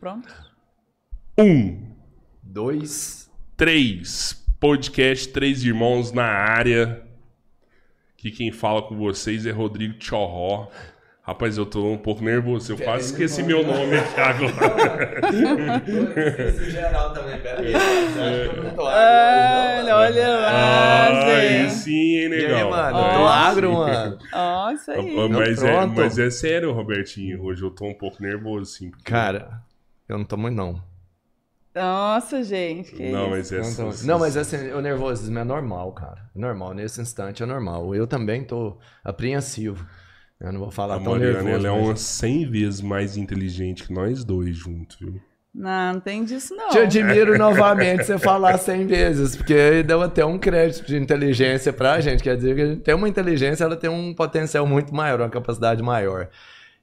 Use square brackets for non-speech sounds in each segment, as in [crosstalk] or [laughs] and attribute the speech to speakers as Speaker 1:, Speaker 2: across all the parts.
Speaker 1: Pronto.
Speaker 2: Um,
Speaker 3: Dois.
Speaker 2: três. Podcast Três Irmãos na área. Aqui quem fala com vocês é Rodrigo Chorró. Rapaz, eu tô um pouco nervoso. Eu quase esqueci meu nome aqui agora. [laughs]
Speaker 3: Esse geral também, pera aí.
Speaker 1: Olha, olha lá,
Speaker 2: Aí
Speaker 1: gente.
Speaker 2: sim, hein,
Speaker 3: E aí,
Speaker 2: negão.
Speaker 3: mano?
Speaker 1: Ó.
Speaker 3: Tô agro, mano.
Speaker 1: Isso aí.
Speaker 2: Ah, Mas é, mas é sério, Robertinho. Hoje eu tô um pouco nervoso, assim. porque-
Speaker 3: Cara, eu não tô muito, não.
Speaker 1: Nossa, gente. Que
Speaker 2: Não,
Speaker 1: isso.
Speaker 2: mas é
Speaker 3: Não, tô- não, mas assim, o nervosismo é normal, cara. É normal, nesse instante é normal. Eu também tô apreensivo. Eu não vou falar
Speaker 2: A
Speaker 3: tão
Speaker 2: Mariana,
Speaker 3: nervoso.
Speaker 2: ela é
Speaker 3: mas-
Speaker 2: umas 100 vezes mais inteligente que nós dois juntos, viu?
Speaker 1: Não, não tem disso, não.
Speaker 3: Te admiro novamente você falar 100 vezes, porque aí deu até um crédito de inteligência pra gente. Quer dizer que a gente tem uma inteligência, ela tem um potencial muito maior, uma capacidade maior.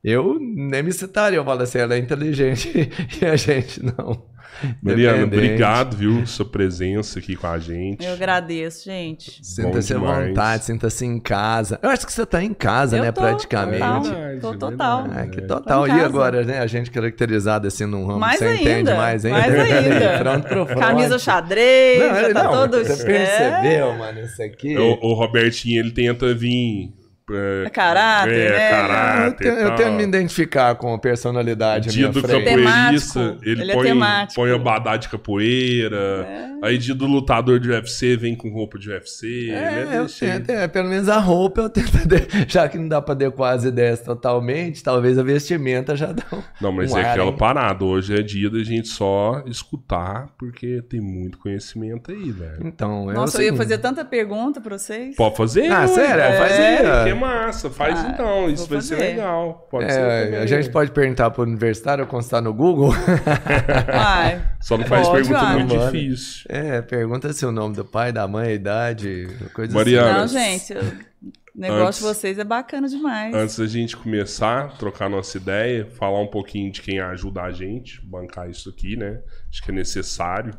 Speaker 3: Eu nem me citaria, eu falo assim, ela é inteligente [laughs] e a gente não.
Speaker 2: Mariana,
Speaker 3: Dependente.
Speaker 2: obrigado, viu? Sua presença aqui com a gente.
Speaker 1: Eu agradeço, gente.
Speaker 3: Sinta-se à vontade, sinta-se em casa. Eu acho que você tá em casa,
Speaker 1: Eu
Speaker 3: né,
Speaker 1: tô,
Speaker 3: praticamente.
Speaker 1: Total, tô
Speaker 2: verdade.
Speaker 1: total.
Speaker 3: Ah, que
Speaker 2: É.
Speaker 3: total.
Speaker 1: Tô em
Speaker 3: E agora, né? A gente caracterizado assim num ramo
Speaker 1: Mais
Speaker 3: que você
Speaker 1: ainda,
Speaker 3: entende mais ainda.
Speaker 1: mais [laughs] ainda.
Speaker 3: Pronto pro front.
Speaker 1: Camisa xadrez,
Speaker 3: Não,
Speaker 1: tá
Speaker 3: não,
Speaker 1: todo...
Speaker 3: Você
Speaker 1: É,
Speaker 3: percebeu, mano, isso aqui?
Speaker 2: O, o Robertinho, ele tenta vir. É,
Speaker 1: caráter,
Speaker 2: é,
Speaker 1: né?
Speaker 3: Eu
Speaker 2: caráter.
Speaker 3: tenho, eu tenho que me identificar com a personalidade
Speaker 2: Dia do
Speaker 3: frente.
Speaker 2: capoeirista, ele,
Speaker 1: Ele é
Speaker 2: põe,
Speaker 1: temático.
Speaker 2: põe abadá de capoeira. Aí dia do lutador de UFC, vem com roupa de UFC.
Speaker 3: É, eu tento, é, pelo menos a roupa eu tento, [laughs] já que não dá pra adequar as ideias totalmente, talvez a vestimenta já dá um,
Speaker 2: Não, mas
Speaker 3: um
Speaker 2: é
Speaker 3: ar,
Speaker 2: aquela
Speaker 3: hein?
Speaker 2: parada. Hoje é dia da gente só escutar, porque tem muito conhecimento aí, velho.
Speaker 3: Então, é
Speaker 1: Nossa,
Speaker 3: o
Speaker 1: eu ia fazer tanta pergunta pra vocês.
Speaker 2: Pode fazer?
Speaker 3: Ah, sério?
Speaker 2: Pode
Speaker 3: Faz
Speaker 2: Que massa. Faz
Speaker 1: Ah,
Speaker 2: então. Isso vai ser
Speaker 1: fazer.
Speaker 2: legal. Pode
Speaker 3: É,
Speaker 2: ser
Speaker 3: a gente pode perguntar pro universitário constar no Google.
Speaker 1: Ai,
Speaker 2: Só não faz
Speaker 1: Pode,
Speaker 2: pergunta
Speaker 1: vai.
Speaker 2: muito
Speaker 3: Bora.
Speaker 2: difícil.
Speaker 3: É, pergunta se o nome do pai, da mãe, a idade, coisa
Speaker 2: Mariana.
Speaker 1: não, gente. O negócio
Speaker 2: Antes-
Speaker 1: de vocês é bacana demais.
Speaker 2: Antes da gente começar, trocar nossa ideia, falar um pouquinho de quem ajuda a gente, bancar isso aqui, né? Acho que é necessário.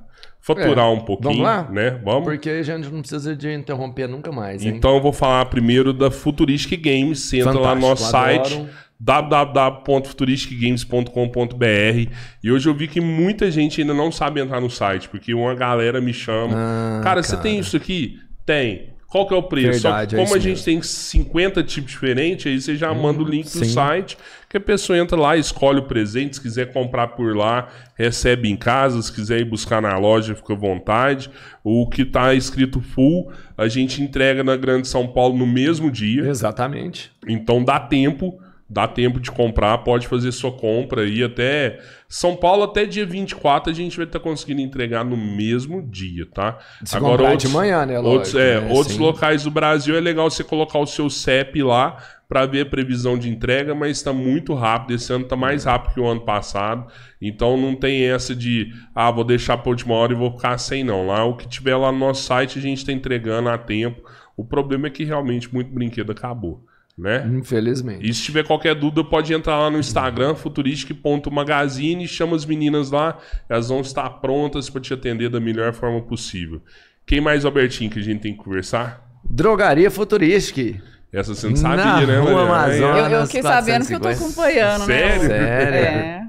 Speaker 2: Faturar
Speaker 3: É,
Speaker 2: um pouquinho,
Speaker 3: vamos lá?
Speaker 2: né? Vamos?
Speaker 3: Porque a gente não precisa de interromper nunca mais, hein?
Speaker 2: Então eu vou falar primeiro da Futuristic Games. Você entra lá no nosso
Speaker 3: Fantástico,
Speaker 2: site
Speaker 3: adoro.
Speaker 2: www.futuristicgames.com.br e hoje eu vi que muita gente ainda não sabe entrar no site, porque uma galera me chama.
Speaker 3: Ah,
Speaker 2: cara, você
Speaker 3: cara.
Speaker 2: tem isso aqui? Tem. Qual que é o preço? Só
Speaker 3: Verdade,
Speaker 2: que
Speaker 3: é
Speaker 2: como
Speaker 3: isso
Speaker 2: a gente
Speaker 3: mesmo.
Speaker 2: tem 50 tipos diferentes, aí você já manda o link do
Speaker 3: sim.
Speaker 2: site, que a pessoa entra lá, escolhe o presente, se quiser comprar por lá, recebe em casa, se quiser ir buscar na loja, fica à vontade. O que tá escrito full, a gente entrega na Grande São Paulo no mesmo dia.
Speaker 3: Exatamente.
Speaker 2: Então dá tempo, dá tempo de comprar, pode fazer sua compra aí até São Paulo até dia 24 a gente vai estar conseguindo entregar no mesmo dia, tá?
Speaker 3: Se comprar de manhã, né,
Speaker 2: Outros, é,
Speaker 3: né,
Speaker 2: outros
Speaker 3: sim.
Speaker 2: locais do Brasil é legal você colocar o seu CEP lá para ver a previsão de entrega, mas está muito rápido. Esse ano está mais rápido que o ano passado. Então não tem essa de, ah, vou deixar para última hora e vou ficar sem, não. Lá o que tiver lá no nosso site a gente está entregando a tempo. O problema é que realmente muito brinquedo acabou, né?
Speaker 3: Infelizmente.
Speaker 2: E se tiver qualquer dúvida, pode entrar lá no Instagram, futuristic.magazine, chama as meninas lá, elas vão estar prontas para te atender da melhor forma possível. Quem mais, Albertinho, que a gente tem que conversar?
Speaker 3: Drogaria Futuristic.
Speaker 2: Essa você não sabia,
Speaker 3: Na
Speaker 2: né,
Speaker 3: Rua? Amazonas.
Speaker 1: Eu, fiquei sabendo que eu tô
Speaker 3: 450.
Speaker 1: acompanhando, né?
Speaker 2: Sério?
Speaker 3: Sério?
Speaker 1: É.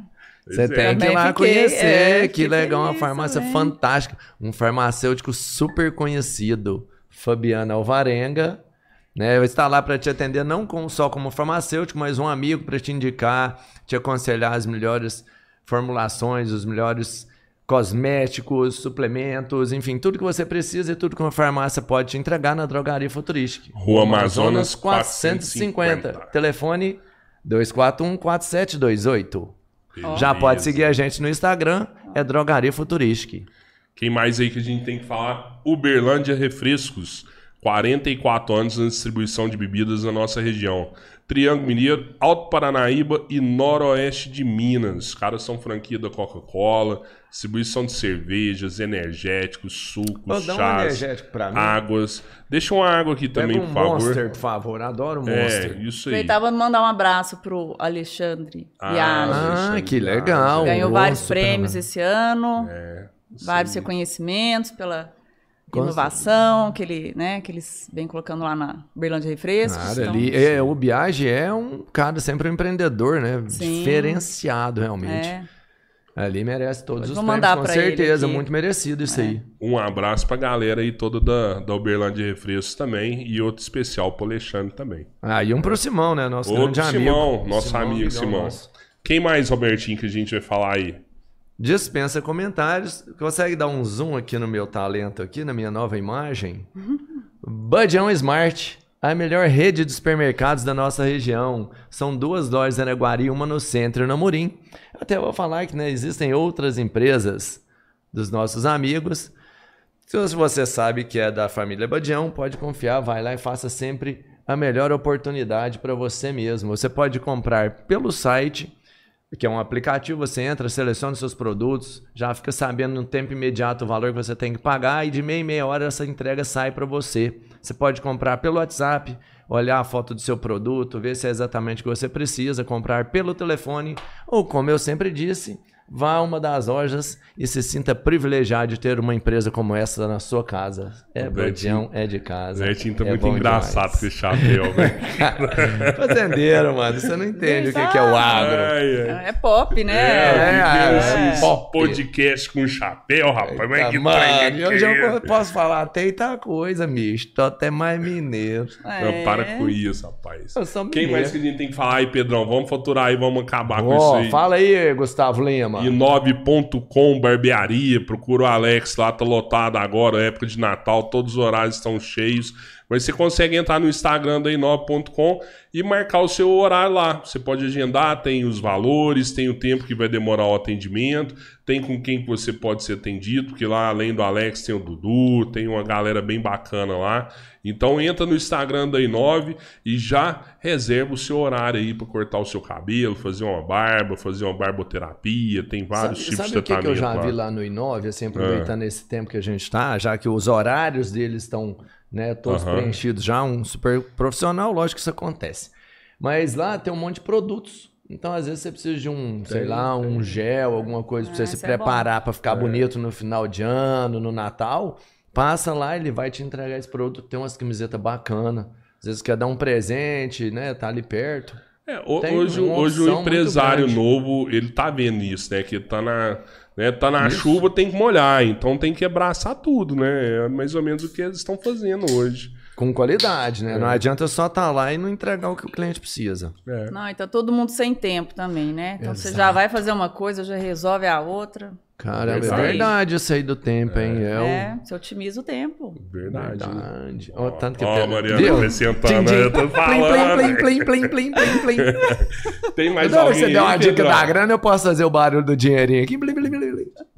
Speaker 3: Você
Speaker 2: é.
Speaker 3: tem que ir lá
Speaker 1: fiquei,
Speaker 3: conhecer.
Speaker 1: é,
Speaker 3: que legal, uma farmácia
Speaker 1: também.
Speaker 3: fantástica. Um farmacêutico super conhecido, Fabiano Alvarenga. Né, está lá para te atender não com- só como farmacêutico, mas um amigo para te indicar, te aconselhar as melhores formulações, os melhores cosméticos, suplementos, enfim, tudo que você precisa e tudo que uma farmácia pode te entregar na Drogaria Futurística.
Speaker 2: Rua Amazonas
Speaker 3: 450.
Speaker 2: 450.
Speaker 3: Telefone 241-4728.
Speaker 2: Beleza.
Speaker 3: Já pode seguir a gente no Instagram, é Drogaria Futuristic.
Speaker 2: Quem mais aí que a gente tem que falar? Uberlândia Refrescos. 44 anos na distribuição de bebidas na nossa região. Triângulo Mineiro, Alto Paranaíba e Noroeste de Minas. Os caras são franquia da Coca-Cola, distribuição de cervejas, energéticos, sucos,
Speaker 3: um
Speaker 2: chás,
Speaker 3: energético pra mim.
Speaker 2: águas. Deixa uma água aqui
Speaker 3: Pega
Speaker 2: também,
Speaker 3: um
Speaker 2: por favor.
Speaker 3: Monster, por favor. Adoro
Speaker 2: É,
Speaker 3: Monster.
Speaker 2: isso aí.
Speaker 1: Aproveitava mandar um abraço pro Alexandre
Speaker 2: Ah,
Speaker 1: Viagem.
Speaker 3: Ah, que legal.
Speaker 1: Ganhou
Speaker 3: Ô,
Speaker 1: vários prêmios esse ano,
Speaker 2: É,
Speaker 1: vários reconhecimentos pela inovação que, ele, né, que eles vêm colocando lá na Berlândia Refrescos.
Speaker 3: Cara,
Speaker 1: então-
Speaker 3: ali, é, o Biage é um cara sempre um empreendedor, né?
Speaker 1: Sim.
Speaker 3: Diferenciado, realmente.
Speaker 1: É.
Speaker 3: Ali merece todos
Speaker 1: Eu
Speaker 3: os
Speaker 1: vou
Speaker 3: prêmios,
Speaker 1: mandar
Speaker 3: com certeza. Muito merecido isso aí.
Speaker 2: Um abraço pra galera aí toda da, da Uberlândia Refrescos também. E outro especial pro Alexandre também.
Speaker 3: Ah, e um pro Simão, né? Nosso
Speaker 2: Outro
Speaker 3: grande amigo.
Speaker 2: Simão, nosso amigo
Speaker 3: amigão
Speaker 2: Simão.
Speaker 3: nosso.
Speaker 2: Quem mais, Robertinho, que a gente vai falar aí?
Speaker 3: Dispensa comentários. Consegue dar um zoom aqui no meu talento, aqui na minha nova imagem? [laughs] Budjão Smart, a melhor rede de supermercados da nossa região. São duas lojas em Araguari, uma no centro e no Amorim. Eu até vou falar que né, existem outras empresas dos nossos amigos. Se você sabe que é da família Badião, pode confiar, vai lá e faça sempre a melhor oportunidade para você mesmo. Você pode comprar pelo site, que é um aplicativo, você entra, seleciona seus produtos, já fica sabendo no tempo imediato o valor que você tem que pagar e de meia em meia hora essa entrega sai para você. Você pode comprar pelo WhatsApp, olhar a foto do seu produto, ver se é exatamente o que você precisa, comprar pelo telefone ou, como eu sempre disse, vá a uma das lojas e se sinta privilegiado de ter uma empresa como essa na sua casa. É
Speaker 2: O Betinho-
Speaker 3: Badião, é de casa.
Speaker 2: Netinho tá
Speaker 3: é
Speaker 2: muito engraçado com
Speaker 3: demais.
Speaker 2: esse chapéu, velho. [laughs]
Speaker 3: Fazendeiro, mano, você não entende o que, que é o agro.
Speaker 2: Ai, ai.
Speaker 1: É pop, né?
Speaker 2: É,
Speaker 3: É,
Speaker 2: esses
Speaker 3: pop.
Speaker 2: podcast com chapéu, rapaz. Mas
Speaker 3: Tá,
Speaker 2: que
Speaker 3: mano, eu já
Speaker 2: é?
Speaker 3: posso falar até tal coisa, bicho. Tô até mais mineiro.
Speaker 1: É.
Speaker 2: Não, para com isso, rapaz.
Speaker 3: Eu sou
Speaker 2: Quem
Speaker 3: mineiro.
Speaker 2: mais que a gente tem que falar aí, Pedrão? Vamos faturar aí, vamos acabar com isso
Speaker 3: Ó,
Speaker 2: aí.
Speaker 3: fala aí, Gustavo Lima.
Speaker 2: E 9.com barbearia, procura o Alex lá, tá lotado agora, época de Natal, todos os horários estão cheios. Mas você consegue entrar no Instagram da Inove.com e marcar o seu horário lá. Você pode agendar, tem os valores, tem o tempo que vai demorar o atendimento, tem com quem que você pode ser atendido, porque lá além do Alex tem o Dudu, tem uma galera bem bacana lá. Então entra no Instagram da Inove e já reserva o seu horário aí para cortar o seu cabelo, fazer uma barba, fazer uma barboterapia, tem vários
Speaker 3: Sabe,
Speaker 2: tipos
Speaker 3: sabe
Speaker 2: de
Speaker 3: o que, eu
Speaker 2: tratamento
Speaker 3: já
Speaker 2: lá.
Speaker 3: vi lá no Inove, assim, aproveitando
Speaker 2: Ah.
Speaker 3: esse tempo que a gente tá, já que os horários deles estão né, todos
Speaker 2: Aham.
Speaker 3: preenchidos já, um super profissional, lógico que isso acontece. Mas lá tem um monte de produtos. Então, às vezes, você precisa de um, sei lá, um gel, alguma coisa pra você
Speaker 1: Ah,
Speaker 3: se
Speaker 1: é
Speaker 3: preparar pra ficar bonito no final de ano, no Natal. Passa lá, ele vai te entregar esse produto. Tem umas camisetas bacanas. Às vezes quer dar um presente, né? Tá ali perto.
Speaker 2: É, ho-
Speaker 3: Tem
Speaker 2: hoje, hoje o empresário novo, ele tá vendo isso, né? Que tá na, né, tá na chuva, tem que molhar, então tem que abraçar tudo, né? É mais ou menos o que eles estão fazendo hoje.
Speaker 3: Com qualidade, né?
Speaker 2: É.
Speaker 3: Não adianta só estar lá e não entregar o que o cliente precisa.
Speaker 2: É.
Speaker 1: Não, então todo mundo sem tempo também, né? Então você
Speaker 3: Exato.
Speaker 1: já vai fazer uma coisa, já resolve a outra.
Speaker 3: Caramba, é
Speaker 2: Verdade.
Speaker 3: isso aí do tempo, hein? É, o-
Speaker 1: É, você otimiza o tempo.
Speaker 2: Verdade. né?
Speaker 3: Verdade. Ó, tanto que
Speaker 2: Ó,
Speaker 3: eu-
Speaker 2: a Mariana
Speaker 3: Viu?
Speaker 2: acrescentando,
Speaker 3: tchim.
Speaker 2: eu tô falando.
Speaker 3: plim, plim, plim, plim, plim, plim, plim. [laughs]
Speaker 2: Tem mais
Speaker 3: Toda
Speaker 2: alguém
Speaker 3: que você der uma dica da grana, eu posso fazer o barulho do dinheirinho aqui. Plim, plim.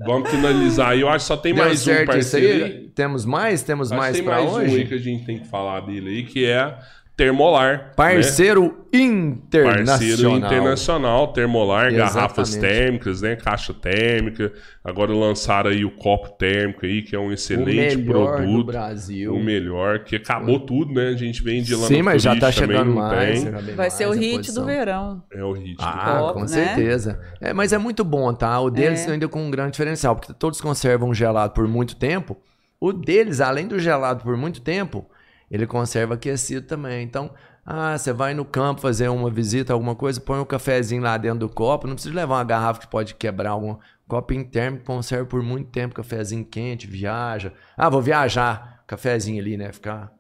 Speaker 2: Vamos finalizar. Eu acho que só tem
Speaker 3: Deu
Speaker 2: mais um parceiro
Speaker 3: aí? Temos mais? Temos
Speaker 2: Acho
Speaker 3: mais
Speaker 2: tem
Speaker 3: pra
Speaker 2: mais um aí
Speaker 3: hoje?
Speaker 2: que a gente tem que falar dele aí, que é Termolar. né?
Speaker 3: Parceiro internacional.
Speaker 2: Parceiro internacional, termolar,
Speaker 3: Exatamente.
Speaker 2: garrafas térmicas, né? Caixa térmica. Agora lançaram aí o copo térmico aí, que é um
Speaker 3: O
Speaker 2: excelente
Speaker 3: melhor do
Speaker 2: produto.
Speaker 3: Brasil.
Speaker 2: O melhor, que acabou tudo, né? A gente vende lá
Speaker 3: Sim,
Speaker 2: no
Speaker 3: mas já tá chegando mais.
Speaker 1: Vai ser o hit
Speaker 3: posição.
Speaker 1: do verão.
Speaker 2: É o hit.
Speaker 3: Ah,
Speaker 1: Top,
Speaker 3: com
Speaker 1: né?
Speaker 3: certeza. É, mas é muito bom, tá? O deles
Speaker 1: É.
Speaker 3: ainda com um grande diferencial, porque todos conservam gelado por muito tempo. O deles, além do gelado por muito tempo, ele conserva aquecido também. Então, ah, você vai no campo fazer uma visita, alguma coisa, põe um cafezinho lá dentro do copo, não precisa levar uma garrafa que pode quebrar algum copo térmico, conserva por muito tempo, cafezinho quente, viaja. Ah, vou viajar, cafezinho ali, né? Ficar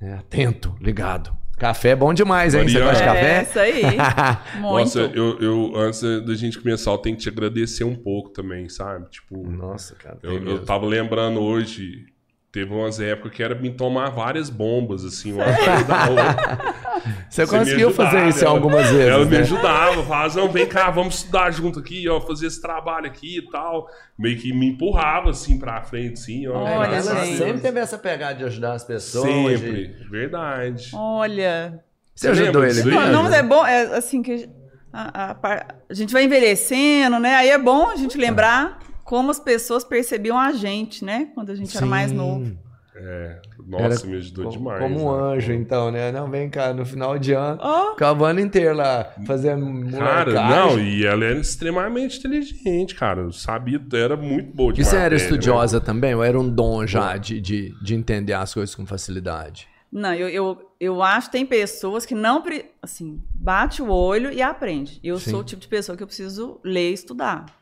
Speaker 3: né, atento, ligado. Café é bom demais, hein? Você
Speaker 2: Mariana.
Speaker 3: gosta de café?
Speaker 1: É, isso aí. [laughs] Muito.
Speaker 2: Nossa, eu, eu, antes da gente começar, eu tenho que te agradecer um pouco também, sabe? Tipo,
Speaker 3: Nossa, cara.
Speaker 2: Eu, eu tava lembrando hoje, teve umas épocas que era me tomar várias bombas, assim, uma atrás da outra. [laughs]
Speaker 3: Você
Speaker 2: Você me
Speaker 3: conseguiu
Speaker 2: ajudava,
Speaker 3: fazer isso
Speaker 2: ela-
Speaker 3: algumas vezes,
Speaker 2: Ela me
Speaker 3: né?
Speaker 2: ajudava, falava, não, vem cá, vamos estudar junto aqui, ó, fazer esse trabalho aqui e tal. Meio que me empurrava, assim, pra frente, assim, ó.
Speaker 1: Olha,
Speaker 2: a
Speaker 3: ela.
Speaker 2: Deus.
Speaker 3: sempre teve essa pegada de ajudar as pessoas.
Speaker 2: Sempre,
Speaker 3: de-
Speaker 2: verdade.
Speaker 1: Olha.
Speaker 3: Você
Speaker 2: Você
Speaker 3: ajudou ele?
Speaker 1: Não, não, mas é bom, é assim que a, a par- a gente vai envelhecendo, né? Aí é bom a gente lembrar como as pessoas percebiam a gente, né? Quando a gente era mais
Speaker 3: Sim.
Speaker 1: novo.
Speaker 2: É, nossa,
Speaker 3: Era
Speaker 2: me ajudou
Speaker 3: Co-
Speaker 2: demais.
Speaker 3: Como um
Speaker 2: né?
Speaker 3: anjo, então, né? Não, vem cá, no final de ano,
Speaker 1: Ó,
Speaker 3: ficava o ano inteiro lá, fazendo
Speaker 2: Cara, não, e ela era extremamente inteligente, cara. Eu sabia, era muito boa de
Speaker 3: E você era
Speaker 2: matéria, né?
Speaker 3: estudiosa também? Ou era um dom já de, de, de entender as coisas com facilidade?
Speaker 1: não, eu, eu, eu acho que tem pessoas que não, assim, bate o olho e aprende. Eu
Speaker 3: Sim.
Speaker 1: sou o tipo de pessoa que eu preciso ler e estudar.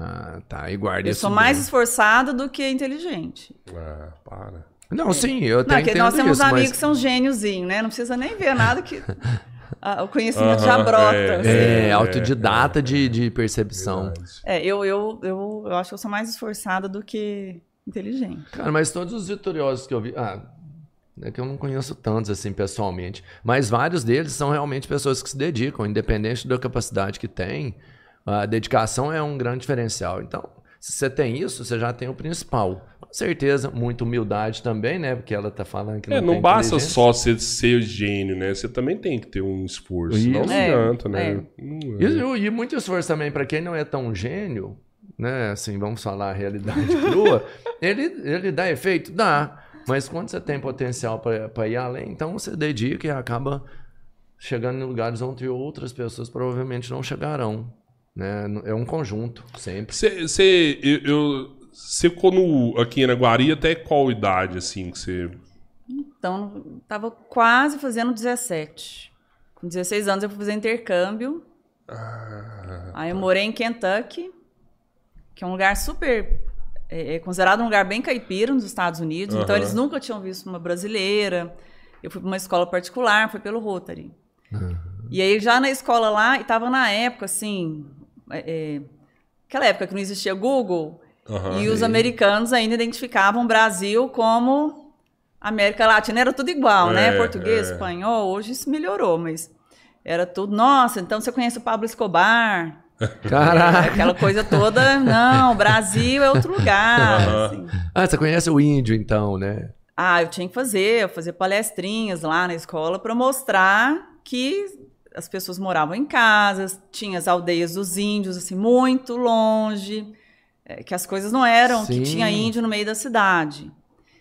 Speaker 3: Ah, tá. E guarda
Speaker 1: Eu sou mais
Speaker 3: bem.
Speaker 1: esforçada do que inteligente.
Speaker 2: Ah, para.
Speaker 3: Não, sim, eu
Speaker 1: Não,
Speaker 3: tenho
Speaker 1: porque nós
Speaker 3: entendo
Speaker 1: temos
Speaker 3: isso,
Speaker 1: amigos
Speaker 3: mas...
Speaker 1: que são gêniozinhos, né? Não precisa nem ver nada que [laughs] ah, o conhecimento já
Speaker 2: Aham,
Speaker 1: brota.
Speaker 2: é,
Speaker 1: assim.
Speaker 3: É,
Speaker 2: É,
Speaker 3: autodidata De, de percepção.
Speaker 2: Verdade.
Speaker 1: É, eu, eu, eu, eu acho que eu sou mais esforçada do que inteligente.
Speaker 3: Cara, mas todos os vitoriosos que eu vi. Ah, é que eu não conheço tantos assim pessoalmente. Mas vários deles são realmente pessoas que se dedicam, independente da capacidade que tem. A dedicação é um grande diferencial. Então, se você tem isso, você já tem o principal. Com certeza, muita humildade também, né? Porque ela tá falando que não
Speaker 2: É, não basta só ser, ser gênio, né? Você também tem que ter um esforço.
Speaker 3: Isso.
Speaker 2: não
Speaker 1: É,
Speaker 2: adianta, né?
Speaker 1: é.
Speaker 2: Não é.
Speaker 3: E, e muito esforço também para quem não é tão gênio, né? Assim, vamos falar a realidade [laughs] crua. ele, ele dá efeito? Dá. Mas quando você tem potencial para ir além, então você dedica e acaba chegando em lugares onde outras pessoas provavelmente não chegarão. Né? É um conjunto, sempre.
Speaker 2: Você, você, eu, eu- no, aqui em Araguari até qual idade, assim, que você...
Speaker 1: Então, tava quase fazendo 17. Com 16 anos eu fui fazer intercâmbio.
Speaker 2: Ah,
Speaker 1: Aí eu morei em Kentucky, que é um lugar super. É, é considerado um lugar bem caipira nos Estados Unidos. Então
Speaker 2: Aham.
Speaker 1: eles nunca tinham visto uma brasileira. Eu fui para uma escola particular, foi pelo Rotary. E aí já na escola lá, e tava na época assim. É, é, aquela época que não existia Google.
Speaker 2: aham.
Speaker 1: E os americanos ainda identificavam o Brasil como América Latina. Era tudo igual, né?
Speaker 2: É,
Speaker 1: Português,
Speaker 2: é.
Speaker 1: espanhol. Hoje isso melhorou, mas era tudo. Nossa, então você conhece o Pablo Escobar? [laughs]
Speaker 3: Caraca!
Speaker 1: Aquela coisa toda. Não, o Brasil é outro lugar.
Speaker 2: Aham.
Speaker 1: assim.
Speaker 3: Ah, você conhece o índio, então, né?
Speaker 1: Ah, eu tinha que fazer, eu fazia palestrinhas lá na escola para mostrar que as pessoas moravam em casas, tinha as aldeias dos índios, assim, muito longe, é, que as coisas não eram,
Speaker 3: Sim.
Speaker 1: que tinha índio no meio da cidade.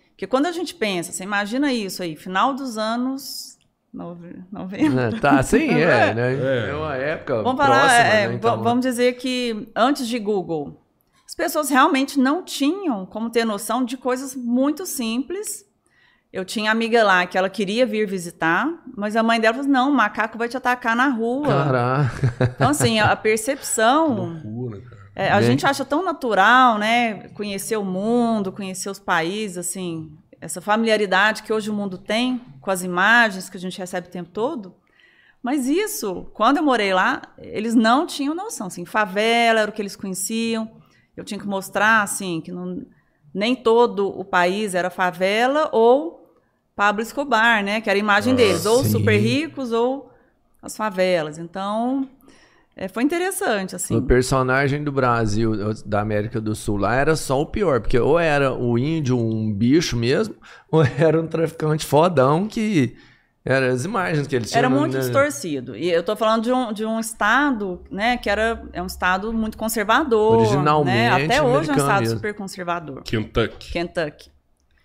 Speaker 1: Porque quando a gente pensa, você imagina isso aí, final dos anos nove- 90.
Speaker 3: É, Tá, sim, [laughs] é, né?
Speaker 2: É.
Speaker 3: É uma época
Speaker 1: Vamos falar,
Speaker 3: próxima,
Speaker 1: é,
Speaker 3: né?
Speaker 1: va-
Speaker 3: Então,
Speaker 1: vamos dizer que antes de Google, as pessoas realmente não tinham como ter noção de coisas muito simples. Eu tinha amiga lá que ela queria vir visitar, mas a mãe dela falou: não, o macaco vai te atacar na rua.
Speaker 3: Caraca.
Speaker 1: Então, assim, a percepção. [laughs]
Speaker 2: Loucura, cara.
Speaker 1: é, a gente acha tão natural, né? Conhecer o mundo, conhecer os países, assim, essa familiaridade que hoje o mundo tem com as imagens que a gente recebe o tempo todo. Mas isso, quando eu morei lá, eles não tinham noção. Assim, favela era o que eles conheciam. Eu tinha que mostrar assim que não- nem todo o país era favela ou Pablo Escobar, né? Que era a imagem
Speaker 2: Ah,
Speaker 1: deles, ou
Speaker 3: sim.
Speaker 1: super ricos ou as favelas. Então, é, foi interessante assim.
Speaker 3: O personagem do Brasil, da América do Sul lá, era só o pior, porque ou era o índio um bicho mesmo, [laughs] ou era um traficante fodão que. Eram as imagens que eles tinham.
Speaker 1: Era muito
Speaker 3: né?
Speaker 1: distorcido. E eu tô falando de um, de um estado, né, que era é um estado muito conservador.
Speaker 3: Originalmente
Speaker 1: né? Até hoje é um estado
Speaker 3: mesmo.
Speaker 1: super conservador.
Speaker 2: Kentucky.
Speaker 1: Kentucky.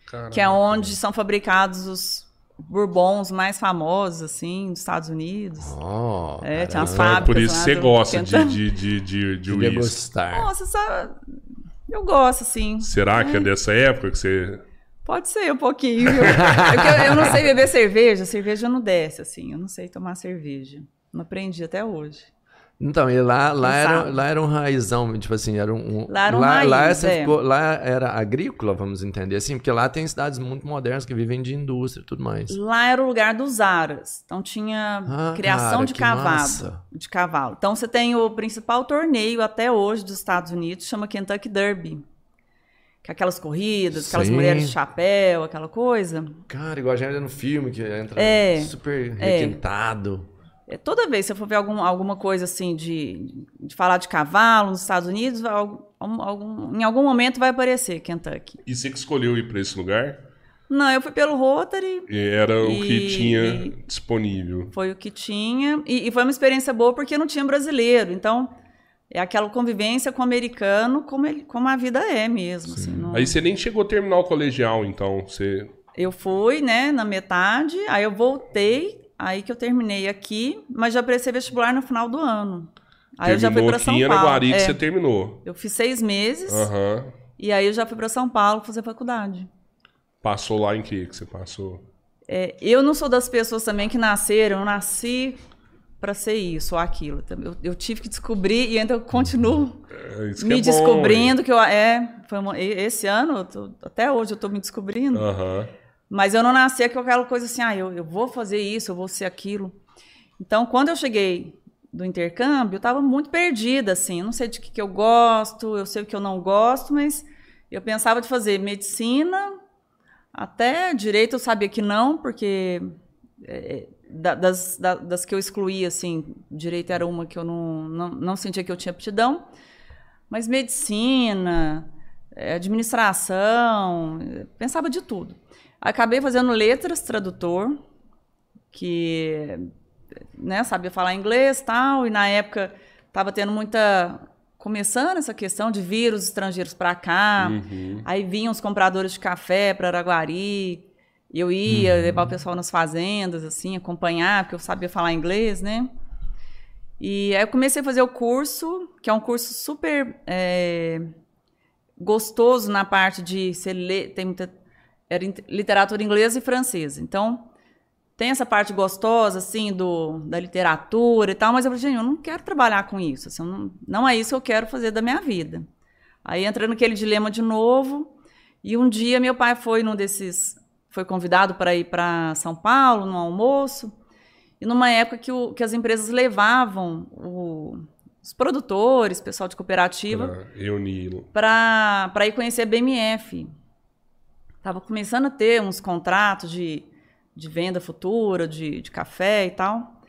Speaker 2: Caralho.
Speaker 1: Que é onde são fabricados os bourbons mais famosos, assim, dos Estados Unidos.
Speaker 3: Oh,
Speaker 1: É, tinha umas
Speaker 2: Então, é
Speaker 1: fábricas
Speaker 2: por isso você gosta de, de, de, de, de
Speaker 3: degustar.
Speaker 1: Nossa, sabe? Eu gosto, assim.
Speaker 2: Será que é dessa época que você...
Speaker 1: Pode ser um pouquinho. viu? É eu, eu não sei beber cerveja. Cerveja não desce, assim. Eu não sei tomar cerveja. Não aprendi até hoje.
Speaker 3: Então, e lá, lá, era, lá era um raizão, tipo assim, era um.
Speaker 1: Lá era um
Speaker 3: lá, lá,
Speaker 1: raiz,
Speaker 3: você
Speaker 1: é.
Speaker 3: ficou- lá era agrícola, vamos entender assim, porque lá tem cidades muito modernas que vivem de indústria e tudo mais.
Speaker 1: Lá era o lugar dos aras. Então tinha
Speaker 3: Ah,
Speaker 1: criação
Speaker 3: cara,
Speaker 1: de cavalo.
Speaker 3: massa.
Speaker 1: De cavalo. Então você tem o principal torneio até hoje dos Estados Unidos, chama Kentucky Derby. Que é aquelas corridas, aquelas
Speaker 3: Sim.
Speaker 1: mulheres de chapéu, aquela coisa.
Speaker 3: Cara, igual a gente no filme que entra
Speaker 1: É,
Speaker 3: super
Speaker 1: é.
Speaker 3: requintado.
Speaker 1: É, toda vez que você for ver algum, alguma coisa assim de, de falar de cavalo nos Estados Unidos, algum- algum- em algum momento vai aparecer Kentucky.
Speaker 2: E você que escolheu ir pra esse lugar?
Speaker 1: Não, eu fui pelo Rotary,
Speaker 2: E Era o que
Speaker 1: E-
Speaker 2: tinha disponível.
Speaker 1: foi o que tinha. E, e foi uma experiência boa porque não tinha brasileiro. Então, é aquela convivência com o americano como, ele, como a vida é mesmo. assim, não-
Speaker 2: Aí você nem chegou a terminar o colegial, então. Você...
Speaker 1: Eu fui, né, na metade, aí eu voltei, aí que eu terminei aqui, mas já prestei vestibular no final do ano. Aí eu já fui
Speaker 2: terminou
Speaker 1: para São Paulo.
Speaker 2: Que
Speaker 1: É,
Speaker 2: você terminou.
Speaker 1: Eu fiz seis meses
Speaker 2: Aham.
Speaker 1: e aí eu já fui para São Paulo fazer faculdade.
Speaker 2: Passou lá em que que você passou?
Speaker 1: É, eu não sou das pessoas também que nasceram, eu nasci para ser isso ou aquilo. Eu, eu, tive que descobrir e ainda continuo
Speaker 2: É,
Speaker 1: me
Speaker 2: é
Speaker 1: descobrindo que eu é foi uma, esse ano tô, até hoje eu estou me descobrindo.
Speaker 2: Uhum.
Speaker 1: Mas eu não nasci com aquela coisa assim, ah, eu, eu vou fazer isso, eu vou ser aquilo. Então, quando eu cheguei do intercâmbio, eu estava muito perdida, assim. Não sei de que, que eu gosto, eu sei o que eu não gosto, mas eu pensava de fazer medicina, até direito eu sabia que não, porque é, das, das que eu excluía, assim, direito era uma que eu não, não, não sentia que eu tinha aptidão. Mas medicina, é, administração, pensava de tudo. Acabei fazendo letras, tradutor, que né, sabia falar inglês tal, e na época estava tendo muita. começando essa questão de vírus estrangeiros para cá.
Speaker 2: Uhum.
Speaker 1: Aí vinham os compradores de café para Araguari. Eu ia uhum. levar o pessoal nas fazendas, assim, acompanhar, porque eu sabia falar inglês, né? E aí eu comecei a fazer o curso, que é um curso super é, gostoso na parte de ser ler, tem muita era literatura inglesa e francesa. Então, tem essa parte gostosa, assim, do, da literatura e tal, mas eu falei, gente, eu não quero trabalhar com isso. Assim, não, não é isso que eu quero fazer da minha vida. Aí entra naquele dilema de novo, e um dia meu pai foi num desses. Foi convidado para ir para São Paulo, no almoço, e numa época que, o, que as empresas levavam o, os produtores, pessoal de cooperativa, para ir conhecer a BMF. Estava começando a ter uns contratos de, de venda futura, de, de café e tal.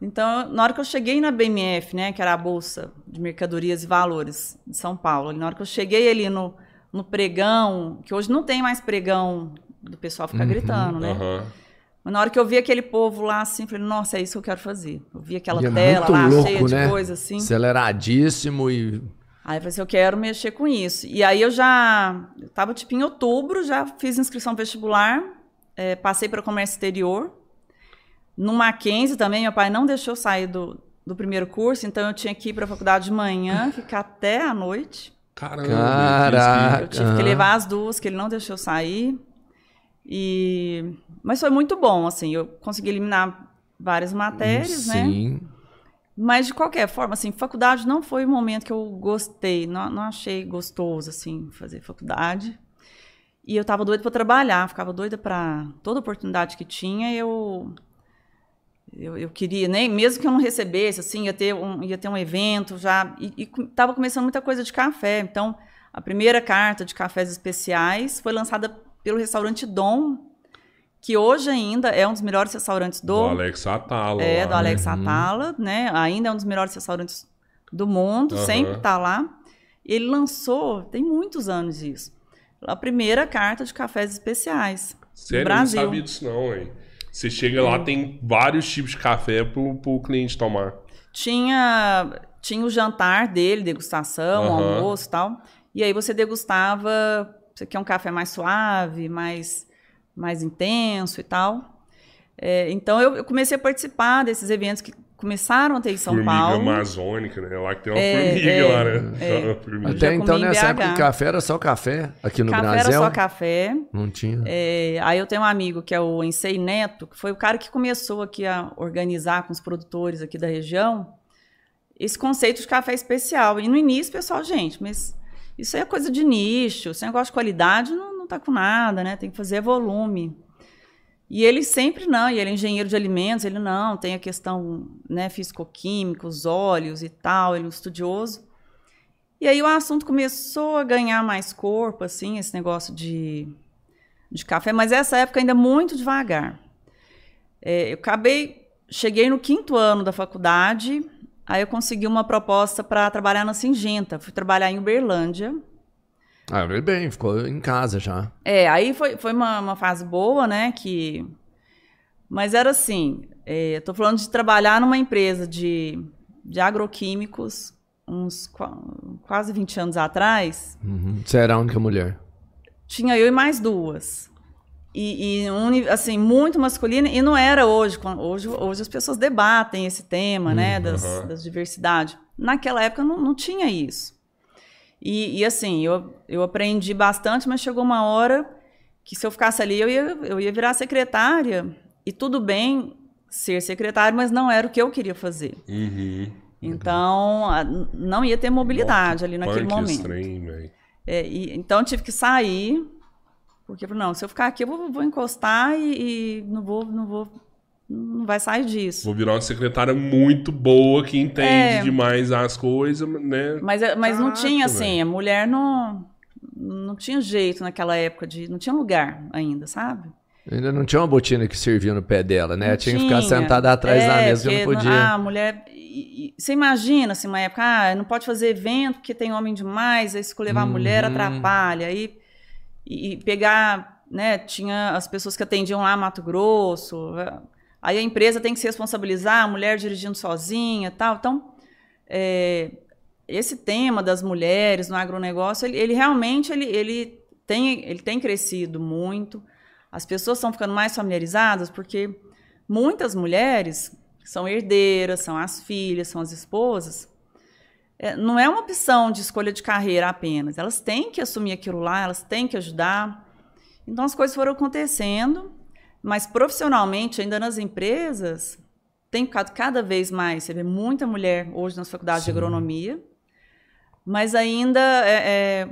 Speaker 1: Então, na hora que eu cheguei na BMF, né, que era a Bolsa de Mercadorias e Valores de São Paulo, na hora que eu cheguei ali no, no pregão, que hoje não tem mais pregão do pessoal ficar uhum, gritando, né? Uhum. Mas na hora que eu vi aquele povo lá, assim, falei, nossa, é isso que eu quero fazer. Eu vi aquela e tela é lá, louco, cheia né? de coisa, assim.
Speaker 3: Aceleradíssimo e
Speaker 1: Aí eu falei assim, eu quero mexer com isso. E aí eu já, eu tava tipo em outubro, já fiz inscrição vestibular, é, passei para comércio exterior. No Mackenzie também, meu pai não deixou sair do, do primeiro curso, então eu tinha que ir para a faculdade de manhã, [laughs] ficar até a noite.
Speaker 2: Caramba!
Speaker 3: Caraca.
Speaker 1: Eu tive que levar as duas, que ele não deixou sair. E... Mas foi muito bom, assim, eu consegui eliminar várias matérias,
Speaker 3: Sim.
Speaker 1: né?
Speaker 3: Sim.
Speaker 1: Mas, de qualquer forma, assim, faculdade não foi o momento que eu gostei. Não, não achei gostoso, assim, fazer faculdade. E eu tava doida para trabalhar, ficava doida para toda oportunidade que tinha, eu, eu, eu queria, nem mesmo que eu não recebesse, assim, ia ter um, ia ter um evento já, e, e tava começando muita coisa de café. Então, a primeira carta de cafés especiais foi lançada pelo restaurante Dom, que hoje ainda é um dos melhores restaurantes do...
Speaker 2: Do Alex Atala.
Speaker 1: É, do Alex
Speaker 2: né?
Speaker 1: Atala, né? Ainda é um dos melhores restaurantes do mundo, uhum. sempre está lá. Ele lançou, tem muitos anos isso, a primeira carta de cafés especiais
Speaker 2: Sério, eu não sabia disso não, hein? Você chega lá, tem vários tipos de café para o cliente tomar.
Speaker 1: Tinha, tinha o jantar dele, degustação, uhum. almoço e tal. E aí você degustava, você quer um café mais suave, mais mais intenso e tal. É, então eu, eu, comecei a participar desses eventos que começaram a ter em São
Speaker 2: formiga
Speaker 1: Paulo.
Speaker 2: Formiga amazônica, né? Lá que tem uma é, formiga é, lá, né?
Speaker 3: É. Até então, nessa época, café era só café aqui no
Speaker 1: café
Speaker 3: Brasil?
Speaker 1: Café era só café.
Speaker 3: Não tinha.
Speaker 1: É, aí eu tenho um amigo que é o Ensei Neto, que foi o cara que começou aqui a organizar com os produtores aqui da região esse conceito de café especial. E no início, pessoal, gente, mas isso é coisa de nicho, esse negócio de qualidade não, tá com nada, né? Tem que fazer volume. E ele sempre não, e ele é engenheiro de alimentos, ele não, tem a questão né, físico-química, os óleos e tal, ele é um estudioso. E aí o assunto começou a ganhar mais corpo, assim, esse negócio de, de café, mas essa época ainda muito devagar. É, eu acabei, cheguei no quinto ano da faculdade, aí eu consegui uma proposta para trabalhar na Singenta, fui trabalhar em Uberlândia,
Speaker 3: ah, ele bem, ficou em casa já.
Speaker 1: É, aí foi, foi uma, uma fase boa, né? Que... Mas era assim, é, tô falando de trabalhar numa empresa de, de agroquímicos uns quase 20 anos atrás.
Speaker 3: Uhum. Você era a única mulher?
Speaker 1: Tinha eu e mais duas. E, e um, assim, muito masculina, e não era hoje. Hoje, hoje as pessoas debatem esse tema, né, uhum. das, das diversidades. Naquela época não, não tinha isso. E, e, assim, eu, eu aprendi bastante, mas chegou uma hora que se eu ficasse ali, eu ia, eu ia virar secretária. E tudo bem ser secretário, mas não era o que eu queria fazer.
Speaker 2: Uhum.
Speaker 1: Então, a- não ia ter mobilidade ali naquele momento.
Speaker 2: estranho.
Speaker 1: É, e- então, eu tive que sair, porque não, se eu ficar aqui, eu vou, vou encostar e, e não vou, não vou, não vai sair disso.
Speaker 2: Vou virar uma secretária muito boa que entende
Speaker 1: É.
Speaker 2: demais as coisas, né?
Speaker 1: Mas, é- mas não
Speaker 2: Caraca,
Speaker 1: tinha, assim, a mulher não, não tinha jeito naquela época, de não tinha lugar ainda, sabe?
Speaker 3: Ainda não tinha uma botina que servia no pé dela, né?
Speaker 1: Não
Speaker 3: tinha que ficar
Speaker 1: tinha.
Speaker 3: sentada atrás da
Speaker 1: É,
Speaker 2: um
Speaker 3: mesa que não podia.
Speaker 1: Ah, a mulher. e- e- você imagina, assim, uma época, ah, não pode fazer evento porque tem homem demais, aí se levar a mulher
Speaker 3: Uhum.
Speaker 1: atrapalha. Aí, e, e pegar, né? Tinha as pessoas que atendiam lá Mato Grosso. é, Aí a empresa tem que se responsabilizar, a mulher dirigindo sozinha tal. Então, é, esse tema das mulheres no agronegócio, ele, ele realmente ele, ele, tem, ele tem crescido muito. As pessoas estão ficando mais familiarizadas porque muitas mulheres são herdeiras, são as filhas, são as esposas. É, não é uma opção de escolha de carreira apenas. Elas têm que assumir aquilo lá, elas têm que ajudar. Então as coisas foram acontecendo, mas profissionalmente, ainda nas empresas, tem ficado cada vez mais. Você vê muita mulher hoje nas faculdades de
Speaker 3: Sim.
Speaker 1: agronomia, mas ainda é, é,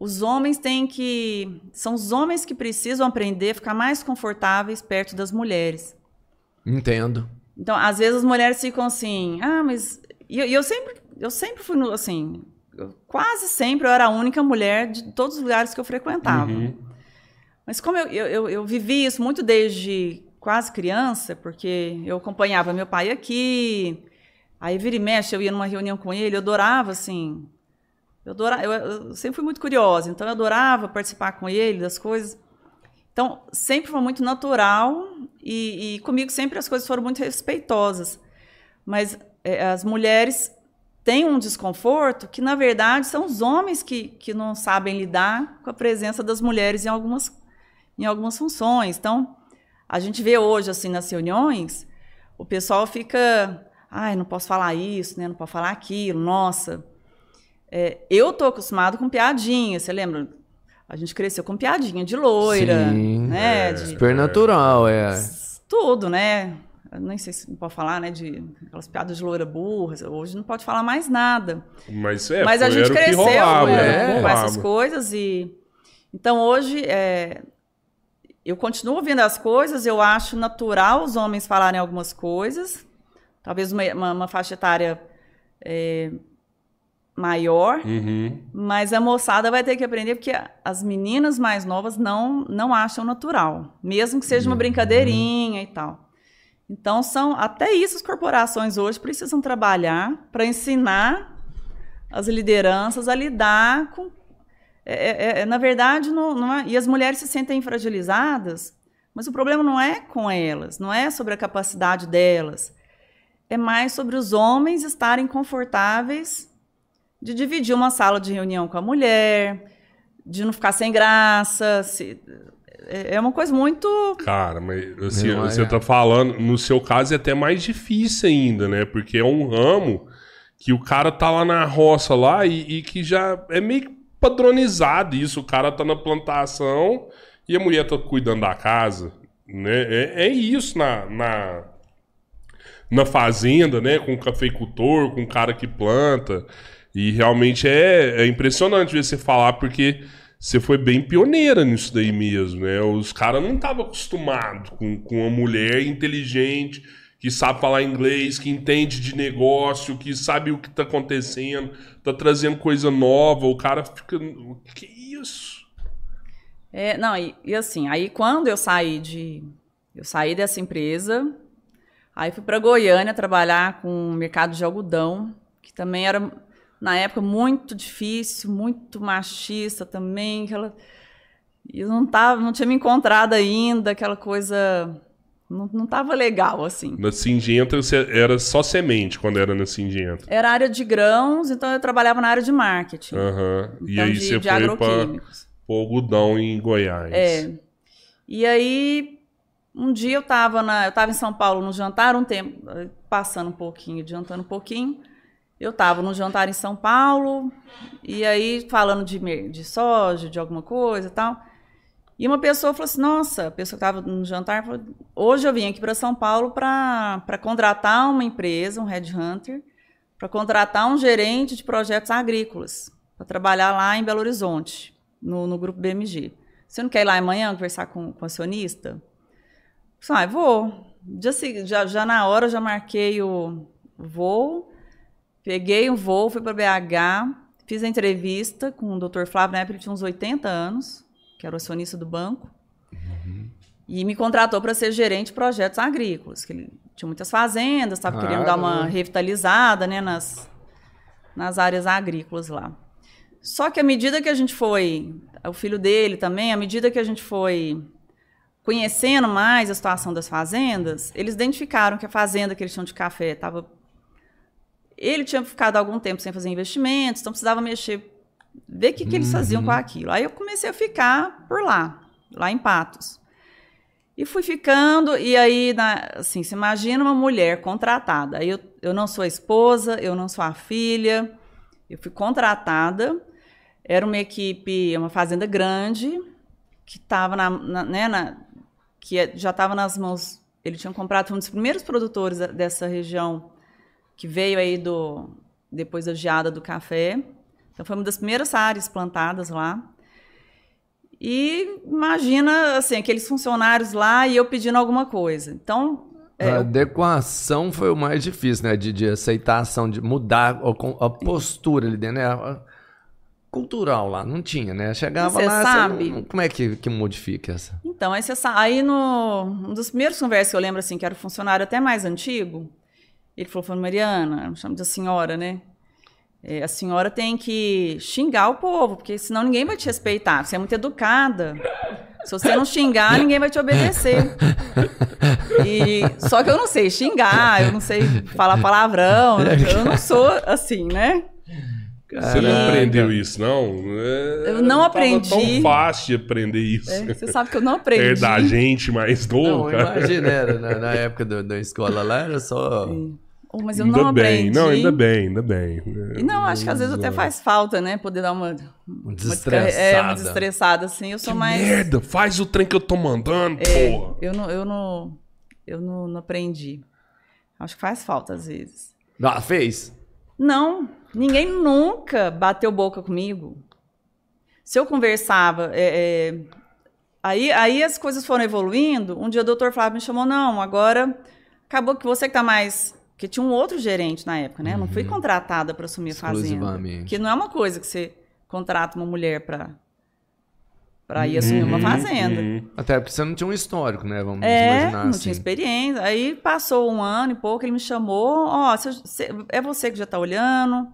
Speaker 1: os homens têm que. São os homens que precisam aprender a ficar mais confortáveis perto das mulheres.
Speaker 3: Entendo.
Speaker 1: Então, às vezes as mulheres ficam assim, ah, mas. E eu, e eu sempre, eu sempre fui no, assim, quase sempre eu era a única mulher de todos os lugares que eu frequentava.
Speaker 2: Uhum.
Speaker 1: Mas como eu, eu, eu, eu vivi isso muito desde quase criança, porque eu acompanhava meu pai aqui, aí vira e mexe, eu ia numa reunião com ele, eu adorava, assim. Eu, adorava, eu, eu sempre fui muito curiosa, então eu adorava participar com ele das coisas. Então, sempre foi muito natural e, e comigo sempre as coisas foram muito respeitosas. Mas é, as mulheres têm um desconforto que, na verdade, são os homens que, que não sabem lidar com a presença das mulheres em algumas, em algumas funções. Então, a gente vê hoje, assim, nas reuniões, o pessoal fica... Ai, não posso falar isso, né? não posso falar aquilo, nossa... É, eu tô acostumado com piadinha, você lembra? A gente cresceu com piadinha de loira,
Speaker 3: Sim.
Speaker 1: né?
Speaker 2: É.
Speaker 1: de-
Speaker 3: Super natural, é.
Speaker 1: tudo, né? Nem sei se pode falar, né? De aquelas piadas de loira burra. Hoje não pode falar mais nada.
Speaker 2: Mas é,
Speaker 1: Mas a gente cresceu
Speaker 2: rolava, o que
Speaker 1: com essas coisas e então hoje é, eu continuo ouvindo as coisas. Eu acho natural os homens falarem algumas coisas, talvez uma, uma- uma faixa etária é, maior,
Speaker 2: Uhum.
Speaker 1: mas a moçada vai ter que aprender porque as meninas mais novas não não acham natural, mesmo que seja uma brincadeirinha e tal. Então são até isso as corporações hoje precisam trabalhar para ensinar as lideranças a lidar com é, é- é- na verdade não, não é- e as mulheres se sentem fragilizadas, mas o problema não é com elas, não é sobre a capacidade delas, é mais sobre os homens estarem confortáveis de dividir uma sala de reunião com a mulher, de não ficar sem graça. se- é é uma coisa muito.
Speaker 2: Cara, mas assim,
Speaker 3: Não, é.
Speaker 2: você tá falando, no seu caso é até mais difícil ainda, né? Porque é um ramo que o cara tá lá na roça lá e, e que já é meio que padronizado isso. O cara tá na plantação e a mulher tá cuidando da casa, né? É, é isso na, na, na fazenda, né? Com o cafeicultor, com o cara que planta. E realmente é, é impressionante ver você falar, porque você foi bem pioneira nisso daí mesmo, né? Os caras não estavam acostumados com, com uma mulher inteligente, que sabe falar inglês, que entende de negócio, que sabe o que tá acontecendo, tá trazendo coisa nova. O cara fica. O que é isso?
Speaker 1: É, não, e, e assim, aí quando eu saí de. Eu saí dessa empresa, aí fui para Goiânia trabalhar com o mercado de algodão, que também era, na época, muito difícil, muito machista também. Aquela, e eu não, tava, não tinha me encontrado ainda, aquela coisa. Não, não tava legal, assim.
Speaker 2: Na Singenta era só semente quando era na Singenta.
Speaker 1: Era área de grãos, então eu trabalhava na área de marketing.
Speaker 2: E
Speaker 1: então,
Speaker 2: aí
Speaker 1: de,
Speaker 2: você
Speaker 1: de
Speaker 2: foi
Speaker 1: agroquímicos.
Speaker 2: pro algodão em Goiás.
Speaker 1: É. E aí, um dia eu estava na, eu tava em São Paulo no jantar, um tempo, passando um pouquinho, adiantando um pouquinho. Eu estava no jantar em São Paulo, e aí falando de, de soja, de alguma coisa e tal. E uma pessoa falou assim: Nossa, a pessoa que estava no jantar falou: Hoje eu vim aqui para São Paulo para contratar uma empresa, um headhunter, para contratar um gerente de projetos agrícolas, para trabalhar lá em Belo Horizonte, no, no grupo BMG. Você não quer ir lá amanhã conversar com, com o acionista? Eu falei, ah, vou. Já, já, já na hora já marquei o voo, peguei um voo, fui para BH, fiz a entrevista com o Dr. Flávio, na época ele tinha uns 80 anos que era o acionista do banco, uhum. e me contratou para ser gerente de projetos agrícolas, que ele tinha muitas fazendas, estava querendo dar uma revitalizada né, nas, nas áreas agrícolas lá. Só que à medida que a gente foi, o filho dele também, à medida que a gente foi conhecendo mais a situação das fazendas, eles identificaram que a fazenda que eles tinham de café estava. Ele tinha ficado algum tempo sem fazer investimentos, então precisava mexer ver o que, que eles faziam com uhum. aquilo. Aí eu comecei a ficar por lá, lá em Patos. E fui ficando, e aí, na, assim, se imagina uma mulher contratada. Aí eu, eu não sou a esposa, eu não sou a filha, eu fui contratada. Era uma equipe, uma fazenda grande, que estava na, na, né, na, que é, já estava nas mãos. Ele tinha comprado um dos primeiros produtores dessa região que veio aí do depois da geada do café. Então foi uma das primeiras áreas plantadas lá. E imagina assim, aqueles funcionários lá e eu pedindo alguma coisa. Então.
Speaker 3: É, a adequação foi o mais difícil, né? De, de aceitação, de mudar a, a postura ali dentro, né? cultural lá, não tinha, né? Chegava
Speaker 1: você
Speaker 3: lá,
Speaker 1: sabe?
Speaker 3: Você, como é que, que modifica essa?
Speaker 1: Então, aí você aí no um dos primeiros conversas que eu lembro assim, que era um funcionário até mais antigo, ele falou, falou Mariana, me chama de senhora, né? É, a senhora tem que xingar o povo, porque senão ninguém vai te respeitar. Você é muito educada. Se você não xingar, ninguém vai te obedecer. E, só que eu não sei xingar, eu não sei falar palavrão, [laughs] eu não sou assim, né?
Speaker 2: Você não aprendeu isso, não?
Speaker 1: É, eu não aprendi.
Speaker 2: tão fácil de aprender isso.
Speaker 1: É, você sabe que eu não aprendi. É
Speaker 2: da gente mais novo,
Speaker 3: não, Imagina, era, na, na época do, da escola lá, era só... Sim.
Speaker 1: Oh, mas eu ainda não
Speaker 2: bem, não, ainda bem, ainda bem.
Speaker 1: E não, acho que às vezes até faz falta, né? Poder dar uma.
Speaker 3: Uma desestressada.
Speaker 1: É, uma desestressada, assim. Eu sou
Speaker 2: que
Speaker 1: mais.
Speaker 2: Merda, faz o trem que eu tô mandando, é, porra.
Speaker 1: Eu não, eu não. Eu não, não aprendi. Acho que faz falta às vezes.
Speaker 3: Ah, fez?
Speaker 1: Não, ninguém nunca bateu boca comigo. Se eu conversava, é, é, aí, aí as coisas foram evoluindo. Um dia o doutor Flávio me chamou, não, agora acabou que você que tá mais porque tinha um outro gerente na época, né? Eu não fui uhum. contratada para assumir a fazenda. Que não é uma coisa que você contrata uma mulher para para ir assumir uma uhum, fazenda. Uhum.
Speaker 3: Até porque você não tinha um histórico, né? Vamos
Speaker 1: é,
Speaker 3: imaginar
Speaker 1: não
Speaker 3: assim.
Speaker 1: tinha experiência. Aí passou um ano e pouco, ele me chamou, ó, oh, é você que já está olhando,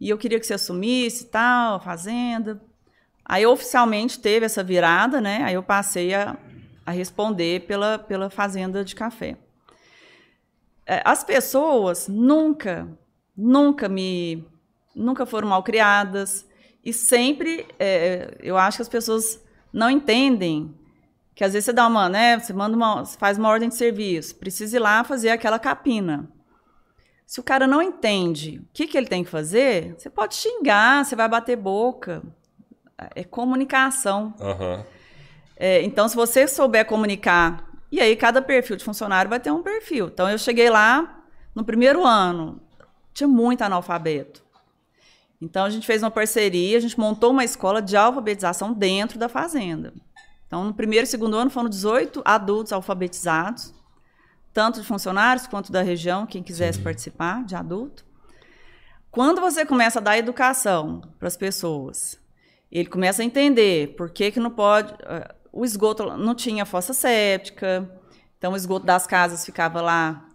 Speaker 1: e eu queria que você assumisse tal, a fazenda. Aí oficialmente teve essa virada, né? Aí eu passei a, a responder pela, pela fazenda de café. É, as pessoas nunca, nunca me, nunca foram mal criadas e sempre, é, eu acho que as pessoas não entendem que às vezes você dá uma, né, você manda uma, faz uma ordem de serviço, precisa ir lá fazer aquela capina. Se o cara não entende o que, que ele tem que fazer, você pode xingar, você vai bater boca. É comunicação.
Speaker 2: Uhum.
Speaker 1: É, então, se você souber comunicar e aí cada perfil de funcionário vai ter um perfil. Então eu cheguei lá no primeiro ano, tinha muito analfabeto. Então a gente fez uma parceria, a gente montou uma escola de alfabetização dentro da fazenda. Então no primeiro e segundo ano foram 18 adultos alfabetizados, tanto de funcionários quanto da região, quem quisesse Sim. participar de adulto. Quando você começa a dar educação para as pessoas, ele começa a entender por que, que não pode eh, o esgoto não tinha fossa séptica, então o esgoto das casas ficava lá.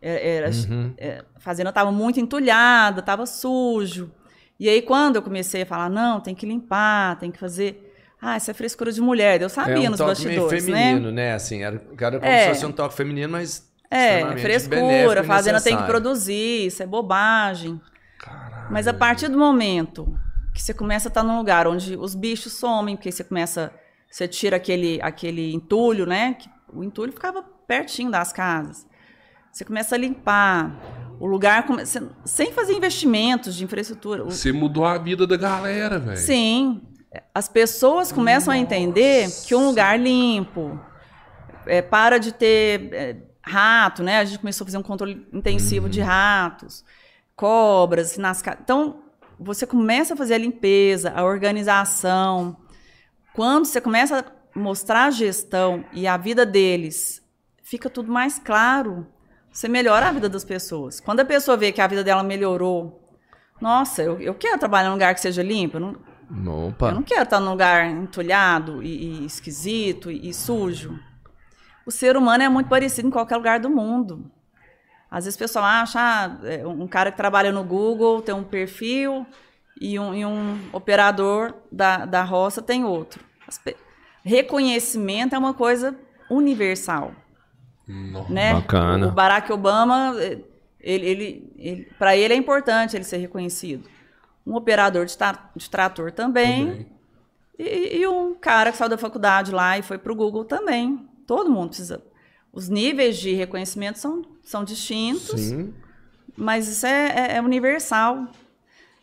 Speaker 1: É, era, uhum. É, a fazenda estava muito entulhada, estava sujo. E aí, quando eu comecei a falar, não, tem que limpar, tem que fazer. Ah, isso é frescura de mulher. Eu sabia
Speaker 3: é um
Speaker 1: nos
Speaker 3: toque
Speaker 1: bastidores,
Speaker 3: meio feminino, né? né? Assim, era, era como é. se fosse um toque feminino, mas.
Speaker 1: É, frescura, a fazenda tem que produzir, isso é bobagem.
Speaker 2: Caralho.
Speaker 1: Mas a partir do momento que você começa a estar num lugar onde os bichos somem, porque você começa você tira aquele, aquele entulho, né? O entulho ficava pertinho das casas. Você começa a limpar o lugar, sem fazer investimentos de infraestrutura.
Speaker 2: Você mudou a vida da galera, velho.
Speaker 1: Sim. as pessoas começam a entender que um lugar limpo, é, para de ter é, rato, né? A gente começou a fazer um controle intensivo de ratos, cobras, nas Então, você começa a fazer a limpeza, a organização. Quando você começa a mostrar a gestão e a vida deles, fica tudo mais claro. Você melhora a vida das pessoas. Quando a pessoa vê que a vida dela melhorou, nossa, eu, eu quero trabalhar num lugar que seja limpo. Eu não,
Speaker 3: Opa.
Speaker 1: eu não quero estar num lugar entulhado e, e esquisito e, e sujo. O ser humano é muito parecido em qualquer lugar do mundo. Às vezes o pessoal acha, ah, é, um cara que trabalha no Google tem um perfil e um, e um operador da, da roça tem outro. Reconhecimento é uma coisa universal. Né?
Speaker 3: Bacana.
Speaker 1: O Barack Obama, ele, ele, ele para ele é importante ele ser reconhecido. Um operador de, tra de trator também. também. E, e, um cara que saiu da faculdade lá e foi para o Google também. Todo mundo precisa. Os níveis de reconhecimento são, são distintos, Sim. mas isso é, é, é universal.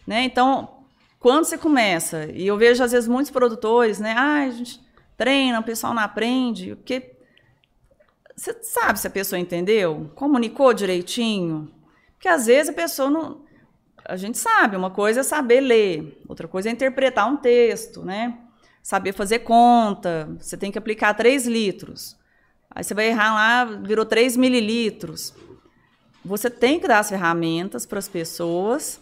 Speaker 1: Né? Então, quando você começa, e eu vejo às vezes muitos produtores, né? Ah, a gente treina, o pessoal não aprende, porque você sabe se a pessoa entendeu? Comunicou direitinho? Porque às vezes a pessoa não. A gente sabe, uma coisa é saber ler, outra coisa é interpretar um texto, né? saber fazer conta, você tem que aplicar 3 litros. Aí você vai errar lá, virou 3 mililitros. Você tem que dar as ferramentas para as pessoas,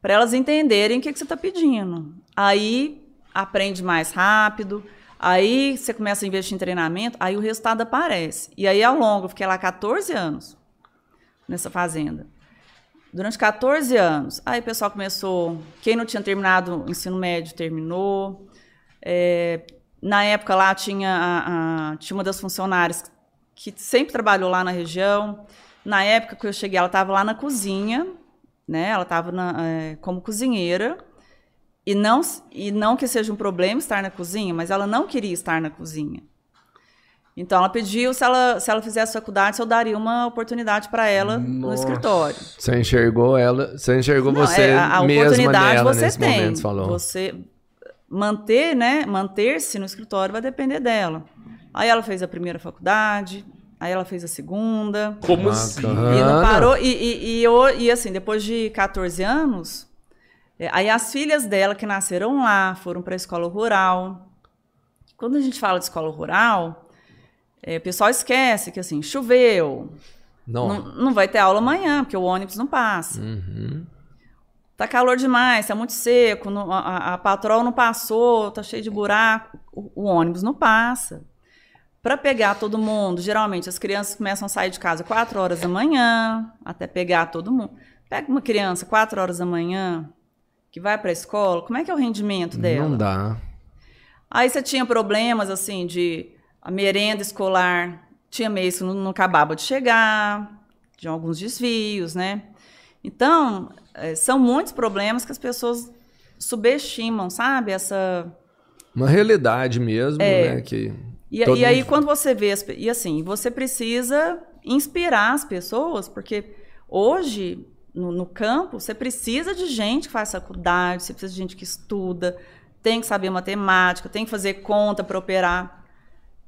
Speaker 1: para elas entenderem o que, que você está pedindo. Aí aprende mais rápido, aí você começa a investir em treinamento, aí o resultado aparece. E aí, ao longo, eu fiquei lá 14 anos nessa fazenda. Durante 14 anos, aí o pessoal começou. Quem não tinha terminado o ensino médio terminou. É, na época lá tinha, a, a, tinha uma das funcionárias que sempre trabalhou lá na região. Na época que eu cheguei, ela estava lá na cozinha, né? Ela estava é, como cozinheira. E não, e não que seja um problema estar na cozinha, mas ela não queria estar na cozinha. Então ela pediu se ela, se ela fizesse faculdade, se eu daria uma oportunidade para ela Nossa. no escritório.
Speaker 3: Você enxergou ela, você enxergou não, você é, a, a mesma oportunidade nela você nesse tem. momento, falou.
Speaker 1: Você manter, né, manter-se no escritório vai depender dela. Aí ela fez a primeira faculdade, aí ela fez a segunda.
Speaker 2: Como assim?
Speaker 1: E não parou. E, e, e, e, assim, depois de 14 anos, é, aí as filhas dela que nasceram lá foram para a escola rural. Quando a gente fala de escola rural, é, o pessoal esquece que assim, choveu. Não. não. Não, vai ter aula amanhã, porque o ônibus não passa. Uhum. Tá calor demais, tá muito seco, no, a, a, patrol não passou, tá cheio de buraco, o, o ônibus não passa. Para pegar todo mundo, geralmente as crianças começam a sair de casa 4 horas da manhã, até pegar todo mundo. Pega uma criança 4 horas da manhã, que vai para a escola, como é que é o rendimento dela?
Speaker 3: Não dá.
Speaker 1: Aí você tinha problemas assim de a merenda escolar, tinha mês que não, não acabava de chegar, de alguns desvios, né? Então, é, são muitos problemas que as pessoas subestimam, sabe? Essa.
Speaker 3: Uma realidade mesmo,
Speaker 1: é.
Speaker 3: né? Que
Speaker 1: e, e aí, quando você vê. As, e assim, você precisa inspirar as pessoas, porque hoje, no, no, campo, você precisa de gente que faz faculdade, você precisa de gente que estuda, tem que saber matemática, tem que fazer conta para operar.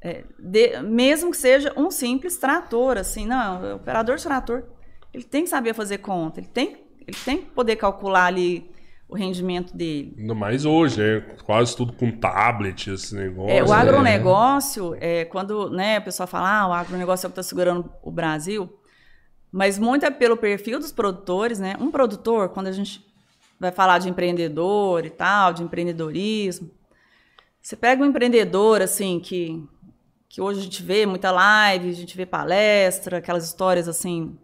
Speaker 1: É, de, mesmo que seja um simples trator, assim, não, operador de trator, ele tem que saber fazer conta, ele tem ele tem que poder calcular ali o rendimento dele.
Speaker 2: Ainda mais hoje, né? Quase tudo com tablet, esse negócio.
Speaker 1: É, o agronegócio, é, quando né, a pessoa fala, ah, o agronegócio é o que está segurando o Brasil, mas muito é pelo perfil dos produtores, né? Um produtor, quando a gente vai falar de empreendedor e tal, de empreendedorismo, você pega um empreendedor, assim, que, que hoje a gente vê muita live, a gente vê palestra, aquelas histórias, assim,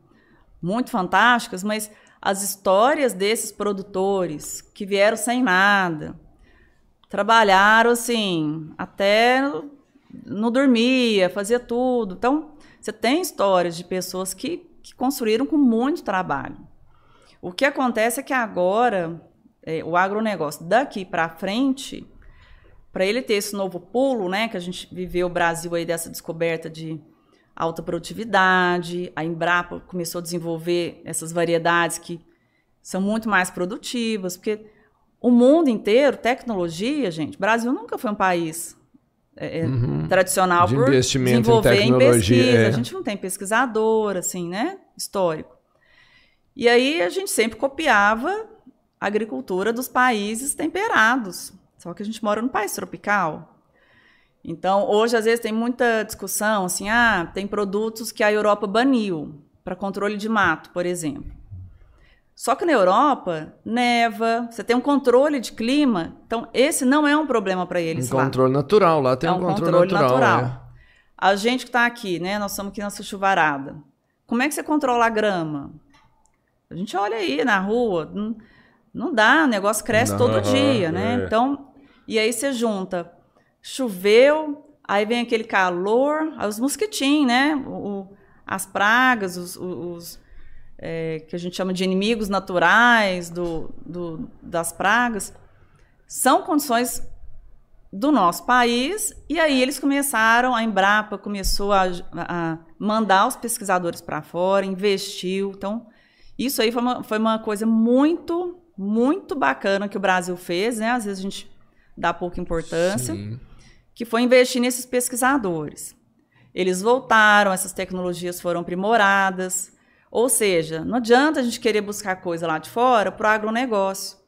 Speaker 1: muito fantásticas, mas as histórias desses produtores que vieram sem nada, trabalharam assim, até não dormia, fazia tudo. Então, você tem histórias de pessoas que, que construíram com muito trabalho. O que acontece é que agora, é, o agronegócio daqui para frente, para ele ter esse novo pulo, né, que a gente viveu o Brasil aí dessa descoberta de alta produtividade. A Embrapa começou a desenvolver essas variedades que são muito mais produtivas, porque o mundo inteiro, tecnologia, gente, Brasil nunca foi um país é, é
Speaker 3: Uhum.
Speaker 1: tradicional
Speaker 3: De
Speaker 1: por
Speaker 3: investimento em
Speaker 1: desenvolver em,
Speaker 3: tecnologia,
Speaker 1: pesquisa.
Speaker 3: é.
Speaker 1: A gente não tem pesquisador, assim, né? Histórico. E aí a gente sempre copiava a agricultura dos países temperados. Só que a gente mora num país tropical. Então, hoje, às vezes, tem muita discussão, assim, ah, tem produtos que a Europa baniu para controle de mato, por exemplo. Só que na Europa, neva, você tem um controle de clima, então esse não é um problema para eles
Speaker 3: Um
Speaker 1: lá.
Speaker 3: controle natural, lá tem
Speaker 1: É
Speaker 3: um,
Speaker 1: um
Speaker 3: controle,
Speaker 1: controle
Speaker 3: natural.
Speaker 1: natural. A gente que está aqui, né? Nós estamos aqui nessa chuvarada. Como é que você controla a grama? A gente olha aí na rua, não, não dá, o negócio cresce
Speaker 2: Não,
Speaker 1: todo
Speaker 2: aham,
Speaker 1: dia, né?
Speaker 2: é.
Speaker 1: Então, e aí você junta, choveu, aí vem aquele calor, os mosquitinhos, né? O- as pragas, os, os- é, que a gente chama de inimigos naturais do, do- das pragas, são condições do nosso país, e aí eles começaram, a Embrapa começou a, a mandar os pesquisadores para fora, investiu. Então, isso aí foi uma, foi uma coisa muito, muito bacana que o Brasil fez, né? Às vezes a gente dá pouca importância,
Speaker 3: Sim.
Speaker 1: Que foi investir nesses pesquisadores. Eles voltaram, essas tecnologias foram aprimoradas. Ou seja, não adianta a gente querer buscar coisa lá de fora para o agronegócio.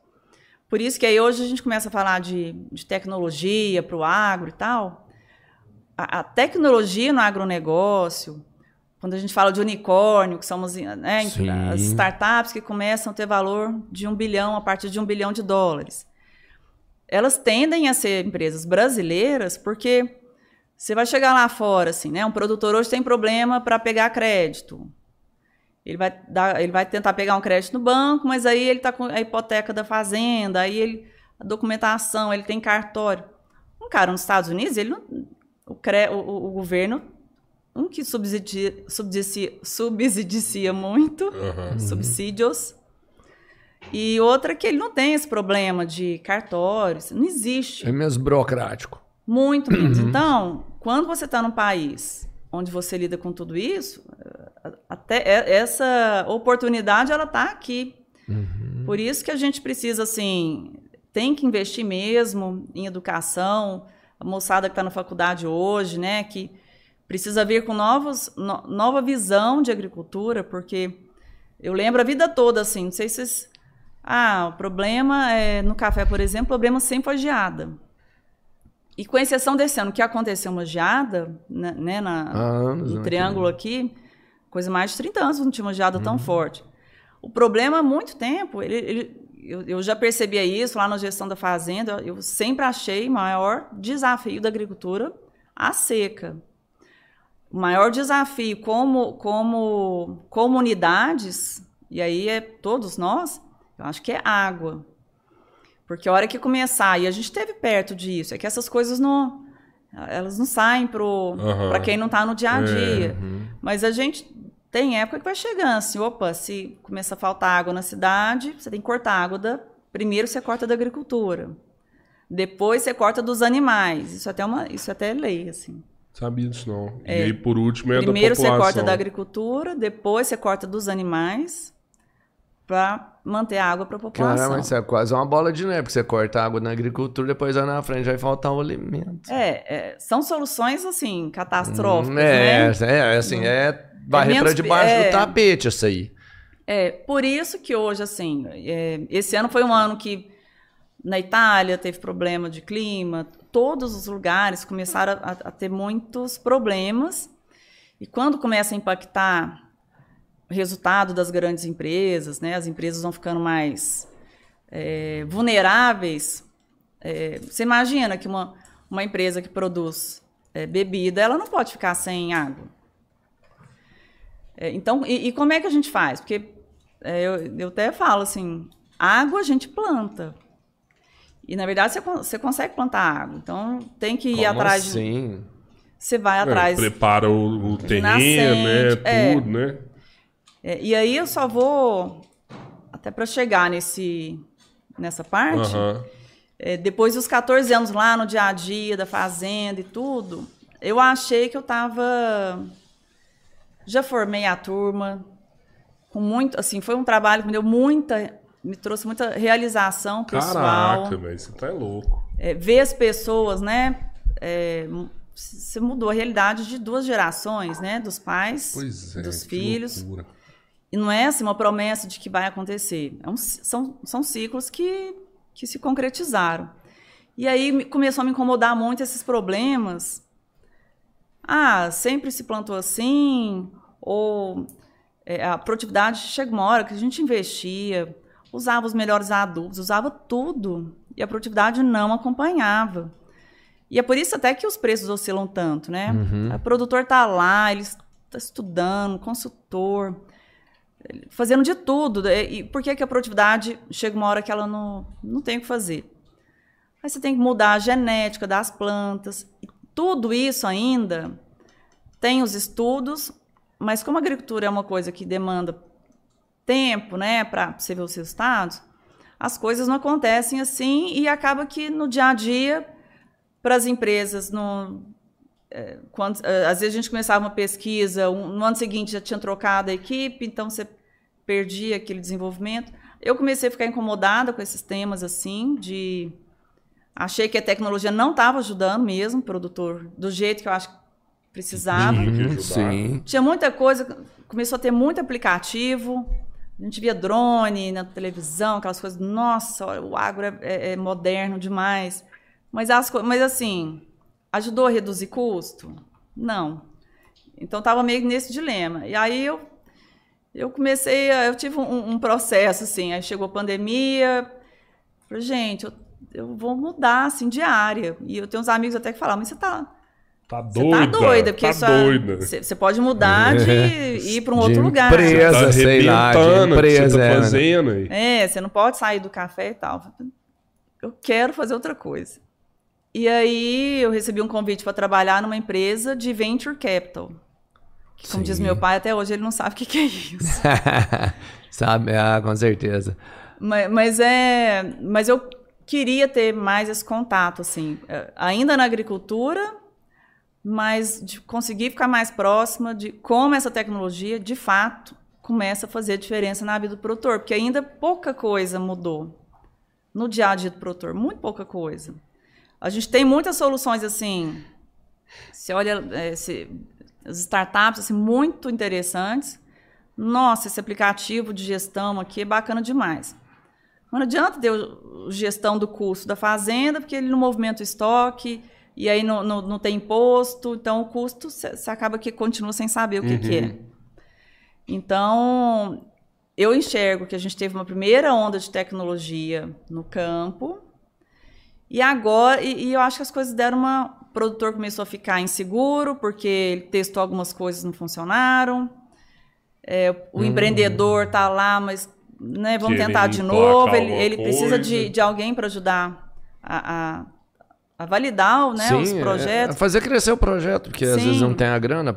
Speaker 1: Por isso que aí hoje a gente começa a falar de, de tecnologia para o agro e tal. A, a tecnologia no agronegócio, quando a gente fala de unicórnio, que são as, né, as startups que começam a ter valor de um bilhão, a partir de um bilhão de dólares. Elas tendem a ser empresas brasileiras porque você vai chegar lá fora, assim, né? Um produtor hoje tem problema para pegar crédito. Ele vai, dar, ele vai tentar pegar um crédito no banco, mas aí ele está com a hipoteca da fazenda, aí ele, a documentação, ele tem cartório. Um cara nos Estados Unidos, ele não, o, cre, o, o governo, um que subsidia, subsidia, subsidia muito,
Speaker 2: Aham.
Speaker 1: subsídios, e outra que ele não tem esse problema de cartório, isso não existe.
Speaker 3: É mesmo burocrático.
Speaker 1: Muito menos. Então, quando você está num país onde você lida com tudo isso, até e- essa oportunidade ela está aqui. Por isso que a gente precisa assim, tem que investir mesmo em educação. A moçada que está na faculdade hoje, né, que precisa vir com novos, no- nova visão de agricultura, porque eu lembro a vida toda assim, não sei se vocês ah, o problema é no café, por exemplo, o problema sempre foi geada. E com exceção desse ano que aconteceu uma geada, né, né, na,
Speaker 3: anos,
Speaker 1: no triângulo aqui, coisa mais de 30 anos não tinha uma geada tão forte. O problema há muito tempo, ele, ele- eu, eu já percebia isso lá na gestão da fazenda, eu sempre achei o maior desafio da agricultura a seca. O maior desafio como, como comunidades, e aí é todos nós, eu acho que é água. Porque a hora que começar, e a gente esteve perto disso, é que essas coisas não. Elas não saem para
Speaker 2: Aham.
Speaker 1: quem não está no dia a dia.
Speaker 3: Uhum.
Speaker 1: Mas a gente tem época que vai chegando assim, opa, se começa a faltar água na cidade, você tem que cortar água da. Primeiro você corta da agricultura. Depois você corta dos animais. Isso até é uma, isso até é lei, assim.
Speaker 2: Sabia disso não. E aí, por último, é
Speaker 1: Primeiro
Speaker 2: da
Speaker 1: você
Speaker 2: população.
Speaker 1: corta da agricultura, depois você corta dos animais para manter a água para a população.
Speaker 3: Cara, mas isso é quase uma bola de neve, porque você corta água na agricultura, depois lá na frente vai faltar o alimento.
Speaker 1: É, é, são soluções assim catastróficas,
Speaker 3: Hum, é,
Speaker 1: né?
Speaker 3: é, assim, é varrer
Speaker 1: menos-
Speaker 3: debaixo
Speaker 1: é.
Speaker 3: do tapete isso aí.
Speaker 1: É, por isso que hoje, assim, é, esse ano foi um ano que na Itália teve problema de clima, todos os lugares começaram a, a ter muitos problemas, e quando começa a impactar resultado das grandes empresas, né, as empresas vão ficando mais é, vulneráveis. É, você imagina que uma, uma empresa que produz é, bebida, ela não pode ficar sem água. É, então, e, e como é que a gente faz? Porque é, eu, eu até falo assim, água a gente planta. E na verdade você, você consegue plantar água. Então tem que ir
Speaker 3: Como
Speaker 1: atrás de.
Speaker 3: assim?
Speaker 1: Você vai
Speaker 2: É,
Speaker 1: atrás.
Speaker 2: prepara o, o terreno,
Speaker 1: nascente,
Speaker 2: né? Tudo, né?
Speaker 1: É, e aí eu só vou até para chegar nesse nessa parte.
Speaker 2: Aham.
Speaker 1: É, depois dos 14 anos lá no dia a dia da fazenda e tudo, eu achei que eu tava já formei a turma com muito, assim, foi um trabalho que me deu muita me trouxe muita realização pessoal.
Speaker 2: Caraca, velho, você tá louco.
Speaker 1: É, ver as pessoas, né? É, você mudou a realidade de duas gerações, né? Dos pais,
Speaker 2: é.
Speaker 1: dos filhos.
Speaker 2: loucura.
Speaker 1: E não é assim uma promessa de que vai acontecer. É um- são, são ciclos que, que se concretizaram. E aí me- começou a me incomodar muito esses problemas. Ah, sempre se plantou assim, ou é, a produtividade chega uma hora que a gente investia, usava os melhores adubos, usava tudo, e a produtividade não acompanhava. E é por isso até que os preços oscilam tanto, né? O produtor está lá, ele está estudando, consultor, fazendo de tudo. E por que, que a produtividade chega uma hora que ela não, não tem o que fazer? Aí você tem que mudar a genética das plantas. Tudo isso ainda tem os estudos, mas como a agricultura é uma coisa que demanda tempo, né, para você ver os resultados, as coisas não acontecem assim e acaba que no dia a dia, para as empresas, no, é, quando, é, às vezes a gente começava uma pesquisa, um- no ano seguinte já tinha trocado a equipe, então você perdia aquele desenvolvimento. Eu comecei a ficar incomodada com esses temas assim, de achei que a tecnologia não estava ajudando mesmo o produtor do jeito que eu acho que precisava.
Speaker 3: Sim.
Speaker 1: Tinha muita coisa, começou a ter muito aplicativo. A gente via drone na televisão, aquelas coisas. Nossa, o agro é, é- é moderno demais. Mas, as, mas assim, ajudou a reduzir custo? Não. Então estava meio nesse dilema. E aí eu, eu comecei, a- eu tive um, um processo assim. Aí chegou a pandemia. Falei, gente, eu, eu vou mudar assim de área. E eu tenho uns amigos até que falaram, mas você tá
Speaker 2: Tá
Speaker 1: você
Speaker 2: doida.
Speaker 1: tá doida, porque
Speaker 2: tá doida.
Speaker 1: Você você pode mudar de ir para um
Speaker 3: De
Speaker 1: outro lugar.
Speaker 3: empresa.
Speaker 2: tá
Speaker 3: sei lá, de empresa,
Speaker 2: você
Speaker 3: é,
Speaker 2: tá
Speaker 3: né?
Speaker 2: fazendo aí.
Speaker 1: É, você não pode sair do café e tal. Eu quero fazer outra coisa. E aí eu recebi um convite para trabalhar numa empresa de venture capital. Que, como diz
Speaker 3: Sim.
Speaker 1: meu pai, até hoje ele não sabe o que, que é isso. [laughs]
Speaker 3: Sabe? Ah, com certeza.
Speaker 1: mas, mas é, mas eu queria ter mais esse contato, assim, eh, ainda na agricultura, mas de conseguir ficar mais próxima de como essa tecnologia, de fato, começa a fazer diferença na vida do produtor, porque ainda pouca coisa mudou no dia a dia do produtor, muito pouca coisa. A gente tem muitas soluções assim, você olha eh, se- as startups assim, muito interessantes. Nossa, esse aplicativo de gestão aqui é bacana demais. Mas não adianta ter gestão do custo da fazenda, porque ele não movimenta o estoque, e aí não, não, não tem imposto, então o custo você acaba que continua sem saber o que, que é. Então, eu enxergo que a gente teve uma primeira onda de tecnologia no campo, e agora, e, e eu acho que as coisas deram uma. O produtor começou a ficar inseguro, porque ele testou algumas coisas não funcionaram. É, o empreendedor está lá, mas né, vamos
Speaker 2: Querendo
Speaker 1: tentar de novo. Ele, ele precisa de, de alguém para ajudar a, a, a validar né, os
Speaker 3: Sim,
Speaker 1: projetos.
Speaker 3: é fazer crescer o projeto, porque às
Speaker 1: Sim.
Speaker 3: vezes não tem a grana.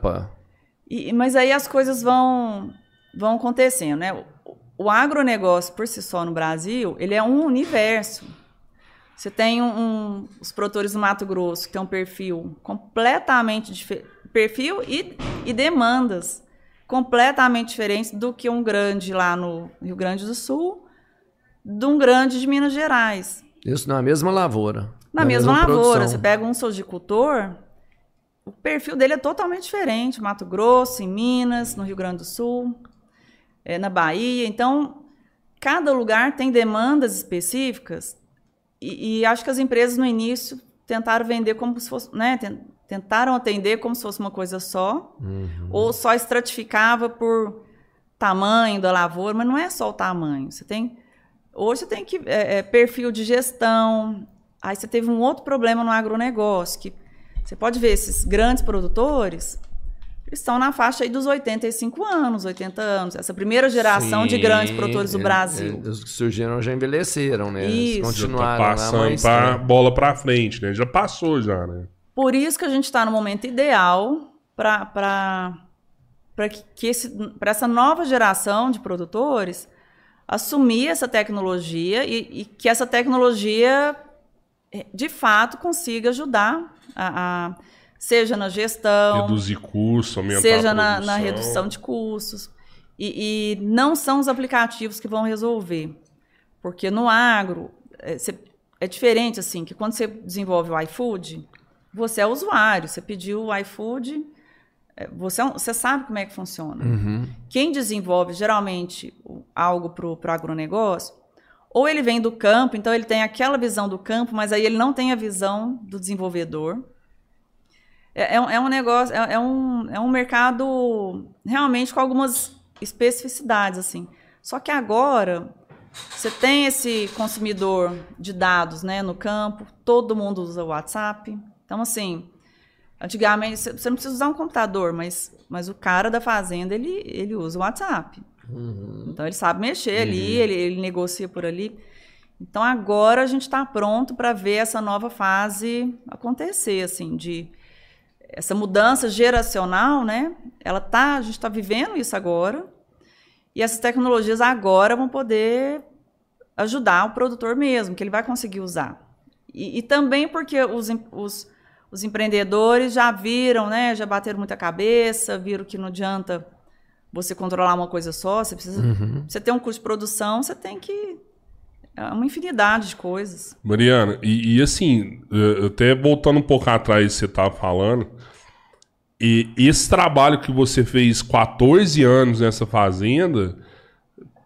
Speaker 1: E- mas aí as coisas vão, vão acontecendo, né? O, o agronegócio por si só no Brasil, ele é um universo. Você tem um, um- os produtores do Mato Grosso que tem um perfil completamente diferente, perfil e, e demandas completamente diferentes do que um grande lá no Rio Grande do Sul, de um grande de Minas Gerais.
Speaker 3: Isso na mesma lavoura.
Speaker 1: Na mesma, lavoura,
Speaker 3: produção.
Speaker 1: você pega um sojicultor, o perfil dele é totalmente diferente. Mato Grosso, em Minas, no Rio Grande do Sul, é, na Bahia. Então, cada lugar tem demandas específicas e, e acho que as empresas no início tentaram vender como se fosse, né, ten- tentaram atender como se fosse uma coisa só,
Speaker 3: Uhum.
Speaker 1: ou só estratificava por tamanho da lavoura, mas não é só o tamanho. Você tem hoje você tem que é, é, perfil de gestão. Aí você teve um outro problema no agronegócio que você pode ver esses grandes produtores estão na faixa aí dos 85 anos, 80 anos. Essa primeira geração de
Speaker 3: Sim,
Speaker 1: grandes produtores do
Speaker 3: é,
Speaker 1: Brasil.
Speaker 3: é, os que surgiram já envelheceram, né? Eles
Speaker 1: Isso.
Speaker 2: Já tá
Speaker 3: Continuaram
Speaker 2: passando
Speaker 3: mais
Speaker 2: pra bola pra frente, né? Já passou já, né?
Speaker 1: Por isso que a gente está no momento ideal para que, que esse- pra essa nova geração de produtores assumir essa tecnologia e, e que essa tecnologia, eh, de fato, consiga ajudar, a, a- seja na gestão,
Speaker 2: Reduzir custo, aumentar
Speaker 1: seja
Speaker 2: a
Speaker 1: na, na redução de custos. E, e não são os aplicativos que vão resolver. Porque no agro, é, cê- é diferente, assim, que quando você desenvolve o iFood, você é usuário, você pediu o iFood, é, você, é um- você sabe como é que funciona.
Speaker 3: Uhum.
Speaker 1: Quem desenvolve, geralmente, algo para o agronegócio, ou ele vem do campo, então ele tem aquela visão do campo, mas aí ele não tem a visão do desenvolvedor. É, é um- é um negócio, é, é um, é um mercado realmente com algumas especificidades, assim. Só que agora, você tem esse consumidor de dados né, no campo, todo mundo usa o WhatsApp. Então, assim, antigamente você não precisa usar um computador, mas, mas o cara da fazenda, ele, ele usa o WhatsApp. Então, ele sabe mexer ali, ele, ele negocia por ali. Então, agora a gente está pronto para ver essa nova fase acontecer, assim, de essa mudança geracional, né? Ela tá, a gente está vivendo isso agora, e essas tecnologias agora vão poder ajudar o produtor mesmo, que ele vai conseguir usar. E, e também porque os, os, os empreendedores já viram, né? Já bateram muita cabeça, viram que não adianta você controlar uma coisa só, você precisa. Você tem um custo de produção, você tem que. É uma infinidade de coisas.
Speaker 2: Mariana, e, e assim, até voltando um pouco atrás você estava falando, e esse trabalho que você fez 14 anos nessa fazenda,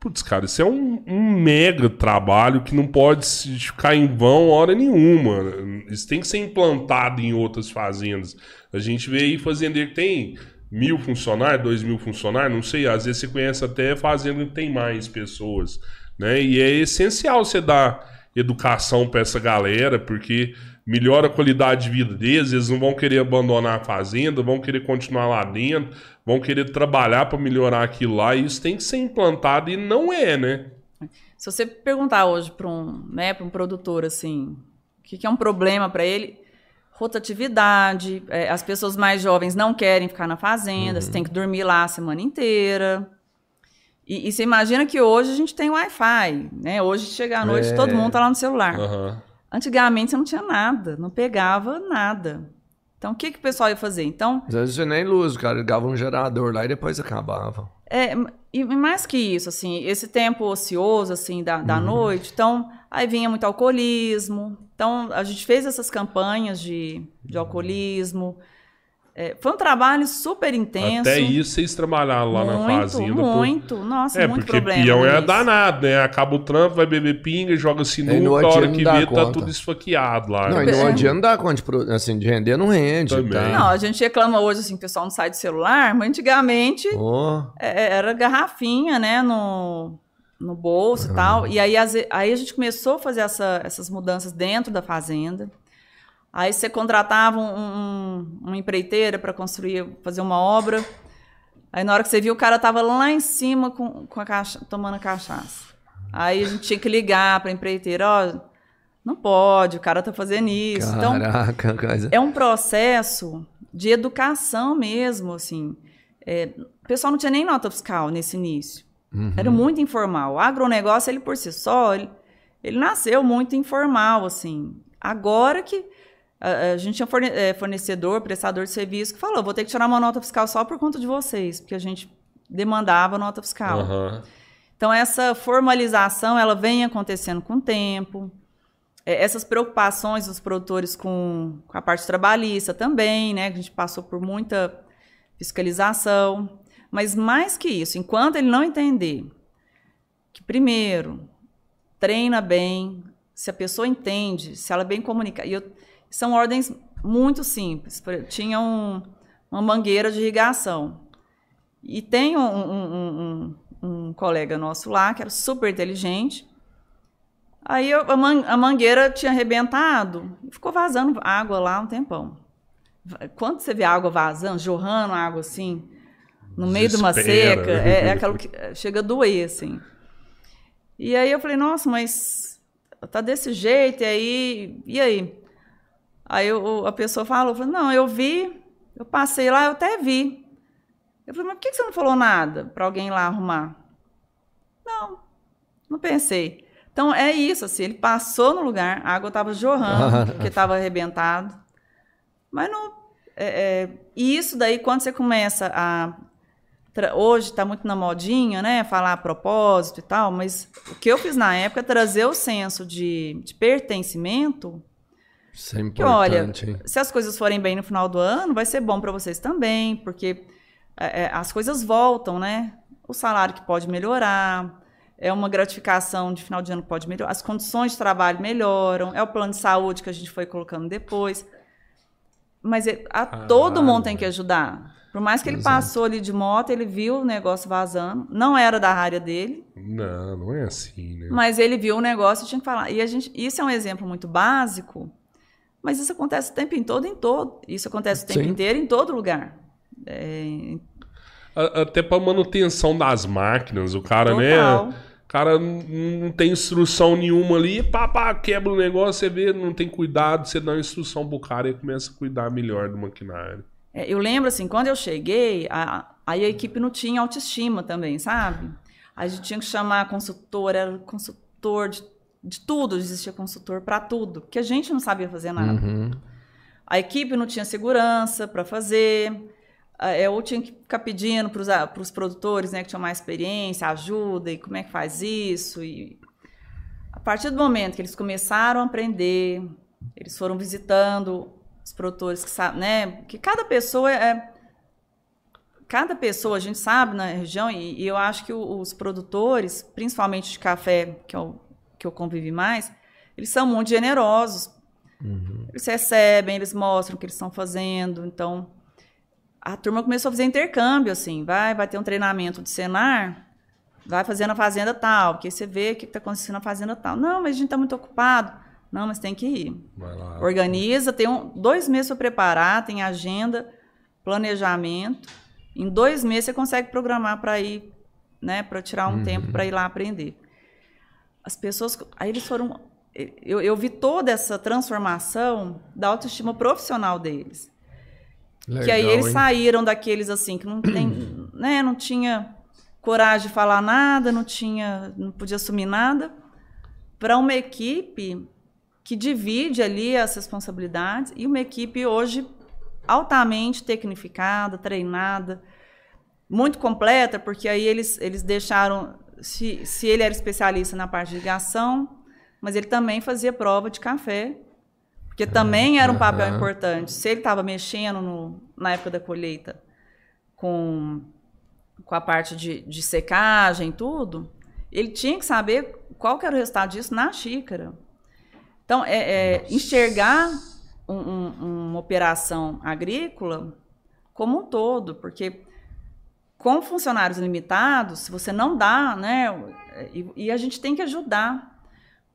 Speaker 2: putz, cara, isso é um, um mega trabalho que não pode ficar em vão hora nenhuma. Isso tem que ser implantado em outras fazendas. A gente vê aí fazendeiro que tem mil funcionários, dois mil funcionários, não sei, às vezes você conhece até fazenda que tem mais pessoas, né? E é essencial você dar educação para essa galera, porque melhora a qualidade de vida deles, eles não vão querer abandonar a fazenda, vão querer continuar lá dentro, vão querer trabalhar para melhorar aquilo lá, e isso tem que ser implantado e não é, né?
Speaker 1: Se você perguntar hoje para um, né, para um produtor assim, o que, que é um problema para ele, rotatividade, é, as pessoas mais jovens não querem ficar na fazenda, você tem que dormir lá a semana inteira. E, e você imagina que hoje a gente tem Wi-Fi, né? Hoje chega à noite
Speaker 3: É.
Speaker 1: todo mundo tá lá no celular.
Speaker 2: Aham.
Speaker 1: Antigamente você não tinha nada, não pegava nada. Então o que, que o pessoal ia fazer? Então
Speaker 3: Às vezes nem luz, o cara ligava um gerador lá e depois acabava.
Speaker 1: É, e mais que isso, assim, esse tempo ocioso, assim, da, da noite, então, aí vinha muito alcoolismo, então, a gente fez essas campanhas de, de alcoolismo, É, foi um trabalho super intenso.
Speaker 2: Até isso vocês trabalharam lá na
Speaker 1: muito,
Speaker 2: fazenda. por-
Speaker 1: Muito, nossa,
Speaker 2: É,
Speaker 1: muito
Speaker 2: porque
Speaker 1: problema.
Speaker 2: peão é danado, né? Acaba o trampo, vai beber pinga, joga sinuca, a hora
Speaker 3: não
Speaker 2: que
Speaker 3: dá
Speaker 2: vê, tá
Speaker 3: conta.
Speaker 2: tudo esfaqueado lá.
Speaker 3: Não,
Speaker 2: né?
Speaker 3: e no
Speaker 1: É.
Speaker 3: dia não dá conta de pro- assim, de render, não rende.
Speaker 2: Também.
Speaker 3: Tá?
Speaker 1: Não, a gente reclama hoje, assim, que o pessoal não sai do celular, mas antigamente é, era garrafinha, né, no, no bolso e tal. E aí, aí a gente começou a fazer essa- essas mudanças dentro da fazenda. Aí você contratava um, um- uma empreiteira para construir, fazer uma obra. Aí na hora que você viu, o cara tava lá em cima com, com a cacha, tomando a cachaça. Aí a gente tinha que ligar para a empreiteira, ó, não pode, o cara tá fazendo isso. Então,
Speaker 3: caraca, [laughs] coisa.
Speaker 1: é um processo de educação mesmo, assim. É, o pessoal não tinha nem nota fiscal nesse início.
Speaker 3: Uhum.
Speaker 1: Era muito informal. O agronegócio, ele por si só, ele, ele nasceu muito informal, assim. Agora que a, a gente tinha forne- eh, fornecedor, prestador de serviço, que falou, vou ter que tirar uma nota fiscal só por conta de vocês, porque a gente demandava nota fiscal.
Speaker 2: Aham.
Speaker 1: Então, essa formalização, ela vem acontecendo com o tempo. É, Essas preocupações dos produtores com, com a parte trabalhista também, né? Que a gente passou por muita fiscalização. Mas mais que isso, enquanto ele não entender que, primeiro, treina bem, se a pessoa entende, se ela é bem comunica. E eu- são ordens muito simples. Tinha um- uma mangueira de irrigação. E tem um, um- um- um- colega nosso lá que era super inteligente. Aí eu- a, man- a mangueira tinha arrebentado e ficou vazando água lá um tempão. Quando você vê água vazando, jorrando água assim, no meio de uma
Speaker 2: Desespera.
Speaker 1: seca, é, é aquilo que [laughs] é, chega a doer, assim. E aí eu falei, nossa, mas tá desse jeito, e aí, e aí? Aí o- a pessoa falou, eu falei, não, eu vi, eu passei lá, eu até vi. Eu falei, mas por que você não falou nada para alguém lá arrumar? Não, não pensei. Então é isso, assim, ele passou no lugar, a água estava jorrando, [laughs] porque estava arrebentado. Mas não. é, é, e isso daí, quando você começa a hoje está muito na modinha, né? Falar a propósito e tal, mas o que eu fiz na época é trazer o senso de, de pertencimento.
Speaker 3: Isso é importante.
Speaker 1: Que, olha, se as coisas forem bem no final do ano, vai ser bom para vocês também, porque é, é, as coisas voltam, né? O salário que pode melhorar, é uma gratificação de final de ano que pode melhorar, as condições de trabalho melhoram, é o plano de saúde que a gente foi colocando depois. Mas é, a, ah, todo mundo tem que ajudar. Por mais que ele Exato. passou ali de moto, ele viu o negócio vazando. Não era da área dele.
Speaker 2: Não, não é assim, né?
Speaker 1: Mas ele viu o negócio e tinha que falar. E a gente, isso é um exemplo muito básico, mas isso acontece o tempo em todo, em todo. Isso acontece o tempo Sim. inteiro, em todo lugar. É...
Speaker 2: Até para manutenção das máquinas, o cara, né? Total. né? O cara não tem instrução nenhuma ali, pá, pá, quebra o negócio, você vê, não tem cuidado, você dá uma instrução pro cara e começa a cuidar melhor do maquinário.
Speaker 1: É, eu lembro assim, quando eu cheguei, a, aí a equipe não tinha autoestima também, sabe? A gente tinha que chamar consultor, era consultor de, de tudo, existia consultor para tudo, porque a gente não sabia fazer nada. Uhum. A equipe não tinha segurança para fazer, eu tinha que ficar pedindo para os produtores né, que tinham mais experiência, ajuda, e como é que faz isso. E a partir do momento que eles começaram a aprender, eles foram visitando os produtores que sabem, né? Que cada pessoa é. Cada pessoa, a gente sabe na região, e, e eu acho que os produtores, principalmente de café, que eu, que eu convivi mais, eles são muito generosos. Uhum. Eles recebem, eles mostram o que eles estão fazendo. Então, a turma começou a fazer intercâmbio, assim. Vai, vai ter um treinamento de Senar, vai fazer na fazenda tal, porque você vê o que está acontecendo na fazenda tal. Não, mas a gente está muito ocupado. Não, mas tem que ir. Organiza, tem um, dois meses para preparar, tem agenda, planejamento. Em dois meses você consegue programar para ir, né, para tirar um uhum. tempo para ir lá aprender. As pessoas, aí eles foram, eu, eu vi toda essa transformação da autoestima profissional deles. Legal, que aí eles hein? saíram daqueles assim que não tem, [clears throat] né, não tinha coragem de falar nada, não tinha, não podia assumir nada, para uma equipe que divide ali as responsabilidades e uma equipe hoje altamente tecnificada, treinada, muito completa, porque aí eles, eles deixaram, se, se ele era especialista na parte de irrigação, mas ele também fazia prova de café, porque também era um papel uhum. importante. Se ele estava mexendo no, na época da colheita com, com a parte de, de secagem e tudo, ele tinha que saber qual que era o resultado disso na xícara. Então, é, é enxergar um, um, uma operação agrícola como um todo, porque com funcionários limitados, se você não dá, né, e, e, a gente tem que ajudar,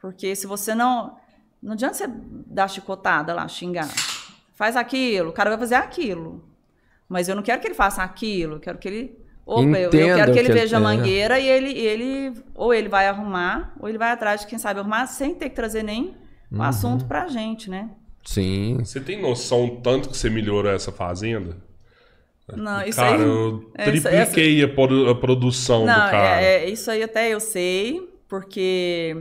Speaker 1: porque se você não, não adianta você dar chicotada lá, xingar, faz aquilo, o cara vai fazer aquilo, mas eu não quero que ele faça aquilo, eu quero que ele Opa, eu, eu, quero que ele que veja ele... a mangueira e ele, ele ou ele vai arrumar, ou ele vai atrás de quem sabe arrumar sem ter que trazer nem um uhum. assunto pra gente, né?
Speaker 3: Sim.
Speaker 2: Você tem noção tanto que você melhorou essa fazenda?
Speaker 1: Não, isso
Speaker 2: cara,
Speaker 1: aí.
Speaker 2: eu tripliquei essa... a, produção
Speaker 1: Não,
Speaker 2: do cara.
Speaker 1: É, é, isso aí até eu sei, porque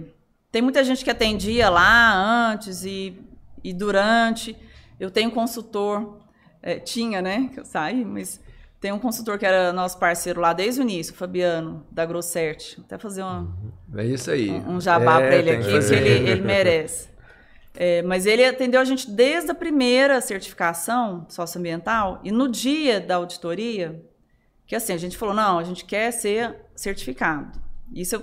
Speaker 1: tem muita gente que atendia lá antes e, e durante. Eu tenho um consultor, é, tinha, né? Que eu saí, mas tem um consultor que era nosso parceiro lá desde o início, o Fabiano, da Grossert. Até fazer uma,
Speaker 3: é isso aí.
Speaker 1: um, um jabá é, para ele aqui, que ele, ele merece. É, mas ele atendeu a gente desde a primeira certificação socioambiental e no dia da auditoria, que assim, a gente falou, não, a gente quer ser certificado. Isso,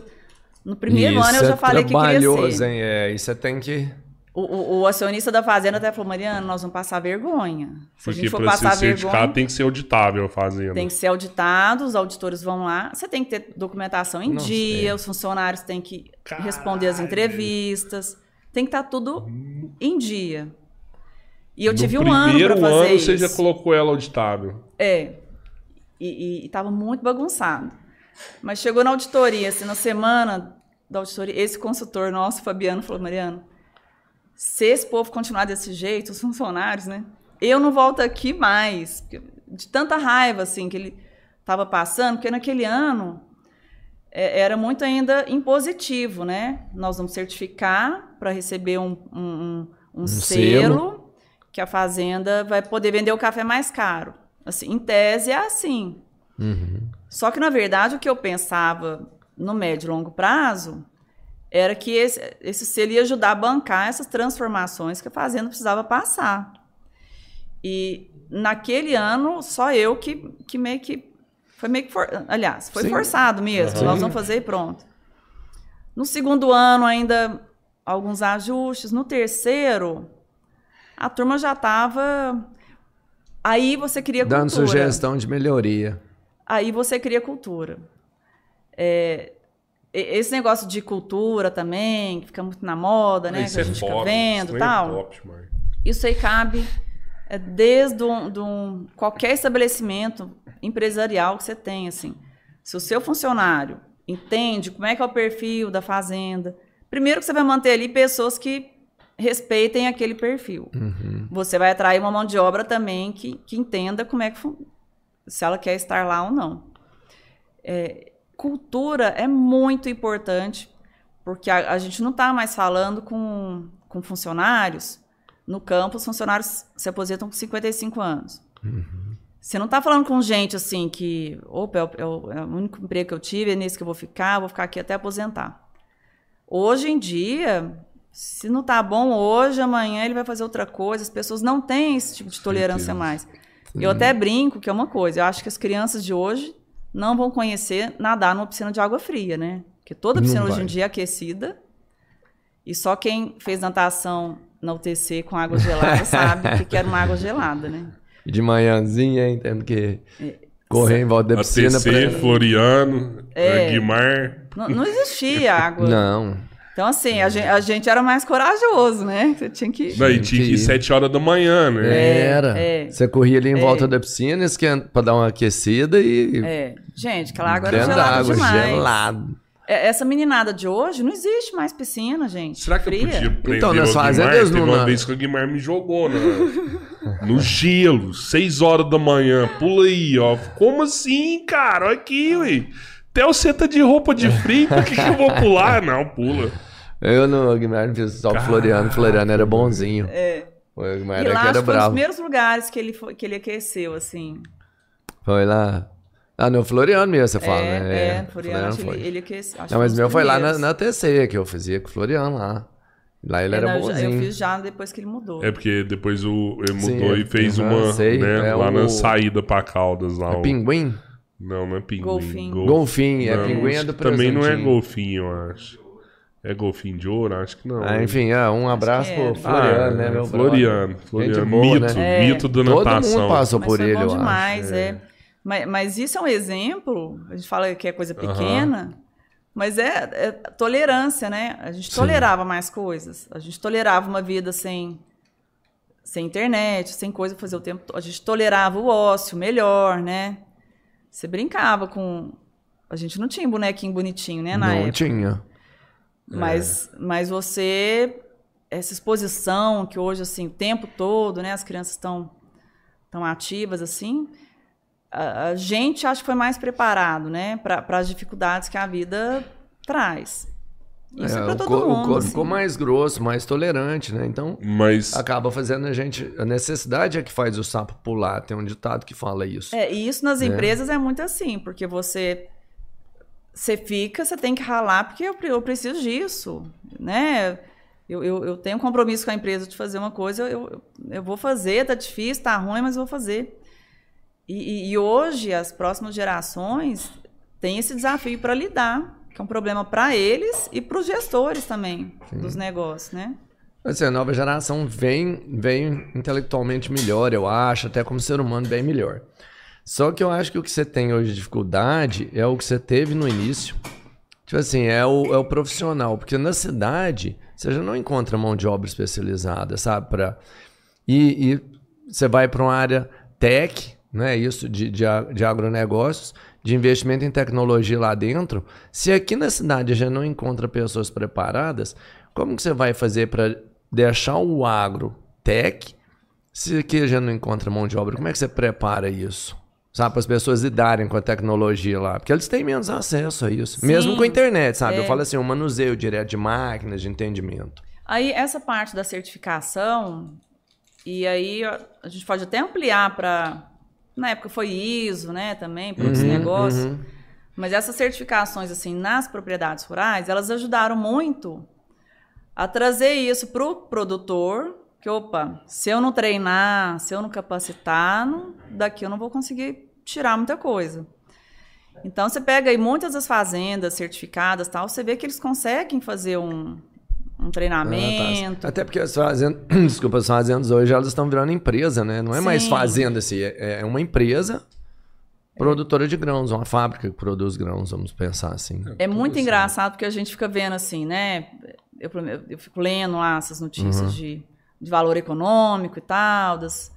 Speaker 1: no primeiro isso ano eu já é falei que queria ser.
Speaker 3: Hein? É, isso você tem que...
Speaker 1: O, o, o, acionista da fazenda até falou, Mariana, nós vamos passar vergonha. Se
Speaker 2: Porque a gente for passar ser vergonha, tem que ser auditável a fazenda.
Speaker 1: Tem que ser auditado, os auditores vão lá. Você tem que ter documentação em Nossa, dia, é. os funcionários têm que Caralho. responder as entrevistas. Tem que estar tá tudo em dia. E eu no tive um ano para fazer ano,
Speaker 2: isso. você já colocou ela auditável.
Speaker 1: É. E estava muito bagunçado. Mas chegou na auditoria, assim, na semana da auditoria, esse consultor nosso, Fabiano, falou, Mariano, se esse povo continuar desse jeito, os funcionários, né? Eu não volto aqui mais. De tanta raiva, assim, que ele estava passando, porque naquele ano é, era muito ainda impositivo, né? Nós vamos certificar para receber um, um, um, um selo, selo, que a fazenda vai poder vender o café mais caro. Assim, em tese é assim. Uhum. Só que, na verdade, o que eu pensava no médio e longo prazo era que esse, esse selo ia ajudar a bancar essas transformações que a fazenda precisava passar. E naquele ano, só eu que, que meio que. Foi meio que. For, aliás, foi Sim. forçado mesmo. Uhum. Nós vamos fazer e pronto. No segundo ano, ainda alguns ajustes. No terceiro, a turma já estava. Aí você cria cultura.
Speaker 3: Dando sugestão de melhoria.
Speaker 1: Aí você cria cultura. É, esse negócio de cultura também, que fica muito na moda, né? Isso que a é gente é fica vendo e é tal. É top, isso aí cabe é, desde um, de um, qualquer estabelecimento empresarial que você tem, assim. Se o seu funcionário entende como é que é o perfil da fazenda, primeiro que você vai manter ali pessoas que respeitem aquele perfil. Uhum. Você vai atrair uma mão de obra também que, que entenda como é que se ela quer estar lá ou não. É, cultura é muito importante, porque a, a gente não está mais falando com, com funcionários. No campo, os funcionários se aposentam com 55 anos. Uhum. Você não está falando com gente assim que, opa, é o, é, o, é o, único emprego que eu tive, é nesse que eu vou ficar, vou ficar aqui até aposentar. Hoje em dia, se não está bom hoje, amanhã ele vai fazer outra coisa. As pessoas não têm esse tipo de tolerância mais. Sim. Eu até brinco que é uma coisa. Eu acho que as crianças de hoje não vão conhecer nadar numa piscina de água fria, né? Porque toda piscina hoje em dia é aquecida. E só quem fez natação na UTC com água gelada [laughs] sabe o que, que era uma água gelada, né?
Speaker 3: De manhãzinha, hein? Tendo que correr em volta da piscina.
Speaker 2: ATC, pra... Floriano, é, Guimar.
Speaker 1: Não, não existia [laughs] água.
Speaker 3: não.
Speaker 1: Então, assim, a gente, a gente, era mais corajoso, né? Você tinha que.
Speaker 2: Não, e tinha que ir sete horas da manhã, né?
Speaker 3: É, era. É, Você corria ali em é. volta da piscina, esquenta, pra dar uma aquecida e.
Speaker 1: É. Gente, aquela água era gelada água, demais. gelado. É, essa meninada de hoje não existe mais piscina, gente.
Speaker 2: Será que Fria. eu podia prender então, nas fazendas não. Uma vez que o Guimar me jogou né? no gelo, seis horas da manhã. Pula aí, ó. Como assim, cara? Olha aqui, ué. Até você tá de roupa de frio, por que, que eu vou pular? Não, pula.
Speaker 3: Eu no Guimarães fiz só o Floriano, Floriano era bonzinho.
Speaker 1: É. O Guimarães e lá, era bravo. Foi um dos primeiros lugares que ele, foi, que ele aqueceu, assim.
Speaker 3: Foi lá. Ah, no Floriano mesmo, você fala,
Speaker 1: é,
Speaker 3: né?
Speaker 1: É, é Floriano, Floriano foi. ele, ele aqueceu.
Speaker 3: Não, mas meu foi lá na, na TC, que eu fazia com o Floriano lá. Lá ele é, era não, bonzinho.
Speaker 1: Eu fiz já depois que ele mudou.
Speaker 2: É porque depois o, ele mudou Sim, e fez uma, sei, né, é lá o... na saída pra Caldas. Lá,
Speaker 3: é o... Pinguim?
Speaker 2: Não, não é pinguim.
Speaker 1: Golfinho.
Speaker 3: Golfinho, Golfinho é pinguim é do
Speaker 2: Também não é golfinho, eu acho. É golfinho de ouro? Acho que não.
Speaker 3: Ah, enfim, é, um abraço pro é. Floriano, ah, né, meu
Speaker 2: Floriano, Floriano. Boa, mito, né? mito do natação. Todo mundo
Speaker 3: passou por ele,
Speaker 1: eu demais, acho. É. Mas, mas, isso é um exemplo, a gente fala que é coisa pequena, mas é, é, tolerância, né? A gente Sim. tolerava mais coisas. A gente tolerava uma vida sem, sem internet, sem coisa pra fazer o tempo todo. A gente tolerava o ócio melhor, né? Você brincava com... A gente não tinha bonequinho bonitinho, né, na
Speaker 3: não
Speaker 1: época.
Speaker 3: Tinha.
Speaker 1: Mas, é. mas você, essa exposição que hoje, assim, o tempo todo, né, as crianças estão tão ativas, assim, a, a, gente acho que foi mais preparado, né, para as dificuldades que a vida traz.
Speaker 3: Isso é, é para todo o, mundo. O corpo assim. ficou mais grosso, mais tolerante, né? Então,
Speaker 2: Mas...
Speaker 3: acaba fazendo a gente. A necessidade é que faz o sapo pular. Tem um ditado que fala isso.
Speaker 1: É, e isso nas é. empresas é muito assim, porque você você fica, você tem que ralar, porque eu, eu preciso disso, né? Eu, eu, eu, tenho um compromisso com a empresa de fazer uma coisa, eu, eu, eu vou fazer, tá difícil, tá ruim, mas eu vou fazer. E, e hoje, as próximas gerações têm esse desafio para lidar, que é um problema para eles e para os gestores também Sim. dos negócios, né?
Speaker 3: Assim, a nova geração vem, vem intelectualmente melhor, eu acho, até como ser humano bem melhor. Só que eu acho que o que você tem hoje de dificuldade é o que você teve no início. Tipo assim, é o, é o profissional. Porque na cidade, você já não encontra mão de obra especializada, sabe? Pra... E, e você vai para uma área tech, né? Isso de, de, de agronegócios, de investimento em tecnologia lá dentro. Se aqui na cidade já não encontra pessoas preparadas, como que você vai fazer para deixar o agro tech se aqui já não encontra mão de obra? Como é que você prepara isso? sabe? Para as pessoas lidarem com a tecnologia lá. Porque eles têm menos acesso a isso. Sim, Mesmo com a internet, sabe? É. Eu falo assim, o manuseio direto de máquinas, de entendimento.
Speaker 1: Aí, essa parte da certificação, e aí a gente pode até ampliar para na época foi ISO, né, também, para outros negócios.
Speaker 3: uhum.
Speaker 1: Mas essas certificações, assim, nas propriedades rurais, elas ajudaram muito a trazer isso para o produtor, que, opa, se eu não treinar, se eu não capacitar, não- daqui eu não vou conseguir tirar muita coisa. Então, você pega aí muitas das fazendas certificadas tal, você vê que eles conseguem fazer um, um
Speaker 3: Ah,
Speaker 1: treinamento.
Speaker 3: tá. Até porque as fazendas, [clears throat] desculpa, as fazendas hoje elas estão virando empresa, né? Não é mais
Speaker 1: Sim.
Speaker 3: fazenda, assim, é é uma empresa produtora de grãos, uma fábrica que produz grãos, vamos pensar assim.
Speaker 1: É muito
Speaker 2: Tudo
Speaker 1: engraçado porque a gente fica vendo assim, né? Eu, eu- eu fico lendo lá essas notícias de, de valor econômico e tal. Das...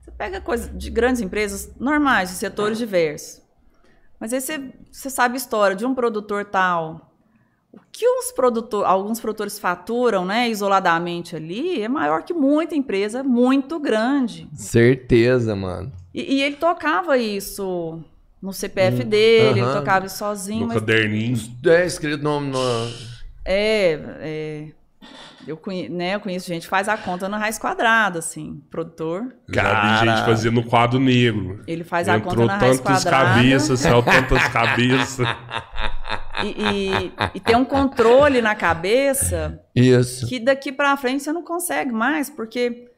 Speaker 1: Você pega coisa de grandes empresas normais, de setores diversos. Mas aí você, você sabe a história de um produtor tal. O que os produtor, alguns produtores faturam, né, isoladamente ali, é maior que muita empresa muito grande.
Speaker 3: Certeza, mano.
Speaker 1: E, e ele tocava isso no CPF dele,
Speaker 3: aham.
Speaker 1: ele tocava isso sozinho,
Speaker 2: No
Speaker 1: mas
Speaker 2: caderninho.
Speaker 3: É escrito no, no
Speaker 1: É, é, eu, conhe, né, eu conheço gente que faz a conta na raiz quadrada, assim, produtor.
Speaker 2: Já vi
Speaker 3: Cara.
Speaker 2: gente fazendo quadro negro.
Speaker 1: Ele faz a
Speaker 2: Entrou
Speaker 1: conta na raiz
Speaker 2: tantas
Speaker 1: quadrada.
Speaker 2: cabeças, saiu tantas [laughs] cabeças.
Speaker 1: E, e- e tem um controle na cabeça
Speaker 3: Isso.
Speaker 1: que daqui para frente você não consegue mais, porque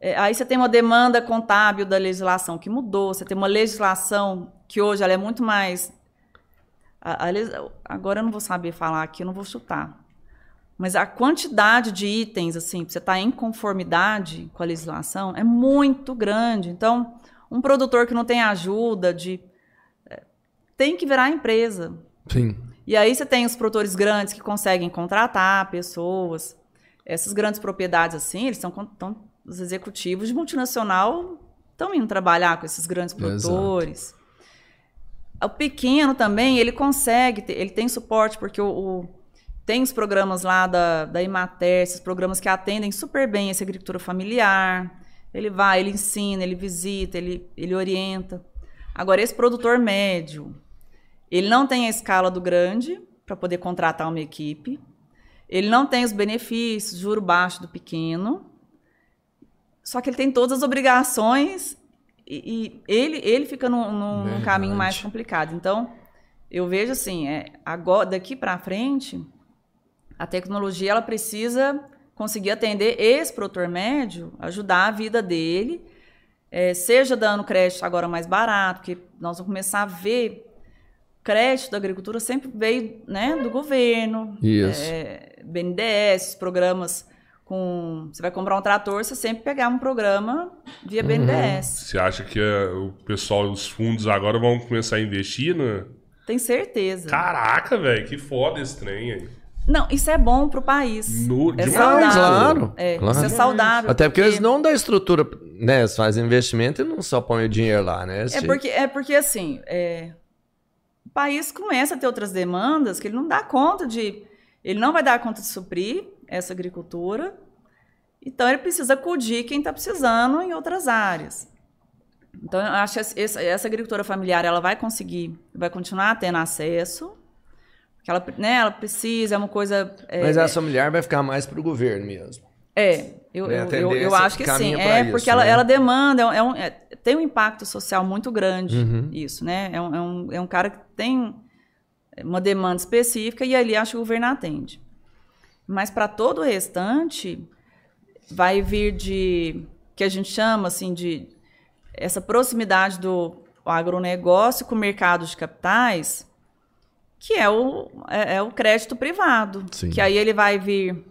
Speaker 1: é, aí você tem uma demanda contábil da legislação que mudou, você tem uma legislação que hoje ela é muito mais. a- a agora eu não vou saber falar aqui, eu não vou chutar. Mas a quantidade de itens, assim, você estar em conformidade com a legislação é muito grande. Então, um produtor que não tem ajuda de. é, tem que virar empresa.
Speaker 3: Sim.
Speaker 1: E aí você tem os produtores grandes que conseguem contratar pessoas. Essas grandes propriedades assim, eles são os executivos de multinacional estão indo trabalhar com esses grandes
Speaker 3: Exato.
Speaker 1: produtores. O pequeno também, ele consegue, ter- ele tem suporte, porque o, o- tem os programas lá da, da Imater, esses programas que atendem super bem essa agricultura familiar. Ele vai, ele ensina, ele visita, ele, ele orienta. Agora, esse produtor médio, ele não tem a escala do grande para poder contratar uma equipe. Ele não tem os benefícios, juro baixo do pequeno. Só que ele tem todas as obrigações e, e ele, ele fica num, num- caminho mais complicado. Então, eu vejo assim, é, agora, daqui para frente, a tecnologia ela precisa conseguir atender esse produtor médio, ajudar a vida dele, é, seja dando crédito agora mais barato, porque nós vamos começar a ver crédito da agricultura sempre veio né, do governo,
Speaker 3: Isso.
Speaker 1: é, BNDES, programas com. Você vai comprar um trator, você sempre pegar um programa via BNDES.
Speaker 2: Você acha que eh, o pessoal, os fundos agora vão começar a investir? Né?
Speaker 1: Tem certeza.
Speaker 2: Caraca, velho, que foda esse trem aí.
Speaker 1: Não, isso é bom pro país.
Speaker 2: No-
Speaker 1: é
Speaker 2: demais,
Speaker 1: saudável.
Speaker 3: claro,
Speaker 1: É,
Speaker 3: claro.
Speaker 1: Isso é saudável.
Speaker 3: Até porque
Speaker 1: porque-
Speaker 3: eles não dão estrutura, né? Eles fazem investimento e não só põem o dinheiro lá, né?
Speaker 1: É porque, é porque assim, é, o país começa a ter outras demandas que ele não dá conta de. Ele não vai dar conta de suprir essa agricultura. Então ele precisa acudir quem está precisando em outras áreas. Então eu acho que essa, essa agricultura familiar ela vai conseguir, vai continuar tendo acesso. Porque ela, né, ela precisa, é uma coisa. É,
Speaker 3: Mas essa mulher vai ficar mais pro governo mesmo.
Speaker 1: é, eu,
Speaker 3: Né,
Speaker 1: eu, eu, acho que sim. É,
Speaker 3: isso,
Speaker 1: porque ela,
Speaker 3: né?
Speaker 1: ela demanda, é um- é um- é- tem um impacto social muito grande
Speaker 3: Uhum.
Speaker 1: isso, né? É um, é, um, é um cara que tem uma demanda específica e ali acho que o governo atende. Mas para todo o restante, vai vir de, que a gente chama assim de, essa proximidade do agronegócio com o mercado de capitais, que é o, é, é o crédito privado.
Speaker 3: Sim.
Speaker 1: Que aí ele vai vir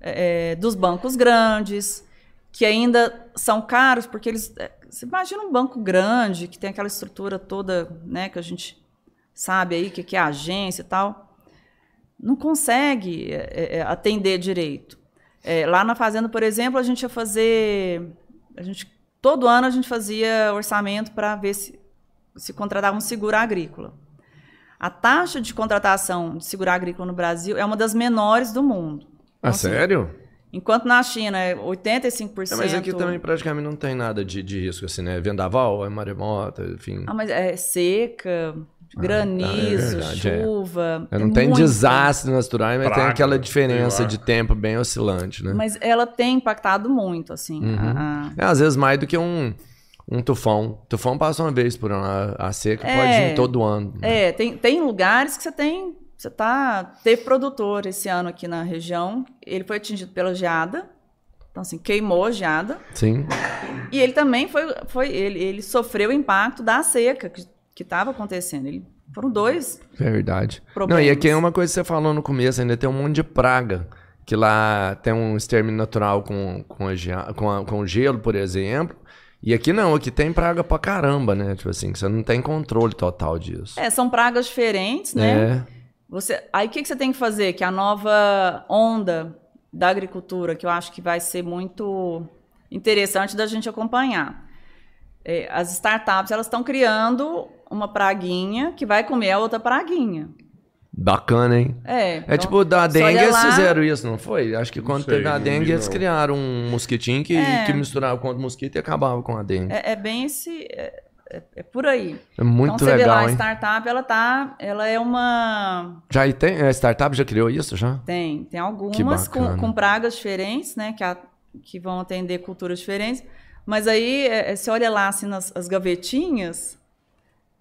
Speaker 1: é, dos bancos grandes, que ainda são caros, porque eles. é, Você imagina um banco grande, que tem aquela estrutura toda, né, que a gente sabe aí, que, que é agência e tal, não consegue é, é, atender direito. É, lá na fazenda, por exemplo, a gente ia fazer. A gente, todo ano a gente fazia orçamento para ver se, se contratava um seguro agrícola. A taxa de contratação de seguro agrícola no Brasil é uma das menores do mundo.
Speaker 3: Ah,
Speaker 1: assim,
Speaker 3: sério?
Speaker 1: Enquanto na China é 85%.
Speaker 3: É, mas aqui também praticamente não tem nada de, de risco, assim, né? Vendaval, é maremoto, enfim.
Speaker 1: Ah, mas é seca, granizo,
Speaker 3: é verdade, é.
Speaker 1: chuva.
Speaker 3: É, não
Speaker 1: é
Speaker 3: tem
Speaker 1: muito.
Speaker 3: desastres naturais, mas tem aquela diferença de tempo bem oscilante, né?
Speaker 1: Mas ela tem impactado muito, assim.
Speaker 3: Uhum.
Speaker 1: a-
Speaker 3: É, às vezes mais do que um, um tufão. Tufão passa uma vez por ano. A, a seca
Speaker 1: É.
Speaker 3: pode ir todo ano.
Speaker 1: É, tem, tem lugares que você tem. Você tá. Teve produtor esse ano aqui na região. Ele foi atingido pela geada. Então, assim, queimou a geada.
Speaker 3: Sim.
Speaker 1: E ele também foi. foi ele, ele sofreu o impacto da seca que estava acontecendo. Ele, foram dois.
Speaker 3: Verdade. Não,
Speaker 1: Problemas.
Speaker 3: e aqui é uma coisa que você falou no começo, ainda tem um monte de praga. Que lá tem um extermínio natural com, com, a com, a- com o gelo, por exemplo. E aqui não, aqui tem praga pra caramba, né? Tipo assim, você não tem controle total disso.
Speaker 1: É, são pragas diferentes, né?
Speaker 3: É.
Speaker 1: Você, aí o que, que você tem que fazer? Que a nova onda da agricultura, que eu acho que vai ser muito interessante da gente acompanhar. É, as startups elas estão criando uma praguinha que vai comer a outra praguinha.
Speaker 3: Bacana, hein?
Speaker 1: É,
Speaker 3: É
Speaker 1: então,
Speaker 3: tipo, da dengue eles
Speaker 1: lá-
Speaker 3: fizeram isso, não foi? Acho que quando
Speaker 2: sei,
Speaker 3: teve a dengue, eles criaram um mosquitinho que,
Speaker 1: É.
Speaker 3: que misturava com outro mosquito e acabava com a dengue. É,
Speaker 1: É, é bem esse. É, é- é por aí.
Speaker 3: muito
Speaker 1: então você vê lá,
Speaker 3: legal,
Speaker 1: a
Speaker 3: hein?
Speaker 1: startup, ela tá. Ela é uma.
Speaker 3: Já aí tem, a startup já criou isso, já?
Speaker 1: Tem, tem algumas com, com pragas diferentes, né? Que, a- que vão atender culturas diferentes. Mas aí, é, é, você olha lá, assim, nas as gavetinhas,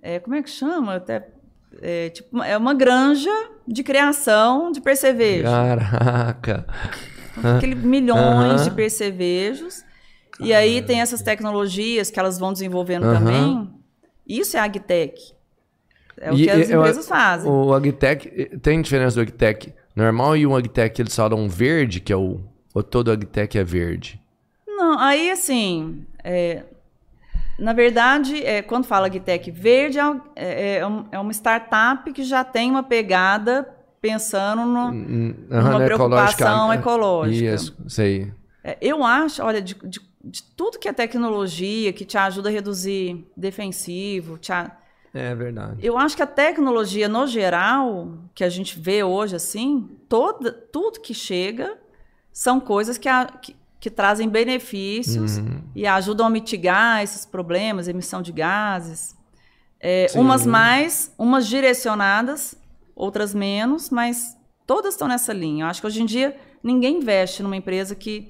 Speaker 1: é, como é que chama? Até, é, tipo, uma- é uma granja de criação de percevejo.
Speaker 3: Caraca.
Speaker 1: Aquele milhões
Speaker 3: Aham.
Speaker 1: de percevejos. E aí tem essas tecnologias que elas vão desenvolvendo
Speaker 3: Aham.
Speaker 1: também. Isso é agtech. É o
Speaker 3: E
Speaker 1: que as
Speaker 3: eu-
Speaker 1: empresas fazem.
Speaker 3: O Agtech, tem diferença do Agtech normal e o Agtech eles falam verde, que é o. Ou todo Agtech é verde?
Speaker 1: Não, aí assim, é, na verdade, é, quando fala Agtech verde, é, um- é- é um- é uma startup que já tem uma pegada pensando no,
Speaker 3: Hum,
Speaker 1: numa
Speaker 3: aham,
Speaker 1: preocupação
Speaker 3: ecológica.
Speaker 1: ecológica.
Speaker 3: Isso, sei.
Speaker 1: É, eu acho, olha, de, de- de tudo que é tecnologia, que te ajuda a reduzir defensivo, te a-
Speaker 3: É verdade.
Speaker 1: eu acho que a tecnologia, no geral, que a gente vê hoje assim, toda, tudo que chega são coisas que, a- que, que trazem benefícios
Speaker 3: Uhum.
Speaker 1: e ajudam a mitigar esses problemas, emissão de gases. É, umas mais, umas direcionadas, outras menos, mas todas estão nessa linha. Eu acho que hoje em dia ninguém investe numa empresa que,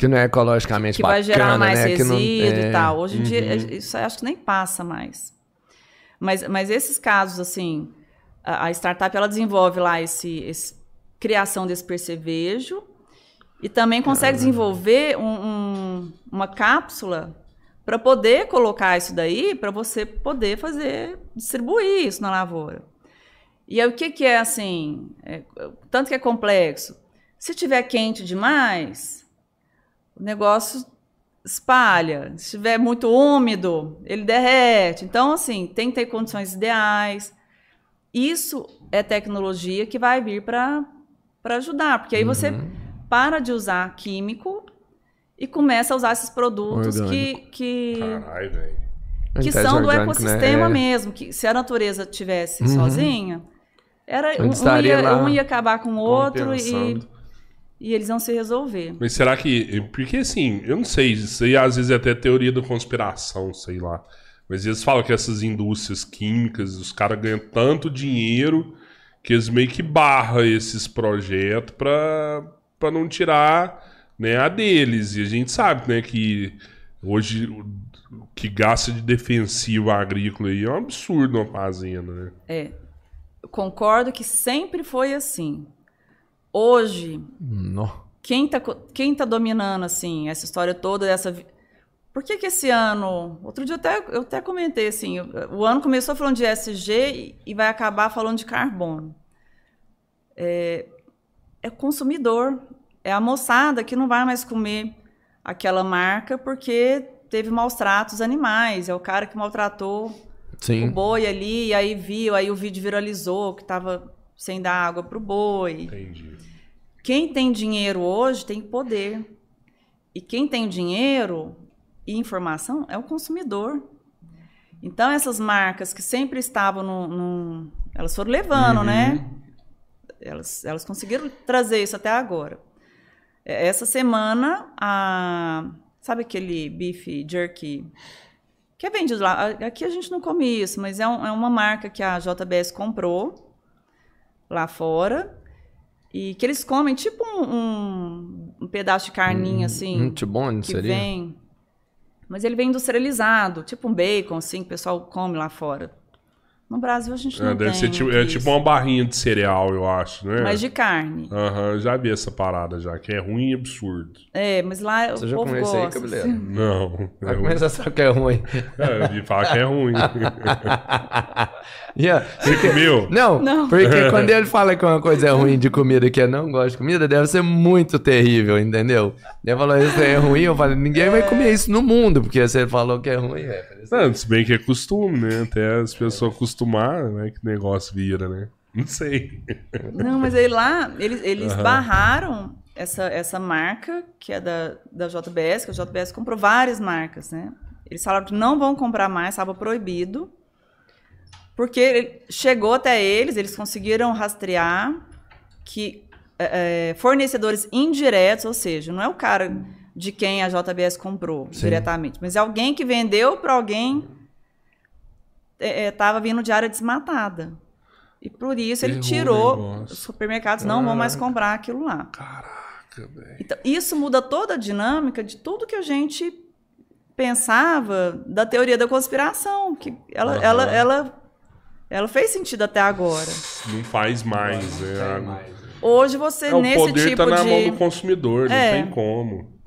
Speaker 3: Que não é ecologicamente
Speaker 1: que
Speaker 3: bacana,
Speaker 1: vai gerar mais
Speaker 3: né? Que não-
Speaker 1: resíduo
Speaker 3: é,
Speaker 1: e tal. Hoje em dia,
Speaker 3: uhum.
Speaker 1: isso eu acho que nem passa mais. Mas, mas esses casos, assim, a, a startup ela desenvolve lá esse, esse- criação desse percevejo e também consegue desenvolver um- um- uma cápsula para poder colocar isso daí, para você poder fazer, distribuir isso na lavoura. E aí, o que, que é assim? é, tanto que é complexo. Se tiver quente demais, o negócio espalha. Se estiver muito úmido, ele derrete. Então, assim, tem que ter condições ideais. Isso é tecnologia que vai vir para ajudar, porque aí você
Speaker 3: Uhum.
Speaker 1: para de usar químico e começa a usar esses produtos que, que,
Speaker 2: Caralho, velho.
Speaker 1: que são do
Speaker 3: né?
Speaker 1: ecossistema
Speaker 3: É.
Speaker 1: mesmo. Que se a natureza tivesse
Speaker 3: Uhum.
Speaker 1: sozinha, era,
Speaker 3: Onde
Speaker 1: um, um, ia, um ia acabar com o outro e. e eles iam se resolver.
Speaker 2: Mas será que. Porque assim, eu não sei, isso aí às vezes é até teoria da conspiração, sei lá. Mas eles falam que essas indústrias químicas, os caras ganham tanto dinheiro que eles meio que barram esses projetos pra, pra não tirar né, a deles. E a gente sabe né, que hoje o que gasta de defensivo agrícola aí é um absurdo uma fazenda, né?
Speaker 1: É, eu concordo que sempre foi assim. Hoje, quem tá, co- quem tá dominando, assim, essa história toda dessa... Por que que esse ano... Outro dia eu até, eu até comentei, assim, o, o ano começou falando de SG e, vai acabar falando de carbono. É, é o consumidor, é a moçada que não vai mais comer aquela marca porque teve maus tratos animais, é o cara que maltratou o
Speaker 3: Sim.
Speaker 1: boi ali, e aí viu, aí o vídeo viralizou que estava sem dar água para o boi.
Speaker 2: Entendi.
Speaker 1: Quem tem dinheiro hoje tem poder. E quem tem dinheiro e informação é o consumidor. Então, essas marcas que sempre estavam no. no- elas foram levando, né? Elas, elas conseguiram trazer isso até agora. É, Essa semana, a, sabe aquele bife jerky que é vendido lá? Aqui a gente não come isso, mas é, um- é uma marca que a JBS comprou lá fora. E que eles comem tipo um, um- pedaço de carninha, assim.
Speaker 3: Muito bom,
Speaker 1: que
Speaker 3: seria?
Speaker 1: vem. Mas ele vem industrializado, tipo um bacon, assim, que o pessoal come lá fora. No Brasil a gente não
Speaker 2: É, deve
Speaker 1: tem
Speaker 2: ser tipo, é tipo uma barrinha de cereal, eu acho, né?
Speaker 1: Mas de carne.
Speaker 2: Aham, já vi essa parada já, que é ruim e absurdo.
Speaker 1: É, mas lá
Speaker 3: Você
Speaker 1: o
Speaker 3: já
Speaker 1: povo
Speaker 3: aí,
Speaker 1: gosta.
Speaker 3: cabeleiro?
Speaker 1: assim. [laughs]
Speaker 2: Não. [laughs] É
Speaker 3: Vai
Speaker 2: ruim.
Speaker 3: começar só que é ruim.
Speaker 2: É, eu vi falar que é ruim. [laughs]
Speaker 3: Yeah.
Speaker 2: Você comeu?
Speaker 3: Não,
Speaker 1: Não.
Speaker 3: porque quando ele fala que uma coisa é ruim de comida que eu não gosto de comida, deve ser muito terrível, entendeu? Ele falou isso é ruim, eu falei, ninguém vai comer isso no mundo, porque você falou que é ruim, é.
Speaker 2: Não, se bem que é costume, né? Até as pessoas acostumar, né? Que negócio vira, né? Não sei.
Speaker 1: Não, mas aí lá, eles, eles barraram essa, essa marca, que é da, da JBS, que a JBS comprou várias marcas, né? Eles falaram que não vão comprar mais, estava proibido. Porque chegou até eles, eles conseguiram rastrear que é, é, fornecedores indiretos, ou seja, não é o cara de quem a JBS comprou
Speaker 3: Sim.
Speaker 1: diretamente, mas é alguém que vendeu para alguém estava vindo de área desmatada. E por isso ele
Speaker 2: Errou o
Speaker 1: tirou, os supermercados não vão mais comprar aquilo lá.
Speaker 2: Caraca, velho.
Speaker 1: Então, isso muda toda a dinâmica de tudo que a gente pensava da teoria da conspiração, que ela,
Speaker 2: Aham.
Speaker 1: ela, ela, ela fez sentido até agora.
Speaker 2: Não faz mais, né?
Speaker 1: Hoje você
Speaker 2: É, o
Speaker 1: nesse
Speaker 2: poder
Speaker 1: tipo
Speaker 2: tá na
Speaker 1: de
Speaker 2: mão do consumidor, não
Speaker 1: É.
Speaker 2: tem como.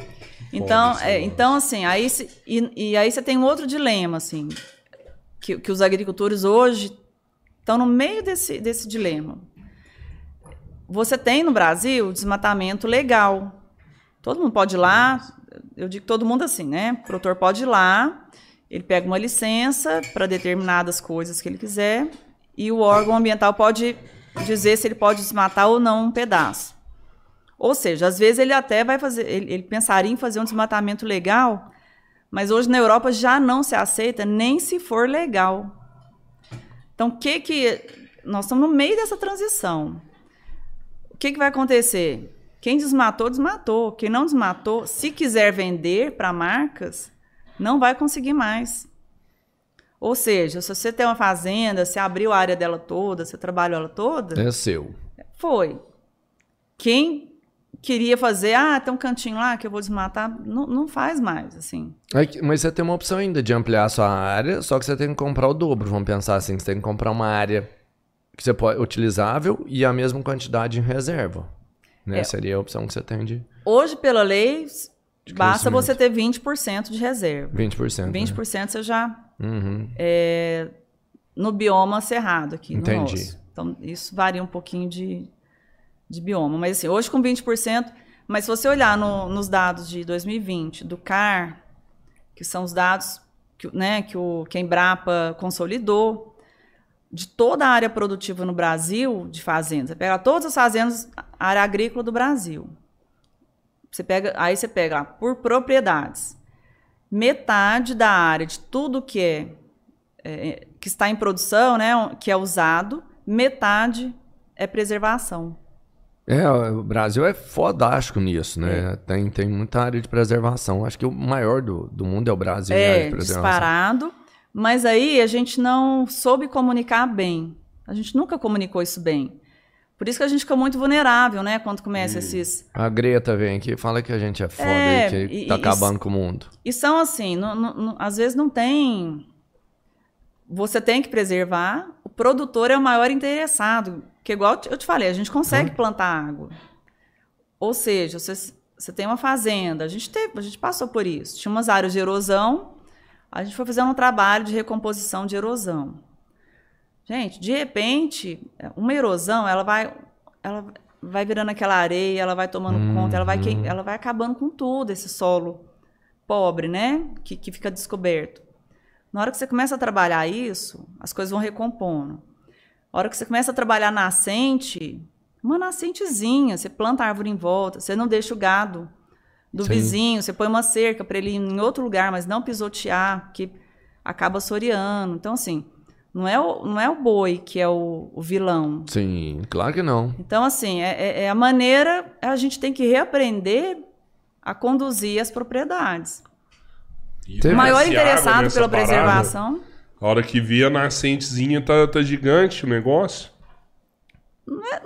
Speaker 1: Então, é, então assim, aí se- e, e aí você tem um outro dilema, assim, que, que os agricultores hoje estão no meio desse, desse dilema. Você tem no Brasil desmatamento legal. Todo mundo pode ir lá, eu digo todo mundo assim, né? O produtor pode ir lá, ele pega uma licença para determinadas coisas que ele quiser, e o órgão ambiental pode dizer se ele pode desmatar ou não um pedaço. Ou seja, às vezes ele até vai fazer, ele, ele pensaria em fazer um desmatamento legal, mas hoje na Europa já não se aceita nem se for legal. Então, o que que nós estamos no meio dessa transição? O que que vai acontecer? Quem desmatou, desmatou. Quem não desmatou, se quiser vender para marcas, não vai conseguir mais. Ou seja, se você tem uma fazenda, você abriu a área dela toda, você trabalhou ela toda,
Speaker 3: É seu.
Speaker 1: foi. Quem queria fazer, ah, tem um cantinho lá que eu vou desmatar, não, não faz mais, assim.
Speaker 3: Que- Mas você tem uma opção ainda de ampliar a sua área, só que você tem que comprar o dobro. Vamos pensar assim, você tem que comprar uma área que você pode utilizável e a mesma quantidade em reserva. Né?
Speaker 1: É.
Speaker 3: Seria a opção que você tem de
Speaker 1: Hoje, pela lei, basta você ter 20% de reserva.
Speaker 3: 20%.
Speaker 1: 20% você já
Speaker 3: Uhum.
Speaker 1: é no bioma cerrado aqui
Speaker 3: Entendi.
Speaker 1: no nosso. Então, isso varia um pouquinho de, de bioma. Mas assim, hoje com 20%, mas se você olhar no- nos dados de 2020 do CAR, que são os dados que, né, que, o, que a Embrapa consolidou, de toda a área produtiva no Brasil, de fazendas, você pega todas as fazendas, área agrícola do Brasil. Você pega, aí você pega lá, por propriedades. Metade da área de tudo que é, é, que está em produção, né, que é usado, metade é preservação.
Speaker 3: É, o Brasil é fodástico nisso, né? Tem, tem muita área de preservação. Acho que o maior do, do mundo é o Brasil em área
Speaker 1: É,
Speaker 3: de preservação.
Speaker 1: disparado. Mas aí a gente não soube comunicar bem. A gente nunca comunicou isso bem. Por isso que a gente fica muito vulnerável, né? Quando começa esses.
Speaker 3: A Greta vem aqui e fala que a gente é foda
Speaker 1: É,
Speaker 3: e que
Speaker 1: e-
Speaker 3: tá
Speaker 1: e-
Speaker 3: acabando com o mundo.
Speaker 1: E são assim, não- não- não- às vezes não tem. Você tem que preservar. O produtor é o maior interessado. Que igual eu te- falei, a gente consegue plantar água. Ou seja, você, você tem uma fazenda. A gente teve, a gente passou por isso. Tinha umas áreas de erosão. A gente foi fazendo um trabalho de recomposição de erosão. Gente, de repente, uma erosão, ela vai, ela vai virando aquela areia, ela vai tomando conta, ela vai, ela vai acabando com tudo, esse solo pobre, né? Que, que fica descoberto. Na hora que você começa a trabalhar isso, as coisas vão recompondo. Na hora que você começa a trabalhar nascente, uma nascentezinha, você planta a árvore em volta, você não deixa o gado do
Speaker 3: Sim.
Speaker 1: vizinho, você põe uma cerca para ele ir em outro lugar, mas não pisotear, que acaba soreando. Então, assim, não é o, não é o boi que é o, o vilão.
Speaker 3: Sim, claro que não.
Speaker 1: Então, assim, é, é- é a maneira, a gente tem que reaprender a conduzir as propriedades.
Speaker 2: E
Speaker 1: O maior
Speaker 2: água
Speaker 1: interessado pela
Speaker 2: parada.
Speaker 1: preservação
Speaker 2: A hora que vê a nascentezinha tá, tá gigante o negócio.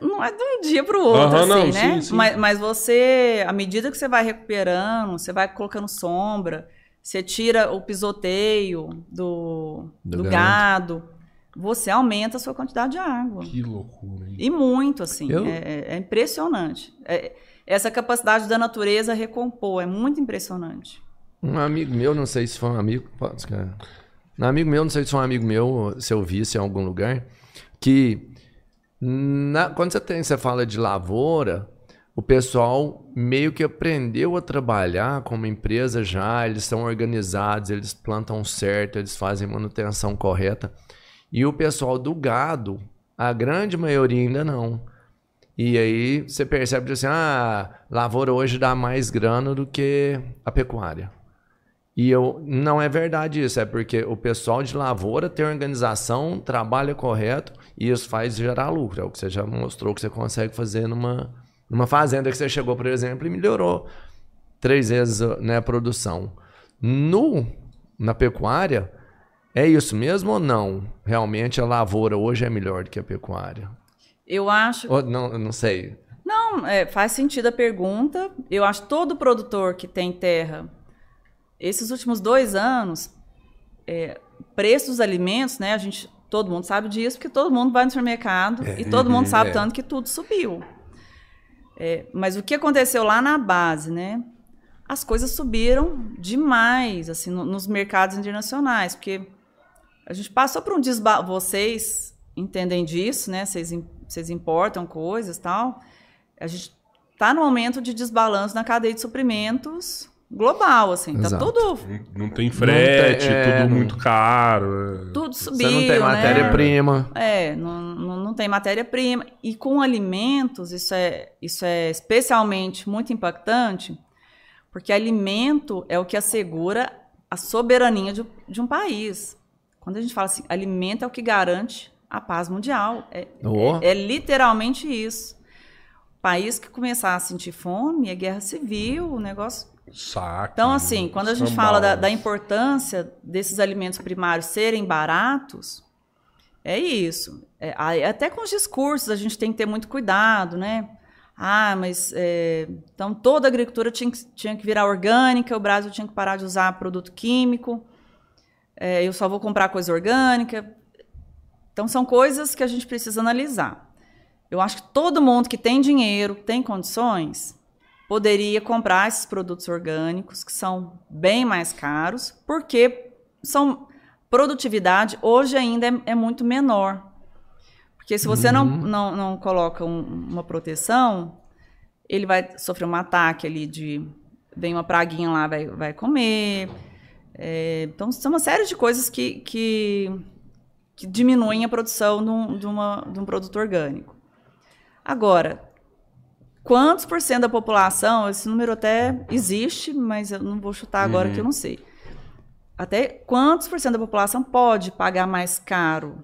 Speaker 1: não é de um dia para o outro,
Speaker 2: Aham,
Speaker 1: assim,
Speaker 2: não,
Speaker 1: né?
Speaker 2: sim, sim.
Speaker 1: Mas, mas você, à medida que você vai recuperando, você vai colocando sombra, você tira o pisoteio do,
Speaker 3: Do
Speaker 1: do,
Speaker 3: gado.
Speaker 1: gado, você aumenta a sua quantidade de água.
Speaker 2: Que loucura, hein?
Speaker 1: E muito, assim.
Speaker 3: Eu-
Speaker 1: É, é- é impressionante. É- essa capacidade da natureza recompor é muito impressionante.
Speaker 3: Um amigo meu, não sei se foi um amigo. Pode, cara. Um amigo meu, não sei se foi um amigo meu, se eu visse em algum lugar, que na- quando você tem, você fala de lavoura, o pessoal meio que aprendeu a trabalhar como empresa já, eles são organizados, eles plantam certo, eles fazem manutenção correta. E o pessoal do gado, a grande maioria ainda não. E aí você percebe assim, ah, lavoura hoje dá mais grana do que a pecuária. E eu, não é verdade isso, é porque o pessoal de lavoura tem organização, trabalha correto e isso faz gerar lucro. É o que você já mostrou que você consegue fazer numa, numa fazenda que você chegou, por exemplo, e melhorou três vezes né, a produção. No, na pecuária, é isso mesmo ou não? Realmente a lavoura hoje é melhor do que a pecuária?
Speaker 1: Eu acho.
Speaker 3: Ou, não, não sei.
Speaker 1: Não, é, faz sentido a pergunta. Eu acho que todo produtor que tem terra, esses últimos dois anos, é, preço dos alimentos, né? A gente, todo mundo sabe disso, porque todo mundo vai no supermercado e todo mundo sabe
Speaker 3: é.
Speaker 1: tanto que tudo subiu. É, mas o que aconteceu lá na base, né? As coisas subiram demais, assim, no- nos mercados internacionais, porque a gente passou por um desba... Vocês entendem disso, né? Vocês, vocês importam coisas tal. A gente está no momento de desbalanço na cadeia de suprimentos global, assim. Tá
Speaker 3: Exato.
Speaker 1: tudo,
Speaker 2: Não, não tem frete,
Speaker 3: Não tem- é,
Speaker 2: tudo
Speaker 3: não-
Speaker 2: muito caro. é.
Speaker 1: tudo subiu,
Speaker 3: Você não tem
Speaker 1: né?
Speaker 3: matéria-prima.
Speaker 1: É, não, não, não tem matéria-prima. E com alimentos, isso é, isso é especialmente muito impactante, porque alimento é o que assegura a soberania de, de um país. Quando a gente fala assim, alimento é o que garante a paz mundial. É,
Speaker 3: Oh.
Speaker 1: é literalmente isso. País que começar a sentir fome é guerra civil, o negócio
Speaker 2: Saco.
Speaker 1: então, assim, quando a gente fala da, da importância desses alimentos primários serem baratos, é isso. É, até com os discursos a gente tem que ter muito cuidado, né? Ah, mas é, então toda a agricultura tinha que, tinha que virar orgânica, o Brasil tinha que parar de usar produto químico, é, eu só vou comprar coisa orgânica. Então, são coisas que a gente precisa analisar. Eu acho que todo mundo que tem dinheiro, tem condições, poderia comprar esses produtos orgânicos, que são bem mais caros, porque são produtividade hoje ainda é, é muito menor. Porque se você não, não, não coloca um- uma proteção, ele vai sofrer um ataque ali de. Vem uma praguinha lá, vai, vai comer. É, então, são uma série de coisas que, que, que diminuem a produção de um, de uma- de um produto orgânico. Agora, quantos por cento da população, esse número até existe, mas eu não vou chutar agora que eu não sei. Até quantos por cento da população pode pagar mais caro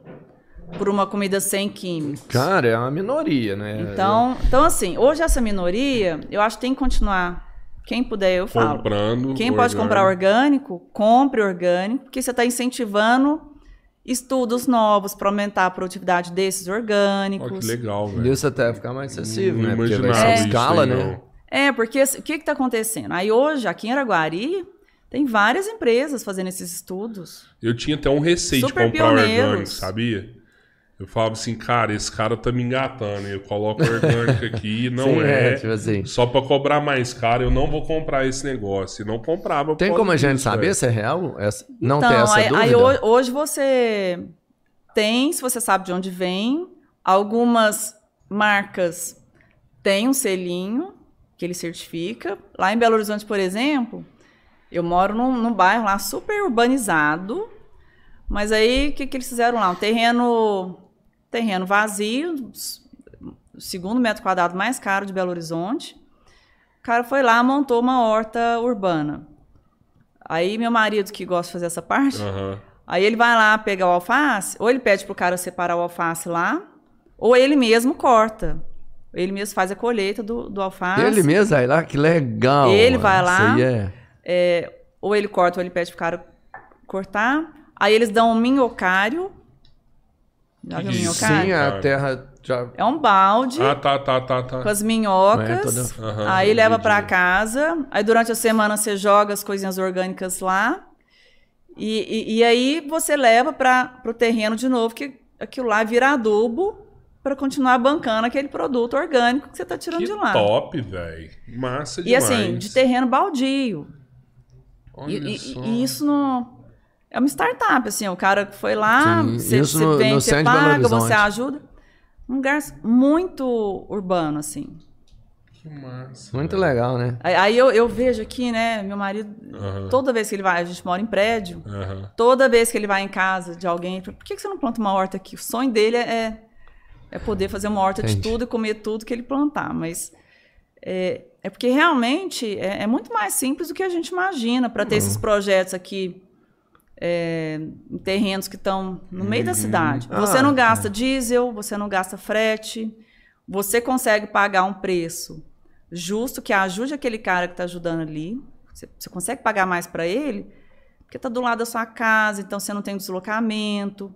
Speaker 1: por uma comida sem químicos?
Speaker 3: Cara, é uma minoria, né?
Speaker 1: Então, então, assim, hoje essa minoria, eu acho que tem que continuar. Quem puder, eu falo.
Speaker 2: Comprando.
Speaker 1: Quem pode comprar orgânico, compre orgânico, porque você está incentivando estudos novos para aumentar a produtividade desses orgânicos.
Speaker 2: Olha que legal, velho.
Speaker 3: Isso até vai ficar mais acessível,
Speaker 2: Não
Speaker 3: né? Porque vai ser escala, né?
Speaker 1: É, porque o que está acontecendo? Aí hoje, aqui em Araguari, tem várias empresas fazendo esses estudos.
Speaker 2: Eu tinha até um receio de
Speaker 1: Super
Speaker 2: comprar
Speaker 1: pioneiros.
Speaker 2: orgânico, sabia? Eu falava assim, cara, esse cara tá me engatando. Eu coloco orgânico aqui, não
Speaker 3: Sim,
Speaker 2: é.
Speaker 3: tipo assim.
Speaker 2: Só pra cobrar mais caro, eu não vou comprar esse negócio. E não comprava.
Speaker 3: Tem como a gente
Speaker 2: disso,
Speaker 3: saber
Speaker 2: velho.
Speaker 3: se é real? Essa- Não
Speaker 1: então,
Speaker 3: tem essa
Speaker 1: aí,
Speaker 3: dúvida?
Speaker 1: aí ho- hoje você tem, se você sabe de onde vem, algumas marcas têm um selinho que ele certifica. Lá em Belo Horizonte, por exemplo, eu moro num, num bairro lá super urbanizado, mas aí o que, que eles fizeram lá? Um terreno, terreno vazio, segundo metro quadrado mais caro de Belo Horizonte. O cara foi lá, montou uma horta urbana. Aí meu marido, que gosta de fazer essa parte,
Speaker 2: Aham.
Speaker 1: Aí ele vai lá pegar o alface, ou ele pede pro cara separar o alface lá, ou ele mesmo corta. Ele mesmo faz a colheita do, do alface.
Speaker 3: Ele mesmo vai lá, que legal.
Speaker 1: Ele
Speaker 3: mano.
Speaker 1: vai lá.
Speaker 3: É...
Speaker 1: É, ou ele corta, ou ele pede pro cara cortar. Aí eles dão um minhocário Já viu minhocária?
Speaker 3: Sim, a terra já.
Speaker 1: É um balde
Speaker 2: Ah, tá, tá, tá, tá.
Speaker 1: com as minhocas.
Speaker 3: É, toda-
Speaker 2: Aham,
Speaker 1: aí leva pra casa. Aí durante a semana você joga as coisinhas orgânicas lá. E, e, e aí você leva para o terreno de novo, que aquilo lá vira adubo para continuar bancando aquele produto orgânico que você tá tirando
Speaker 2: Que
Speaker 1: de lá.
Speaker 2: top, velho. Massa
Speaker 1: E
Speaker 2: demais.
Speaker 1: assim, de terreno baldio.
Speaker 2: Olha
Speaker 1: E, e-
Speaker 2: só.
Speaker 1: e isso não. É uma startup, assim, o cara que foi lá,
Speaker 3: Sim,
Speaker 1: você, você
Speaker 3: no-
Speaker 1: vem,
Speaker 3: no
Speaker 1: você
Speaker 3: de
Speaker 1: paga, você ajuda. Um lugar muito urbano, assim.
Speaker 2: Que massa.
Speaker 3: Muito legal, né?
Speaker 1: Aí, eu, eu vejo aqui, né, meu marido, toda vez que ele vai, a gente mora em prédio, toda vez que ele vai em casa de alguém, ele fala, por que você não planta uma horta aqui? O sonho dele é, é poder fazer uma horta de
Speaker 3: Entendi.
Speaker 1: tudo e comer tudo que ele plantar, mas é, é porque realmente é, é muito mais simples do que a gente imagina para ter
Speaker 3: Uhum.
Speaker 1: esses projetos aqui é, em terrenos que estão no meio da cidade. Você
Speaker 3: Ah,
Speaker 1: não gasta diesel, você não gasta frete, você consegue pagar um preço justo que ajude aquele cara que está ajudando ali. Você, você consegue pagar mais para ele, porque está do lado da sua casa, então você não tem deslocamento.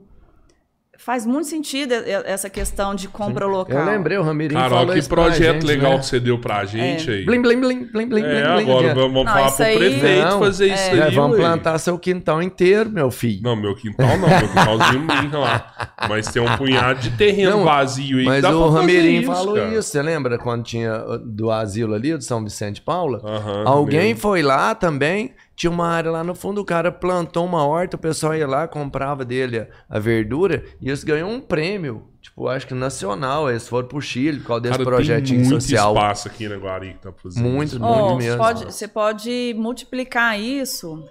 Speaker 1: Faz muito sentido essa questão de compra local.
Speaker 3: Eu lembrei, o Ramirinho
Speaker 2: Carol,
Speaker 3: falou
Speaker 2: que
Speaker 3: isso
Speaker 2: projeto
Speaker 3: gente,
Speaker 2: legal
Speaker 3: né?
Speaker 2: que você deu pra gente aí.
Speaker 3: Blim, blim, blim, blim, blim,
Speaker 2: é,
Speaker 3: blim, blim.
Speaker 2: agora
Speaker 3: já.
Speaker 2: vamos
Speaker 1: Não,
Speaker 2: falar
Speaker 1: isso
Speaker 2: pro
Speaker 1: aí-
Speaker 2: prefeito
Speaker 3: Não,
Speaker 2: fazer isso
Speaker 1: é.
Speaker 2: aí.
Speaker 3: Já vamos
Speaker 2: ué.
Speaker 3: plantar seu quintal inteiro, meu filho.
Speaker 2: Não, meu quintal não, meu quintalzinho [laughs] minha lá. Mas tem um punhado de terreno
Speaker 3: Não,
Speaker 2: vazio aí. que
Speaker 3: Mas
Speaker 2: dá
Speaker 3: o
Speaker 2: pra fazer
Speaker 3: Ramirinho
Speaker 2: isso,
Speaker 3: falou
Speaker 2: cara.
Speaker 3: isso. Você lembra quando tinha uh, do asilo ali, do São Vicente Paula?
Speaker 2: Aham,
Speaker 3: Alguém
Speaker 2: lembro.
Speaker 3: foi lá também. Tinha uma área lá no fundo, o cara plantou uma horta, o pessoal ia lá, comprava dele a, verdura, e eles ganham um prêmio, tipo, acho que nacional. Eles foram pro Chile por causa desse
Speaker 2: Cara,
Speaker 3: projetinho
Speaker 2: tem muito
Speaker 3: social.
Speaker 2: espaço aqui na Guari que tá
Speaker 3: Muito,
Speaker 2: isso.
Speaker 3: muito
Speaker 1: Ó,
Speaker 3: mesmo.
Speaker 1: pode- você pode multiplicar isso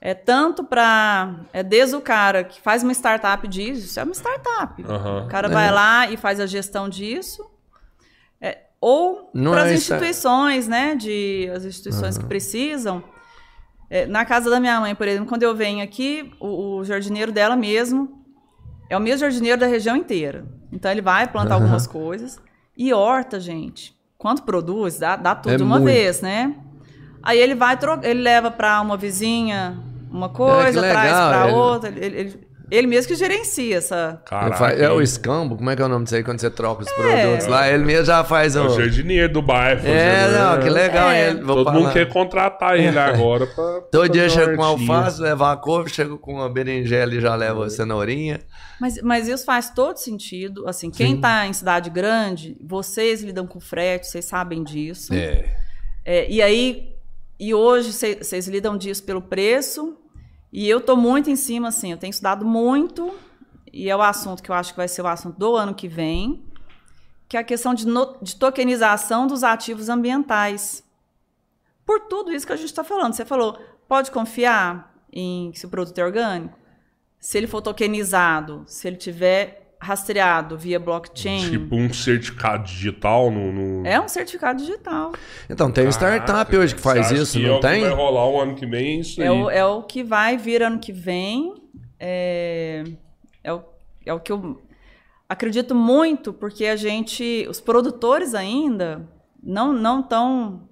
Speaker 1: é tanto para é desde o cara que faz uma startup disso, isso é uma startup. O cara
Speaker 3: É.
Speaker 1: vai lá e faz a gestão disso. É, ou para as
Speaker 3: é
Speaker 1: instituições, né? De as instituições que precisam. É, na casa da minha mãe, por exemplo, quando eu venho aqui, o, o jardineiro dela mesmo é o mesmo jardineiro da região inteira. Então ele vai plantar algumas coisas. E horta, gente, quanto produz, dá, dá tudo
Speaker 3: É
Speaker 1: de uma
Speaker 3: muito.
Speaker 1: vez, né? Aí ele vai, ele leva para uma vizinha uma coisa,
Speaker 3: legal,
Speaker 1: traz para outra. Ele, ele- ele mesmo que gerencia essa.
Speaker 2: Caraca,
Speaker 3: é o escambo, como é que é o nome disso aí quando você troca os produtos lá? Ele mesmo já faz
Speaker 2: É
Speaker 3: o.
Speaker 2: o jardineiro do bairro.
Speaker 3: É,
Speaker 2: fazendo-
Speaker 3: não, que legal.
Speaker 1: É.
Speaker 3: ele- vou
Speaker 2: Todo mundo
Speaker 3: falar.
Speaker 2: quer contratar ele agora pra.
Speaker 3: Todo dia chega com alface, leva a couve, chega com a berinjela e já leva a cenourinha.
Speaker 1: Mas, mas isso faz todo sentido. Assim, quem está em cidade grande, vocês lidam com frete, vocês sabem disso.
Speaker 3: É.
Speaker 1: É, e aí, e hoje cê- vocês lidam disso pelo preço. E eu tô muito em cima, assim, eu tenho estudado muito, e é o assunto que eu acho que vai ser o assunto do ano que vem, que é a questão de, no- de tokenização dos ativos ambientais. Por tudo isso que a gente está falando. Você falou, pode confiar em se o produto é orgânico? Se ele for tokenizado, se ele tiver rastreado via blockchain,
Speaker 2: Tipo um certificado digital no. no...
Speaker 1: é um certificado digital.
Speaker 3: Então, tem startup hoje que faz isso,
Speaker 2: que é
Speaker 3: não
Speaker 2: o que
Speaker 3: tem?
Speaker 2: vai rolar o ano que vem, é isso
Speaker 1: É
Speaker 2: aí.
Speaker 1: o, é o que vai vir ano que vem. É, é, o, é o que eu acredito muito, porque a gente, os produtores ainda não não tão,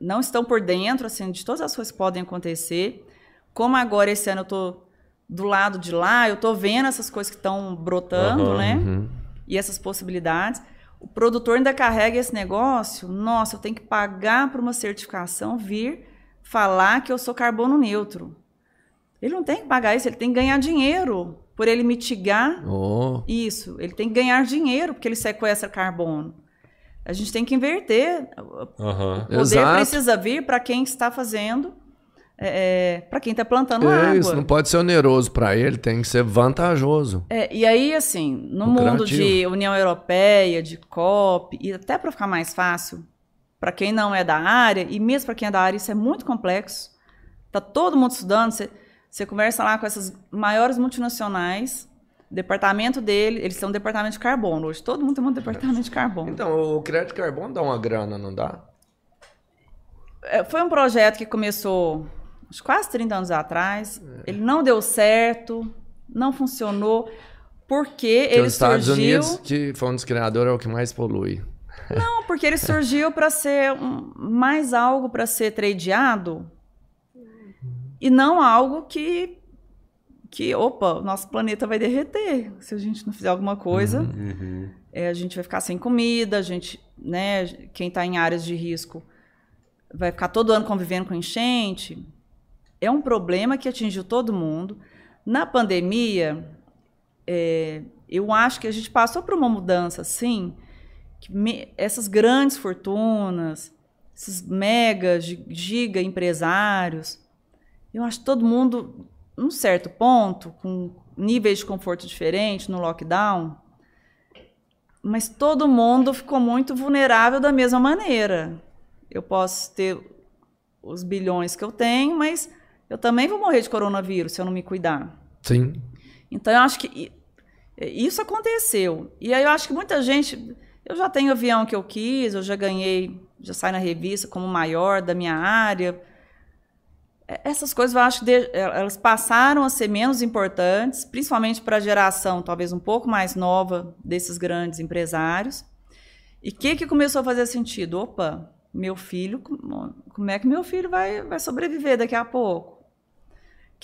Speaker 1: não estão por dentro assim de todas as coisas que podem acontecer. Como agora esse ano eu tô do lado de lá, eu tô vendo essas coisas que estão brotando,
Speaker 2: Aham,
Speaker 1: né?
Speaker 3: Uhum.
Speaker 1: e essas possibilidades. O produtor ainda carrega esse negócio. Nossa, eu tenho que pagar para uma certificação vir falar que eu sou carbono neutro. Ele não tem que pagar isso, ele tem que ganhar dinheiro por ele mitigar
Speaker 3: Oh,
Speaker 1: isso. Ele tem que ganhar dinheiro porque ele sequestra carbono. A gente tem que inverter. O
Speaker 2: Aham.
Speaker 1: poder
Speaker 3: Exato.
Speaker 1: precisa vir para quem está fazendo, para quem está plantando
Speaker 3: é
Speaker 1: água.
Speaker 3: isso, não pode ser oneroso para ele, tem que ser vantajoso.
Speaker 1: É, e aí, assim, no mundo de União Europeia, de COP, e até para ficar mais fácil, para quem não é da área, e mesmo para quem é da área, isso é muito complexo. Tá todo mundo estudando, você, você conversa lá com essas maiores multinacionais, departamento dele, eles são um departamento de carbono. Hoje todo mundo tem um departamento de carbono.
Speaker 3: Então, o crédito carbono dá uma grana, não dá?
Speaker 1: É, Foi um projeto que começou acho, quase 30 anos atrás. Ele não deu certo, não funcionou, porque
Speaker 3: Porque
Speaker 1: ele
Speaker 3: os Estados
Speaker 1: surgiu...
Speaker 3: Unidos, que foi um dos criadores, é o que mais polui. [laughs]
Speaker 1: Não, porque ele surgiu para ser um- mais algo para ser tradeado e não algo que que, opa, o nosso planeta vai derreter se a gente não fizer alguma coisa.
Speaker 2: Uhum.
Speaker 1: É, a gente vai ficar sem comida, a gente, né, quem está em áreas de risco vai ficar todo ano convivendo com enchente. É um problema que atingiu todo mundo. Na pandemia, é, eu acho que a gente passou por uma mudança, sim, que me, essas grandes fortunas, esses mega, giga empresários, eu acho que todo mundo, num certo ponto, com níveis de conforto diferentes no lockdown, mas todo mundo ficou muito vulnerável da mesma maneira. Eu posso ter os bilhões que eu tenho, mas eu também vou morrer de coronavírus se eu não me cuidar.
Speaker 3: Sim.
Speaker 1: Então eu acho que isso aconteceu. E aí eu acho que muita gente. Eu já tenho avião que eu quis, eu já ganhei, já saí na revista como maior da minha área. Essas coisas eu acho que elas passaram a ser menos importantes, principalmente para a geração talvez um pouco mais nova desses grandes empresários. E o que, que começou a fazer sentido? Opa, meu filho, como é que meu filho vai, vai sobreviver daqui a pouco?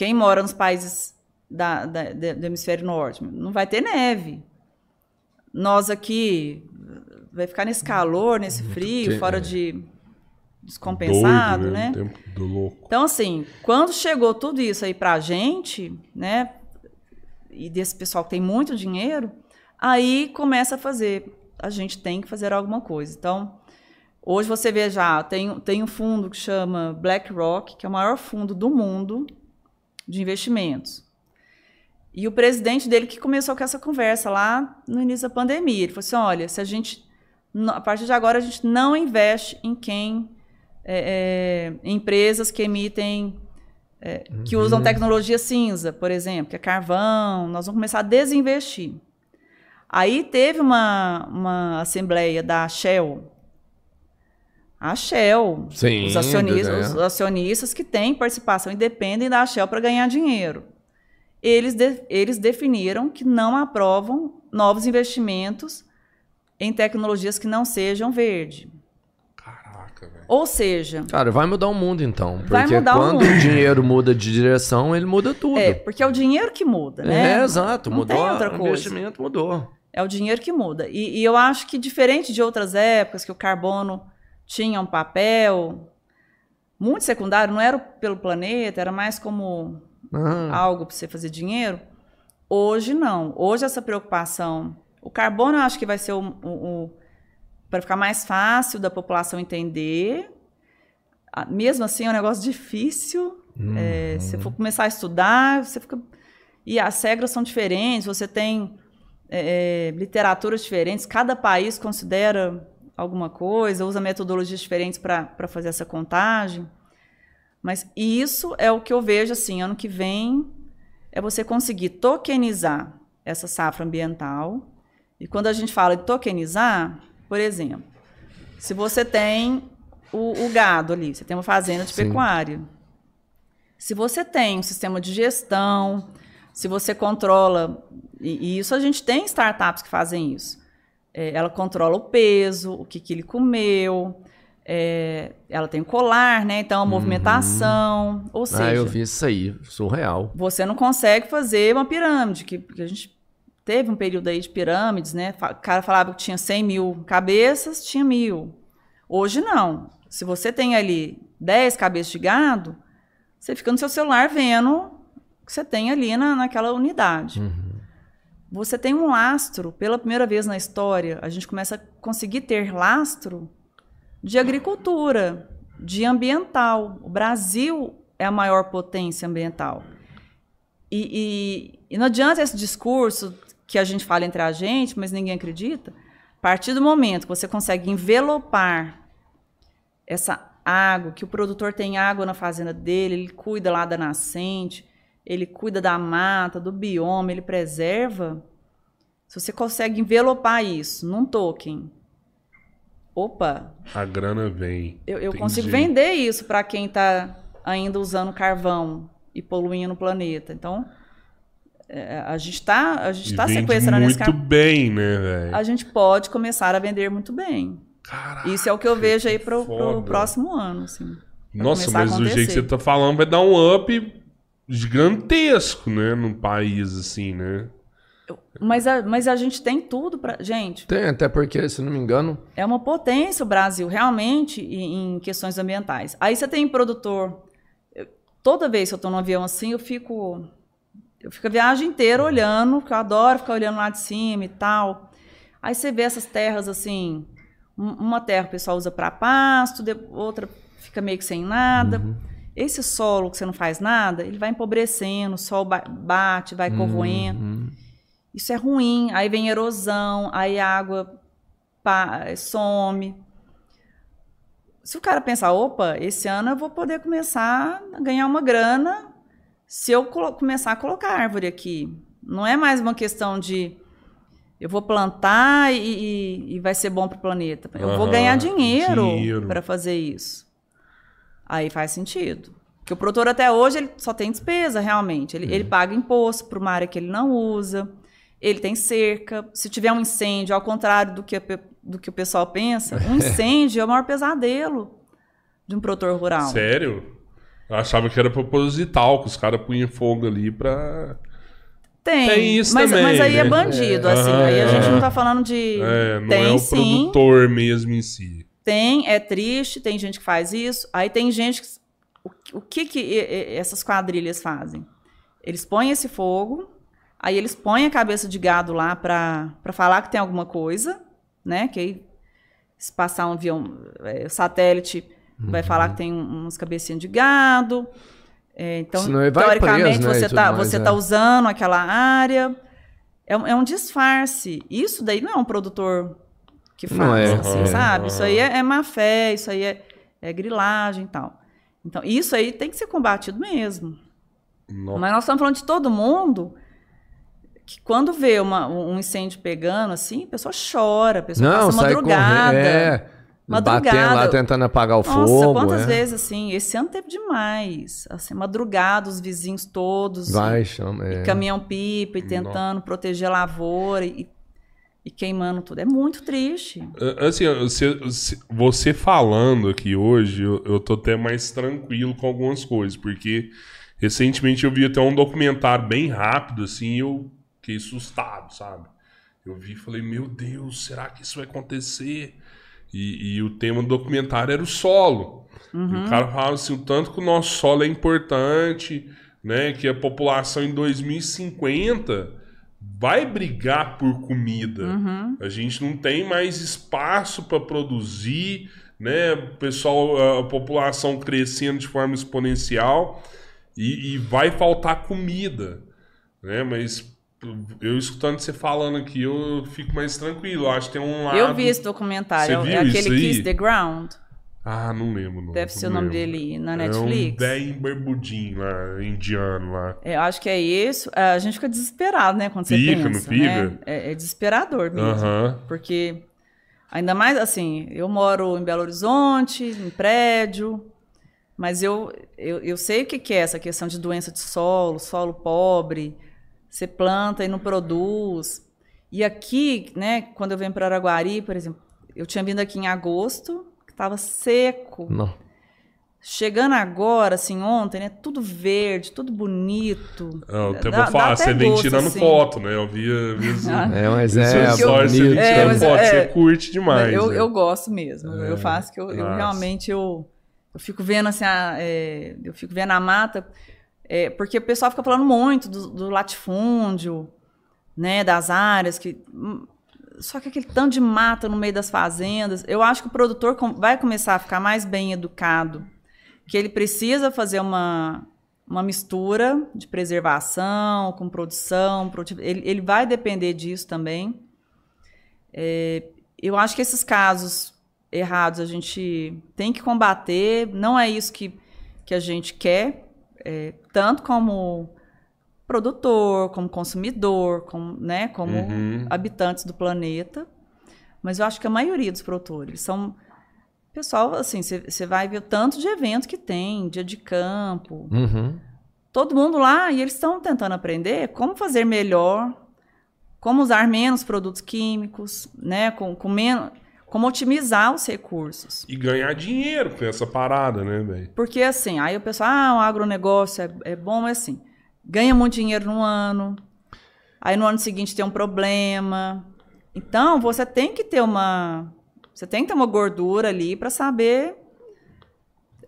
Speaker 1: Quem mora nos países da, da, do hemisfério norte não vai ter neve. Nós aqui vai ficar nesse calor, nesse frio, fora é. de descompensado, Doido, né?
Speaker 2: né?
Speaker 1: Então assim, quando chegou tudo isso aí pra gente, né? E desse pessoal que tem muito dinheiro, aí começa a fazer. A gente tem que fazer alguma coisa. Então, Hoje você vê já, tem, tem um fundo que chama BlackRock, que é o maior fundo do mundo de investimentos. E o presidente dele que começou com essa conversa lá no início da pandemia. Ele falou assim: olha, se a gente. A partir de agora, a gente não investe em quem. É, é, empresas que emitem. É, que uhum. usam tecnologia cinza, por exemplo, que é carvão. Nós vamos começar a desinvestir. Aí teve uma, uma assembleia da Shell, a Shell,
Speaker 3: Sim,
Speaker 1: os, acionistas, os acionistas que têm participação e dependem da Shell para ganhar dinheiro. Eles, de, eles definiram que não aprovam novos investimentos em tecnologias que não sejam verde.
Speaker 2: Caraca, velho.
Speaker 1: Ou seja.
Speaker 3: Cara, vai mudar o mundo então. Porque quando o, o, dinheiro muda de direção, ele muda tudo.
Speaker 1: É, porque é o dinheiro que muda, né?
Speaker 3: É, exato. Não mudou. Tem outra coisa. O investimento mudou.
Speaker 1: É o dinheiro que muda. E, e eu acho que, diferente de outras épocas, que o carbono tinha um papel muito secundário, não era pelo planeta, era mais como uhum. algo para você fazer dinheiro. Hoje não. Hoje essa preocupação, o carbono eu acho que vai ser o, o, o para ficar mais fácil da população entender. Mesmo assim é um negócio difícil. Uhum. É, se for começar a estudar, você fica e as regras são diferentes. Você tem é, literaturas diferentes. Cada país considera alguma coisa, usa metodologias diferentes para fazer essa contagem. Mas isso é o que eu vejo assim, ano que vem é você conseguir tokenizar essa safra ambiental. E quando a gente fala de tokenizar, por exemplo, se você tem o, o gado ali, você tem uma fazenda de Sim. pecuária. Se você tem um sistema de gestão, se você controla, e, e isso a gente tem startups que fazem isso. É, ela controla o peso, o que, que ele comeu. É, ela tem colar, né? Então, a uhum. movimentação. Ou seja. Ah,
Speaker 3: eu vi isso aí, surreal.
Speaker 1: Você não consegue fazer uma pirâmide, que, porque a gente teve um período aí de pirâmides, né? O cara falava que tinha 100 mil cabeças, tinha mil. Hoje não. Se você tem ali 10 cabeças de gado, você fica no seu celular vendo o que você tem ali na, naquela unidade. Uhum você tem um lastro, pela primeira vez na história, a gente começa a conseguir ter lastro de agricultura, de ambiental. O Brasil é a maior potência ambiental. E, e, e não adianta esse discurso que a gente fala entre a gente, mas ninguém acredita. A partir do momento que você consegue envelopar essa água, que o produtor tem água na fazenda dele, ele cuida lá da nascente, ele cuida da mata, do bioma, ele preserva. Se você consegue envelopar isso num token, opa.
Speaker 2: A grana vem.
Speaker 1: Eu, eu consigo vender isso para quem está ainda usando carvão e poluindo o planeta. Então, é, a gente está a gente tá sequestrando
Speaker 2: esse muito bem, né, velho?
Speaker 1: A gente pode começar a vender muito bem. Caraca, Isso é o que eu vejo aí pro, pro próximo ano, assim.
Speaker 2: Nossa, mas do jeito que você tá falando vai dar um up gigantesco, né? Num país assim, né?
Speaker 1: Mas a, mas a gente tem tudo pra. Gente,
Speaker 3: Tem, até porque, se não me engano,
Speaker 1: é uma potência o Brasil, realmente, em, em questões ambientais. Aí você tem produtor. eu- toda vez que eu estou no avião assim, eu fico. Eu fico a viagem inteira olhando, porque eu adoro ficar olhando lá de cima e tal. Aí você vê essas terras assim. um- Uma terra o pessoal usa para pasto, outra fica meio que sem nada. Esse solo que você não faz nada, ele vai empobrecendo, o sol ba- bate, vai corroendo.
Speaker 3: Uhum.
Speaker 1: Isso é ruim. Aí vem erosão, aí a água pa- some. Se o cara pensar, opa, esse ano eu vou poder começar a ganhar uma grana se eu começar a colocar árvore aqui. Não é mais uma questão de eu vou plantar e, e- e vai ser bom para o planeta. Eu vou
Speaker 2: Aham,
Speaker 1: ganhar dinheiro
Speaker 2: dinheiro.
Speaker 1: para fazer isso. Aí faz sentido. Porque o produtor até hoje ele só tem despesa, realmente. Ele, ele paga imposto para uma área que ele não usa. Ele tem cerca. Se tiver um incêndio, ao contrário do que, a do que o pessoal pensa, um [laughs] incêndio é o maior pesadelo de um produtor rural.
Speaker 2: Sério? Eu achava que era proposital, que os caras punham fogo ali pra.
Speaker 1: Tem,
Speaker 2: Tem isso
Speaker 1: mas,
Speaker 2: também,
Speaker 1: mas aí é
Speaker 2: né?
Speaker 1: bandido,
Speaker 2: É.
Speaker 1: assim.
Speaker 2: Aham,
Speaker 1: aí a gente
Speaker 2: aham.
Speaker 1: não tá falando de.
Speaker 2: É, não
Speaker 1: tem
Speaker 2: é o
Speaker 1: sim,
Speaker 2: produtor mesmo em si.
Speaker 1: Tem, é triste, tem gente que faz isso. Aí tem gente que. O, o que, que essas quadrilhas fazem? Eles põem esse fogo, aí eles põem a cabeça de gado lá para falar que tem alguma coisa, né? Que aí, se passar um avião, é, satélite, vai falar que tem um- uns cabecinhas de gado. É, então, teoricamente,
Speaker 3: preso, né,
Speaker 1: você está você
Speaker 3: é.
Speaker 1: tá usando aquela área. É é um disfarce. Isso daí não é um produtor que faz,
Speaker 3: Não é,
Speaker 1: assim,
Speaker 2: é.
Speaker 1: sabe? Isso aí é, é má fé, isso aí é, é grilagem e tal. Então, isso aí tem que ser combatido mesmo.
Speaker 2: Não.
Speaker 1: Mas nós estamos falando de todo mundo que quando vê uma- um incêndio pegando, assim, a pessoa chora, a pessoa
Speaker 3: Não,
Speaker 1: passa
Speaker 3: sai
Speaker 1: madrugada.
Speaker 3: correndo. É,
Speaker 1: Madrugada.
Speaker 3: batendo lá, tentando apagar o
Speaker 1: Nossa,
Speaker 3: fogo.
Speaker 1: quantas
Speaker 3: é.
Speaker 1: vezes, assim, esse ano teve demais. Assim, madrugada, os vizinhos todos.
Speaker 3: Vai, chama.
Speaker 1: e
Speaker 3: É.
Speaker 1: caminhão-pipa, e tentando proteger a lavoura, e, e queimando tudo. É muito triste.
Speaker 2: Ah, Assim, você, você falando aqui hoje, eu, eu tô até mais tranquilo com algumas coisas, porque recentemente eu vi até um documentário bem rápido, assim, e eu fiquei assustado, sabe? Eu vi e falei, meu Deus, será que isso vai acontecer? E, e o tema do documentário era o solo. E o cara falava assim, o tanto que o nosso solo é importante, né? Que a população em 2050 vai brigar por comida. A gente não tem mais espaço para produzir, né? O pessoal, a população crescendo de forma exponencial e, e vai faltar comida, né? Mas eu escutando você falando aqui, eu fico mais tranquilo. Eu acho que tem um lado.
Speaker 1: Eu vi esse documentário. É
Speaker 2: viu
Speaker 1: aquele? Kiss the Ground.
Speaker 2: Ah, não lembro. Não,
Speaker 1: Deve ser
Speaker 2: não
Speaker 1: o nome
Speaker 2: lembro.
Speaker 1: dele na
Speaker 2: É um
Speaker 1: Netflix.
Speaker 2: bem barbudinho lá, indiano lá.
Speaker 1: É, eu acho que é isso. A gente fica desesperado, né? Quando você
Speaker 2: Fica, não
Speaker 1: pensa.
Speaker 2: fica?
Speaker 1: né? É, é desesperador mesmo.
Speaker 2: Aham.
Speaker 1: Porque, ainda mais assim, eu moro em Belo Horizonte, em prédio, mas eu, eu, eu sei o que, que é essa questão de doença de solo, solo pobre, você planta e não produz. E aqui, né, quando eu venho para Araguari, por exemplo, eu tinha vindo aqui em agosto, estava seco.
Speaker 3: Não.
Speaker 1: Chegando agora, assim, ontem, né? Tudo verde, tudo bonito.
Speaker 2: É, eu até
Speaker 1: Dá-
Speaker 2: falar, você vem tirando
Speaker 1: assim.
Speaker 2: foto, né? Eu vi, eu vi assim, [laughs]
Speaker 3: É, mas
Speaker 2: seu
Speaker 3: é,
Speaker 2: você vem
Speaker 1: É,
Speaker 2: tirando foto,
Speaker 1: é-
Speaker 2: você curte demais.
Speaker 1: eu,
Speaker 2: né?
Speaker 1: eu gosto mesmo. Eu faço que eu, eu realmente eu, eu fico vendo assim, a, é, eu fico vendo a mata, é, porque o pessoal fica falando muito do, do latifúndio, né, das áreas que hum, só que aquele tanto de mata no meio das fazendas, eu acho que o produtor vai começar a ficar mais bem educado, que ele precisa fazer uma uma mistura de preservação com produção, ele, ele vai depender disso também. Eu acho que esses casos errados a gente tem que combater. Não é isso que, que a gente quer, é, tanto como produtor, como consumidor, como, né, como
Speaker 2: Uhum.
Speaker 1: habitantes do planeta. Mas eu acho que a maioria dos produtores são. Pessoal, assim, você vai ver o tanto de evento que tem, dia de campo,
Speaker 3: Uhum.
Speaker 1: todo mundo lá e eles estão tentando aprender como fazer melhor, como usar menos produtos químicos, né? Com, com menos. como otimizar os recursos.
Speaker 2: E ganhar dinheiro com essa parada, né, velho?
Speaker 1: Porque assim, aí o pessoal, ah, o agronegócio é, é bom, mas assim, ganha muito dinheiro no ano, aí no ano seguinte tem um problema. Então, você tem que ter uma. Você tem que ter uma gordura ali para saber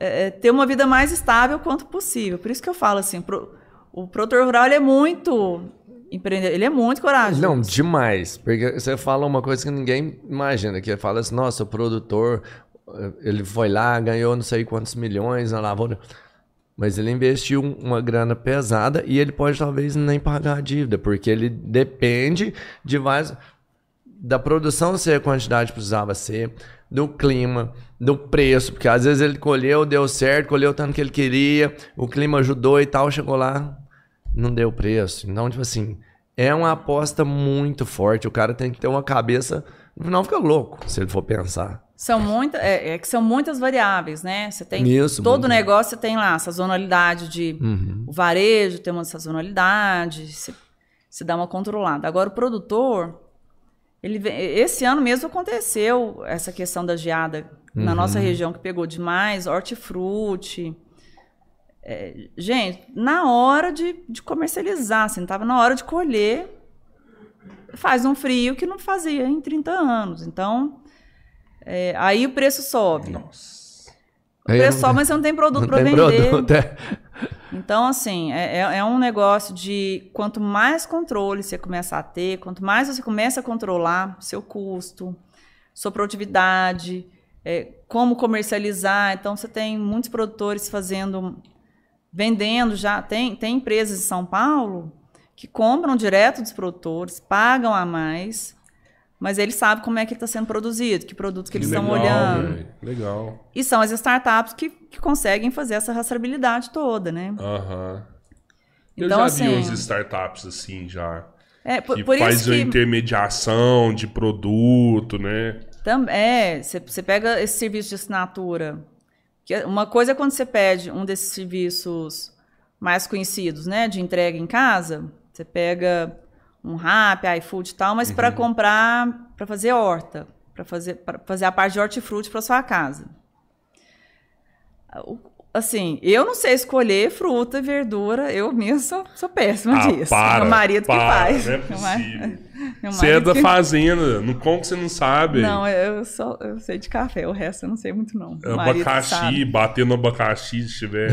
Speaker 1: é, é, ter uma vida mais estável quanto possível. Por isso que eu falo assim, pro, o produtor rural ele é muito empreendedor, ele é muito corajoso.
Speaker 3: Não, demais. Porque você fala uma coisa que ninguém imagina, que fala assim, nossa, o produtor, ele foi lá, ganhou não sei quantos milhões na lavoura. Mas ele investiu uma grana pesada e ele pode talvez nem pagar a dívida, porque ele depende de vários. Da produção ser a quantidade que precisava ser, do clima, do preço, porque às vezes ele colheu, deu certo, colheu tanto que ele queria, o clima ajudou e tal, chegou lá, não deu preço. Então, tipo assim, é uma aposta muito forte. O cara tem que ter uma cabeça. No final fica louco, se ele for pensar.
Speaker 1: São muitas, é, é, que são muitas variáveis, né? Você tem
Speaker 3: Isso,
Speaker 1: todo negócio, você tem lá sazonalidade de
Speaker 3: Uhum.
Speaker 1: o varejo, tem uma sazonalidade, se, se dá uma controlada. Agora o produtor, ele esse ano mesmo aconteceu essa questão da geada na
Speaker 3: Uhum.
Speaker 1: nossa região que pegou demais, hortifruti. É, gente, na hora de, de comercializar, assim, tava na hora de colher, faz um frio que não fazia em 30 anos. Então, é, aí o preço sobe.
Speaker 2: Nossa.
Speaker 1: O preço sobe, mas você não tem produto para vender.
Speaker 3: produto, [laughs] é.
Speaker 1: Então, assim, é, é- é um negócio de quanto mais controle você começa a ter, quanto mais você começa a controlar seu custo, sua produtividade, é, como comercializar. Então, você tem muitos produtores fazendo, vendendo já. Tem, tem empresas em São Paulo que compram direto dos produtores, pagam a mais, mas eles sabem como é que está sendo produzido, que produtos que eles estão olhando.
Speaker 2: velho. Legal.
Speaker 1: E são as startups que, que conseguem fazer essa rastreabilidade toda, né?
Speaker 2: Aham. Eu
Speaker 1: Então,
Speaker 2: já
Speaker 1: assim-
Speaker 2: vi uns startups assim já.
Speaker 1: É, por,
Speaker 2: que
Speaker 1: por
Speaker 2: faz a
Speaker 1: que
Speaker 2: intermediação de produto, né?
Speaker 1: tam, é, você você pega esse serviço de assinatura. Que é- uma coisa é quando você pede um desses serviços mais conhecidos, né, de entrega em casa, você pega um Rap, iFood e tal, mas para
Speaker 2: Uhum.
Speaker 1: comprar, para fazer horta, para fazer para fazer a parte de hortifruti para sua casa. O- Assim, eu não sei escolher fruta e verdura, eu mesmo sou, sou péssima
Speaker 2: Ah,
Speaker 1: disso.
Speaker 2: para,
Speaker 1: meu marido
Speaker 2: para,
Speaker 1: que faz.
Speaker 2: não é possível. [laughs] Você é da
Speaker 1: que-
Speaker 2: fazenda, não como que você não sabe?
Speaker 1: Não, eu só eu sei de café, o resto eu não sei muito não.
Speaker 2: Abacaxi,
Speaker 1: sabe.
Speaker 2: bater no abacaxi se tiver.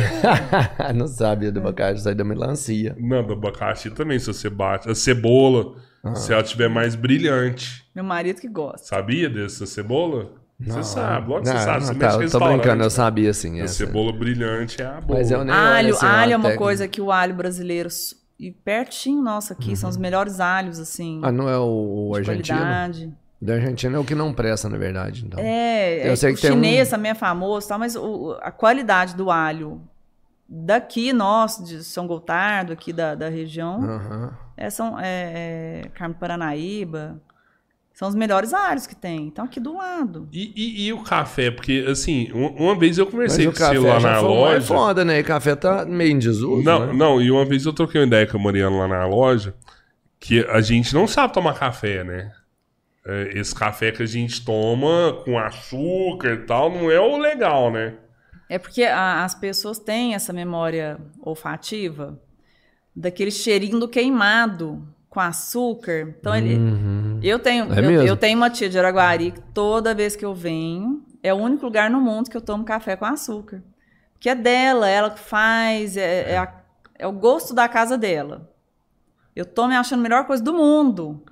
Speaker 2: [laughs]
Speaker 3: não sabia do abacaxi, sai da melancia.
Speaker 2: não, do abacaxi também, se você bate. A cebola,
Speaker 3: Ah.
Speaker 2: se ela tiver mais brilhante.
Speaker 1: Meu marido que gosta.
Speaker 2: Sabia dessa cebola? Você sabe, logo
Speaker 3: Não,
Speaker 2: você sabe.
Speaker 3: não,
Speaker 2: Você
Speaker 3: tá,
Speaker 2: mexe em
Speaker 3: eu tô brincando, eu sabia sim.
Speaker 2: A
Speaker 3: essa.
Speaker 2: cebola brilhante é a boa.
Speaker 3: Mas eu nem
Speaker 1: Alho,
Speaker 3: assim,
Speaker 1: alho é uma
Speaker 3: técnica.
Speaker 1: coisa que o alho brasileiro e pertinho nosso aqui são os melhores alhos assim,
Speaker 3: Ah, não é o, o
Speaker 1: de
Speaker 3: argentino?
Speaker 1: qualidade.
Speaker 3: Da Argentina é o que não presta, na verdade. Então.
Speaker 1: É,
Speaker 3: Eu
Speaker 1: é,
Speaker 3: sei
Speaker 1: o
Speaker 3: que tem
Speaker 1: chinês
Speaker 3: um-
Speaker 1: também é famoso, tal, mas o- a qualidade do alho daqui nosso de São Gotardo, aqui da, da região,
Speaker 3: Aham.
Speaker 1: é, são é, é, Carmo Paranaíba, são os melhores alhos que tem. Então aqui do lado.
Speaker 2: E, e- e o café? Porque, assim, um- uma vez eu
Speaker 3: Mas
Speaker 2: conversei
Speaker 3: o
Speaker 2: com você lá na
Speaker 3: foi é
Speaker 2: loja.
Speaker 3: foda, né? E café tá meio em desuso,
Speaker 2: Não,
Speaker 3: né?
Speaker 2: não, e uma vez eu troquei uma ideia com a Mariana lá na loja que a gente não sabe tomar café, né? É, Esse café que a gente toma com açúcar e tal não é o legal, né?
Speaker 1: É porque a- as pessoas têm essa memória olfativa daquele cheirinho do queimado com açúcar. Então ele,
Speaker 3: Uhum.
Speaker 1: eu tenho
Speaker 3: É
Speaker 1: eu, eu tenho uma tia de Araguari que toda vez que eu venho é o único lugar no mundo que eu tomo café com açúcar, que é dela, ela que faz, é, é, a- é o gosto da casa dela. Eu tomo achando a melhor coisa do mundo.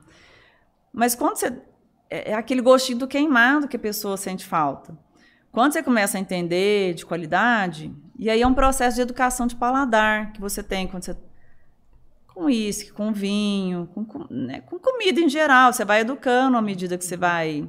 Speaker 1: Mas quando você é, é aquele gostinho do queimado que a pessoa sente falta. Quando você começa a entender de qualidade, e aí é um processo de educação de paladar que você tem quando você com uísque, com vinho, com, com, né, com comida em geral, você vai educando à medida que você vai.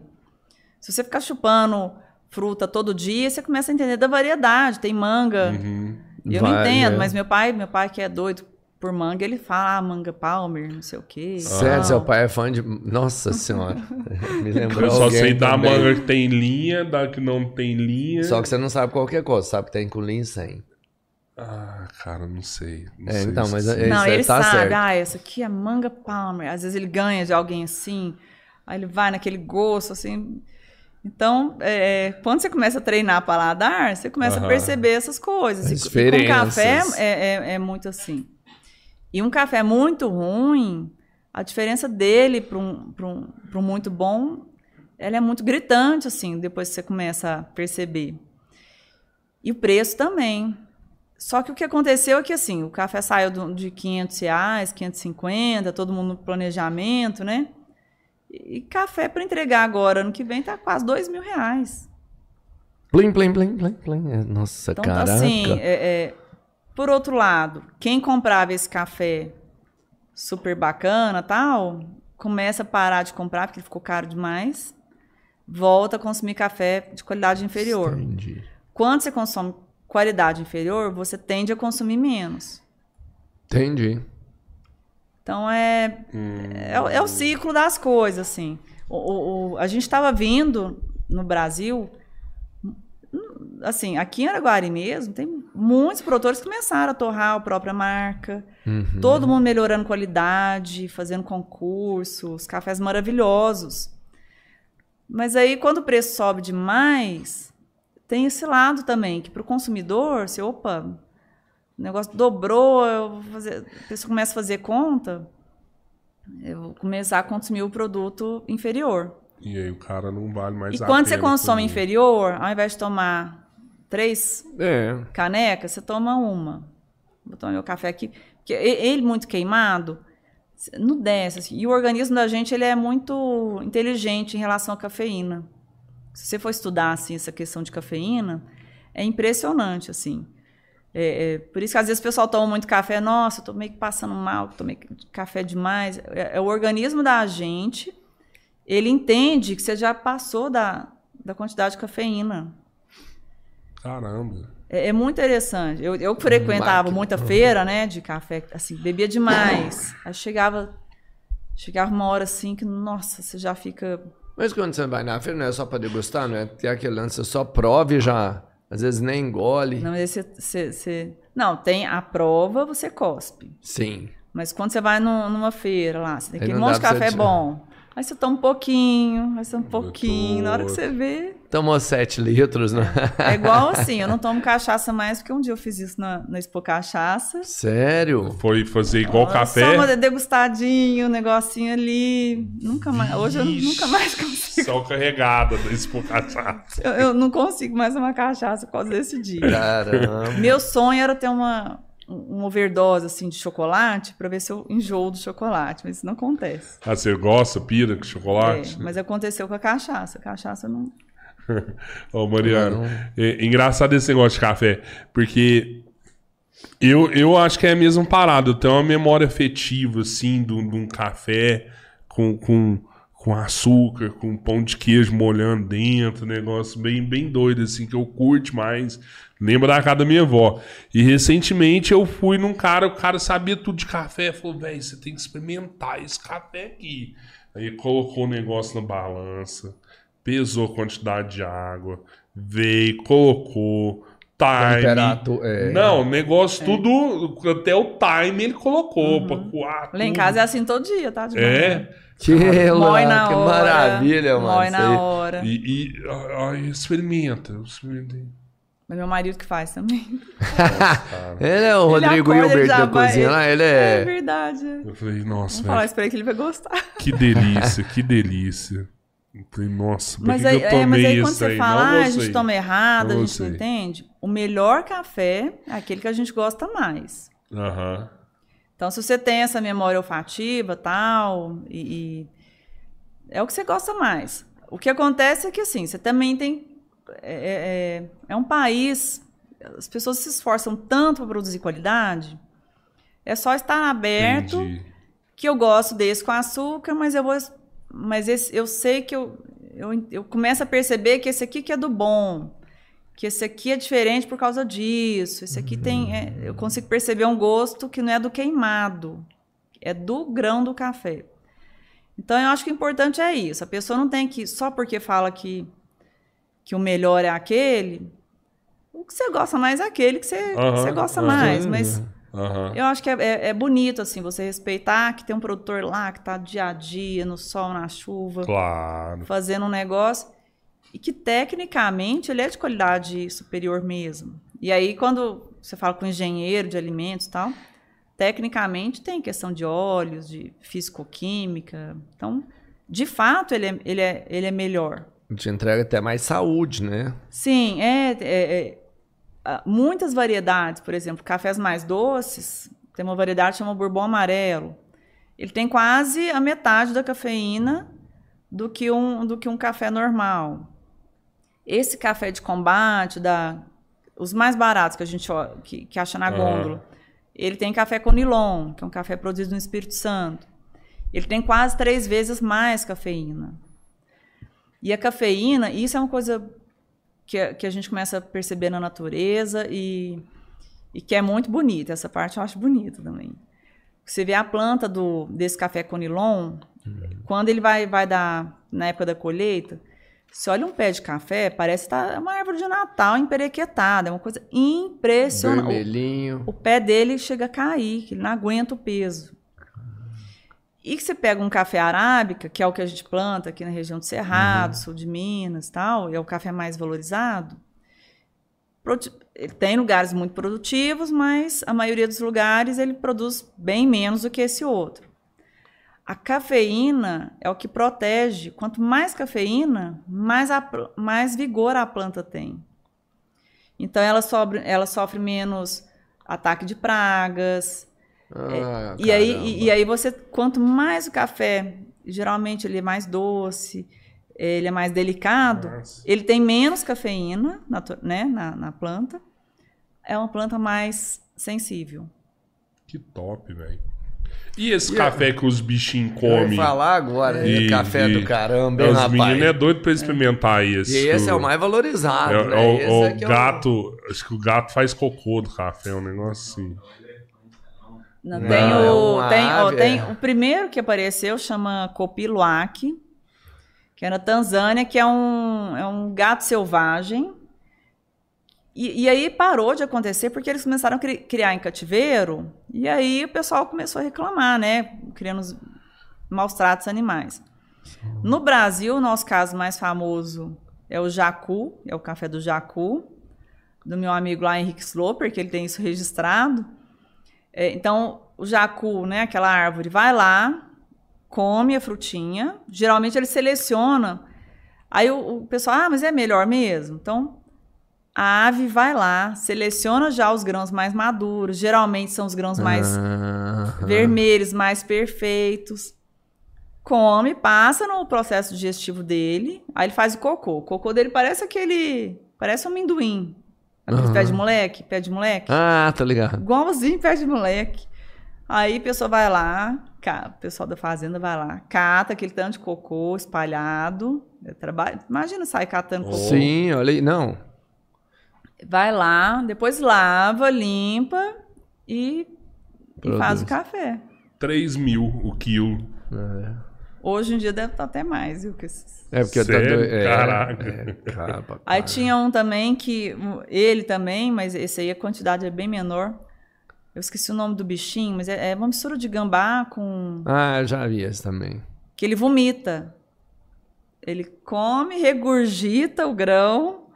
Speaker 1: Se você ficar chupando fruta todo dia, você começa a entender da variedade. Tem manga.
Speaker 2: Uhum.
Speaker 1: Eu não
Speaker 3: Vai,
Speaker 1: entendo,
Speaker 3: é.
Speaker 1: mas meu pai, meu pai que é doido por manga, ele fala ah, manga palmer, não sei o quê.
Speaker 3: Sério,
Speaker 1: Não.
Speaker 3: seu pai é fã de. Nossa senhora. [laughs] Me lembrou.
Speaker 2: Eu só sei da manga que tem linha, da que não tem linha.
Speaker 3: Só que você não sabe qualquer coisa, sabe que tem com linha e sem.
Speaker 2: Ah, cara, não sei. Não
Speaker 3: É,
Speaker 2: sei
Speaker 3: então,
Speaker 2: se-
Speaker 3: mas é-
Speaker 1: Não, ele
Speaker 3: tá
Speaker 1: sabe,
Speaker 3: certo.
Speaker 1: ah, essa aqui é manga palmer. Às vezes ele ganha de alguém assim, aí ele vai naquele gosto assim. Então, é, quando você começa a treinar paladar, você começa a perceber essas coisas.
Speaker 3: As
Speaker 1: E, e com café é, é, é muito assim. E um café muito ruim, a diferença dele para um, pra um, pra um muito bom, ela é muito gritante, assim, depois que você começa a perceber. E o preço também. Só que o que aconteceu é que, assim, o café saiu de 500 reais, 550, todo mundo no planejamento, né? E café para entregar agora, ano que vem, tá quase dois mil reais.
Speaker 3: Plim, plim, plim, plim, plim. Nossa,
Speaker 1: Então,
Speaker 3: caraca.
Speaker 1: assim, é- é, por outro lado, quem comprava esse café super bacana tal, começa a parar de comprar porque ele ficou caro demais, volta a consumir café de qualidade inferior.
Speaker 3: Entendi.
Speaker 1: Quando você consome qualidade inferior, você tende a consumir menos.
Speaker 3: Entendi.
Speaker 1: Então é, é, o- é o ciclo das coisas, assim. O, o- a gente estava vindo no Brasil, hum, assim, aqui em Araguari mesmo, tem muitos produtores que começaram a torrar a própria marca.
Speaker 3: Uhum.
Speaker 1: Todo mundo melhorando qualidade, fazendo concursos, cafés maravilhosos. Mas aí, quando o preço sobe demais, tem esse lado também, que para o consumidor, se, opa, o negócio dobrou, eu vou fazer, a pessoa começa a fazer conta, eu vou começar a consumir o produto inferior.
Speaker 2: E aí o cara não vale mais
Speaker 1: E
Speaker 2: a
Speaker 1: quando você
Speaker 2: pena
Speaker 1: consome
Speaker 2: por-
Speaker 1: inferior, ao invés de tomar três
Speaker 3: É.
Speaker 1: caneca, você toma uma. Vou tomar meu café aqui. Porque ele muito queimado, não desce. assim. E o organismo da gente ele é muito inteligente em relação à cafeína. Se você for estudar assim, essa questão de cafeína, é impressionante. assim. É, é, por isso que às vezes o pessoal toma muito café. Nossa, eu tô meio que passando mal, tomei café demais. É, é o organismo da gente, ele entende que você já passou da, da quantidade de cafeína.
Speaker 2: Caramba.
Speaker 1: É, é muito interessante. Eu, eu frequentava
Speaker 3: Máquina.
Speaker 1: muita feira, né, de café, assim, bebia demais. Aí chegava, chegava uma hora assim que, nossa, você já fica.
Speaker 3: Mas quando você vai na feira, não é só pra degustar, não é? Tem aquele lance, você só prova e já, às vezes nem engole.
Speaker 1: Não, aí você, você, não, tem a prova, você cospe.
Speaker 3: Sim.
Speaker 1: Mas quando você vai num- numa feira lá, você tem aquele monte de café
Speaker 3: você-
Speaker 1: bom. Aí você toma um pouquinho, aí você toma um pouquinho. Na hora que você vê.
Speaker 3: Tomou 7 litros, né?
Speaker 1: É igual [laughs] assim, eu não tomo cachaça mais, porque um dia eu fiz isso na, na Expo Cachaça.
Speaker 3: Sério?
Speaker 2: Foi fazer igual
Speaker 1: Só
Speaker 2: café.
Speaker 1: uma degustadinho, um negocinho ali. Nunca mais. Hoje eu nunca mais [laughs] consigo.
Speaker 2: Só carregada desse por cachaça.
Speaker 1: Eu, eu não consigo mais tomar cachaça por causa desse dia.
Speaker 3: Caramba.
Speaker 1: Meu sonho era ter uma, um overdose assim de chocolate pra ver se eu enjoo do chocolate, mas isso não acontece.
Speaker 2: Ah, você gosta, pira com chocolate?
Speaker 1: É, mas aconteceu com a cachaça. A cachaça não. [laughs]
Speaker 2: Ô, Mariano,
Speaker 3: Não.
Speaker 2: é, engraçado esse negócio de café, porque eu, eu acho que é a mesma parada. Eu tenho uma memória afetiva, assim, de um de um café com, com, com açúcar, com pão de queijo molhando dentro, negócio bem, bem doido, assim, que eu curto mais. Lembra da casa da minha avó. E recentemente eu fui num cara, o cara sabia tudo de café, falou, velho, você tem que experimentar esse café aqui. Aí colocou o negócio na balança, pesou a quantidade de água, veio, colocou, time.
Speaker 3: É.
Speaker 2: Não, o negócio tudo, até o time ele colocou pra coar
Speaker 1: Lá em casa é assim todo dia, tá? De manhã.
Speaker 2: É,
Speaker 3: Que,
Speaker 1: Mói na
Speaker 3: que
Speaker 1: hora.
Speaker 3: maravilha, mano.
Speaker 1: Mói na hora.
Speaker 2: e, e ah, experimenta, eu experimentei.
Speaker 1: Mas meu marido que faz também. [laughs]
Speaker 3: Ele é o
Speaker 1: Ele
Speaker 3: Rodrigo Hilbert da
Speaker 1: vai-
Speaker 3: cozinha lá, ele
Speaker 1: É
Speaker 3: é...
Speaker 1: verdade.
Speaker 2: Eu falei, nossa,
Speaker 1: Vamos falar
Speaker 2: velho,
Speaker 1: isso pra ele que ele vai gostar.
Speaker 2: que delícia, que delícia. Eu falei, nossa,
Speaker 1: Mas aí,
Speaker 2: que eu
Speaker 1: é, mas aí
Speaker 2: isso
Speaker 1: quando você
Speaker 2: aí?
Speaker 1: fala, ah, a gente toma errado,
Speaker 2: Não
Speaker 1: a gente não entende. O melhor café é aquele que a gente gosta mais.
Speaker 2: Aham.
Speaker 1: Então, se você tem essa memória olfativa tal, e, e é o que você gosta mais. O que acontece é que, assim, você também tem. É, é, é um país. As pessoas se esforçam tanto para produzir qualidade. É só estar aberto
Speaker 2: Entendi.
Speaker 1: que eu gosto desse com açúcar, mas eu vou. Mas esse, eu sei que eu, eu, eu começo a perceber que esse aqui que é do bom. Que esse aqui é diferente por causa disso. Esse aqui tem. é, eu consigo perceber um gosto que não é do queimado. É do grão do café. Então eu acho que o importante é isso. A pessoa não tem que. Só porque fala que, que o melhor é aquele. O que você gosta mais é aquele que você, que você gosta mais. Mas eu acho que é, é- é bonito, assim, você respeitar que tem um produtor lá que tá dia a dia, no sol, na chuva,
Speaker 2: Claro.
Speaker 1: fazendo um negócio. e que tecnicamente ele é de qualidade superior mesmo. E aí quando você fala com engenheiro de alimentos e tal, tecnicamente tem questão de óleos, de fisicoquímica. Então, de fato, ele é, ele é, ele é melhor.
Speaker 3: Te entrega até mais saúde, né?
Speaker 1: Sim, é, é, é ah, muitas variedades, por exemplo, cafés mais doces, tem uma variedade que chama bourbon amarelo. Ele tem quase a metade da cafeína do que um, do que um café normal. Esse café de combate, da, os mais baratos que a gente que, que acha na gôndola, ele tem café com nilon, que é um café produzido no Espírito Santo. Ele tem quase três vezes mais cafeína. E a cafeína, isso é uma coisa que a, que a gente começa a perceber na natureza e, e que é muito bonita. Essa parte eu acho bonita também. Você vê a planta do, desse café conilon, uhum. quando ele vai, vai dar, na época da colheita, você olha um pé de café, parece estar tá uma árvore de Natal emperequetada, é uma coisa impressionante.
Speaker 3: Vermelhinho.
Speaker 1: O, o pé dele chega a cair, que ele não aguenta o peso. E que você pega um café arábica, que é o que a gente planta aqui na região do Cerrado, uhum. sul de Minas tal, é o café mais valorizado. Ele tem lugares muito produtivos, mas a maioria dos lugares ele produz bem menos do que esse outro. A cafeína é o que protege. Quanto mais cafeína, mais, a, mais vigor a planta tem. Então ela sofre, ela sofre menos ataque de pragas, ah, é, e, aí, e, e, aí você, quanto mais o café, geralmente ele é mais doce, ele é mais delicado, Nossa. ele tem menos cafeína na, né, na, na, planta, é uma planta mais sensível.
Speaker 2: Que top, velho. E esse e café que os bichinhos comem?
Speaker 3: Vou falar agora, e, café e, do caramba,
Speaker 2: hein, Os meninos é doido pra experimentar é. esse.
Speaker 3: E esse é o mais valorizado, é,
Speaker 2: né? O, o é gato, acho que o gato faz cocô do café, um negócio assim.
Speaker 1: Não, tem, o, é tem, ó, tem o primeiro que apareceu, chama Copiluac, que é na Tanzânia, que é um, é um gato selvagem. E, e, aí parou de acontecer porque eles começaram a cri, criar em cativeiro, e aí o pessoal começou a reclamar, né? Criando os maus tratos animais. No Brasil, o nosso caso mais famoso é o jacu, é o café do jacu, do meu amigo lá, Henrique Sloper, que ele tem isso registrado. É, então, o jacu, né, aquela árvore, vai lá, come a frutinha. Geralmente ele seleciona. Aí o, o pessoal, ah, mas é melhor mesmo. Então, a ave vai lá, seleciona já os grãos mais maduros. Geralmente são os grãos mais vermelhos, mais perfeitos. Come, passa no processo digestivo dele. Aí ele faz o cocô. O cocô dele parece aquele. Parece um amendoim. Aquele uhum. pé de moleque, pé de moleque.
Speaker 3: Ah, tá ligado.
Speaker 1: Igualzinho pé de moleque. Aí a pessoa vai lá, o pessoal da fazenda vai lá, cata aquele tanto de cocô espalhado. É trabalho. Imagina sair catando cocô.
Speaker 3: Sim, olha aí. Não.
Speaker 1: Vai lá, depois lava, limpa e, e faz o café.
Speaker 2: 3 mil o quilo.
Speaker 1: É. Hoje em dia deve estar até mais, viu? Que
Speaker 3: é, porque
Speaker 2: Sério? Tá, é, Caraca.
Speaker 1: É, aí tinha um também que. Ele também, mas esse aí a quantidade é bem menor. Eu esqueci o nome do bichinho, mas é, é uma mistura de gambá com.
Speaker 3: Ah, eu já vi esse também.
Speaker 1: Que ele vomita. Ele come, regurgita o grão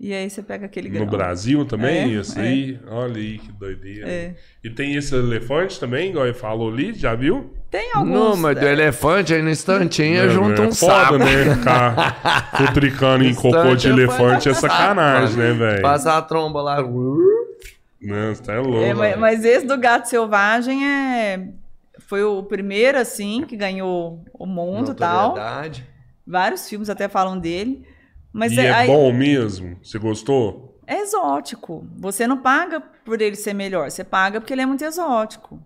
Speaker 1: e aí você pega aquele grão.
Speaker 2: No Brasil também, é, isso é. aí? Olha aí que doideira. É. E tem esse elefante também, igual ele falou ali, já viu?
Speaker 1: Tem alguns.
Speaker 3: Não, mas do é. elefante aí no instantinho é, junto é um foda, sapo.
Speaker 2: né? Ficar [laughs] futricando em cocô de elefante é sacanagem, né, velho?
Speaker 3: Passar a tromba lá.
Speaker 2: Não, você tá louco. É,
Speaker 1: mas, mas, esse do gato selvagem é... foi o primeiro, assim, que ganhou o mundo e tal. Vários filmes até falam dele. Mas
Speaker 2: e é, é aí... bom mesmo? Você gostou?
Speaker 1: É exótico. Você não paga por ele ser melhor, você paga porque ele é muito exótico.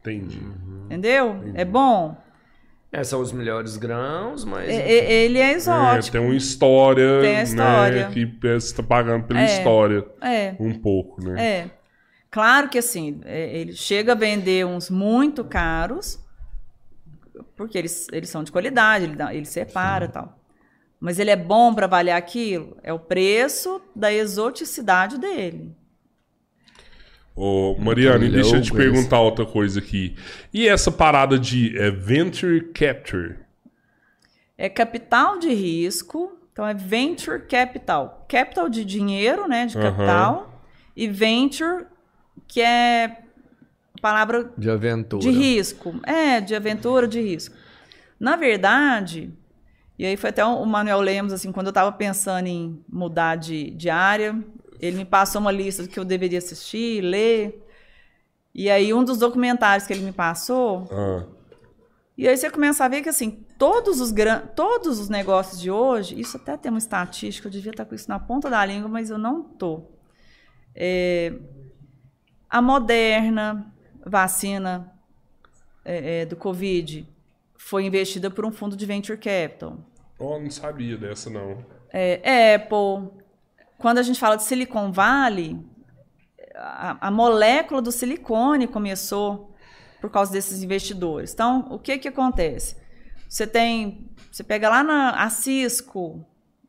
Speaker 2: Entendi.
Speaker 1: Entendeu? Entendi. É bom.
Speaker 3: É, são os melhores grãos, mas.
Speaker 1: É, ele é exótico.
Speaker 2: É, tem uma história. Tem a história. Né, que você está pagando pela é, história.
Speaker 1: É.
Speaker 2: Um pouco, né?
Speaker 1: É. Claro que assim, é, ele chega a vender uns muito caros, porque eles, eles são de qualidade, ele, dá, ele separa e tal. Mas ele é bom para avaliar aquilo? É o preço da exoticidade dele.
Speaker 2: Ô, Mariane, deixa eu te perguntar outra coisa aqui. E essa parada de é, venture capture?
Speaker 1: É capital de risco Então é venture capital. Capital de dinheiro, né, de capital, e venture que é palavra
Speaker 3: De aventura.
Speaker 1: de risco. É, de aventura, de risco. Na verdade, e aí foi até o Manuel Lemos, assim, quando eu estava pensando em mudar de, de área, ele me passou uma lista do que eu deveria assistir, ler. E aí um dos documentários que ele me passou,
Speaker 2: Ah,
Speaker 1: e aí você começa a ver que assim, todos os gran... todos os negócios de hoje, isso até tem uma estatística, eu devia estar com isso na ponta da língua, mas eu não tô. É, A Moderna, vacina é, é, do Covid, foi investida por um fundo de venture capital.
Speaker 2: oh, não sabia dessa, não.
Speaker 1: É, Apple. Quando a gente fala de Silicon Valley, a, a molécula do silicone começou por causa desses investidores. Então, o que que acontece? Você tem, você pega lá na a Cisco,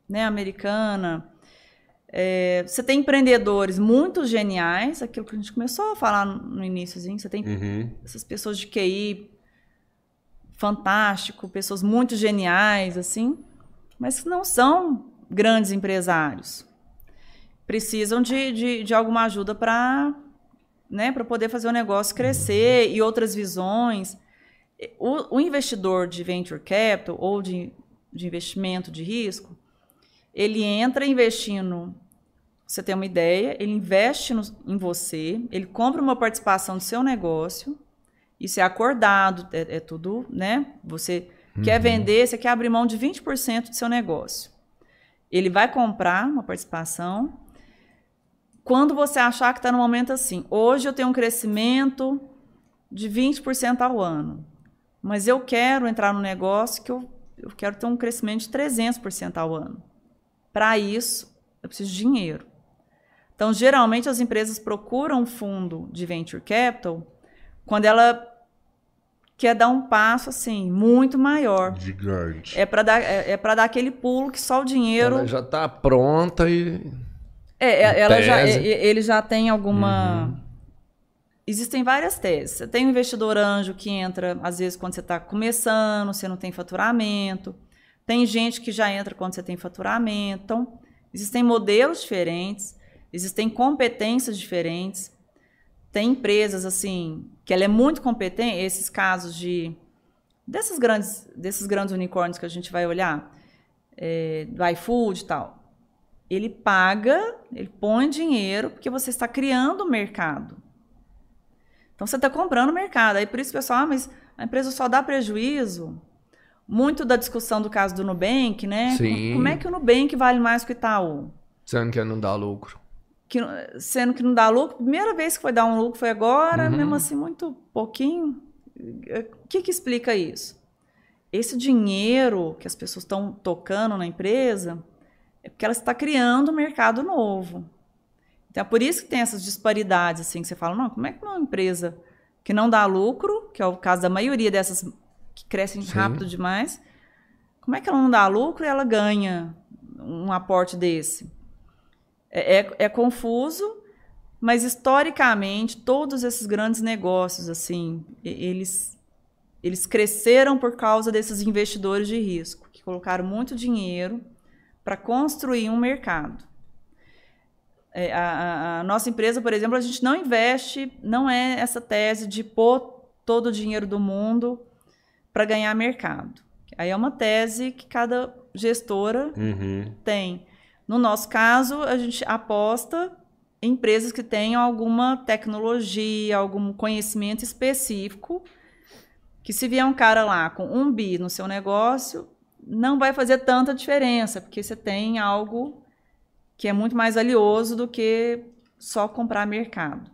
Speaker 1: né, americana, é, você tem empreendedores muito geniais, aquilo que a gente começou a falar no, iníciozinho, você tem
Speaker 2: Uhum.
Speaker 1: essas pessoas de QI fantástico, pessoas muito geniais, assim, mas que não são grandes empresários. Precisam de, de, de alguma ajuda para né, para poder fazer o negócio crescer e outras visões. O, o investidor de venture capital ou de, de investimento de risco, ele entra investindo. Você tem uma ideia, ele investe no- em você, ele compra uma participação do seu negócio, isso é acordado, é, é tudo, né? Você quer vender, você quer abrir mão de 20% do seu negócio. Ele vai comprar uma participação. Quando você achar que está no momento assim, hoje eu tenho um crescimento de 20% ao ano, mas eu quero entrar no negócio que eu, eu quero ter um crescimento de 300% ao ano. Para isso, eu preciso de dinheiro. Então, geralmente, as empresas procuram um fundo de venture capital quando ela quer dar um passo assim muito maior.
Speaker 2: Gigante.
Speaker 1: É para dar, é, é para dar aquele pulo que só o dinheiro.
Speaker 3: Ela já tá pronta e.
Speaker 1: É, é, ela já, ele já tem alguma. Existem várias teses. Você tem um investidor anjo que entra, às vezes, quando você está começando, você não tem faturamento. Tem gente que já entra quando você tem faturamento. Então, existem modelos diferentes, existem competências diferentes. Tem empresas, assim, que ela é muito competente, esses casos de. Desses grandes, desses grandes unicórnios que a gente vai olhar, é, do iFood e tal ele paga, ele põe dinheiro porque você está criando o mercado. Então você está comprando o mercado. Aí por isso, pessoal, ah, mas a empresa só dá prejuízo. Muito da discussão do caso do Nubank, né?
Speaker 3: Sim.
Speaker 1: Como é que o Nubank vale mais que o Itaú?
Speaker 3: Sendo que não dá lucro.
Speaker 1: Que, sendo que não dá lucro, primeira vez que foi dar um lucro foi agora,
Speaker 3: Uhum.
Speaker 1: mesmo assim, muito pouquinho. O que, que explica isso? Esse dinheiro que as pessoas estão tocando na empresa é porque ela está criando um mercado novo. Então é por isso que tem essas disparidades, assim, que você fala, não, como é que uma empresa que não dá lucro, que é o caso da maioria dessas que crescem
Speaker 3: Sim.
Speaker 1: rápido demais, como é que ela não dá lucro e ela ganha um aporte desse? É, é, é confuso, mas historicamente todos esses grandes negócios, assim, eles eles cresceram por causa desses investidores de risco que colocaram muito dinheiro para construir um mercado. É, a, a- nossa empresa, por exemplo, a gente não investe, não é essa tese de pôr todo o dinheiro do mundo para ganhar mercado. Aí é uma tese que cada gestora
Speaker 2: Uhum.
Speaker 1: tem. No nosso caso, a gente aposta em empresas que tenham alguma tecnologia, algum conhecimento específico, que se vier um cara lá com um bi no seu negócio, não vai fazer tanta diferença, porque você tem algo que é muito mais valioso do que só comprar mercado.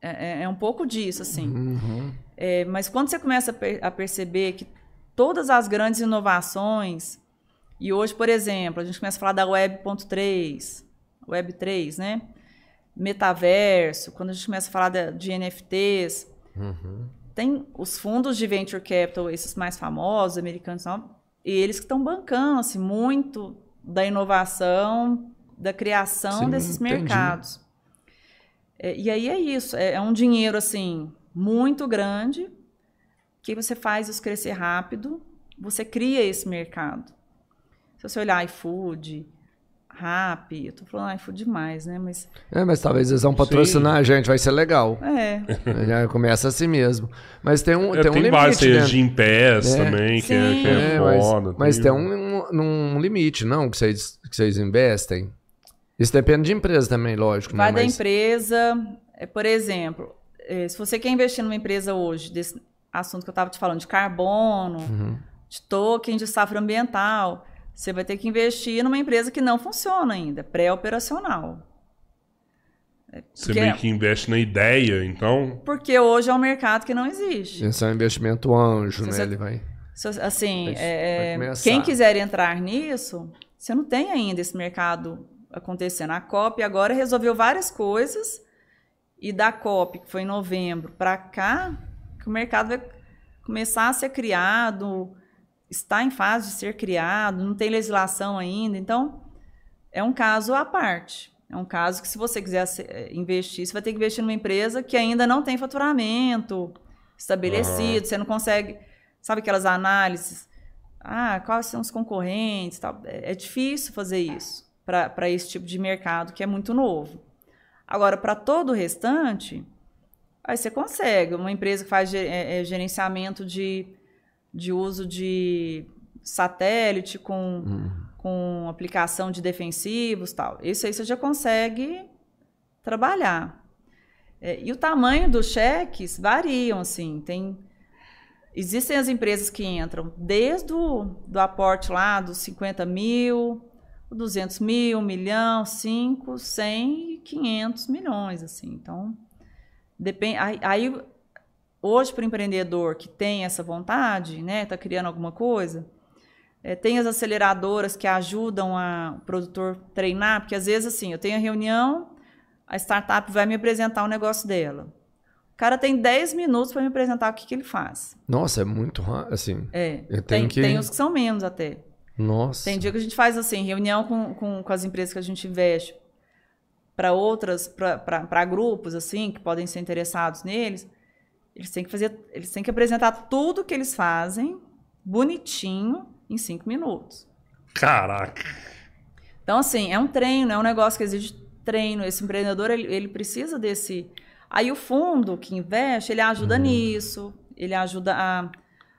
Speaker 1: É, é- é um pouco disso, assim.
Speaker 3: Uhum.
Speaker 1: É, mas quando você começa a, per- a perceber que todas as grandes inovações, e hoje, por exemplo, a gente começa a falar da Web.3, Web 3, né? Metaverso, quando a gente começa a falar da- de NFTs,
Speaker 3: Uhum.
Speaker 1: Tem os fundos de venture capital, esses mais famosos, americanos, não, e eles que estão bancando assim, muito da inovação, da criação
Speaker 3: Sim,
Speaker 1: desses
Speaker 3: entendi.
Speaker 1: mercados. É, e aí é isso, é, é um dinheiro assim muito grande que você faz isso crescer rápido, você cria esse mercado. Se você olhar iFood, Rap, eu tô falando iFood demais, né? Mas
Speaker 3: É, mas talvez eles vão patrocinar a gente, vai ser legal.
Speaker 1: é. [laughs]
Speaker 3: Já começa assim mesmo. Mas tem um,
Speaker 2: É,
Speaker 3: tem um
Speaker 2: tem
Speaker 3: limite.
Speaker 2: vários, tem
Speaker 3: né?
Speaker 2: as Jim Pass
Speaker 1: É.
Speaker 2: também, que é,
Speaker 1: Sim.
Speaker 2: que é
Speaker 3: É, mas,
Speaker 2: foda.
Speaker 3: mas tem um, um, um limite, não? Que vocês, que vocês investem. Isso depende de empresa também, lógico.
Speaker 1: Vai
Speaker 3: né?
Speaker 1: da
Speaker 3: Mas-
Speaker 1: empresa, é, por exemplo, é, se você quer investir numa empresa hoje, desse assunto que eu estava te falando, de carbono,
Speaker 3: Uhum.
Speaker 1: de token de safra ambiental, você vai ter que investir numa empresa que não funciona ainda, pré-operacional.
Speaker 2: Você
Speaker 1: porque-
Speaker 2: meio que investe na ideia, então.
Speaker 1: Porque hoje é um mercado que não existe.
Speaker 3: Esse é um investimento anjo,
Speaker 1: Se
Speaker 3: né?
Speaker 1: você-
Speaker 3: Ele vai.
Speaker 1: Se- Assim,
Speaker 3: Vai-
Speaker 1: é,
Speaker 3: vai
Speaker 1: quem quiser entrar nisso, você não tem ainda esse mercado acontecendo. A COP agora resolveu várias coisas e da COP, que foi em novembro, para cá, que o mercado vai começar a ser criado, está em fase de ser criado, não tem legislação ainda. Então, é um caso à parte. É um caso que, se você quiser se- eh, investir, você vai ter que investir numa empresa que ainda não tem faturamento estabelecido, você não consegue. Sabe aquelas análises? Ah, quais são os concorrentes? Tal. É, é difícil fazer isso para esse tipo de mercado que é muito novo. Agora, para todo o restante, aí você consegue. Uma empresa que faz é, é, gerenciamento de, de uso de satélite com, com aplicação de defensivos tal. Isso aí você já consegue trabalhar. É, e o tamanho dos cheques variam, assim. Tem, existem as empresas que entram desde o do aporte lá dos 50 mil, 200 mil, 1 milhão, 5, 100 e 500 milhões, assim. Então, depende... Aí, aí, hoje, para o empreendedor que tem essa vontade, né, está criando alguma coisa, é, tem as aceleradoras que ajudam a, o produtor treinar, porque às vezes, assim, eu tenho a reunião, a startup vai me apresentar o negócio dela. O cara tem 10 minutos para me apresentar o que, que ele faz.
Speaker 3: Nossa, é muito rápido. Assim.
Speaker 1: É, tem,
Speaker 3: que-
Speaker 1: tem os que são menos até.
Speaker 3: Nossa.
Speaker 1: Tem dia que a gente faz assim, reunião com, com, com as empresas que a gente investe para outras, para grupos assim, que podem ser interessados neles. Eles têm que fazer, eles têm que apresentar tudo que eles fazem bonitinho em cinco minutos.
Speaker 2: Caraca.
Speaker 1: Então, assim, é um treino, é um negócio que exige treino. Esse empreendedor, ele, ele precisa desse. Aí o fundo que investe, ele ajuda nisso, ele ajuda a,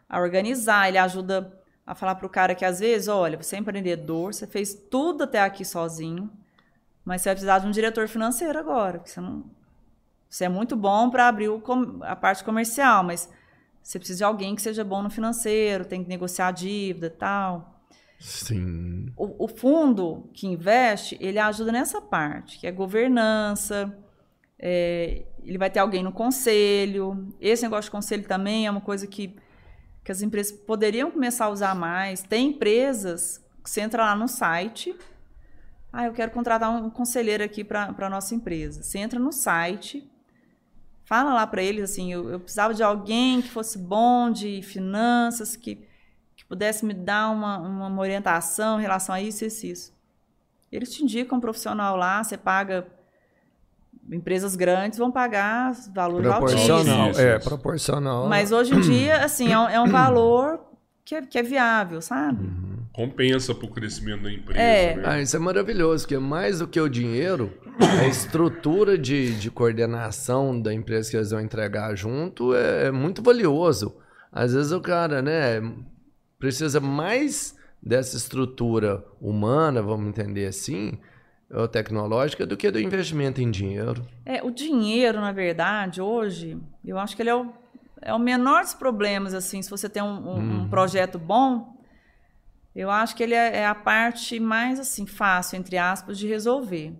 Speaker 1: a organizar, ele ajuda a falar para o cara que às vezes, olha, você é empreendedor, você fez tudo até aqui sozinho, mas você vai precisar de um diretor financeiro agora, porque você não. Você é muito bom para abrir a parte comercial, mas você precisa de alguém que seja bom no financeiro, tem que negociar a dívida e tal.
Speaker 3: Sim.
Speaker 1: O, o fundo que investe, ele ajuda nessa parte, que é governança, é, ele vai ter alguém no conselho. Esse negócio de conselho também é uma coisa que, que as empresas poderiam começar a usar mais. Tem empresas que você entra lá no site, ah, eu quero contratar um conselheiro aqui para a nossa empresa. Você entra no site, fala lá para eles assim, eu, eu precisava de alguém que fosse bom de finanças, que que pudesse me dar uma, uma, orientação em relação a isso, isso, isso. Eles te indicam um profissional lá, você paga. Empresas grandes vão pagar valores
Speaker 3: Proporcional.
Speaker 1: altíssimos.
Speaker 3: É, proporcional.
Speaker 1: Mas hoje em dia, assim, é um, é um valor que é, que é viável, sabe?
Speaker 2: Compensa pro crescimento da empresa.
Speaker 1: É.
Speaker 2: né?
Speaker 3: Ah, isso é maravilhoso, porque mais do que o dinheiro, a estrutura de, de coordenação da empresa que eles vão entregar junto é, é muito valioso. Às vezes o cara, né, precisa mais dessa estrutura humana, vamos entender assim, ou tecnológica, do que do investimento em dinheiro.
Speaker 1: É, o dinheiro, na verdade, hoje, eu acho que ele é o, é o menor dos problemas, assim, se você tem um, um- um projeto bom, eu acho que ele é, é a parte mais, assim, fácil, entre aspas, de resolver.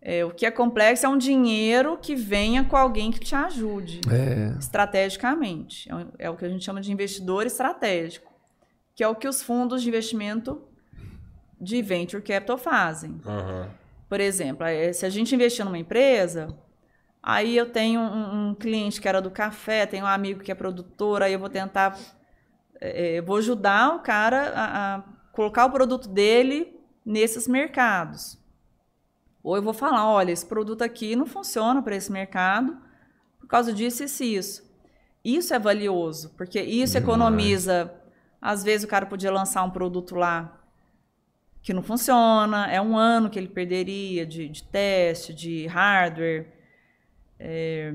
Speaker 1: É, o que é complexo é um dinheiro que venha com alguém que te ajude
Speaker 3: É.
Speaker 1: estrategicamente. É o- É o que a gente chama de investidor estratégico, que é o que os fundos de investimento de venture capital fazem.
Speaker 2: Aham.
Speaker 1: Por exemplo, eh, se a gente investir numa empresa, aí eu tenho um, um cliente que era do café, tenho um amigo que é produtor, aí eu vou tentar, eu vou ajudar o cara a, a colocar o produto dele nesses mercados. Ou eu vou falar, olha, esse produto aqui não funciona para esse mercado por causa disso, isso e isso. Isso é valioso, porque isso economiza. Às vezes o cara podia lançar um produto lá que não funciona, é um ano que ele perderia de, de teste, de hardware. É,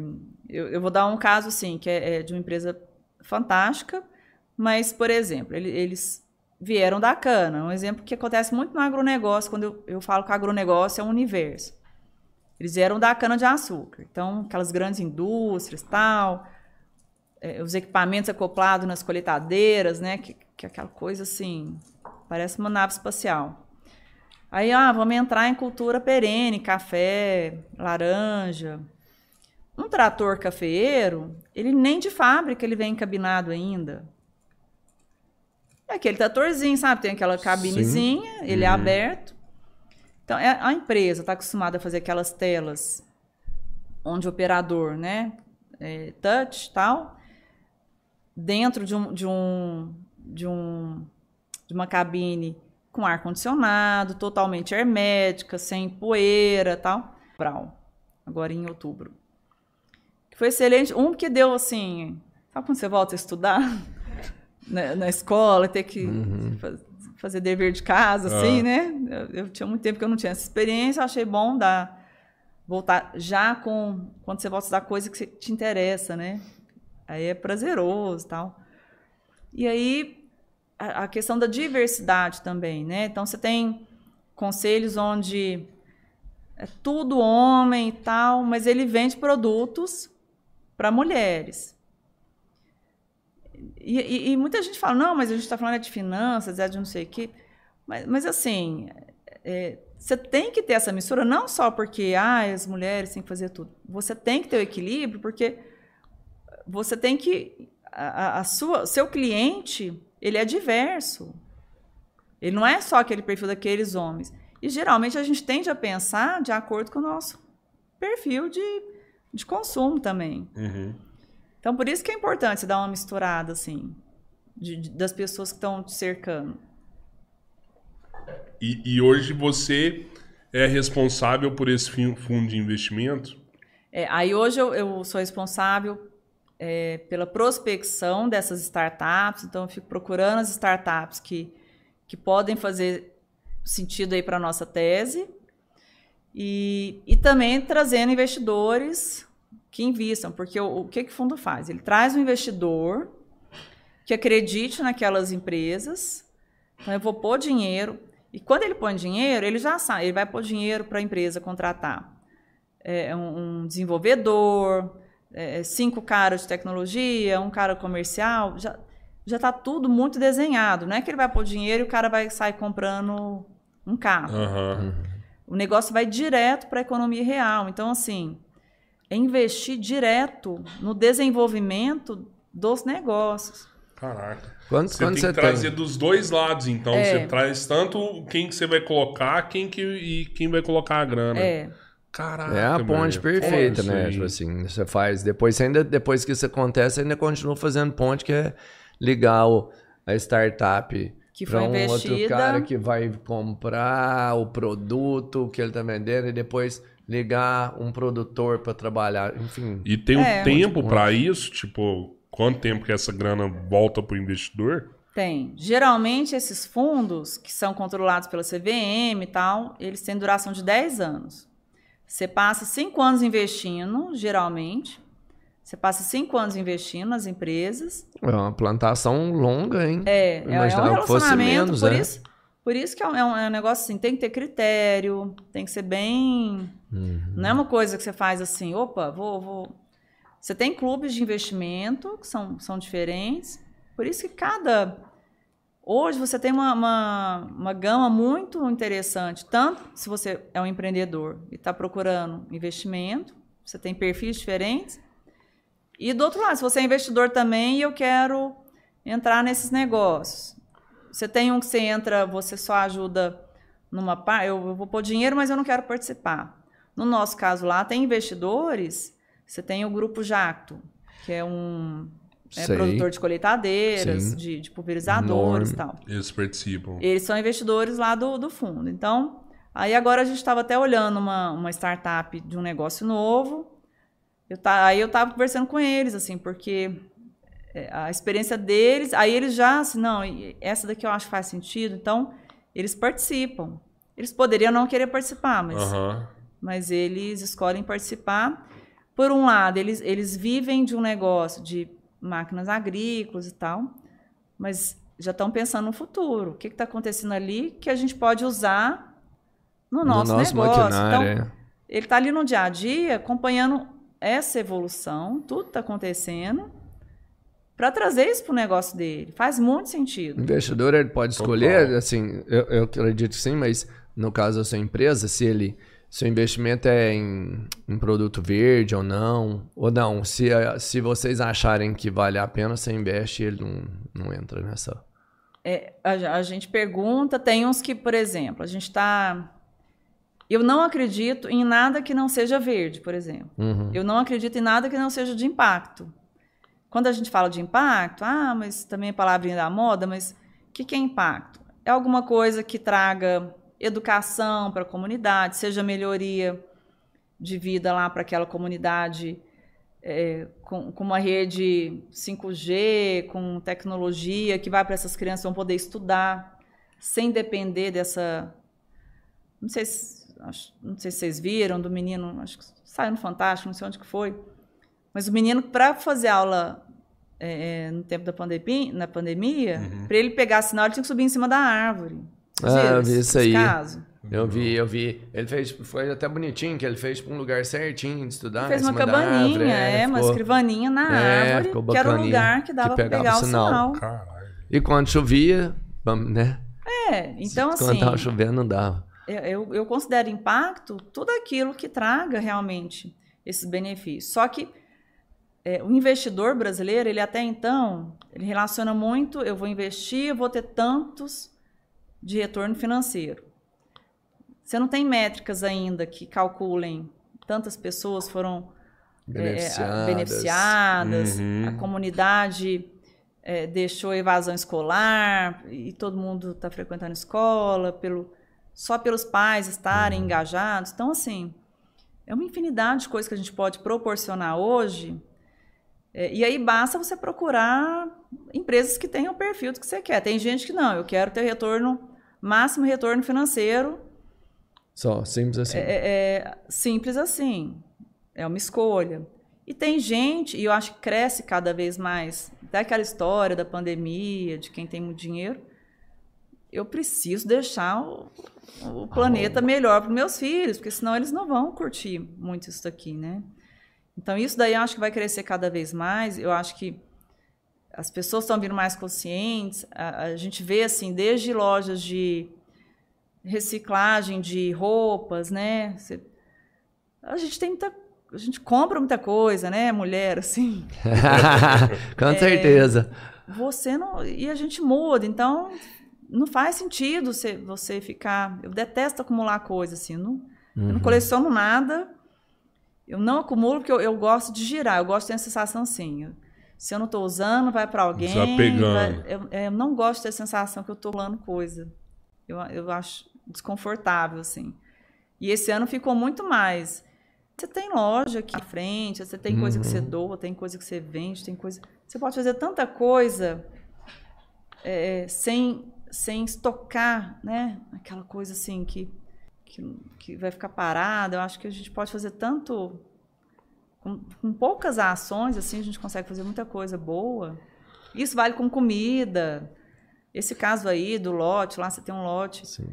Speaker 1: eu, eu, vou dar um caso assim, que é, é, de uma empresa fantástica, mas, por exemplo, ele, eles vieram da cana. Um exemplo que acontece muito no agronegócio, quando eu, eu falo que agronegócio é um universo. Eles vieram da cana de açúcar. Então, aquelas grandes indústrias, tal, é, os equipamentos acoplados nas colheitadeiras, né? Que, que é aquela coisa assim, parece uma nave espacial. Aí, ah, vamos entrar em cultura perene, café, laranja. Um trator cafeeiro, ele nem de fábrica ele vem encabinado ainda. É aquele tratorzinho, sabe? Tem aquela cabinezinha, Sim. ele é uhum. é aberto. Então, é, a empresa está acostumada a fazer aquelas telas onde o operador, né, é, touch tal, dentro de um, de um, de um de uma cabine com ar condicionado, totalmente hermética, sem poeira, tal. Brau, agora em outubro. Foi excelente. Um que deu assim, sabe quando você volta a estudar [laughs] na, na escola, ter que uhum. fazer dever de casa, assim, ah. né? Eu, eu, tinha muito tempo que eu não tinha essa experiência, achei bom dar voltar já com quando você volta a estudar coisa que te interessa, né? Aí é prazeroso, tal. E aí a, a questão da diversidade também, né? Então você tem conselhos onde é tudo homem e tal, mas ele vende produtos para mulheres. E, e, e, muita gente fala, não, mas a gente está falando de finanças, é de não sei o quê. Mas, mas assim, é, você tem que ter essa mistura, não só porque ah, as mulheres têm que fazer tudo. Você tem que ter o equilíbrio, porque você tem que. A, a sua, seu cliente, ele é diverso. Ele não é só aquele perfil daqueles homens. E geralmente a gente tende a pensar de acordo com o nosso perfil de, de consumo também. Uhum. Então, por isso que é importante você dar uma misturada, assim, de, de, das pessoas que estão te cercando.
Speaker 2: E, e, hoje você é responsável por esse fundo de investimento?
Speaker 1: É, aí hoje eu, eu sou responsável é, pela prospecção dessas startups, então eu fico procurando as startups que, que podem fazer sentido aí para a nossa tese e, e também trazendo investidores que invistam, porque o, o que, que o fundo faz? Ele traz um investidor que acredite naquelas empresas, então eu vou pôr dinheiro, e quando ele põe dinheiro, ele já sabe, ele vai pôr dinheiro para a empresa contratar é, um, um desenvolvedor, é, cinco caras de tecnologia, um cara comercial, já já está tudo muito desenhado. Não é que ele vai pôr dinheiro e o cara vai sair comprando um carro. Uhum. O negócio vai direto para a economia real. Então, assim, é investir direto no desenvolvimento dos negócios.
Speaker 2: Caraca. Quanto, você quanto tem você que trazer tem? dos dois lados, então. É. Você traz tanto quem que você vai colocar quem que, e quem vai colocar a grana.
Speaker 1: É.
Speaker 3: Caraca, é a ponte perfeita, né? Tipo assim, você faz. Depois, ainda, depois que isso acontece, ainda continua fazendo ponte, que é ligar o, a startup para um investida. outro cara que vai comprar o produto que ele está vendendo e depois ligar um produtor para trabalhar, enfim.
Speaker 2: E tem um é, tempo para isso, tipo, quanto tempo que essa grana volta para o investidor?
Speaker 1: Tem. Geralmente esses fundos que são controlados pela CVM e tal, eles têm duração de 10 anos. Você passa cinco anos investindo, geralmente. Você passa cinco anos investindo nas empresas.
Speaker 3: É uma plantação longa, hein?
Speaker 1: É, é, é um relacionamento, menos, por, é. isso, por isso que é um, é um, é negócio assim, tem que ter critério, tem que ser bem... Uhum. Não é uma coisa que você faz assim, opa, vou... vou... Você tem clubes de investimento que são, são diferentes, por isso que cada Hoje você tem uma, uma, uma, gama muito interessante, tanto se você é um empreendedor e está procurando investimento, você tem perfis diferentes. E do outro lado, se você é investidor também e eu quero entrar nesses negócios. Você tem um que você entra, você só ajuda numa parte, eu vou pôr dinheiro, mas eu não quero participar. No nosso caso lá, tem investidores, você tem o grupo Jacto, que é um é produtor de colheitadeiras, de, de, pulverizadores e tal.
Speaker 2: Eles participam.
Speaker 1: Eles são investidores lá do, do fundo. Então, aí agora a gente estava até olhando uma, uma startup de um negócio novo. Eu tá, aí eu estava conversando com eles, assim, porque a experiência deles, aí eles já, assim, não, essa daqui eu acho que faz sentido, então eles participam. Eles poderiam não querer participar, mas,
Speaker 2: Aham.
Speaker 1: mas eles escolhem participar. Por um lado, eles, eles vivem de um negócio de máquinas agrícolas e tal, mas já estão pensando no futuro. O que está acontecendo ali que a gente pode usar no nosso, negócio.
Speaker 3: maquinário.
Speaker 1: Então,
Speaker 3: é.
Speaker 1: ele está ali no dia a dia acompanhando essa evolução, tudo está acontecendo, para trazer isso para o negócio dele. Faz muito
Speaker 3: O
Speaker 1: sentido.
Speaker 3: investidor ele pode escolher,
Speaker 2: Total.
Speaker 3: assim, eu, eu acredito que sim, mas no caso da sua empresa, se ele seu investimento é em, em produto verde ou não, ou não, se, se vocês acharem que vale a pena, você investe ele não, não entra nessa.
Speaker 1: É, a, a gente pergunta, tem uns que, por exemplo, a gente está. Eu não acredito em nada que não seja verde, por exemplo.
Speaker 3: Uhum.
Speaker 1: Eu não acredito em nada que não seja de impacto. Quando a gente fala de impacto, ah, mas também é palavrinha da moda, mas o que, que é impacto? É alguma coisa que traga educação para a comunidade, seja melhoria de vida lá para aquela comunidade é, com, com uma rede 5G, com tecnologia, que vai para essas crianças vão poder estudar sem depender dessa. Não sei, se, acho- não sei se vocês viram do menino, acho que saiu no Fantástico, não sei onde que foi. Mas o menino, para fazer aula é, é, no tempo da pandemia, na pandemia, para ele pegar sinal, ele tinha que subir em cima da árvore. Vocês
Speaker 3: Ah, eu vi
Speaker 1: esse-
Speaker 3: isso aí.
Speaker 1: caso?
Speaker 3: Eu vi, eu vi. Ele fez, foi até bonitinho, que ele fez pra um lugar certinho de estudar.
Speaker 1: fez
Speaker 3: em
Speaker 1: uma
Speaker 3: cima da
Speaker 1: cabaninha,
Speaker 3: árvore,
Speaker 1: é, uma
Speaker 3: ficou-
Speaker 1: escrivaninha na
Speaker 3: É,
Speaker 1: árvore,
Speaker 3: ficou
Speaker 1: que era o lugar que dava para pegar o
Speaker 3: sinal.
Speaker 1: sinal.
Speaker 3: E quando chovia, né?
Speaker 1: É, então
Speaker 3: Quando
Speaker 1: assim,
Speaker 3: tava chovendo, não dava.
Speaker 1: eu- eu considero impacto tudo aquilo que traga realmente esses benefícios. Só que é, o investidor brasileiro, ele até então, ele relaciona muito, eu vou investir, eu vou ter tantos de retorno financeiro. Você não tem métricas ainda que calculem tantas pessoas foram é,
Speaker 3: Beneficiadas.
Speaker 1: beneficiadas,
Speaker 2: Uhum.
Speaker 1: a comunidade é, deixou a evasão escolar e todo mundo está frequentando escola pelo só pelos pais estarem
Speaker 3: Uhum.
Speaker 1: engajados. Então, assim, é uma infinidade de coisas que a gente pode proporcionar hoje. É, e aí basta você procurar empresas que tenham o perfil do que você quer. Tem gente que não, eu quero ter retorno, máximo retorno financeiro
Speaker 3: Só, simples assim.
Speaker 1: é, é simples assim. É uma escolha. E tem gente, e eu acho que cresce cada vez mais, até aquela história da pandemia, de quem tem muito dinheiro. Eu preciso deixar o, o planeta melhor para meus filhos, porque senão eles não vão curtir muito isso daqui, né? Então, isso daí eu acho que vai crescer cada vez mais. Eu acho que as pessoas estão vindo mais conscientes. A, a gente vê, assim, desde lojas de reciclagem de roupas, né? Você- a gente tem muita, a gente compra muita coisa, né, mulher, assim. [laughs]
Speaker 3: Com
Speaker 1: É.
Speaker 3: certeza.
Speaker 1: Você não e a gente muda, então não faz sentido você, você ficar. Eu detesto acumular coisa assim, não, eu
Speaker 3: Uhum.
Speaker 1: não coleciono nada. Eu não acumulo porque eu, eu gosto de girar, eu gosto de ter a sensação assim. eu- se eu não estou usando, vai para alguém. Vai- eu, é, eu não gosto de ter a sensação que eu estou pulando coisa. Eu, eu acho desconfortável, assim. E esse ano ficou muito mais. Você tem loja aqui na frente, você tem coisa que você doa, tem coisa que você vende, tem coisa. Você pode fazer tanta coisa é, sem, sem estocar, né? Aquela coisa assim que, que, que vai ficar parada. Eu acho que a gente pode fazer tanto. Com, com poucas ações, assim, a gente consegue fazer muita coisa boa. Isso vale com comida. Esse caso aí do lote, lá você tem um lote.
Speaker 3: Sim.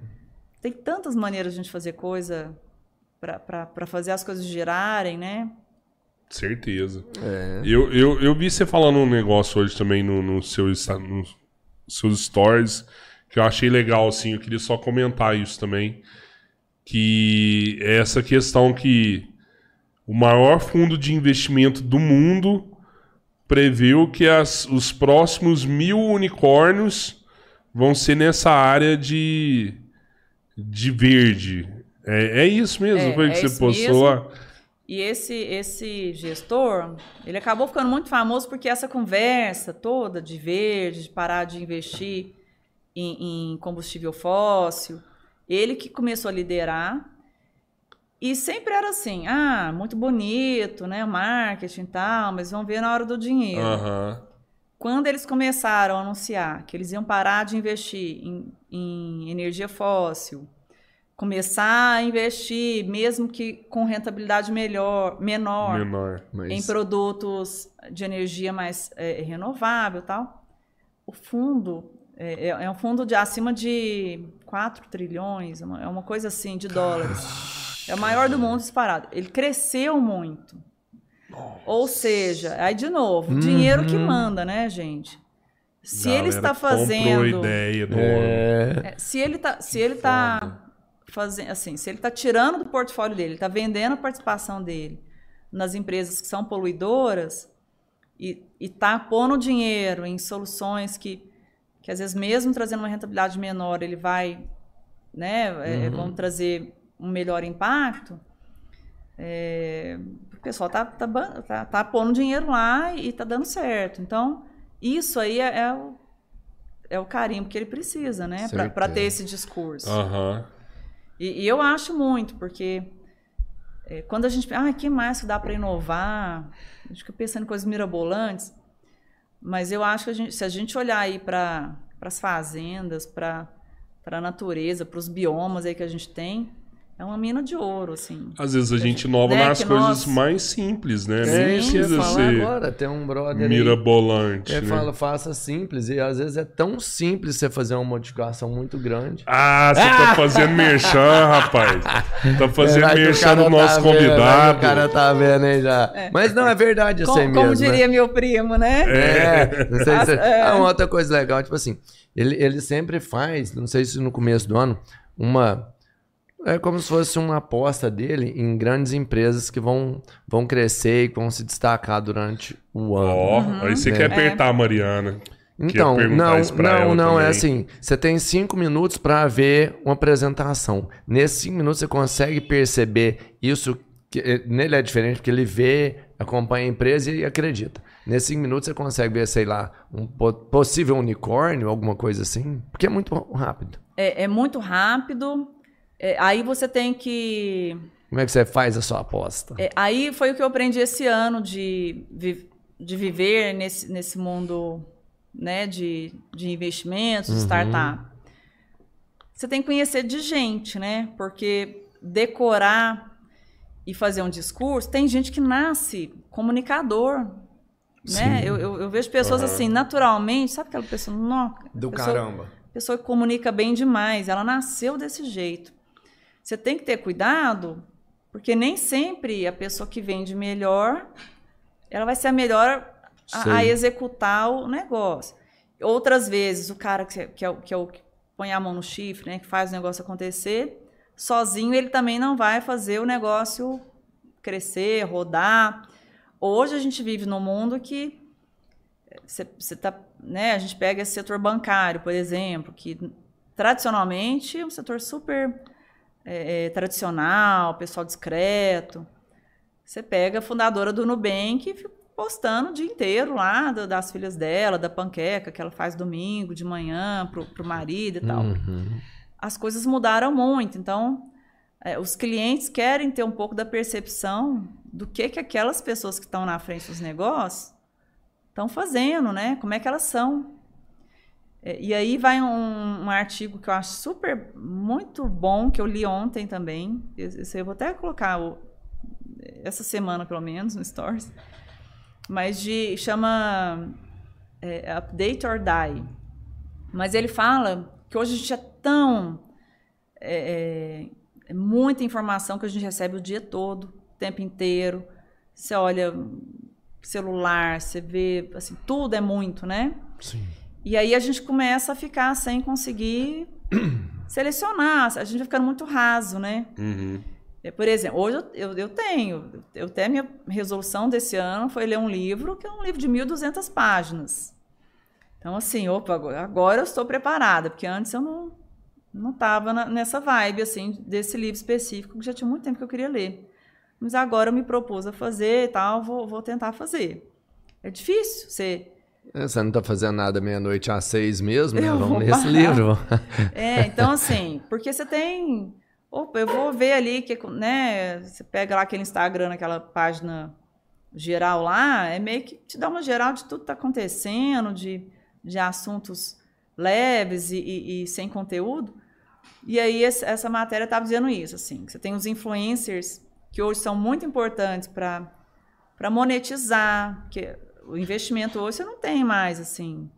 Speaker 1: Tem tantas maneiras de a gente fazer coisa para fazer as coisas girarem, né?
Speaker 2: Certeza.
Speaker 3: É.
Speaker 2: Eu, eu, eu vi você falando um negócio hoje também no, no seu, nos seus stories que eu achei legal, assim. Eu queria só comentar isso também. Que é essa questão que o maior fundo de investimento do mundo previu que as, os próximos mil unicórnios vão ser nessa área de, de verde. É, é isso mesmo,
Speaker 1: É,
Speaker 2: foi
Speaker 1: é
Speaker 2: que você postou lá?
Speaker 1: E esse, esse gestor, ele acabou ficando muito famoso porque essa conversa toda de verde, de parar de investir em, em combustível fóssil, ele que começou a liderar. E sempre era assim, ah, muito bonito, né, o marketing e tal, mas vamos ver na hora do dinheiro.
Speaker 2: Aham.
Speaker 1: quando eles começaram a anunciar que eles iam parar de investir em, em energia fóssil, começar a investir, mesmo que com rentabilidade melhor, menor,
Speaker 2: Menor.
Speaker 3: Mas-
Speaker 1: em produtos de energia mais é, renovável e tal, o fundo é, é- é um fundo de acima de 4 trilhões, uma- é uma coisa assim, de dólares. É o maior do mundo disparado. Ele cresceu muito. Ou seja, aí de novo, o dinheiro que
Speaker 3: Uhum.
Speaker 1: manda, né, gente? Se
Speaker 2: Galera
Speaker 1: ele está fazendo.
Speaker 2: ideia do
Speaker 3: É.
Speaker 1: É, se ele tá, se ele tá fazendo assim, se ele tá tirando do portfólio dele, tá vendendo a participação dele nas empresas que são poluidoras e, e tá pondo dinheiro em soluções que, que às vezes mesmo trazendo uma rentabilidade menor, ele vai, né, é,
Speaker 3: Uhum.
Speaker 1: vão trazer um melhor impacto. é, o pessoal tá, tá, tá, tá pondo dinheiro lá e tá dando certo. Então, isso aí é, é o, é o carimbo que ele precisa, né? Para ter esse discurso.
Speaker 2: Aham.
Speaker 1: E, e eu acho muito, porque é, quando a gente ah, que mais que dá para inovar? A gente fica pensando em coisas mirabolantes, mas eu acho que a gente- se a gente olhar aí para as fazendas, para a natureza, para os biomas aí que a gente tem, é uma mina de ouro, assim.
Speaker 2: Às vezes a gente inova
Speaker 1: Né,
Speaker 2: nas
Speaker 1: que
Speaker 2: coisas
Speaker 1: nós-
Speaker 2: mais simples, né?
Speaker 3: É
Speaker 2: Nem precisa ser
Speaker 3: agora. Tem um brother
Speaker 2: mirabolante.
Speaker 3: Ele
Speaker 2: né?
Speaker 3: fala, faça simples. E às vezes é tão simples você fazer uma modificação muito grande.
Speaker 2: Ah, você tá fazendo merchan, rapaz. Tá [laughs] fazendo
Speaker 3: o
Speaker 2: merchan no nosso
Speaker 3: tá vendo,
Speaker 2: convidado.
Speaker 3: O cara tá vendo aí já. Mas não, é verdade
Speaker 1: Com-
Speaker 3: aí
Speaker 1: como,
Speaker 3: mesmo. né?
Speaker 1: diria meu primo, né?
Speaker 3: É, não sei se... [laughs]
Speaker 1: É.
Speaker 3: Ah, uma outra coisa legal, tipo assim, ele, ele sempre faz, não sei se no começo do ano, uma. É como se fosse uma aposta dele em grandes empresas que vão, vão crescer e vão se destacar durante o ano.
Speaker 2: Ó,
Speaker 1: Uhum.
Speaker 2: aí você
Speaker 3: É.
Speaker 2: quer apertar a Mariana.
Speaker 3: Então, não, não, não, é assim. Você tem cinco minutos para ver uma apresentação. Nesses cinco minutos você consegue perceber isso. Que, eh, nele é diferente porque ele vê, acompanha a empresa e acredita. Nesses cinco minutos você consegue ver, sei lá, um po- possível unicórnio, alguma coisa assim. Porque é muito rápido.
Speaker 1: É, é muito rápido. É, aí você tem que
Speaker 3: Como é que você faz a sua aposta?
Speaker 1: É, aí foi o que eu aprendi esse ano de, de viver nesse, nesse mundo né, de, de investimentos, de
Speaker 3: Uhum.
Speaker 1: startup. Você tem que conhecer de gente, né? Porque decorar e fazer um discurso, tem gente que nasce comunicador. Né?
Speaker 3: Sim.
Speaker 1: Eu, eu, eu vejo pessoas
Speaker 2: Aham.
Speaker 1: assim, naturalmente, sabe aquela pessoa, não,
Speaker 3: Do
Speaker 1: pessoa-
Speaker 3: caramba.
Speaker 1: pessoa que comunica bem demais, ela nasceu desse jeito. Você tem que ter cuidado, porque nem sempre a pessoa que vende melhor, ela vai ser a melhor a, a executar o negócio. Outras vezes, o cara que, que, é, o- que é o que põe a mão no chifre, né, que faz o negócio acontecer, sozinho ele também não vai fazer o negócio crescer, rodar. Hoje a gente vive num mundo que você, você tá, né, a gente pega esse setor bancário, por exemplo, que tradicionalmente é um setor super é, é, tradicional, pessoal discreto. Você pega a fundadora do Nubank e fica postando o dia inteiro lá do- das filhas dela, da panqueca que ela faz domingo de manhã pro, pro marido e tal.
Speaker 3: Uhum.
Speaker 1: As coisas mudaram muito, então é, os clientes querem ter um pouco da percepção do que que aquelas pessoas que estão na frente dos negócios estão fazendo, né? Como é que elas são. É, E aí vai um, um artigo que eu acho super, muito bom, que eu li ontem também. Esse eu vou até colocar o- essa semana, pelo menos, no Stories. Mas de, chama é, Update or Die. Mas ele fala que hoje a gente é tão... É, é muita informação que a gente recebe o dia todo, o tempo inteiro. Você olha celular, você vê, assim, tudo é muito, né?
Speaker 3: Sim.
Speaker 1: E aí a gente começa a ficar sem conseguir [clears throat] selecionar, a gente vai ficando muito raso, né?
Speaker 2: Uhum.
Speaker 1: É, Por exemplo, hoje eu, eu, eu tenho, eu até minha resolução desse ano foi ler um livro que é um livro de 1.200 páginas. Então, assim, opa, agora- agora eu estou preparada, porque antes eu não não estava nessa vibe, assim, desse livro específico, que já tinha muito tempo que eu queria ler. Mas agora eu me propus a fazer e tal, vou, vou tentar fazer. É difícil você...
Speaker 3: É, Você não tá fazendo nada meia-noite às seis mesmo, né? Vamos ler esse livro.
Speaker 1: É, então assim, porque você tem. Opa, eu vou ver ali que, né? Você pega lá aquele Instagram, aquela página geral lá, é meio que te dá uma geral de tudo que está acontecendo, de, de assuntos leves e, e, e sem conteúdo. E aí essa matéria estava dizendo isso, assim, você tem os influencers que hoje são muito importantes para para monetizar, que o investimento hoje você não tem mais assim,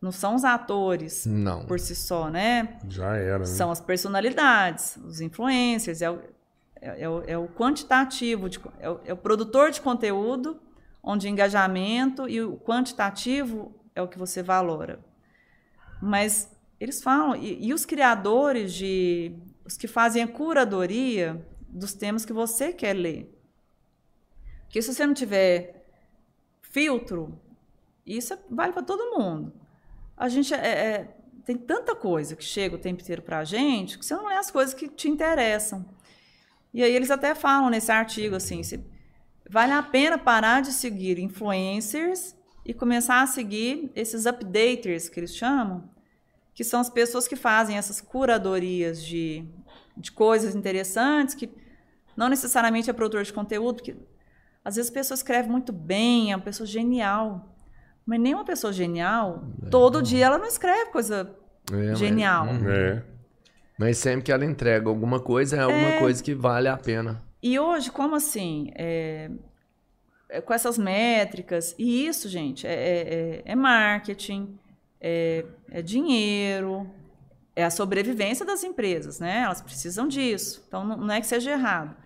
Speaker 1: não são os atores
Speaker 3: Não.
Speaker 1: por si só, né?
Speaker 2: Já era, né?
Speaker 1: São as personalidades, os influencers, é o, é, é o, é o quantitativo, de, é, o, é o produtor de conteúdo, onde o engajamento e o quantitativo é o que você valora. Mas eles falam, e, e os criadores de. os que fazem a curadoria dos temas que você quer ler. Porque se você não tiver filtro, isso é- vale para todo mundo. A gente é, é- tem tanta coisa que chega o tempo inteiro para a gente que você não lê as coisas que te interessam. E aí eles até falam nesse artigo assim, se, vale a pena parar de seguir influencers e começar a seguir esses updaters que eles chamam, que são as pessoas que fazem essas curadorias de, de coisas interessantes, que não necessariamente é produtor de conteúdo, às vezes a pessoa escreve muito bem, é uma pessoa genial. Mas nem uma pessoa genial, todo dia ela não escreve coisa
Speaker 3: É, mas-
Speaker 1: genial.
Speaker 3: Hum.
Speaker 2: É.
Speaker 3: Mas sempre que ela entrega alguma coisa, é alguma coisa que vale a pena.
Speaker 1: E hoje, como assim? É, é com essas métricas, e isso, gente, é, é- é- é marketing, é, é dinheiro, é a sobrevivência das empresas, né? Elas precisam disso. Então, não, não é que seja errado.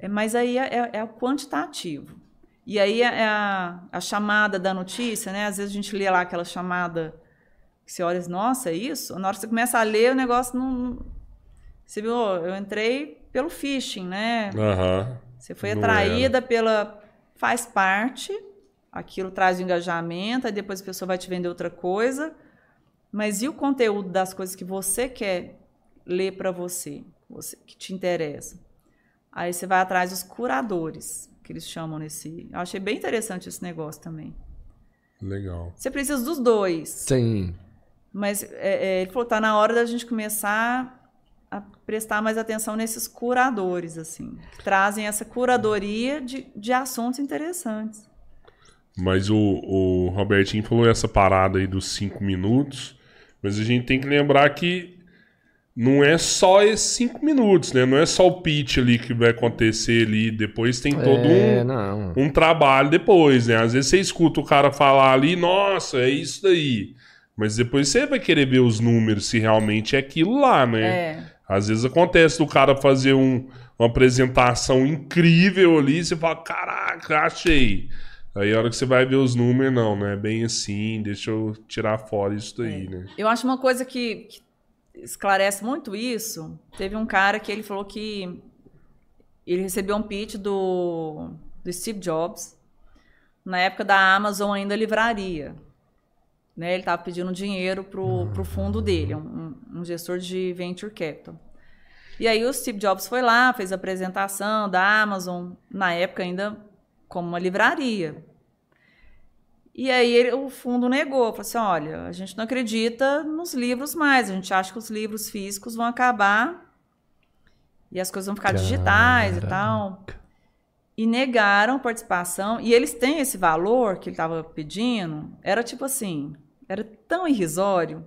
Speaker 1: É, mas aí é, é- é o quantitativo. E aí é a, a chamada da notícia, né? Às vezes a gente lê lá aquela chamada que você olha e nossa, é isso? Na hora que você começa a ler, o negócio não... Você viu, eu entrei pelo phishing, né?
Speaker 2: Aham.
Speaker 1: Você foi
Speaker 2: Não
Speaker 1: atraída pela. Faz parte, aquilo traz o engajamento, aí depois a pessoa vai te vender outra coisa. Mas e o conteúdo das coisas que você quer ler para você, você, que te interessa? Aí você vai atrás dos curadores, que eles chamam nesse. Eu achei bem interessante esse negócio também.
Speaker 2: Legal.
Speaker 1: Você precisa dos dois.
Speaker 3: Sim.
Speaker 1: Mas é, é, ele falou, tá na hora da gente começar a prestar mais atenção nesses curadores, assim, que trazem essa curadoria de, de assuntos interessantes.
Speaker 2: Mas o, o Robertinho falou essa parada aí dos cinco minutos. Mas a gente tem que lembrar que não é só esses cinco minutos, né? Não é só o pitch ali que vai acontecer ali. Depois tem todo
Speaker 3: é,
Speaker 2: um, um trabalho depois, né? Às vezes você escuta o cara falar ali, nossa, é isso daí. Mas depois você vai querer ver os números se realmente é aquilo lá, né?
Speaker 1: É,
Speaker 2: Às vezes acontece do cara fazer um- uma apresentação incrível ali, você fala, caraca, achei. Aí a hora que você vai ver os números, não, não é bem assim, deixa eu tirar fora isso daí, né?
Speaker 1: eu acho uma coisa que, que esclarece muito isso. Teve um cara que ele falou que ele recebeu um pitch do, do Steve Jobs na época da Amazon ainda livraria. Né? Ele estava pedindo dinheiro pro, pro fundo dele, um, um gestor de venture capital. E aí o Steve Jobs foi lá, fez a apresentação da Amazon, na época ainda como uma livraria. E aí ele- o fundo negou, falou assim, olha, a gente não acredita nos livros mais, a gente acha que os livros físicos vão acabar e as coisas vão ficar digitais e tal. E negaram participação. E eles têm esse valor que ele estava pedindo. Era tipo assim, era tão irrisório,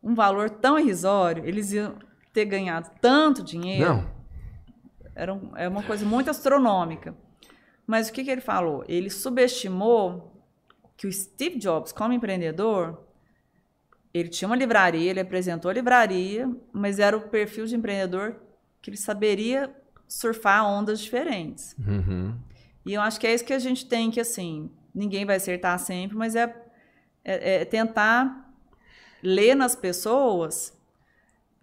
Speaker 1: um valor tão irrisório, eles iam ter ganhado tanto dinheiro.
Speaker 3: Não.
Speaker 1: Era um- é uma coisa muito astronômica. Mas o que, que ele falou? Ele subestimou que o Steve Jobs, como empreendedor, ele tinha uma livraria, ele apresentou a livraria, mas era o perfil de empreendedor que ele saberia surfar ondas diferentes.
Speaker 3: Uhum.
Speaker 1: E eu acho que é isso que a gente tem que, assim, ninguém vai acertar sempre, mas é, é- é tentar ler nas pessoas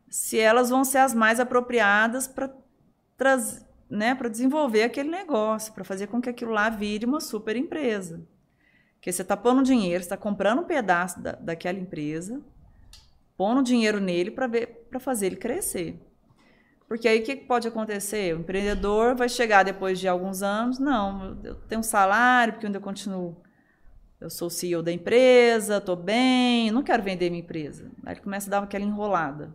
Speaker 1: se elas vão ser as mais apropriadas para né, para desenvolver aquele negócio, para fazer com que aquilo lá vire uma super empresa. Porque você está pondo dinheiro, você está comprando um pedaço da, daquela empresa, pondo dinheiro nele para fazer ele crescer. Porque aí o que pode acontecer? O empreendedor vai chegar depois de alguns anos, não, eu tenho um salário, porque eu ainda continuo. Eu sou o CEO da empresa, estou bem, não quero vender minha empresa. Aí ele começa a dar aquela enrolada.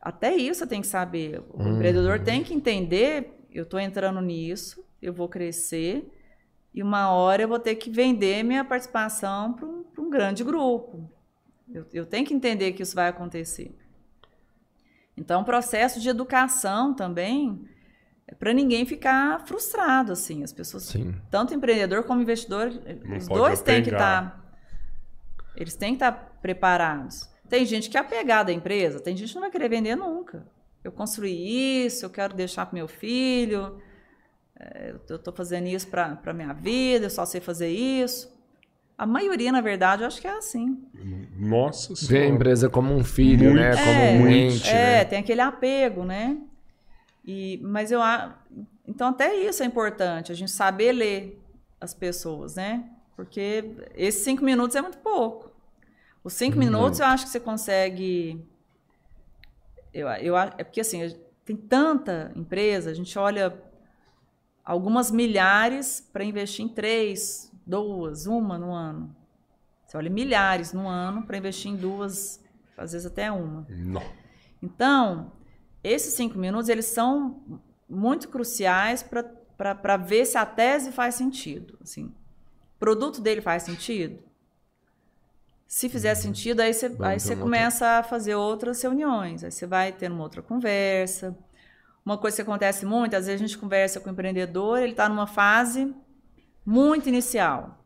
Speaker 1: Até isso você tem que saber. O
Speaker 3: Uhum.
Speaker 1: empreendedor tem que entender, eu estou entrando nisso, eu vou crescer e uma hora eu vou ter que vender minha participação para um, um, grande grupo. Eu, eu tenho que entender que isso vai acontecer. Então, o processo de educação também é para ninguém ficar frustrado, assim. As pessoas,
Speaker 3: Sim.
Speaker 1: tanto empreendedor como investidor,
Speaker 2: Não
Speaker 1: os dois têm que estar. eles têm que estar preparados. Tem gente que é apegada à empresa, tem gente que não vai querer vender nunca. Eu construí isso, eu quero deixar para meu filho, eu estou fazendo isso para a minha vida, eu só sei fazer isso. A maioria, na verdade, eu acho que é assim.
Speaker 2: Nossa
Speaker 3: Vê a
Speaker 2: senhora.
Speaker 3: empresa como um filho,
Speaker 2: Muito.
Speaker 3: né? Como
Speaker 1: É,
Speaker 3: um ente,
Speaker 1: É,
Speaker 3: né?
Speaker 1: tem aquele apego, né? E, mas eu a- então até isso é importante, a gente saber ler as pessoas, né? Porque esses cinco minutos é muito pouco. Os cinco minutos eu acho que você consegue. Eu, eu, é porque assim, tem tanta empresa, a gente olha algumas milhares para investir em três, duas, uma no ano. Você olha milhares no ano para investir em duas, às vezes até uma.
Speaker 2: Não.
Speaker 1: Então, esses cinco minutos, eles são muito cruciais para ver se a tese faz sentido. Assim, o produto dele faz sentido? Se fizer sentido, aí você, aí você começa a fazer outras reuniões. Aí você vai ter uma outra conversa. Uma coisa que acontece muito, às vezes a gente conversa com o empreendedor, ele está numa fase muito inicial.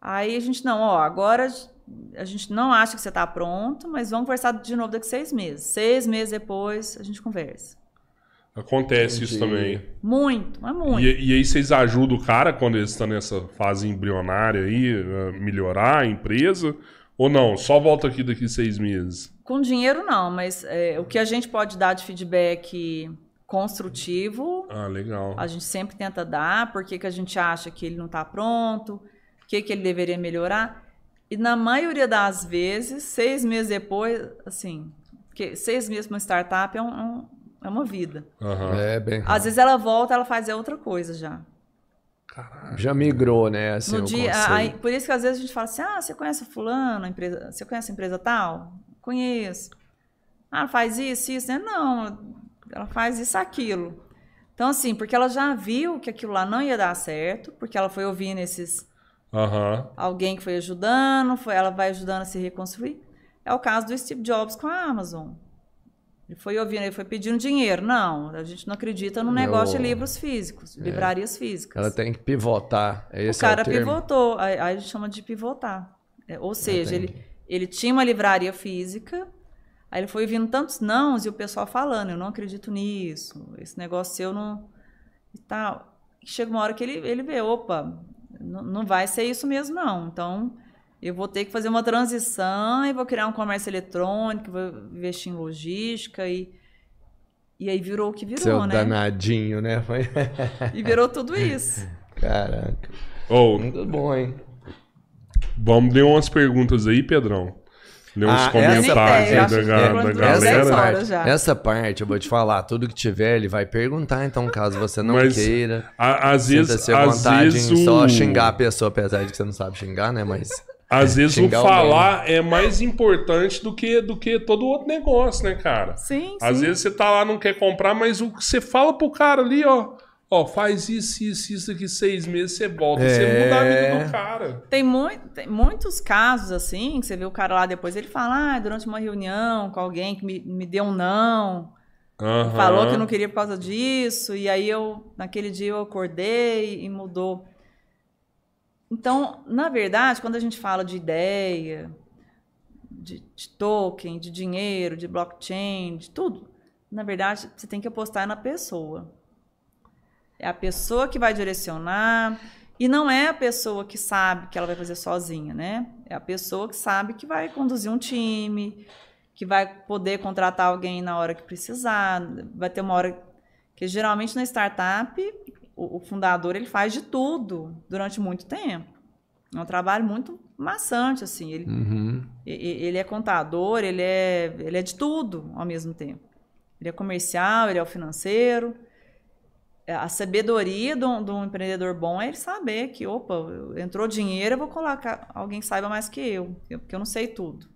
Speaker 1: Aí a gente, não, ó, agora a gente não acha que você está pronto, mas vamos conversar de novo daqui a seis meses. Seis meses depois a gente conversa.
Speaker 2: Acontece isso
Speaker 3: Entendi.
Speaker 2: também.
Speaker 1: Muito, mas muito.
Speaker 2: E, e aí vocês ajudam o cara quando ele está nessa fase embrionária aí, melhorar a empresa? Ou não? Só volta aqui daqui seis meses.
Speaker 1: Com dinheiro não, mas é, o que a gente pode dar de feedback construtivo,
Speaker 2: Ah, legal.
Speaker 1: a gente sempre tenta dar, porque que a gente acha que ele não está pronto, o que, que ele deveria melhorar. E na maioria das vezes, seis meses depois, assim, porque seis meses para uma startup é, um- é um- é uma vida.
Speaker 2: Aham.
Speaker 3: É, bem.
Speaker 1: Às vezes ela volta, ela faz outra coisa já.
Speaker 3: Já migrou, né? Assim,
Speaker 1: No dia, aí, por isso que às vezes a gente fala assim: ah, você conhece o fulano, a empresa, você conhece a empresa tal? Conheço. Ah, faz isso, isso, né? Não, ela faz isso, aquilo. Então, assim, porque ela já viu que aquilo lá não ia dar certo, porque ela foi ouvindo esses
Speaker 2: Aham.
Speaker 1: alguém que foi ajudando, foi, ela vai ajudando a se reconstruir. É o caso do Steve Jobs com a Amazon. Ele foi ouvindo, ele foi pedindo dinheiro. Não, a gente não acredita no negócio de livros físicos, de livrarias físicas.
Speaker 3: Ela tem que pivotar. É
Speaker 1: O
Speaker 3: Esse
Speaker 1: cara
Speaker 3: é o termo.
Speaker 1: pivotou, aí a gente chama de pivotar. É, ou seja,
Speaker 3: entendi.
Speaker 1: ele, ele tinha uma livraria física, aí ele foi vindo tantos nãos e o pessoal falando, eu não acredito nisso, esse negócio seu não... e tal. E chega uma hora que ele, ele vê, opa, não, não vai ser isso mesmo não, então eu vou ter que fazer uma transição e vou criar um comércio eletrônico, vou investir em logística e... E aí virou o que virou,
Speaker 3: Seu
Speaker 1: né?
Speaker 3: danadinho, né? Foi...
Speaker 1: E virou tudo isso.
Speaker 3: Caraca.
Speaker 2: Ô,
Speaker 3: Muito bom, hein?
Speaker 2: vamos ler umas perguntas aí, Pedrão. Ler uns
Speaker 3: Ah, essa
Speaker 2: comentários
Speaker 3: parte,
Speaker 2: aí da, da
Speaker 1: dez
Speaker 2: galera.
Speaker 3: parte,
Speaker 1: já.
Speaker 3: essa parte, eu vou te falar, tudo que tiver, ele vai perguntar, então, caso você não
Speaker 2: Mas
Speaker 3: queira.
Speaker 2: A- às vezes, às
Speaker 3: vontade
Speaker 2: vezes
Speaker 3: em só
Speaker 2: o-
Speaker 3: xingar a pessoa, apesar de que você não sabe xingar, né? Mas.
Speaker 2: Às vezes o falar é mais importante do que, do que todo outro negócio, né, cara?
Speaker 1: Sim,
Speaker 2: Às
Speaker 1: sim.
Speaker 2: vezes você tá lá, não quer comprar, mas o que você fala pro cara ali, ó. Ó, faz isso, isso, isso daqui seis meses, você volta. Você
Speaker 3: É.
Speaker 2: muda a vida do cara.
Speaker 1: Tem, mui- tem muitos casos assim, que você vê o cara lá depois, ele fala, ah, durante uma reunião com alguém que me, me deu um não,
Speaker 2: Aham.
Speaker 1: falou que não queria por causa disso, e aí eu, naquele dia eu acordei e mudou. Então, na verdade, quando a gente fala de ideia, de, de token, de dinheiro, de blockchain, de tudo, na verdade, você tem que apostar na pessoa. É a pessoa que vai direcionar. E não é a pessoa que sabe que ela vai fazer sozinha, né? É a pessoa que sabe que vai conduzir um time, que vai poder contratar alguém na hora que precisar. Vai ter uma hora que geralmente na startup o, o fundador ele faz de tudo durante muito tempo. É um trabalho muito maçante assim. Ele,
Speaker 3: Uhum.
Speaker 1: ele é contador, ele é, ele é de tudo ao mesmo tempo. Ele é comercial, ele é o financeiro. É, A sabedoria de de um empreendedor bom é ele saber que, opa, entrou dinheiro, eu vou colocar alguém que saiba mais que eu, porque eu não sei tudo.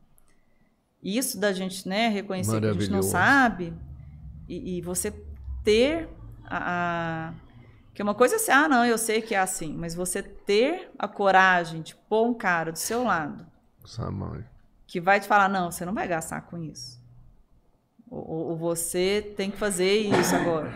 Speaker 1: Isso da gente né, reconhecer que a gente não sabe e, e você ter a, a- Porque uma coisa é assim, ah, não, eu sei que é assim, mas você ter a coragem de pôr um cara do seu lado que vai te falar, não, você não vai gastar com isso. Ou, ou- você tem que fazer isso agora.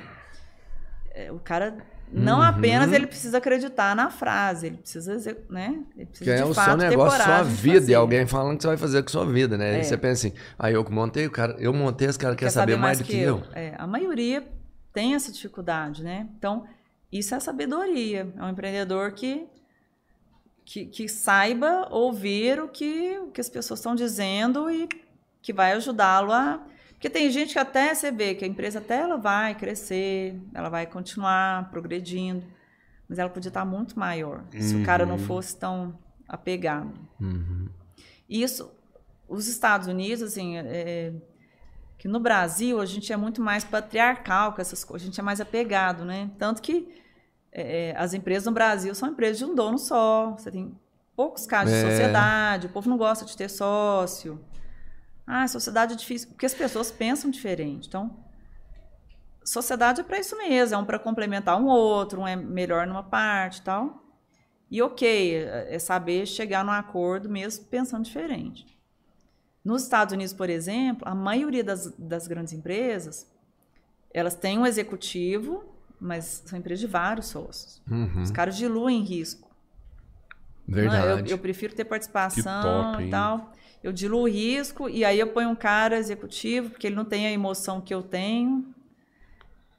Speaker 1: É, o cara, não
Speaker 3: Uhum.
Speaker 1: apenas ele precisa acreditar na frase, ele precisa, né? Ele precisa
Speaker 3: Que é o
Speaker 1: fato
Speaker 3: seu negócio, sua vida, e alguém falando que você vai fazer com sua vida, né?
Speaker 1: É.
Speaker 3: E você pensa assim, aí eu que montei, o cara, eu montei, esse cara quer, saber, mais do que eu.
Speaker 1: É, a maioria tem essa dificuldade, né? Então, isso é sabedoria. É um empreendedor que, que, que saiba ouvir o que, o que as pessoas estão dizendo e que vai ajudá-lo a. Porque tem gente que até você vê que a empresa até ela vai crescer, ela vai continuar progredindo, mas ela podia estar muito maior se o cara não
Speaker 2: Uhum.
Speaker 1: fosse tão apegado.
Speaker 3: Uhum.
Speaker 1: Isso, os Estados Unidos, assim, é, que no Brasil a gente é muito mais patriarcal com essas coisas, a gente é mais apegado, né? Tanto que é, as empresas no Brasil são empresas de um dono só, você tem poucos casos de
Speaker 3: É.
Speaker 1: sociedade, o povo não gosta de ter sócio. Ah, sociedade é difícil, porque as pessoas pensam diferente. Então, sociedade é para isso mesmo, é um para complementar um outro, um é melhor numa parte e tal. E ok, é saber chegar num acordo mesmo pensando diferente. Nos Estados Unidos, por exemplo, a maioria das, das grandes empresas, elas têm um executivo, mas são empresas de vários sócios.
Speaker 3: Uhum.
Speaker 1: Os caras diluem risco. Não,
Speaker 3: Verdade.
Speaker 1: eu, eu prefiro ter participação
Speaker 2: top,
Speaker 1: e tal. Eu diluo o risco e aí eu ponho um cara executivo, porque ele não tem a emoção que eu tenho,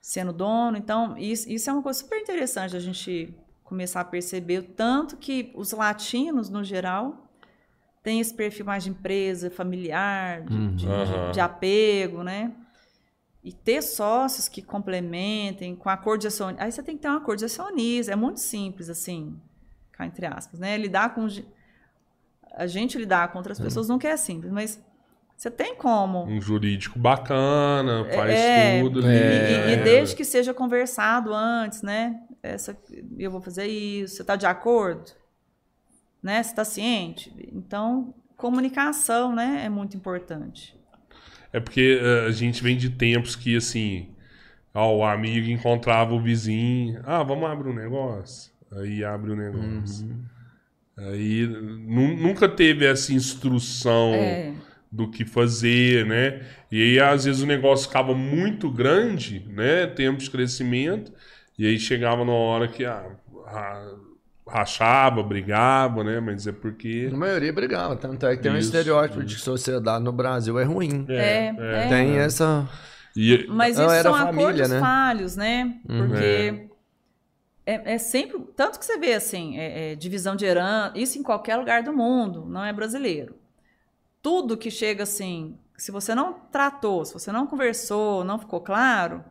Speaker 1: sendo dono. Então, isso, isso é uma coisa super interessante a gente começar a perceber o tanto que os latinos, no geral, têm esse perfil mais de empresa, familiar, de,
Speaker 3: Uhum.
Speaker 1: de-
Speaker 2: Aham.
Speaker 1: de apego, né? E ter sócios que complementem com acordo de acionismo. Aí você tem que ter um acordo de acionismo. É muito simples, assim, cá entre aspas, né? Lidar com. A gente lidar com outras pessoas nunca é simples, mas você tem como.
Speaker 2: Um jurídico bacana, faz
Speaker 1: É,
Speaker 2: tudo
Speaker 1: E,
Speaker 2: ali.
Speaker 1: e- e
Speaker 2: né?
Speaker 1: desde que seja conversado antes, né? Essa, eu vou fazer isso. Você está de acordo? Né? Você está ciente? Então, comunicação, né? É muito importante.
Speaker 2: É porque eh, a gente vem de tempos que, assim, ó, o amigo encontrava o vizinho. Ah, vamos abrir um negócio? Aí abre o negócio.
Speaker 3: Uhum.
Speaker 2: Aí nu- nunca teve essa instrução
Speaker 1: É.
Speaker 2: do que fazer, né? E aí, às vezes, o negócio ficava muito grande, né? Tempo de crescimento. E aí chegava na hora que ah, ra- rachava, brigava, né? Mas é porque.
Speaker 3: A maioria brigava, tanto é que tem um
Speaker 2: Isso,
Speaker 3: estereótipo de que sociedade no Brasil é ruim.
Speaker 1: É, é.
Speaker 3: Tem essa.
Speaker 2: E,
Speaker 1: Mas
Speaker 3: Não,
Speaker 1: isso
Speaker 3: era
Speaker 1: são
Speaker 3: família,
Speaker 1: acordos
Speaker 3: né?
Speaker 1: falhos, né?
Speaker 3: Uhum.
Speaker 1: Porque é. é sempre. Tanto que você vê assim, é- é divisão de herança, isso em qualquer lugar do mundo, não é brasileiro. Tudo que chega assim, se você não tratou, se você não conversou, não ficou claro,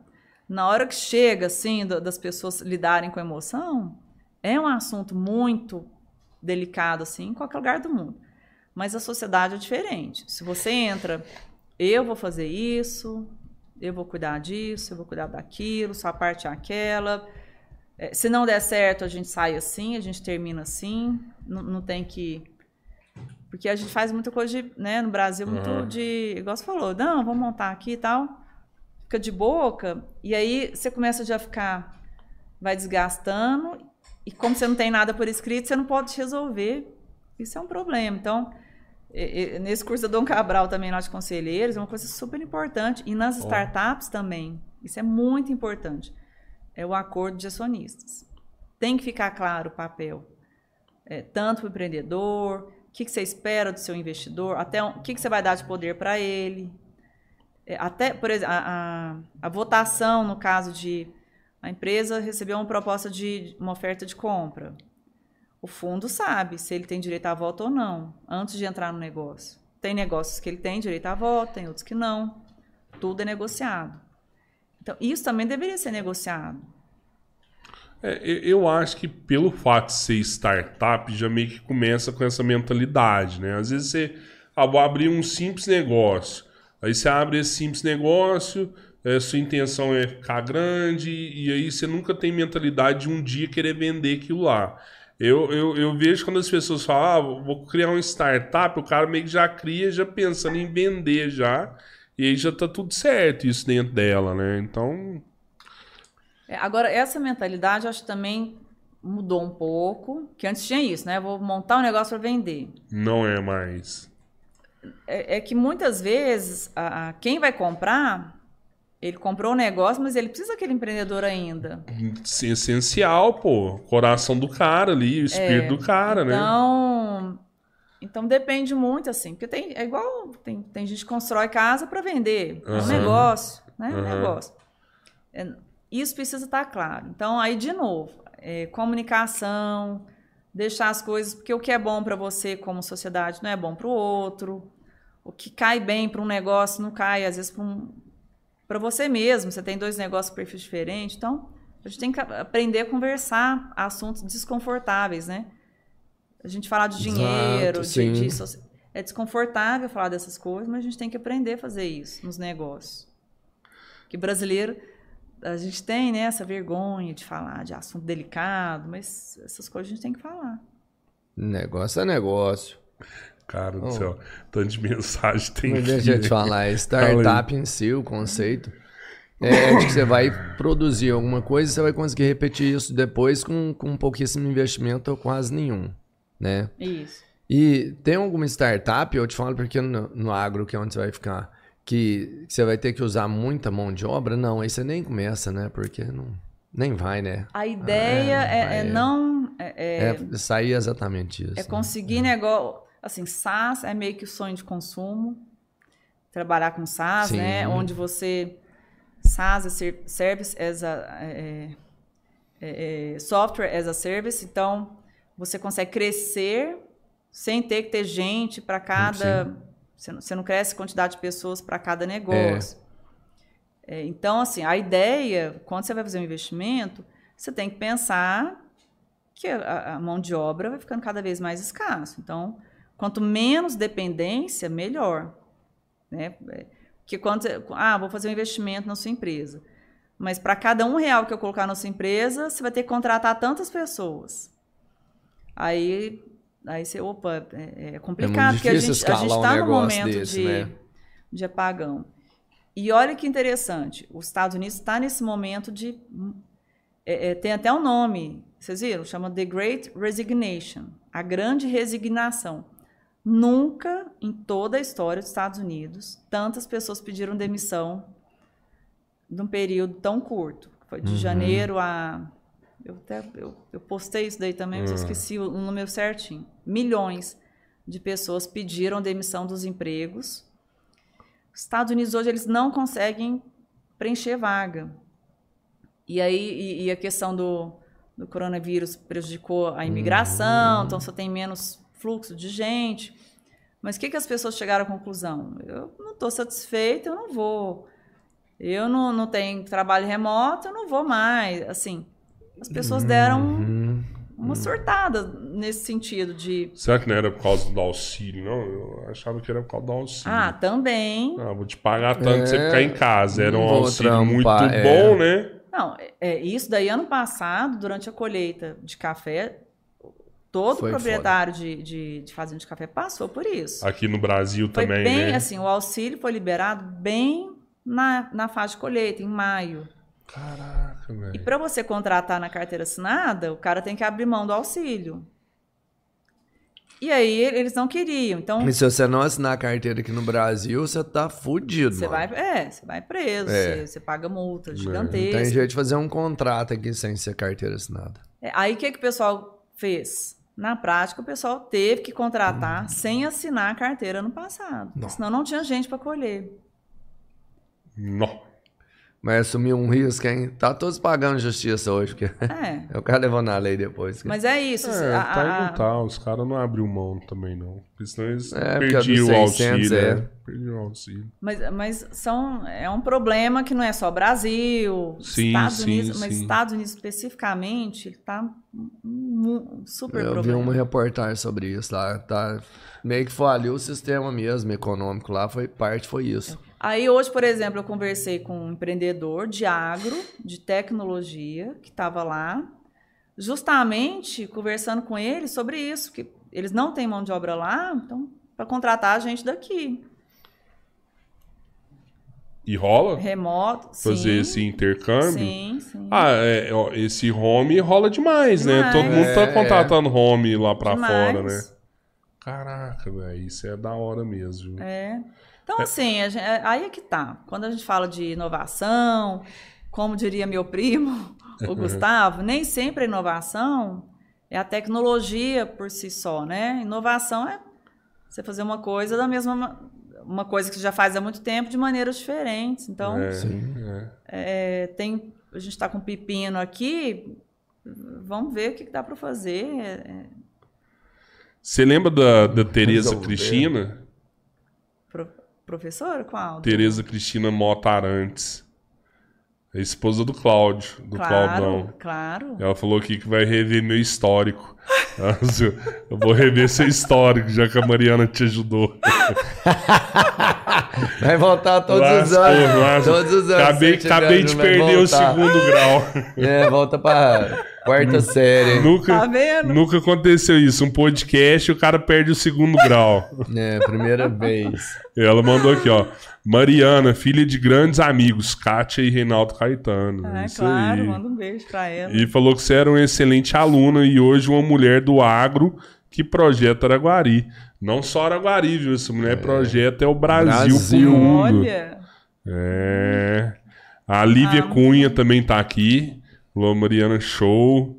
Speaker 1: na hora que chega assim, da- das pessoas lidarem com a emoção, é um assunto muito delicado assim, em qualquer lugar do mundo. Mas a sociedade é diferente. Se você entra, eu vou fazer isso, eu vou cuidar disso, eu vou cuidar daquilo, sua parte é aquela. Se não der certo, a gente sai assim, a gente termina assim. Não, não tem que. Porque a gente faz muita coisa de, né, no Brasil, muito
Speaker 2: Aham.
Speaker 1: de. Igual você falou, não, vamos montar aqui e tal. Fica de boca, e aí você começa já a ficar. Vai desgastando, e como você não tem nada por escrito, você não pode resolver. Isso é um problema. Então, nesse curso da Dom Cabral também, lá de conselheiros, é uma coisa super importante. E nas startups também. Isso é muito importante. É o acordo de acionistas. Tem que ficar claro o papel. É, tanto para o empreendedor, o que, que você espera do seu investidor, até o que, que você vai dar de poder para ele. É, até, por exemplo, a, a- a votação, no caso de a empresa recebeu uma proposta de uma oferta de compra. O fundo sabe se ele tem direito à voto ou não, antes de entrar no negócio. Tem negócios que ele tem direito à voto, tem outros que não. Tudo é negociado. Então, isso também deveria ser negociado.
Speaker 2: É, eu- acho que pelo fato de ser startup, já meio que começa com essa mentalidade, né? Às vezes você, ah, vou abrir um simples negócio. Aí você abre esse simples negócio, é, sua intenção é ficar grande, e aí você nunca tem mentalidade de um dia querer vender aquilo lá. Eu, eu, eu vejo quando as pessoas falam, ah, vou criar uma startup, o cara meio que já cria, já pensando em vender já, e aí já tá tudo certo isso dentro dela, né? Então,
Speaker 1: É, agora, essa mentalidade, acho que também mudou um pouco, que antes tinha isso, né? Vou montar um negócio para vender.
Speaker 2: Não é mais.
Speaker 1: É, é que muitas vezes, a, a- quem vai comprar, ele comprou o negócio, mas ele precisa daquele empreendedor ainda.
Speaker 2: Sim, Essencial, pô. Coração do cara ali, o espírito do cara, né?
Speaker 1: Então, então depende muito, assim, porque tem, é igual, tem, tem gente que constrói casa para vender, é um negócio, né? Um
Speaker 2: Aham.
Speaker 1: negócio. É, isso precisa estar claro. Então, aí, de novo, é, comunicação, deixar as coisas, porque o que é bom para você como sociedade não é bom para o outro, o que cai bem para um negócio não cai, às vezes, para um, para você mesmo, você tem dois negócios perfis diferentes, então a gente tem que aprender a conversar assuntos desconfortáveis, né? A gente falar de
Speaker 3: Exato,
Speaker 1: dinheiro, de,
Speaker 3: sim.
Speaker 1: de soci- é desconfortável falar dessas coisas, mas a gente tem que aprender a fazer isso nos negócios. Que brasileiro, a gente tem né, essa vergonha de falar de assunto delicado, mas essas coisas a gente tem que falar.
Speaker 3: Negócio é negócio.
Speaker 2: Cara do
Speaker 3: Oh.
Speaker 2: céu. Tanto de mensagem tem
Speaker 3: Mas deixa eu
Speaker 2: né?
Speaker 3: te falar, [laughs] startup em si, o conceito, é de que você vai produzir alguma coisa e você vai conseguir repetir isso depois com, com pouquíssimo investimento ou quase nenhum, né?
Speaker 1: Isso.
Speaker 3: E tem alguma startup, eu te falo porque no, no agro, que é onde você vai ficar, que você vai ter que usar muita mão de obra? Não, aí você nem começa, né? Porque não, nem vai, né?
Speaker 1: A ideia
Speaker 3: Ah,
Speaker 1: é,
Speaker 3: vai,
Speaker 1: é
Speaker 3: é.
Speaker 1: não. É, é-
Speaker 3: É, sair exatamente isso.
Speaker 1: É
Speaker 3: né?
Speaker 1: conseguir negócio. Assim, SaaS é meio que o sonho de consumo. Trabalhar com SaaS,
Speaker 3: Sim.
Speaker 1: né? Onde você. SaaS é ser- Service as a. é, é, é, software as a Service. Então, você consegue crescer sem ter que ter gente para cada. Você não, você não cresce quantidade de pessoas para cada negócio. É, então, assim, a ideia, quando você vai fazer um investimento, você tem que pensar que a, a mão de obra vai ficando cada vez mais escasso. Então, quanto menos dependência, melhor. Né? É, Porque quando você, ah, vou fazer um investimento na sua empresa. Mas para cada um real que eu colocar na sua empresa, você vai ter que contratar tantas pessoas. Aí, aí você, opa, é, é complicado, porque a gente
Speaker 3: escalar um
Speaker 1: está no momento
Speaker 3: desse,
Speaker 1: de,
Speaker 3: né?
Speaker 1: de apagão. E olha que interessante, os Estados Unidos está nesse momento de. é, é, tem até um nome, vocês viram? Chama The Great Resignation a grande resignação. Nunca em toda a história dos Estados Unidos tantas pessoas pediram demissão num período tão curto. Foi de
Speaker 3: Uhum.
Speaker 1: janeiro a. Eu, até, eu, eu postei isso daí também, mas eu
Speaker 2: Uhum.
Speaker 1: esqueci o, número certinho. Milhões de pessoas pediram demissão dos empregos. Os Estados Unidos hoje eles não conseguem preencher vaga. E aí e, e a questão do, do coronavírus prejudicou a imigração, então só tem menos fluxo de gente. Mas o que, que as pessoas chegaram à conclusão? Eu não estou satisfeita, eu não vou. Eu não, não tenho trabalho remoto, eu não vou mais. Assim, as pessoas deram
Speaker 3: Hum,
Speaker 1: uma surtada nesse sentido de.
Speaker 2: Será que não era por causa do auxílio? Não, eu achava que era por causa do auxílio.
Speaker 1: Ah, também.
Speaker 2: Ah, vou te pagar tanto pra você
Speaker 3: É,
Speaker 2: ficar em casa. Era um auxílio muito
Speaker 3: trampar, é.
Speaker 2: bom, né?
Speaker 1: Não, é- é, isso daí ano passado, durante a colheita de café, todo
Speaker 3: Foi
Speaker 1: proprietário de, de, de fazenda de café passou por isso.
Speaker 2: Aqui no Brasil
Speaker 1: Foi
Speaker 2: também,
Speaker 1: bem
Speaker 2: né?
Speaker 1: assim, o auxílio foi liberado bem na, na fase de colheita, em maio.
Speaker 2: Caraca,
Speaker 1: E
Speaker 2: velho.
Speaker 1: para você contratar na carteira assinada, o cara tem que abrir mão do auxílio. E aí eles não queriam. Então
Speaker 3: E se você não assinar a carteira aqui no Brasil, você tá fudido,
Speaker 1: você
Speaker 3: mano.
Speaker 1: vai, é, você vai preso,
Speaker 3: É.
Speaker 1: você, você paga multa gigantesca.
Speaker 3: tem jeito de fazer um contrato aqui sem ser carteira assinada.
Speaker 1: É, aí o que, que o pessoal fez? Na prática, o pessoal teve que contratar sem assinar a carteira no passado.
Speaker 3: Não.
Speaker 1: Senão não tinha gente para colher.
Speaker 2: Nó.
Speaker 3: Mas assumir um risco, hein? Tá todos pagando justiça hoje, porque
Speaker 1: É. [laughs]
Speaker 3: o cara levou na lei depois.
Speaker 1: Mas é isso.
Speaker 2: É,
Speaker 1: a-
Speaker 2: tá
Speaker 1: a-
Speaker 2: não tá. Os caras não abriu mão também, não. Porque senão eles
Speaker 3: É, a
Speaker 2: perdiam
Speaker 3: dos
Speaker 2: o
Speaker 3: 600
Speaker 2: auxílio.
Speaker 3: é.
Speaker 2: né? Perdiam o auxílio.
Speaker 1: Mas, mas são, é um problema que não é só Brasil,
Speaker 2: Sim,
Speaker 1: Estados
Speaker 2: sim,
Speaker 1: Unidos, mas
Speaker 2: sim.
Speaker 1: Estados Unidos especificamente, tá um, um super
Speaker 3: Eu vi
Speaker 1: problema.
Speaker 3: uma reportagem sobre isso lá. Tá, meio que faliu o sistema mesmo econômico lá. Foi, parte foi isso.
Speaker 1: Aí hoje, por exemplo, eu conversei com um empreendedor de agro, de tecnologia, que estava lá, justamente conversando com ele sobre isso, que eles não têm mão de obra lá, então para contratar a gente daqui.
Speaker 2: E rola?
Speaker 1: remoto.
Speaker 2: Fazer
Speaker 1: sim,
Speaker 2: esse intercâmbio?
Speaker 1: Sim, sim.
Speaker 2: Ah, é, ó, esse home rola demais, né?
Speaker 1: Demais.
Speaker 2: Todo mundo tá
Speaker 3: É,
Speaker 2: contratando home lá pra
Speaker 1: Demais.
Speaker 2: fora, né? Caraca, velho, isso é da hora mesmo.
Speaker 1: É. Então, assim, a gen- é- aí é que tá. Quando a gente fala de inovação, como diria meu primo, [laughs] o Gustavo, nem sempre a inovação é a tecnologia por si só, né? Inovação é você fazer uma coisa da mesma ma- uma coisa que você já faz há muito tempo de maneiras diferentes. Então,
Speaker 2: É,
Speaker 3: Sim.
Speaker 2: é.
Speaker 1: é, tem a gente está com pepino aqui, vamos ver o que, dá para fazer. É,
Speaker 2: Você lembra da, da Tereza. Cristina?
Speaker 1: Pro- professor, qual?
Speaker 2: Tereza Cristina Mota Arantes. A esposa do Cláudio, do Claudão.
Speaker 1: Claro, claro.
Speaker 2: Ela falou aqui que vai rever meu histórico. [laughs] Eu vou rever seu histórico, já que a Mariana te ajudou. [laughs] [laughs]
Speaker 3: Vai voltar todos os anos.
Speaker 2: lascou.
Speaker 3: Todos os anos.
Speaker 2: Acabei, acabei de perder o
Speaker 3: voltar.
Speaker 2: segundo grau. [laughs]
Speaker 3: É, volta pra quarta série.
Speaker 2: nunca,
Speaker 1: Tá vendo?
Speaker 2: nunca aconteceu isso. Um podcast e o cara perde o segundo grau. [laughs]
Speaker 3: É, primeira vez.
Speaker 2: Ela mandou aqui, ó. Mariana, filha de grandes amigos, Kátia e Reinaldo Caetano.
Speaker 1: Ah,
Speaker 2: isso
Speaker 1: claro,
Speaker 2: aí.
Speaker 1: manda um beijo para ela.
Speaker 2: E falou que você era uma excelente aluna e hoje uma mulher do agro que projeta Araguari. Não só Araguari, viu? Essa mulher projeta é o Brasil,
Speaker 3: Brasil.
Speaker 2: pro mundo.
Speaker 1: Olha,
Speaker 2: É. A Lívia
Speaker 1: Ah,
Speaker 2: Cunha também tá aqui. Falou Mariana Show.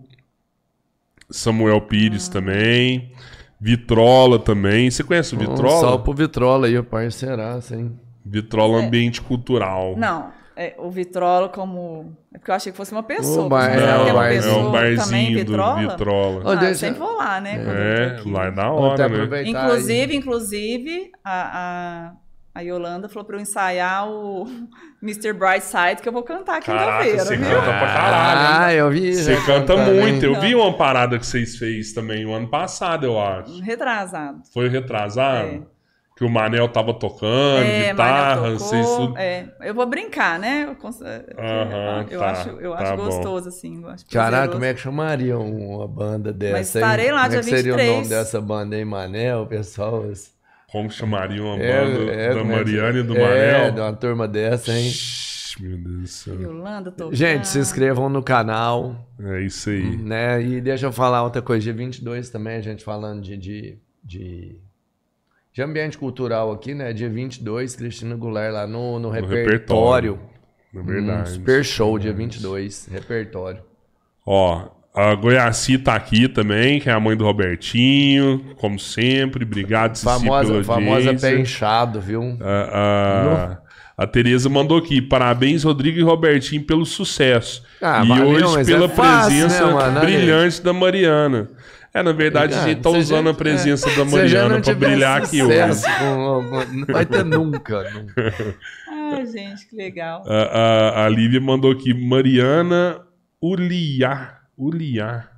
Speaker 2: Samuel Pires também. Vitrola também. Você conhece o Vitrola?
Speaker 3: Só pro Vitrola aí, o parceiraço, hein?
Speaker 2: Vitrola Ambiente Cultural.
Speaker 1: não, é, o Vitrola como... É porque eu achei que fosse uma pessoa.
Speaker 3: O bar-
Speaker 1: mas
Speaker 3: é,
Speaker 1: uma
Speaker 2: é
Speaker 1: pessoa
Speaker 2: um barzinho
Speaker 1: também,
Speaker 2: do
Speaker 1: Vitrola?
Speaker 2: Vitrola.
Speaker 3: Ó,
Speaker 1: Ah,
Speaker 3: deixa-
Speaker 1: sempre vou lá, né?
Speaker 2: É, lá é
Speaker 3: até
Speaker 2: hora, né?
Speaker 1: Inclusive, inclusive, a, a, a Yolanda falou para eu ensaiar o [laughs] Mr. Brightside, que eu vou cantar
Speaker 2: Caraca,
Speaker 1: quinta-feira,
Speaker 2: você
Speaker 1: viu?
Speaker 2: canta pra caralho?
Speaker 3: Ah, eu vi.
Speaker 2: Você canta muito. Eu
Speaker 1: Não.
Speaker 2: vi uma parada que vocês fez também o ano passado, eu acho.
Speaker 1: Retrasado.
Speaker 2: Foi retrasado?
Speaker 1: É.
Speaker 2: Que o Manel tava tocando,
Speaker 1: É,
Speaker 2: guitarra, vocês tudo.
Speaker 1: é, eu vou brincar, né? Eu, cons-
Speaker 2: Aham,
Speaker 1: eu
Speaker 2: tá,
Speaker 1: acho, eu
Speaker 2: tá
Speaker 1: acho
Speaker 2: bom.
Speaker 1: gostoso, assim. eu acho
Speaker 3: Caraca, como é que chamaria uma banda dessa?
Speaker 1: Mas estarei
Speaker 3: hein?
Speaker 1: lá
Speaker 3: como
Speaker 1: dia
Speaker 3: é que seria o
Speaker 1: 23.
Speaker 3: nome dessa banda aí, Manel, pessoas?
Speaker 2: Como chamaria uma
Speaker 3: É,
Speaker 2: banda
Speaker 3: é,
Speaker 2: da
Speaker 3: é
Speaker 2: Mariana e do
Speaker 3: É,
Speaker 2: Manel?
Speaker 3: de uma turma dessa, hein?
Speaker 2: Meu Deus do céu.
Speaker 1: Yolanda tocando.
Speaker 3: Gente, se inscrevam no canal,
Speaker 2: É isso aí.
Speaker 3: né? E deixa eu falar outra coisa. Dia 22 também, a gente falando de, de, de, de ambiente cultural aqui, né? Dia 22, Cristina Goulart lá no, no, repertório.
Speaker 2: Na
Speaker 3: Um
Speaker 2: verdade.
Speaker 3: super show, dia 22, repertório.
Speaker 2: Ó, a Goiaci tá aqui também, que é a mãe do Robertinho, como sempre. Obrigado, Cici,
Speaker 3: Famosa,
Speaker 2: pela
Speaker 3: famosa
Speaker 2: audiência.
Speaker 3: pé inchado, viu?
Speaker 2: A, a, a Tereza mandou aqui. Parabéns, Rodrigo e Robertinho, pelo sucesso.
Speaker 3: Ah,
Speaker 2: e
Speaker 3: valeu,
Speaker 2: hoje pela
Speaker 3: é fácil,
Speaker 2: presença
Speaker 3: né, mano?
Speaker 2: brilhante da Mariana. É, na verdade, a gente tá
Speaker 3: Se
Speaker 2: usando
Speaker 3: já-
Speaker 2: a presença da
Speaker 3: Se já
Speaker 2: Mariana pra brilhar aqui hoje.
Speaker 3: não vai ter [laughs] nunca. nunca.
Speaker 1: Ai, gente, que legal.
Speaker 2: A, a, a Lívia mandou aqui, Mariana Uliar. Uliar.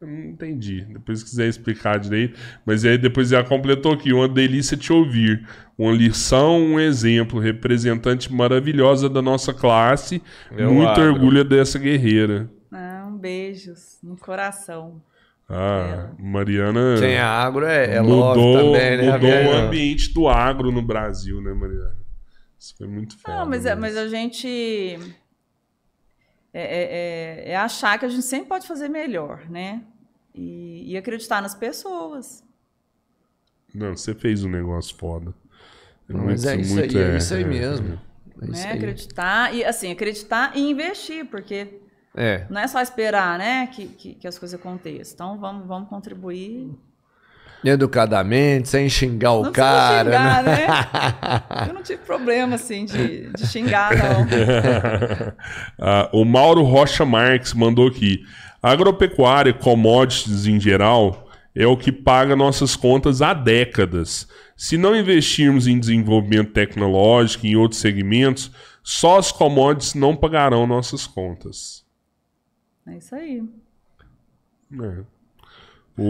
Speaker 2: Não entendi. Depois se quiser explicar direito. Mas aí depois ela completou aqui, uma delícia te ouvir. Uma lição, um exemplo, representante maravilhosa da nossa classe.
Speaker 3: Eu
Speaker 2: Muito
Speaker 3: abro.
Speaker 2: orgulho dessa guerreira.
Speaker 1: Não, beijos no coração.
Speaker 2: Ah, Mariana
Speaker 3: Quem é agro é, é love
Speaker 2: mudou,
Speaker 3: também, né?
Speaker 2: mudou o ambiente do agro no Brasil, né, Mariana? Isso foi muito foda.
Speaker 1: Não, mas, é- mas a gente. É, é- é- é achar que a gente sempre pode fazer melhor, né? E, e acreditar nas pessoas.
Speaker 2: Não, você fez um negócio foda.
Speaker 3: Não, mas é
Speaker 2: Muito-
Speaker 3: isso
Speaker 2: muito-
Speaker 3: aí, é isso aí mesmo. É
Speaker 1: né?
Speaker 3: isso aí.
Speaker 1: Acreditar e assim, acreditar e investir, porque
Speaker 3: É.
Speaker 1: não é só esperar, né, que, que, que as coisas aconteçam. Então vamos, vamos contribuir.
Speaker 3: Educadamente, sem xingar o
Speaker 1: Não
Speaker 3: cara.
Speaker 1: xingar,
Speaker 3: né?
Speaker 1: né? [laughs] Eu não tive problema assim de, de xingar, não. [laughs]
Speaker 2: Ah, o Mauro Rocha Marques mandou aqui. Agropecuária, commodities em geral, é o que paga nossas contas há décadas. Se não investirmos em desenvolvimento tecnológico e em outros segmentos, só as commodities não pagarão nossas contas.
Speaker 1: É isso aí.
Speaker 2: É. O...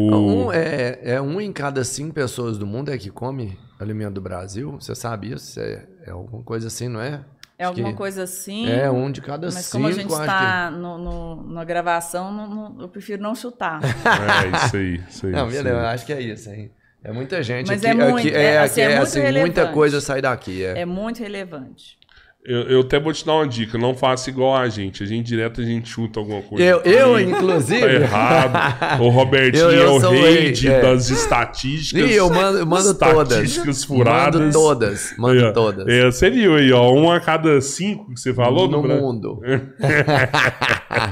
Speaker 3: Um, é, é um em cada cinco pessoas do mundo é que come alimento do Brasil. Você sabe isso? É, é alguma coisa assim, não é?
Speaker 1: É
Speaker 3: Acho
Speaker 1: alguma
Speaker 3: que
Speaker 1: coisa assim.
Speaker 3: É um de cada
Speaker 1: Mas
Speaker 3: cinco.
Speaker 1: como a gente está no, no- na gravação, não- não- eu prefiro não chutar.
Speaker 2: É isso aí. Isso aí
Speaker 3: que... Não,
Speaker 2: isso
Speaker 3: beleza, eu
Speaker 2: aí.
Speaker 3: acho que é isso, hein? É muita gente
Speaker 1: Mas
Speaker 3: aqui.
Speaker 1: é muito,
Speaker 3: aqui-
Speaker 1: é,
Speaker 3: é,
Speaker 1: assim,
Speaker 3: aqui
Speaker 1: é
Speaker 3: é
Speaker 1: muito
Speaker 3: assim, muita
Speaker 1: relevante.
Speaker 3: coisa sai daqui. É.
Speaker 1: É muito relevante.
Speaker 2: Eu, eu até vou te dar uma dica, não faça igual a gente. A gente direto a gente chuta alguma coisa.
Speaker 3: Eu, eu
Speaker 2: Tá
Speaker 3: inclusive.
Speaker 2: errado. O Robertinho
Speaker 3: Eu- eu
Speaker 2: é o rei
Speaker 3: rei,
Speaker 2: de-
Speaker 3: é.
Speaker 2: das estatísticas.
Speaker 3: Ih, eu mando, eu mando todas.
Speaker 2: Estatísticas furadas.
Speaker 3: Mando todas. Mando
Speaker 2: Aí, ó.
Speaker 3: todas.
Speaker 2: É, você viu aí, ó. Um a cada cinco que você falou
Speaker 3: no
Speaker 2: Brasil.
Speaker 3: mundo. [laughs]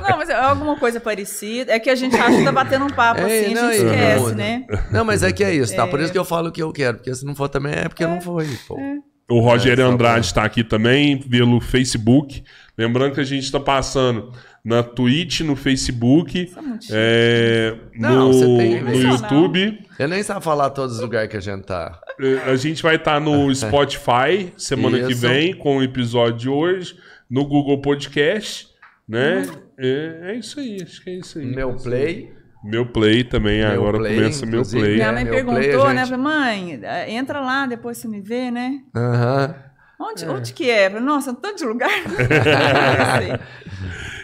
Speaker 1: Não, mas é alguma coisa parecida. É que a gente acha que tá batendo um papo
Speaker 3: Ei,
Speaker 1: assim,
Speaker 3: não,
Speaker 1: a gente
Speaker 3: e-
Speaker 1: esquece, né?
Speaker 3: Não, mas é que é isso, tá? Por isso que eu falo o que eu quero. Porque se não for também é porque não foi, pô.
Speaker 2: O Rogério
Speaker 3: É, só
Speaker 2: Andrade está aqui também, pelo Facebook. Lembrando que a gente está passando na Twitch, no Facebook,
Speaker 1: é
Speaker 2: é,
Speaker 3: Não,
Speaker 2: no,
Speaker 3: você tem que
Speaker 2: no. YouTube.
Speaker 3: Eu nem sabe falar todos os lugares que a gente tá.
Speaker 2: É, A gente vai estar no [laughs] Spotify semana que
Speaker 3: Isso.
Speaker 2: vem, com o episódio de hoje, no Google Podcast, né? É, é isso aí, acho que é isso aí.
Speaker 3: Meu play.
Speaker 2: Meu play também,
Speaker 3: Meu
Speaker 2: agora
Speaker 3: play,
Speaker 2: começa meu play.
Speaker 1: Minha
Speaker 3: É,
Speaker 1: mãe
Speaker 3: meu
Speaker 1: perguntou,
Speaker 3: play,
Speaker 1: né?
Speaker 3: gente-
Speaker 1: Falei, mãe, eh, entra lá, depois você me vê, né?
Speaker 3: Aham.
Speaker 1: Onde, onde que é? Falei, Nossa, tanto de lugar. Sei. [laughs]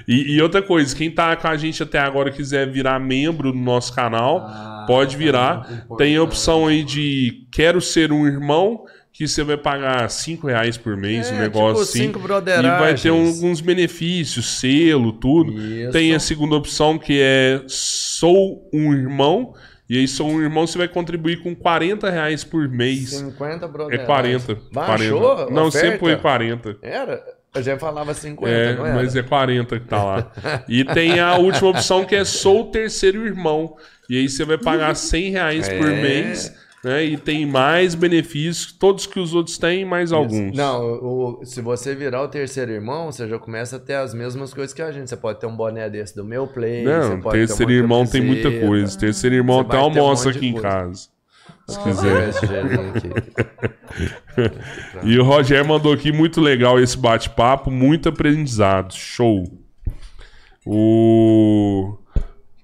Speaker 2: E, e outra coisa, quem tá com a gente até agora e quiser virar membro do nosso canal,
Speaker 3: Ah,
Speaker 2: pode virar. Tem a opção aí de quero ser um irmão, que você vai pagar 5 reais por mês, um
Speaker 3: É,
Speaker 2: negócio
Speaker 3: tipo
Speaker 2: assim.
Speaker 3: cinco
Speaker 2: E vai ter um- alguns benefícios, selo, tudo.
Speaker 3: Isso.
Speaker 2: Tem a segunda opção que é sou um irmão. E aí, sou um irmão, você vai contribuir com 40 reais por mês.
Speaker 3: 50
Speaker 2: É
Speaker 3: brothers.
Speaker 2: 40.
Speaker 3: Baixou
Speaker 2: 40.
Speaker 3: a
Speaker 2: Não,
Speaker 3: oferta?
Speaker 2: sempre foi 40.
Speaker 3: Era? Eu já falava 50,
Speaker 2: É, mas é 40 que tá lá. [laughs] E tem a última opção que é sou o terceiro irmão. E aí você vai pagar 100 reais por
Speaker 3: É.
Speaker 2: mês, né? E tem mais benefícios, todos que os outros têm, mais alguns.
Speaker 3: Não, o- se você virar o terceiro irmão, você já começa a ter as mesmas coisas que a gente. Você pode ter um boné desse do meu play. você
Speaker 2: Não, terceiro irmão tem muita coisa. Terceiro irmão até
Speaker 3: um
Speaker 2: almoça
Speaker 3: monte
Speaker 2: aqui em casa. Se quiser. [laughs] E o Roger mandou aqui muito legal esse bate-papo, muito aprendizado. Show. O.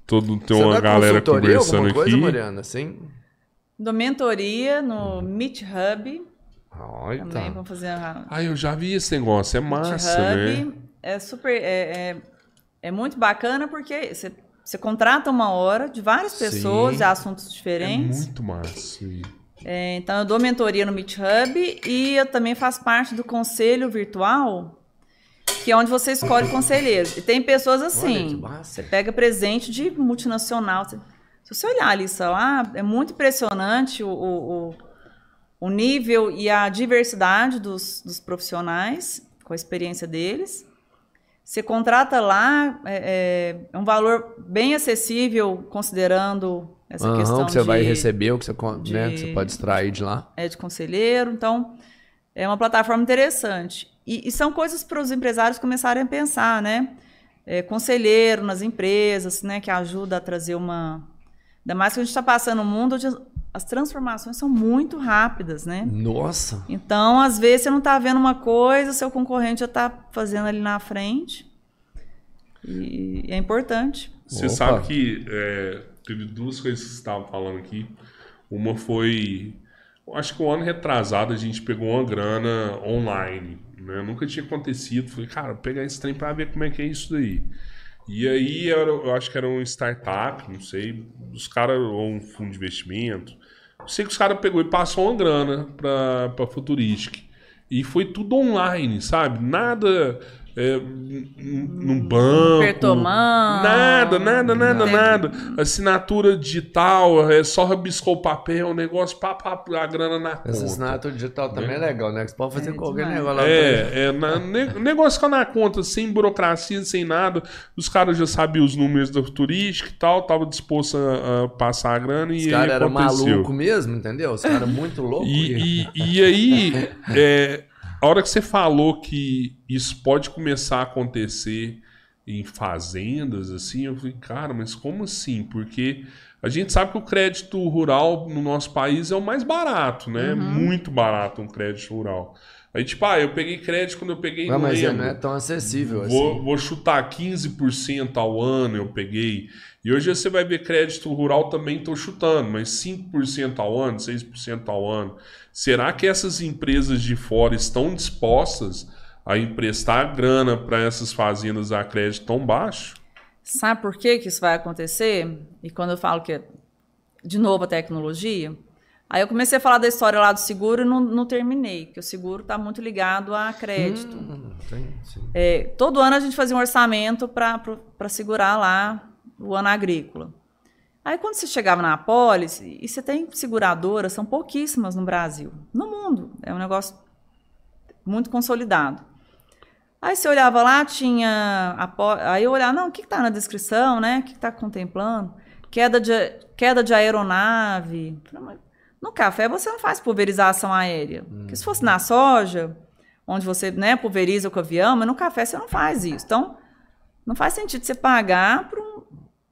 Speaker 2: Todo, tem uma galera
Speaker 3: consultoria,
Speaker 2: conversando
Speaker 3: coisa,
Speaker 2: aqui.
Speaker 3: Mariana? Sim?
Speaker 1: Dou mentoria no Meet Hub.
Speaker 3: Olha,
Speaker 1: Também
Speaker 3: tá.
Speaker 1: vamos fazer a
Speaker 2: Ah, eu já vi esse negócio, é massa,
Speaker 1: Hub.
Speaker 2: né?
Speaker 1: É super. É, é, é muito bacana porque você, você contrata uma hora de várias pessoas
Speaker 3: Sim.
Speaker 1: de assuntos
Speaker 2: É
Speaker 1: diferentes.
Speaker 2: muito massa.
Speaker 1: É, então, eu dou mentoria no Meet Hub e eu também faço parte do conselho virtual, que é onde você escolhe conselheiros. E tem pessoas
Speaker 3: Olha
Speaker 1: assim:
Speaker 3: massa.
Speaker 1: você pega presente de multinacional. você- se você olhar a lista lá, é muito impressionante o, o, o- nível e a diversidade dos, dos profissionais, com a experiência deles. Você contrata lá, é, é- é um valor bem acessível, considerando essa
Speaker 3: Aham,
Speaker 1: questão
Speaker 3: que você vai
Speaker 1: de-
Speaker 3: receber, o que você,
Speaker 1: de-
Speaker 3: né, que você pode extrair de lá.
Speaker 1: é de conselheiro. Então, é uma plataforma interessante. E, e são coisas para os empresários começarem a pensar, né? É, conselheiro nas empresas, né? Que ajuda a trazer uma. Ainda mais que a gente está passando um mundo onde as- transformações são muito rápidas, né?
Speaker 3: Nossa.
Speaker 1: Então, às vezes, você não está vendo uma coisa, seu concorrente já está fazendo ali na frente. E é importante.
Speaker 2: Você
Speaker 3: Opa.
Speaker 2: sabe que é, teve duas coisas que você estava falando aqui. Uma foi. Acho que o ano retrasado a gente pegou uma grana online. Né? Nunca tinha acontecido. Falei, cara, vou pegar esse trem para ver como é que é isso daí. E aí era- eu acho que era um startup, não sei, os caras, ou um fundo de investimento. Sei que os caras pegou e passou uma grana pra, pra Futuristic. E foi tudo online, sabe? Nada é, num banco.
Speaker 1: Apertou mão.
Speaker 2: Nada, nada, nada,
Speaker 1: Tem-
Speaker 2: nada. Assinatura digital, é só rabiscou o papel, o negócio, pá, pá, a grana na conta.
Speaker 3: Essa assinatura digital também é legal, né? Que você pode fazer
Speaker 1: É
Speaker 3: qualquer
Speaker 1: demais.
Speaker 3: negócio lá.
Speaker 2: É, é na, ne- negócio que na conta, sem burocracia, sem nada. Os caras já sabiam os números da turística e tal, tava disposto a, a passar a grana
Speaker 3: Os
Speaker 2: e
Speaker 3: caras eram malucos mesmo, entendeu? Os caras muito loucos. [laughs]
Speaker 2: E, e, e aí, [laughs] é, a hora que você falou que isso pode começar a acontecer em fazendas, assim, eu falei, cara, mas como assim? Porque a gente sabe que o crédito rural no nosso país é o mais barato, né? Muito barato um crédito rural. Aí, tipo, ah, eu peguei crédito quando eu peguei
Speaker 3: Não,
Speaker 2: não
Speaker 3: mas é-
Speaker 2: lembro.
Speaker 3: não é tão acessível
Speaker 2: Vou,
Speaker 3: assim.
Speaker 2: vou chutar 15% ao ano eu peguei. E hoje você vai ver crédito rural também estou chutando, mas 5% ao ano, 6% ao ano. Será que essas empresas de fora estão dispostas a emprestar grana para essas fazendas a crédito tão baixo?
Speaker 1: Sabe por que, que isso vai acontecer? E quando eu falo que é, de novo, a tecnologia, Aí eu comecei a falar da história lá do seguro e não, não terminei, porque o seguro está muito ligado a crédito.
Speaker 3: Hum, tem, sim.
Speaker 1: É, todo ano a gente fazia um orçamento para segurar lá o ano agrícola. Aí quando você chegava na apólice, e você tem seguradoras, são pouquíssimas no Brasil, no mundo, é um negócio muito consolidado. Aí você olhava lá, tinha. Aí eu olhava, não, o que está na descrição, né? O que está contemplando? Queda de, queda de aeronave. No café você não faz pulverização aérea. Hum. Porque se fosse na soja, onde você né, pulveriza com o avião, mas no café você não faz isso. Então, não faz sentido você pagar por um,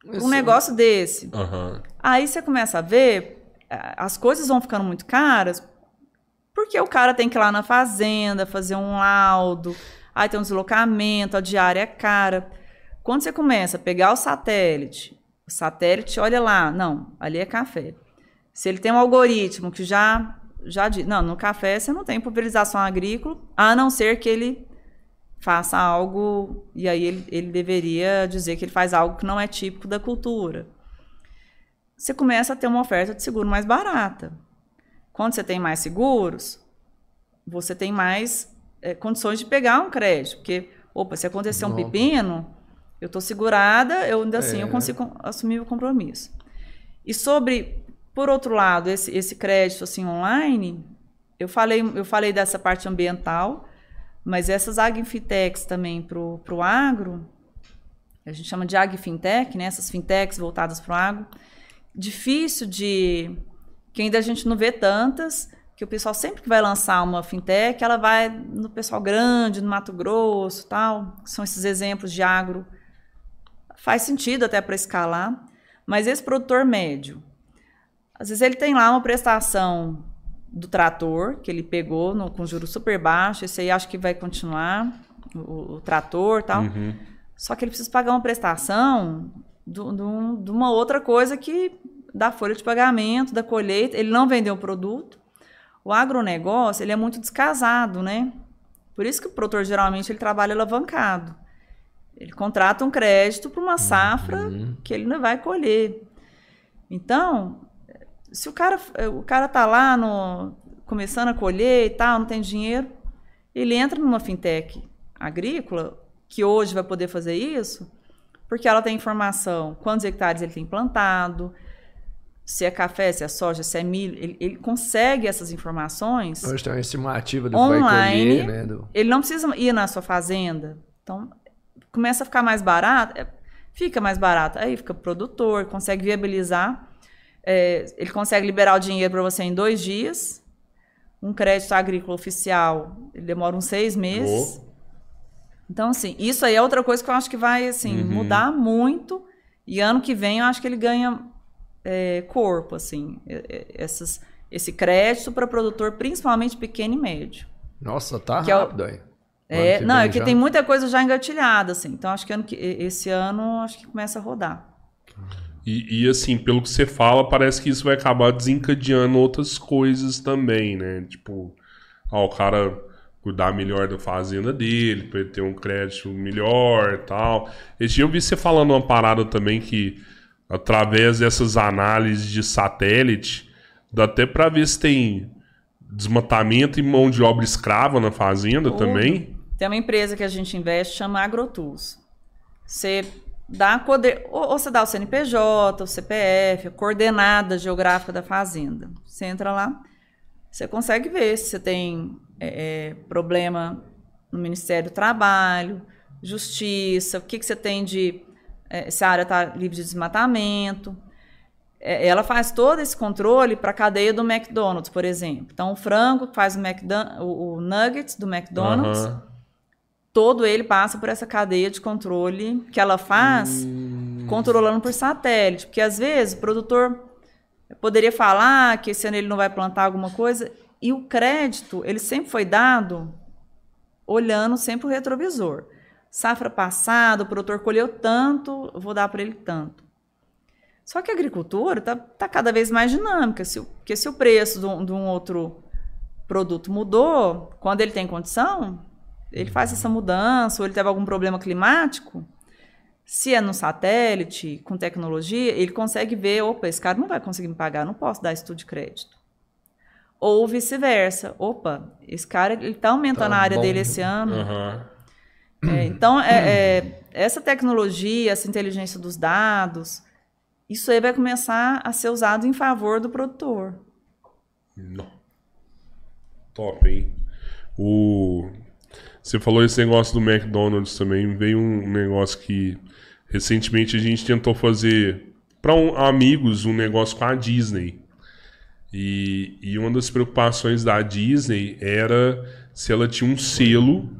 Speaker 1: um negócio desse.
Speaker 2: Uhum.
Speaker 1: Aí você começa a ver, as coisas vão ficando muito caras, porque o cara tem que ir lá na fazenda, fazer um laudo, aí tem um deslocamento, a diária é cara. Quando você começa a pegar o satélite, o satélite olha lá, não, ali é café. Se ele tem um algoritmo que já já diz, não, no café você não tem pulverização agrícola, a não ser que ele faça algo e aí ele, ele deveria dizer que ele faz algo que não é típico da cultura. Você começa a ter uma oferta de seguro mais barata. Quando você tem mais seguros, você tem mais é, condições de pegar um crédito, porque, opa, se acontecer um pepino, eu estou segurada, eu ainda assim é. eu consigo assumir o compromisso. E sobre por outro lado, esse, esse crédito assim online, eu falei, eu falei dessa parte ambiental, mas essas agfintechs também para o agro, a gente chama de agfintech, né? essas fintechs voltadas para o agro, difícil de. que ainda a gente não vê tantas, que o pessoal sempre que vai lançar uma fintech, ela vai no pessoal grande, no Mato Grosso tal, são esses exemplos de agro. Faz sentido até para escalar, mas esse produtor médio, às vezes ele tem lá uma prestação do trator, que ele pegou no, com juros super baixos, esse aí acho que vai continuar, o, o trator e tal.
Speaker 2: Uhum.
Speaker 1: Só que ele precisa pagar uma prestação de uma outra coisa que da folha de pagamento, da colheita. Ele não vendeu o produto. O agronegócio, ele é muito descasado, né? Por isso que o produtor, geralmente, ele trabalha alavancado. Ele contrata um crédito para uma safra uhum. que ele não vai colher. Então, se o cara, o cara tá lá no, começando a colher e tal, não tem dinheiro, ele entra numa fintech agrícola, que hoje vai poder fazer isso, porque ela tem informação, quantos hectares ele tem plantado, se é café, se é soja, se é milho, ele, ele consegue essas informações.
Speaker 3: Hoje tem uma estimativa do
Speaker 1: online,
Speaker 3: que vai colher, né? Do...
Speaker 1: Ele não precisa ir na sua fazenda. Então, começa a ficar mais barato, é, fica mais barato. Aí fica produtor, consegue viabilizar é, ele consegue liberar o dinheiro para você em dois dias. Um crédito agrícola oficial, ele demora uns seis meses. Oh. Então, assim, isso aí é outra coisa que eu acho que vai assim, uhum. mudar muito. E ano que vem eu acho que ele ganha é, corpo, assim, essas, esse crédito para produtor, principalmente pequeno e médio.
Speaker 3: Nossa, tá que rápido
Speaker 1: é, é não, é que já... tem muita coisa já engatilhada, assim. Então, acho que ano que, esse ano acho que começa a rodar.
Speaker 2: E, e, assim, pelo que você fala, parece que isso vai acabar desencadeando outras coisas também, né? Tipo, ó, o cara cuidar melhor da fazenda dele, para ele ter um crédito melhor e tal. Esse dia eu vi você falando uma parada também que, através dessas análises de satélite, dá até para ver se tem desmatamento e mão de obra escrava na fazenda Tudo. também.
Speaker 1: Tem uma empresa que a gente investe, chama AgroTools. Você dá ou, ou você dá o CNPJ, o CPF, a coordenada geográfica da fazenda. Você entra lá, você consegue ver se você tem é, é, problema no Ministério do Trabalho, Justiça, o que, que você tem de. É, se a área está livre de desmatamento. É, ela faz todo esse controle para a cadeia do McDonald's, por exemplo. Então, o frango faz o, o, o nuggets do McDonald's. Uhum todo ele passa por essa cadeia de controle que ela faz, hum. controlando por satélite. Porque às vezes o produtor poderia falar que esse ano ele não vai plantar alguma coisa, e o crédito, ele sempre foi dado olhando sempre o retrovisor. Safra passada, o produtor colheu tanto, vou dar para ele tanto. Só que a agricultura está tá cada vez mais dinâmica, se, porque se o preço de um, de um outro produto mudou, quando ele tem condição, ele faz essa mudança, ou ele teve algum problema climático, se é no satélite, com tecnologia, ele consegue ver, opa, esse cara não vai conseguir me pagar, não posso dar estudo de crédito. ou vice-versa. Opa, esse cara ele está aumentando
Speaker 3: Tá
Speaker 1: a área
Speaker 3: bom.
Speaker 1: dele esse ano.
Speaker 2: Aham.
Speaker 1: É, então, é, é, essa tecnologia, essa inteligência dos dados, isso aí vai começar a ser usado em favor do produtor.
Speaker 2: Não. Top, hein? O... Você falou esse negócio do McDonald's também. Veio um negócio que recentemente a gente tentou fazer para amigos um negócio com a Disney. E, e uma das preocupações da Disney era se ela tinha um selo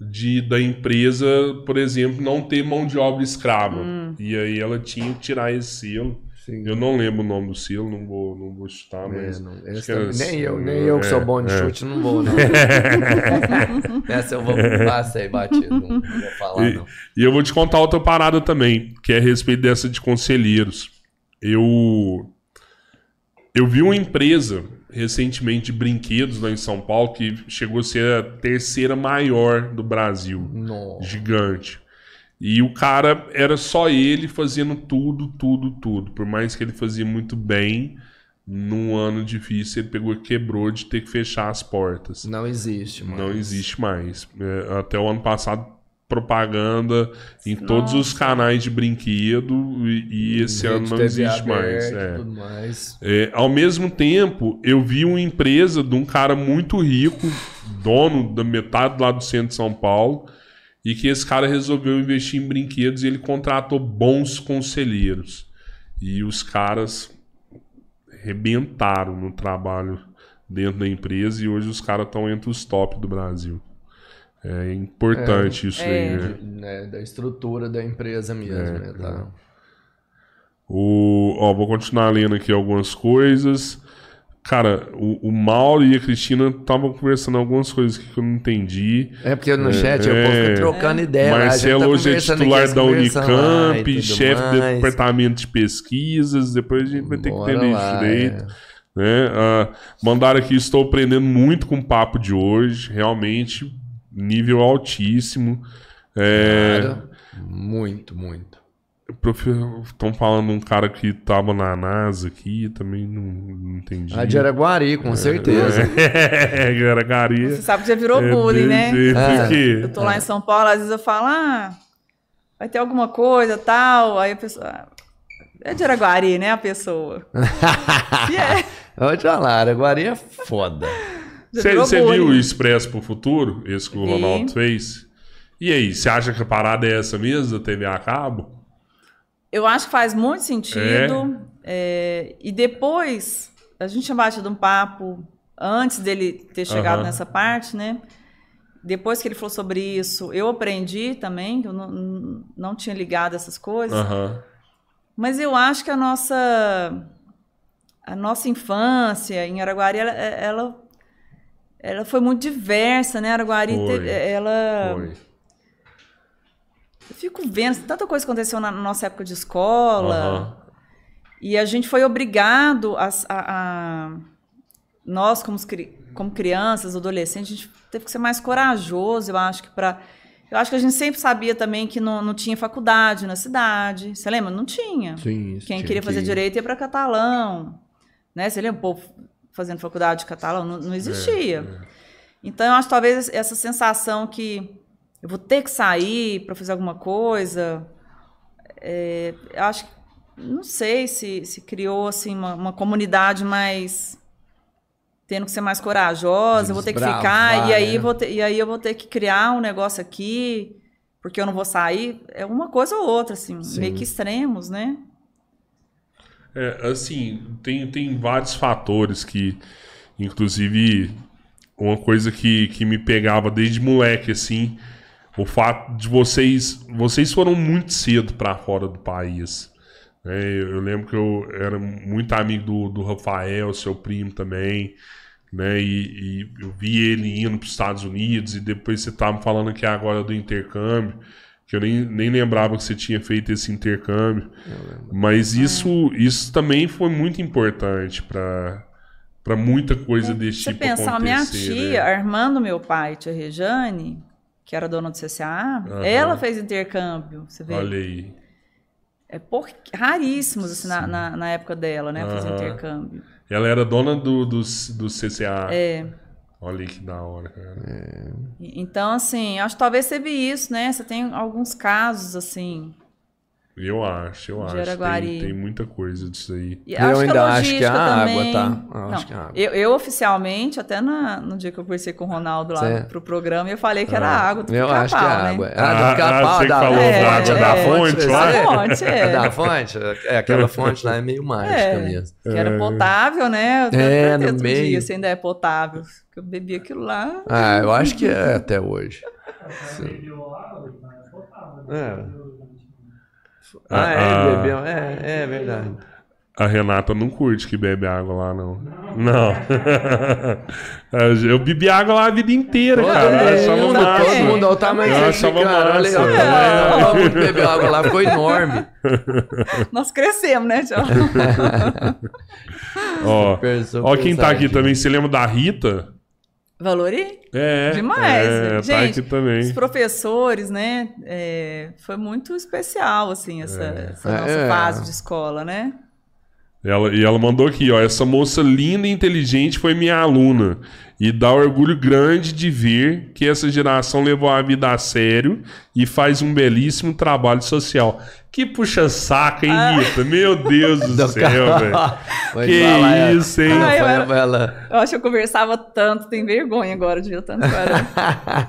Speaker 2: de, da empresa, por exemplo, não ter mão de obra escrava. E aí ela tinha que tirar esse selo.
Speaker 3: Sim.
Speaker 2: Eu não lembro o nome do selo, não vou, não vou chutar,
Speaker 3: É,
Speaker 2: mas.
Speaker 3: não,
Speaker 2: era-
Speaker 3: nem eu, nem eu que sou
Speaker 2: é,
Speaker 3: bom de
Speaker 2: é.
Speaker 3: chute, não vou, não. [laughs] Essa eu vou passei batido, não vou falar, não.
Speaker 2: E eu vou te contar outra parada também, que é a respeito dessa de conselheiros. Eu eu vi uma empresa recentemente de brinquedos lá em São Paulo que chegou a ser a terceira maior do Brasil,
Speaker 3: Nossa.
Speaker 2: gigante. E o cara era só ele fazendo tudo, tudo, tudo. Por mais que ele fazia muito bem, num ano difícil ele pegou e quebrou de ter que fechar as portas.
Speaker 3: Não existe, mano.
Speaker 2: Não existe mais. É, até o ano passado, propaganda em todos os canais de brinquedo e, e esse ano não existe mais. é.
Speaker 3: Mais.
Speaker 2: É, ao mesmo tempo, eu vi uma empresa de um cara muito rico, dono da metade lá do centro de São Paulo, e que esse cara resolveu investir em brinquedos e ele contratou bons conselheiros. E os caras rebentaram no trabalho dentro da empresa e hoje os caras estão entre os top do Brasil. É importante isso
Speaker 1: É.
Speaker 2: aí, né?
Speaker 3: Né, da estrutura da empresa mesmo, né? Tá?
Speaker 2: O, ó, vou continuar lendo aqui algumas coisas. Cara, o, o Mauro e a Cristina estavam conversando algumas coisas que eu não entendi.
Speaker 3: É porque no chat o
Speaker 2: é.
Speaker 3: povo fica trocando ideia. a gente
Speaker 2: Marcelo
Speaker 3: tá
Speaker 2: hoje é
Speaker 3: conversando
Speaker 2: titular da Unicamp, chefe do departamento de pesquisas. Depois a gente vai ter
Speaker 3: Bora
Speaker 2: que entender
Speaker 3: lá,
Speaker 2: direito.
Speaker 3: é.
Speaker 2: Né? Ah, mandaram aqui, estou aprendendo muito com o papo de hoje. Realmente, nível altíssimo. É,
Speaker 3: Cara, muito, muito.
Speaker 2: Estão falando um cara que tava na NASA aqui, também não, não entendi.
Speaker 3: A de Araguari, com certeza.
Speaker 2: É, [laughs] era garia.
Speaker 1: Você sabe que já virou
Speaker 2: É,
Speaker 1: bullying, né?
Speaker 3: Ah.
Speaker 2: aqui.
Speaker 1: Eu tô lá em São Paulo, às vezes eu falo, ah, vai ter alguma coisa, tal. Aí a pessoa. "Ah, É de Araguari, né? A pessoa. [laughs] é.
Speaker 3: Eu vou te falar, Araguari é foda.
Speaker 2: Você viu o. Expresso pro Futuro? Esse que o. Ronaldo fez? E aí, você acha que a parada é essa mesmo, da TV a cabo?
Speaker 1: Eu acho que faz muito sentido. É, e depois, a gente tinha batido um papo antes dele ter chegado
Speaker 2: Aham.
Speaker 1: nessa parte, né? Depois que ele falou sobre isso, eu aprendi também, que eu não, não tinha ligado essas coisas.
Speaker 2: Aham.
Speaker 1: Mas eu acho que a nossa a nossa infância em Araguari ela, ela, ela foi muito diversa, né? Araguari
Speaker 2: Foi,
Speaker 1: teve- ela
Speaker 2: Foi.
Speaker 1: Eu fico vendo tanta coisa aconteceu na nossa época de escola.
Speaker 2: Aham.
Speaker 1: E a gente foi obrigado a, a- a- nós como, como crianças, adolescentes, a gente teve que ser mais corajoso, eu acho que para eu acho que a gente sempre sabia também que não, não tinha faculdade na cidade. Você lembra? Não tinha.
Speaker 3: Sim,
Speaker 1: Quem queria fazer direito ia para catalão, né? Você lembra o povo fazendo faculdade de catalão? Não, não existia. Então eu acho que talvez essa sensação que eu vou ter que sair para fazer alguma coisa, é, eu acho que não sei se, se criou assim uma, uma comunidade mais tendo que ser mais corajosa, eu vou ter que ficar e aí
Speaker 3: né?
Speaker 1: vou ter, e aí eu vou ter que criar um negócio aqui porque eu não vou sair, é uma coisa ou outra assim,
Speaker 3: Sim.
Speaker 1: meio que extremos, né?
Speaker 2: É, assim, tem, tem vários fatores que, inclusive, uma coisa que, que me pegava desde moleque, assim, o fato de vocês. Vocês foram muito cedo para fora do país. né? eu, eu lembro que eu era muito amigo do, do Rafael, seu primo também. Né, e, e eu vi ele indo para os Estados Unidos, e depois você estava falando aqui agora do intercâmbio, que eu nem, nem lembrava que você tinha feito esse intercâmbio. Mas isso, isso também foi muito importante para para muita coisa desse
Speaker 1: Você
Speaker 2: tipo
Speaker 1: pensar, a minha
Speaker 2: acontecer,
Speaker 1: tia,
Speaker 2: né?
Speaker 1: a irmã do meu pai, tia Rejane, que era dona do CCA,
Speaker 2: Aham.
Speaker 1: ela fez intercâmbio, você vê.
Speaker 2: Olha aí.
Speaker 1: É por... raríssimos assim, na, na, na época dela, né, fazer
Speaker 2: Aham.
Speaker 1: intercâmbio.
Speaker 2: Ela era dona do, do, do CCA.
Speaker 1: É.
Speaker 2: Olha aí que da hora, cara.
Speaker 1: E- Então, assim, acho que talvez teve isso, né? Você tem alguns casos, assim.
Speaker 2: Eu acho, eu acho.
Speaker 1: Araguari.
Speaker 2: Tem, tem muita coisa disso aí.
Speaker 1: E
Speaker 3: Eu ainda acho que é
Speaker 1: logística
Speaker 3: a água,
Speaker 1: também-
Speaker 3: tá? Eu
Speaker 1: Não,
Speaker 3: acho que é a água.
Speaker 1: Eu, eu oficialmente, até na- no dia que eu conversei com o Ronaldo lá
Speaker 3: Certo.
Speaker 1: pro programa, eu falei que era água do
Speaker 3: Eu acho que é
Speaker 1: né?
Speaker 3: água.
Speaker 2: Ah,
Speaker 3: Ah, do
Speaker 2: ah,
Speaker 3: da
Speaker 2: falou
Speaker 3: fonte,
Speaker 1: da água da
Speaker 2: fonte lá?
Speaker 3: é.
Speaker 1: Da fonte, é. [laughs]
Speaker 3: Da fonte? É, aquela fonte lá é meio [laughs] mágica
Speaker 1: É,
Speaker 3: mesmo.
Speaker 1: que era potável, né? Eu
Speaker 3: É, no meio.
Speaker 1: Dia, se ainda é potável. Que eu bebi aquilo lá.
Speaker 3: Ah, eu acho que é [laughs] até hoje. É. Ah,
Speaker 2: Ah,
Speaker 3: é, bebeu. É, é verdade.
Speaker 2: A Renata não curte que bebe água lá, não. Não. [laughs] Eu bebi água lá a vida inteira, cara. Eu achava
Speaker 3: todo mundo,
Speaker 2: massa.
Speaker 3: todo mundo, olha o tamanho
Speaker 2: Eu
Speaker 3: desse
Speaker 2: achava
Speaker 3: olha
Speaker 2: massa.
Speaker 3: tamanho, Todo mundo bebeu água lá, ficou enorme. [laughs]
Speaker 1: Nós crescemos, né, Tio?
Speaker 2: Ó, ó quem tá aqui também. Você lembra da Rita?
Speaker 1: Valorei?
Speaker 2: É.
Speaker 1: Demais.
Speaker 2: É, tá
Speaker 1: Gente,
Speaker 2: aqui também.
Speaker 1: Os professores, né? é, foi muito especial, assim, essa, essa nossa
Speaker 3: É.
Speaker 1: fase de escola, né?
Speaker 2: Ela, e ela mandou aqui, ó. Essa moça linda e inteligente foi minha aluna. E dá orgulho grande de ver que essa geração levou a vida a sério e faz um belíssimo trabalho social. Que puxa saca, hein,
Speaker 1: Ah.
Speaker 2: Rita? Meu Deus [laughs] do
Speaker 3: Do
Speaker 2: céu, velho. Que
Speaker 3: falar, é.
Speaker 2: isso, hein?
Speaker 1: Ai,
Speaker 3: foi-
Speaker 1: eu-
Speaker 3: ela-
Speaker 1: Eu acho que eu conversava tanto, tem vergonha agora de ver tanto era.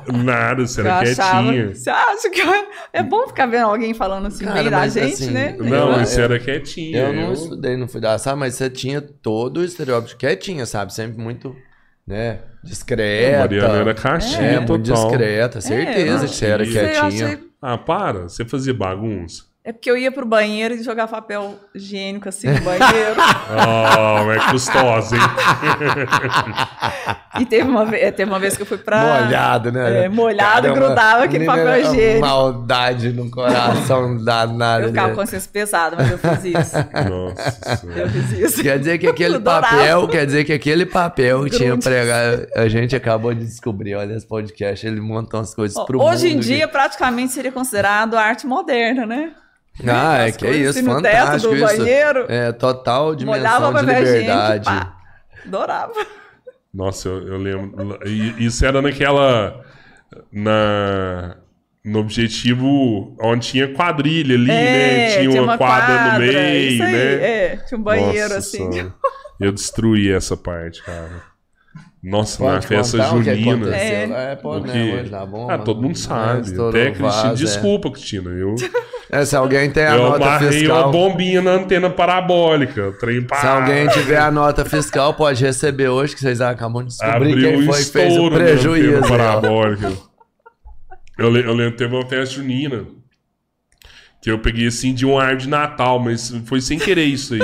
Speaker 1: [laughs]
Speaker 2: Nada, você era
Speaker 1: achava.
Speaker 2: quietinha.
Speaker 1: Você acha que eu- é bom ficar vendo alguém falando assim
Speaker 3: Cara,
Speaker 1: bem da gente,
Speaker 3: assim,
Speaker 1: né?
Speaker 2: Não, você
Speaker 3: eu-
Speaker 2: era quietinha.
Speaker 3: Eu não
Speaker 2: eu-
Speaker 3: estudei, não fui da sala, mas você tinha todo o estereótipo quietinha, sabe? Sempre muito, né, discreta.
Speaker 2: Mariana era caixinha
Speaker 3: É, muito
Speaker 2: total.
Speaker 3: discreta, certeza
Speaker 1: não,
Speaker 3: que você era quietinha.
Speaker 1: achei-
Speaker 2: Ah, para. Você fazia bagunça.
Speaker 1: É porque eu ia pro banheiro e jogar papel higiênico assim no banheiro.
Speaker 2: Ah, [laughs] é custosa, hein?
Speaker 1: e teve uma, ve- teve uma vez que eu fui pra.
Speaker 3: Molhado, né?
Speaker 1: É, molhado, grudava aquele papel higiênico.
Speaker 3: Maldade no coração danada.
Speaker 1: Eu ficava
Speaker 3: né?
Speaker 1: com consciência pesada, mas eu fiz isso.
Speaker 2: Nossa senhora.
Speaker 1: Eu fiz isso.
Speaker 3: Quer dizer que aquele [laughs] papel, quer dizer que aquele papel que tinha pregado, a gente acabou de descobrir, olha esse podcast, ele monta umas coisas
Speaker 1: Ó,
Speaker 3: pro
Speaker 1: Hoje em
Speaker 3: mundo
Speaker 1: dia, praticamente seria considerado arte moderna, né?
Speaker 3: Ah, é que é isso,
Speaker 1: assim no teto
Speaker 3: fantástico
Speaker 1: do
Speaker 3: isso.
Speaker 1: banheiro.
Speaker 3: É, total
Speaker 1: Molhava
Speaker 3: dimensão de liberdade.
Speaker 1: pá. Adorava.
Speaker 2: Nossa, eu, eu lembro. Isso era naquela. Na. No objetivo onde tinha quadrilha ali, né? Tinha, uma, quadra, no meio,
Speaker 1: isso aí,
Speaker 2: né?
Speaker 1: É, tinha um banheiro
Speaker 2: Nossa
Speaker 1: assim.
Speaker 2: Senhora. Eu destruí essa parte, cara. Nossa, na
Speaker 3: Pode
Speaker 2: festa
Speaker 3: contar o que
Speaker 2: junina.
Speaker 1: É.
Speaker 3: É, pode,
Speaker 2: o
Speaker 3: né?
Speaker 2: que-
Speaker 3: Hoje na bomba.
Speaker 2: Ah, todo mundo
Speaker 3: né?
Speaker 2: sabe.
Speaker 3: Estourou
Speaker 2: Até Cristina.
Speaker 3: vaso, é.
Speaker 2: Desculpa, Cristina. Eu,
Speaker 3: É, se alguém tem a
Speaker 2: eu
Speaker 3: nota fiscal.
Speaker 2: uma bombinha na antena parabólica. Trem
Speaker 3: Se alguém tiver a nota fiscal, pode receber hoje, que vocês acabam de descobrir
Speaker 2: abriu
Speaker 3: quem
Speaker 2: um
Speaker 3: foi que fez o
Speaker 2: na
Speaker 3: prejuízo.
Speaker 2: antena parabólica. Eu, le- eu lembro que teve uma festa junina. Que eu peguei assim de uma árvore de Natal, mas foi sem querer isso aí.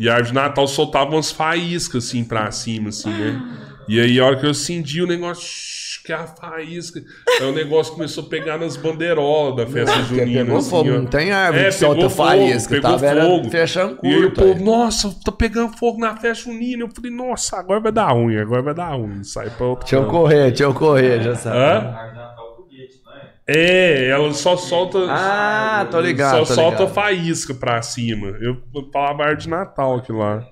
Speaker 2: E a árvore de Natal soltava umas faíscas assim pra cima, assim, né? E aí a hora que eu acendi o negócio, que é a faísca. Aí o negócio começou a pegar nas bandeirolas da festa
Speaker 3: Porque
Speaker 2: junina.
Speaker 3: pegou
Speaker 2: assim,
Speaker 3: fogo,
Speaker 2: ó.
Speaker 3: não tem árvore
Speaker 2: É,
Speaker 3: que solta
Speaker 2: pegou fogo,
Speaker 3: faísca,
Speaker 2: pegou
Speaker 3: tava
Speaker 2: fogo.
Speaker 3: fechando
Speaker 2: E aí o
Speaker 3: curto.
Speaker 2: povo, nossa, tá pegando fogo na festa junina. Eu falei, nossa, agora vai dar ruim, agora vai dar ruim. Sai pra outro
Speaker 3: Deixa eu correr, deixa eu correr, já sabe.
Speaker 2: Hã? É, ela só solta.
Speaker 3: Ah, tô ligado,
Speaker 2: Só
Speaker 3: tô
Speaker 2: solta
Speaker 3: ligado.
Speaker 2: faísca pra cima. Eu falava árvore de Natal aqui lá.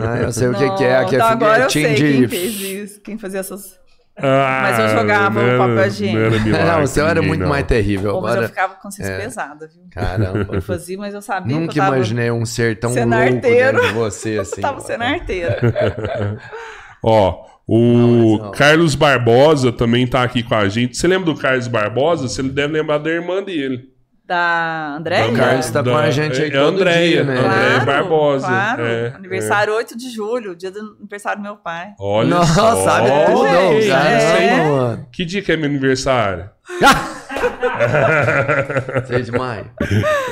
Speaker 3: Ah, eu sei o que, que é, aqui é
Speaker 1: Então agora eu sei
Speaker 3: foguetinho
Speaker 1: quem
Speaker 3: de...
Speaker 1: fez isso, quem fazia essas.
Speaker 2: Ah,
Speaker 1: Mas eu jogava o papel higiênico.
Speaker 2: Não, era milagre [laughs]
Speaker 3: Não, o seu era muito
Speaker 2: não.
Speaker 3: mais terrível.
Speaker 1: Pô, mas eu
Speaker 3: Agora,
Speaker 1: ficava com consciência
Speaker 3: é.
Speaker 1: pesada, viu?
Speaker 3: caramba.
Speaker 1: Eu fazia, mas eu sabia
Speaker 3: Nunca
Speaker 1: que eu tava,
Speaker 3: imaginei um ser tão
Speaker 1: sendo
Speaker 3: louco
Speaker 1: arteiro.
Speaker 3: dentro de você, [laughs] assim.
Speaker 1: tava sendo arteira. [laughs]
Speaker 2: Ó, o
Speaker 3: Não, não.
Speaker 2: Carlos Barbosa também tá aqui com a gente. Você lembra do Carlos Barbosa? Você deve lembrar da irmã dele.
Speaker 1: Da Andréia?
Speaker 3: O Carlos tá com a gente aí
Speaker 2: é
Speaker 3: todo
Speaker 2: Andréia,
Speaker 3: dia, né?
Speaker 2: Andréia
Speaker 1: Claro,
Speaker 2: Barbosa.
Speaker 1: Claro.
Speaker 2: é,
Speaker 1: Aniversário 8 de julho, dia do aniversário do meu pai.
Speaker 2: Olha
Speaker 3: Nossa,
Speaker 2: só.
Speaker 3: sabe tudo,
Speaker 1: é.
Speaker 3: mano.
Speaker 2: Que dia que é meu aniversário? [laughs]
Speaker 3: 6 de maio.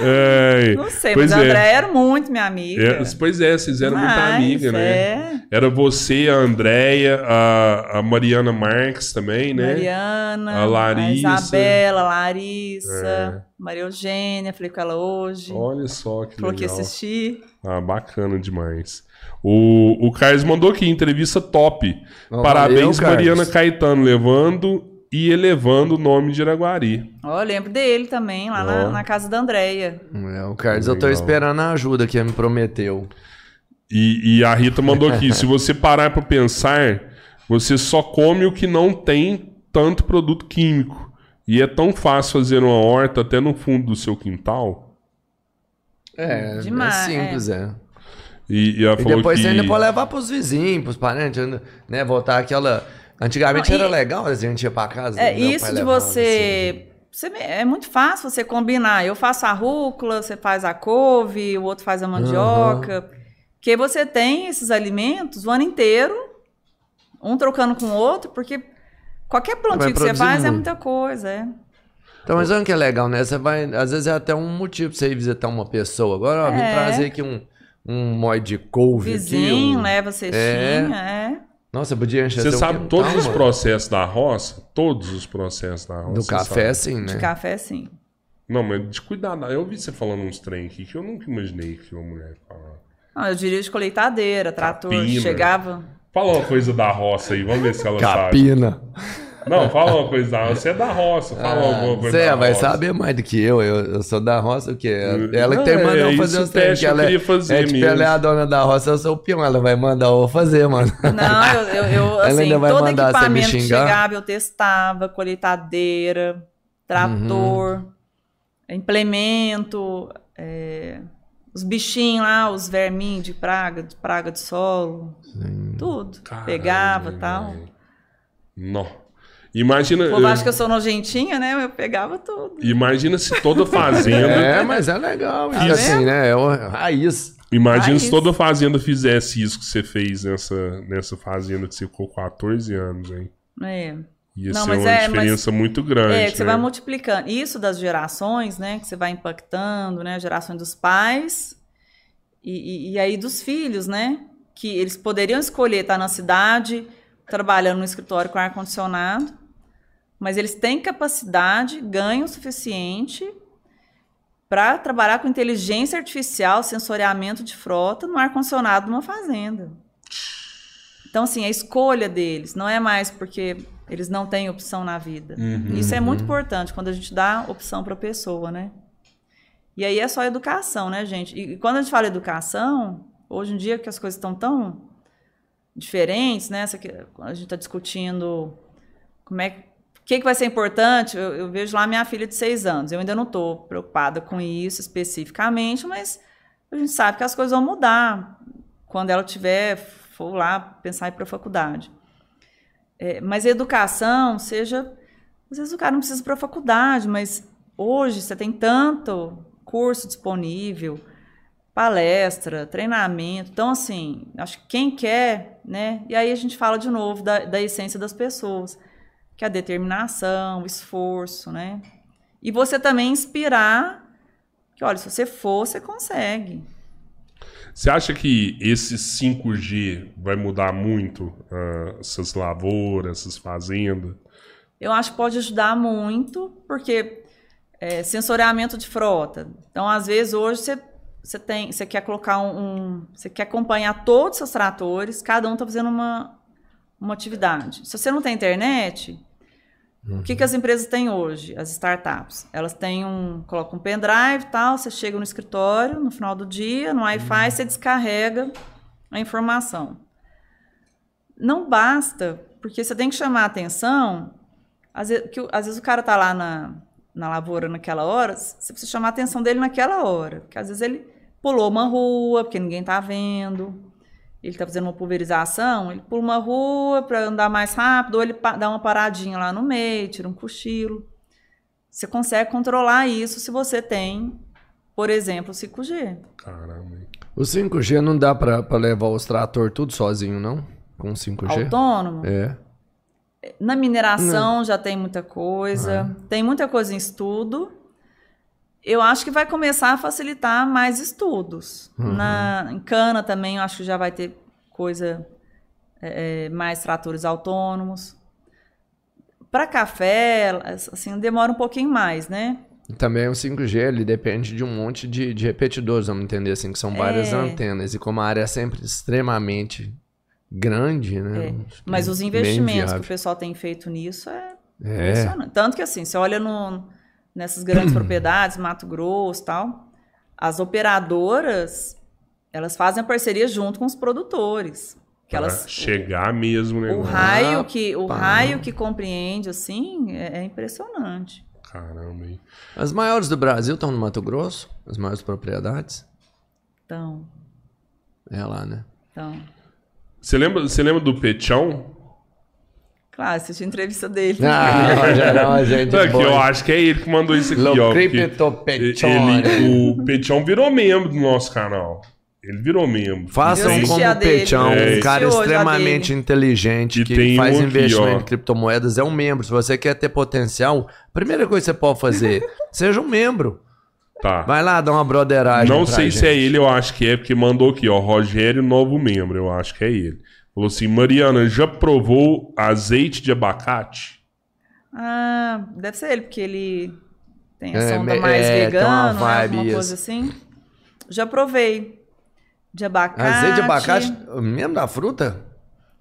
Speaker 2: É,
Speaker 1: Não sei,
Speaker 2: pois
Speaker 1: mas a
Speaker 2: é.
Speaker 1: Andréia era muito minha amiga.
Speaker 2: É, pois é, vocês eram muito
Speaker 1: Demais,
Speaker 2: amigas, né?
Speaker 1: É.
Speaker 2: Era você, a Andréia, a, a Mariana Marques também, né?
Speaker 1: Mariana,
Speaker 2: A Larissa.
Speaker 1: a Isabela, a Larissa, Maria Eugênia, falei com ela hoje.
Speaker 2: Olha só que
Speaker 1: falou que ia
Speaker 2: legal.
Speaker 1: assistir.
Speaker 2: Ah, bacana demais. O, o Carlos mandou aqui, entrevista top.
Speaker 3: Ó,
Speaker 2: Parabéns,
Speaker 3: valeu.
Speaker 2: Mariana Caetano, levando e elevando o nome de Iraguari.
Speaker 1: Ó, eu lembro dele também, lá
Speaker 2: Ó.
Speaker 1: na, na casa da Andréia.
Speaker 3: É, o Carlos, eu tô
Speaker 2: Legal.
Speaker 3: esperando a ajuda que ele me prometeu.
Speaker 2: E, e a Rita mandou aqui: se você parar para pensar, você só come o que não tem tanto produto químico. E é tão fácil fazer uma horta até no fundo do seu quintal.
Speaker 3: É,
Speaker 1: Demais,
Speaker 3: é simples, é.
Speaker 2: E, e
Speaker 3: E
Speaker 2: falou
Speaker 3: depois
Speaker 2: que...
Speaker 3: você ainda pode levar pros vizinhos, pros parentes, né? Voltar aquela. Antigamente
Speaker 1: Não, e-
Speaker 3: era legal, a gente ia pra casa.
Speaker 1: É,
Speaker 3: meu
Speaker 1: isso de você, você. É muito fácil você combinar. Eu faço a rúcula, você faz a couve, o outro faz a mandioca. Porque você tem esses alimentos o ano inteiro, um trocando com o outro, porque qualquer plantio que você faz é
Speaker 3: muito.
Speaker 1: muita coisa. É.
Speaker 3: Então, mas olha que é legal, né? Você vai. Às vezes é até um motivo pra você ir visitar uma pessoa. Agora, ó,
Speaker 1: É.
Speaker 3: trazer aqui um, um mói de couve.
Speaker 1: Vizinho,
Speaker 3: aqui, um...
Speaker 1: leva cestinha, é.
Speaker 3: Nossa, podia encher
Speaker 2: Você sabe
Speaker 3: quintal,
Speaker 2: todos os processos da roça? Todos os processos da roça.
Speaker 3: Do café,
Speaker 2: sabe.
Speaker 3: sim, né?
Speaker 1: De café, sim.
Speaker 2: Não, mas de cuidado. Eu vi você falando uns trem aqui que eu nunca imaginei que uma mulher falava.
Speaker 1: Não, eu diria de colheitadeira, trator,
Speaker 2: Capina.
Speaker 1: chegava.
Speaker 2: Fala uma coisa da roça aí, vamos ver se ela sabe.
Speaker 3: Capina.
Speaker 2: Não, fala uma coisa da. Você é da roça, fala alguma coisa
Speaker 3: Você
Speaker 2: da
Speaker 3: vai
Speaker 2: roça.
Speaker 3: saber mais do que eu. Eu, eu sou da roça, o quê? Ela
Speaker 2: Não,
Speaker 3: que tem que mandar
Speaker 2: é,
Speaker 3: eu fazer
Speaker 2: isso
Speaker 3: os treinos.
Speaker 2: teste
Speaker 3: que Ela é,
Speaker 2: queria fazer
Speaker 3: é, tipo,
Speaker 2: mesmo.
Speaker 3: ela é a dona da roça, eu sou o peão. Ela vai mandar eu fazer, mano.
Speaker 1: Não, eu, eu, eu, [laughs]
Speaker 3: Ela
Speaker 1: assim,
Speaker 3: ainda vai
Speaker 1: todo
Speaker 3: mandar você me
Speaker 1: equipamento que chegava, eu testava, colheitadeira, trator,
Speaker 3: Uhum.
Speaker 1: implemento, é, os bichinhos lá, os verminhos de praga, de praga de solo, tudo.
Speaker 2: Caralho,
Speaker 1: Pegava e tal.
Speaker 2: velho. Imagina,
Speaker 1: O povo acha que eu sou nojentinha, né? Eu pegava tudo.
Speaker 2: imagina se toda [laughs] fazenda.
Speaker 3: É, mas é legal.
Speaker 1: Tá
Speaker 3: assim, né? É o raiz.
Speaker 2: Imagina
Speaker 1: Raiz.
Speaker 2: se toda fazenda fizesse isso que você fez nessa, nessa fazenda que você ficou 14 anos, hein?
Speaker 1: É.
Speaker 2: Ia
Speaker 1: Não,
Speaker 2: ser
Speaker 1: mas
Speaker 2: uma
Speaker 1: é-
Speaker 2: diferença muito grande.
Speaker 1: É, que você
Speaker 2: né?
Speaker 1: vai multiplicando. Isso das gerações, né? Que você vai impactando, né? Gerações dos pais e, e- e aí dos filhos, né? Que eles poderiam escolher estar na cidade, trabalhando no escritório com ar-condicionado, mas eles têm capacidade, ganho o suficiente para trabalhar com inteligência artificial, sensoriamento de frota no ar-condicionado numa fazenda. Então, assim, a escolha deles não é mais porque eles não têm opção na vida.
Speaker 2: Uhum.
Speaker 1: Isso é muito importante quando a gente dá opção para a pessoa, né? E aí é só educação, né, gente? E quando a gente fala educação, hoje em dia que as coisas estão tão diferentes, né? Essa que- a gente está discutindo como é que que, que vai ser importante? Eu, eu vejo lá minha filha de seis anos. Eu ainda não estou preocupada com isso especificamente, mas a gente sabe que as coisas vão mudar quando ela tiver for lá pensar em ir para a faculdade. É, mas educação, seja. Às vezes o cara não precisa ir para a faculdade, mas hoje você tem tanto curso disponível, palestra, treinamento. Então, assim, acho que quem quer, né? E aí a gente fala de novo da, da essência das pessoas, que é a determinação, o esforço, né? E você também inspirar que, olha, se você for, você consegue.
Speaker 2: Você acha que esse 5G vai mudar muito ah, essas lavouras, essas fazendas?
Speaker 1: Eu acho que pode ajudar muito, porque é, sensoriamento de frota. Então, às vezes, hoje você, você, tem, você quer colocar um, um- Você quer acompanhar todos os seus tratores, cada um está fazendo uma, uma atividade. Se você não tem internet, o que, que as empresas têm hoje, as startups? Elas têm um. colocam um pendrive e tal, você chega no escritório no final do dia, no Wi-Fi, você descarrega a informação. Não basta, porque você tem que chamar a atenção. Às vezes, que às vezes o cara tá lá na, na lavoura naquela hora, você precisa chamar a atenção dele naquela hora. Porque às vezes ele pulou uma rua, porque ninguém tá vendo. Ele está fazendo uma pulverização, ele pula uma rua para andar mais rápido, ou ele dá uma paradinha lá no meio, tira um cochilo. Você consegue controlar isso se você tem, por exemplo, o 5G.
Speaker 2: Caramba.
Speaker 3: O 5G não dá pra, pra levar os trator tudo sozinho, não? Com 5G?
Speaker 1: Autônomo.
Speaker 3: É.
Speaker 1: Na mineração já tem muita coisa, tem muita coisa em estudo. Eu acho que vai começar a facilitar mais estudos. Na, em cana também, eu acho que já vai ter coisa, é, é, mais tratores autônomos. Para café, assim, demora um pouquinho mais, né?
Speaker 3: Também o 5G, ele depende de um monte de, de repetidores, vamos entender assim, que são várias
Speaker 1: É.
Speaker 3: antenas. E como a área é sempre extremamente grande, né?
Speaker 1: É, Mas os investimentos que o pessoal tem feito nisso é
Speaker 3: É,
Speaker 1: impressionante. Tanto que assim, você olha no, nessas grandes [clears throat] propriedades, Mato Grosso e tal, as operadoras, elas fazem a parceria junto com os produtores. Que
Speaker 2: Pra
Speaker 1: elas,
Speaker 2: chegar mesmo, né?
Speaker 1: o raio que o
Speaker 3: pá.
Speaker 1: raio que compreende assim é, é impressionante.
Speaker 2: Caramba, hein?
Speaker 3: As maiores do Brasil estão no Mato Grosso? As maiores propriedades?
Speaker 1: Então,
Speaker 3: É lá, né?
Speaker 1: então,
Speaker 2: Você lembra, você lembra do Petião?
Speaker 1: Claro, assisti a entrevista dele.
Speaker 3: Ah, geral, a gente
Speaker 2: Aqui, eu acho que é ele que mandou isso aqui,
Speaker 3: Lo
Speaker 2: ó. ele, o Petião virou membro do nosso canal. Ele virou membro.
Speaker 3: Façam
Speaker 1: assisti
Speaker 3: como o Petião,
Speaker 2: eu
Speaker 3: um cara extremamente inteligente
Speaker 2: E
Speaker 3: que
Speaker 2: tem
Speaker 3: faz
Speaker 2: um aqui,
Speaker 3: investimento
Speaker 2: ó.
Speaker 3: em criptomoedas, é um membro. Se você quer ter potencial, a primeira coisa que você pode fazer, [laughs] seja um membro.
Speaker 2: Tá.
Speaker 3: Vai lá, dá uma broderagem.
Speaker 2: Não
Speaker 3: pra
Speaker 2: sei
Speaker 3: gente.
Speaker 2: se é ele, eu acho que é, porque mandou aqui, ó. Rogério, novo membro, eu acho que é ele. Falou assim: Mariana, já provou azeite de abacate?
Speaker 1: Ah, deve ser ele, porque ele tem a
Speaker 3: É,
Speaker 1: sonda mais
Speaker 3: é, tem uma
Speaker 1: vegana, né,
Speaker 3: vibe
Speaker 1: alguma
Speaker 3: isso.
Speaker 1: coisa assim. Já provei. De abacate.
Speaker 3: Azeite de abacate, mesmo da fruta?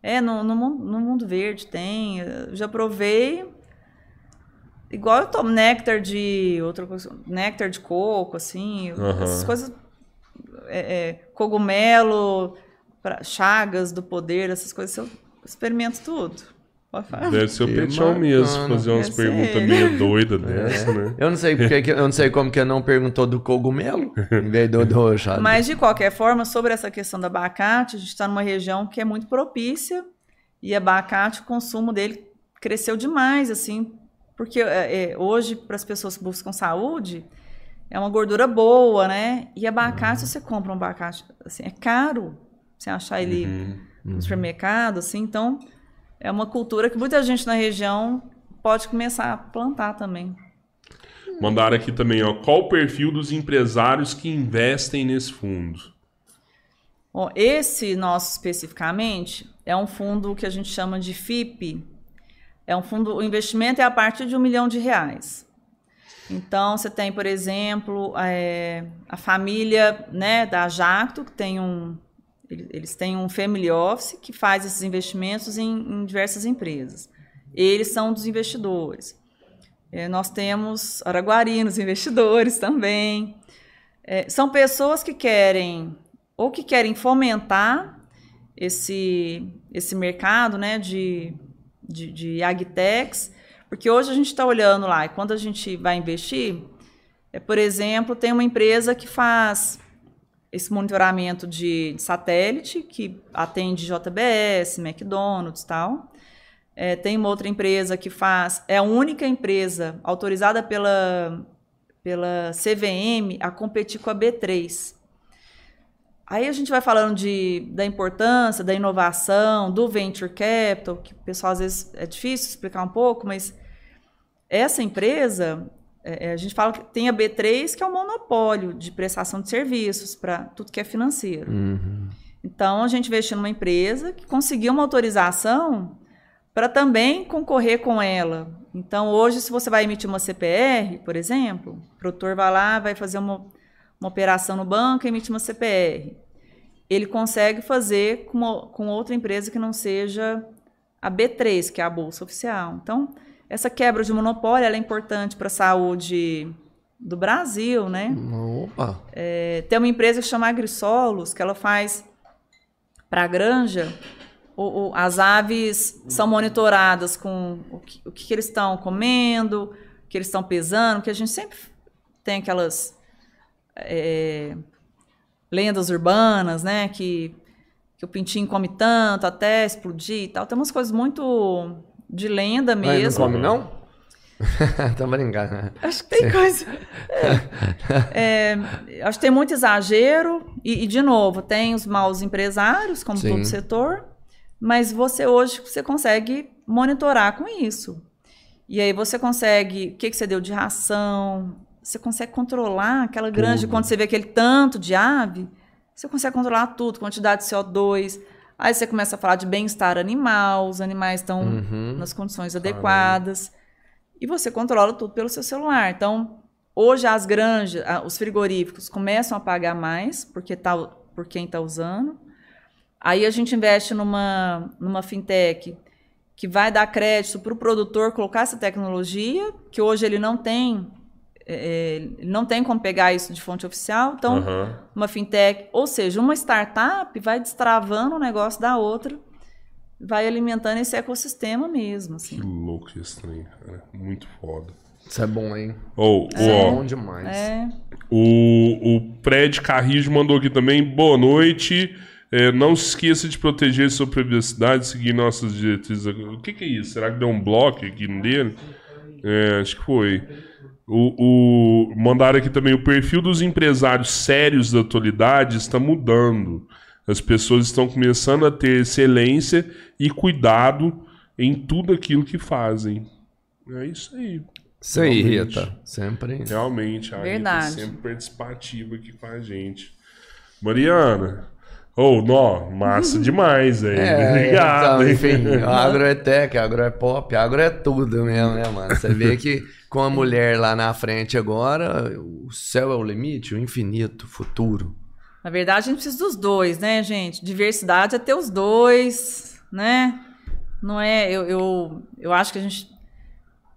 Speaker 1: É, no, no, mundo, no mundo verde tem. Já provei. Igual eu tomo néctar de outra coisa, néctar de coco, assim,
Speaker 2: Aham.
Speaker 1: essas coisas. é, é, cogumelo, pra- chagas do poder, essas coisas eu experimento tudo.
Speaker 2: Deve ser o Petião mesmo, fazer umas
Speaker 1: Deve
Speaker 2: perguntas meio doidas dessa, né?
Speaker 3: Eu não sei porque [laughs] que- eu não sei como que não perguntou do cogumelo em vez do, do chá.
Speaker 1: Mas, de qualquer forma, sobre essa questão do abacate, a gente está numa região que é muito propícia e abacate, o consumo dele cresceu demais, assim, porque é, é, hoje, para as pessoas que buscam saúde, é uma gordura boa, né? E abacate, se você compra um abacate, assim, é caro você achar ele
Speaker 2: Uhum.
Speaker 1: no supermercado, assim, então é uma cultura que muita gente na região pode começar a plantar também.
Speaker 2: Mandaram aqui também, ó. Qual o perfil dos empresários que investem nesse fundo?
Speaker 1: Bom, esse nosso especificamente é um fundo que a gente chama de FIP. É um fundo, o investimento é a partir de um milhão de reais. Então, você tem, por exemplo, é, a família né, da Jacto, que tem um. Ele- Eles têm um family office que faz esses investimentos em, em diversas empresas. Eles são dos investidores. É, nós temos araguarinos investidores [laughs] também. É, são pessoas que querem ou que querem fomentar esse, esse mercado né, de, de, de agtechs, porque hoje a gente está olhando lá, e quando a gente vai investir, é, por exemplo, tem uma empresa que faz esse monitoramento de, de satélite, que atende JBS, McDonald's e tal. É, tem uma outra empresa que faz, é a única empresa autorizada pela, pela CVM a competir com a B3. Aí a gente vai falando de, da importância da inovação, do venture capital, que o pessoal às vezes é difícil explicar um pouco, mas essa empresa, é, é, a gente fala que tem a B3, que é um monopólio de prestação de serviços para tudo que é financeiro.
Speaker 3: Uhum.
Speaker 1: Então a gente investiu numa empresa que conseguiu uma autorização para também concorrer com ela. Então hoje, se você vai emitir uma CPR, por exemplo, o produtor vai lá, vai fazer uma, uma operação no banco e emite uma CPR. Ele consegue fazer com, uma- com outra empresa que não seja a B3, que é a bolsa oficial. Então, essa quebra de monopólio ela é importante para a saúde do Brasil, né?
Speaker 3: Opa.
Speaker 1: É, tem uma empresa que chama AgriSolos, que ela faz para a granja, o- o- as aves são monitoradas com o que, o que eles estão comendo, o que eles estão pesando, que a gente sempre tem aquelas é, lendas urbanas, né? Que, que o pintinho come tanto até explodir e tal. Tem umas coisas muito de lenda
Speaker 3: Mas não
Speaker 1: mesmo.
Speaker 3: come, não? [laughs] Tô brincando. né?
Speaker 1: Acho que tem coisa. [laughs] É, é, acho que tem muito exagero. E, e, de novo, tem os maus empresários, como
Speaker 3: Sim.
Speaker 1: todo setor, mas você hoje você consegue monitorar com isso. E aí você consegue. O que, que você deu de ração? Você consegue controlar aquela granja.
Speaker 3: Tudo.
Speaker 1: Quando você vê aquele tanto de ave, você consegue controlar tudo, quantidade de CO2. Aí você começa a falar de bem-estar animal, os animais estão
Speaker 3: Uhum.
Speaker 1: nas condições adequadas. E você controla tudo pelo seu celular. Então, hoje as granjas, os frigoríficos começam a pagar mais porque tá, por quem está usando. Aí a gente investe numa, numa fintech que vai dar crédito para o produtor colocar essa tecnologia, que hoje ele não tem é, não tem como pegar isso de fonte oficial, então
Speaker 2: Aham.
Speaker 1: uma fintech, ou seja, uma startup vai destravando o negócio da outra, vai alimentando esse ecossistema mesmo,
Speaker 2: Que
Speaker 1: assim.
Speaker 2: louco esse trem, cara. Muito foda.
Speaker 3: Isso é bom, hein? Isso é
Speaker 2: ó,
Speaker 3: bom demais.
Speaker 1: É,
Speaker 2: O, o Fred Carrijo mandou aqui também. Boa noite. É, não se esqueça de proteger sua privacidade, seguir nossas diretrizes. O que, que é isso? Será que deu um bloco aqui no dele? É, acho que foi. O, o- mandaram aqui também. O perfil dos empresários sérios da atualidade está mudando. As pessoas estão começando a ter excelência e cuidado em tudo aquilo que fazem. É isso aí.
Speaker 3: Isso aí. Rita. Sempre.
Speaker 2: Realmente, a Rita
Speaker 1: Verdade.
Speaker 2: sempre participativa aqui com a gente. Mariana, ô, nó, massa demais, velho. [laughs]
Speaker 3: É, [laughs]
Speaker 2: Obrigado,
Speaker 3: então, enfim, [laughs] agro é tech, agro é pop, agro é tudo mesmo, né, mano? Você vê que com a mulher lá na frente agora, o céu é o limite, o infinito, o futuro.
Speaker 1: na verdade, a gente precisa dos dois, né, gente? Diversidade é ter os dois, né? Não é. Eu, eu, eu acho que a gente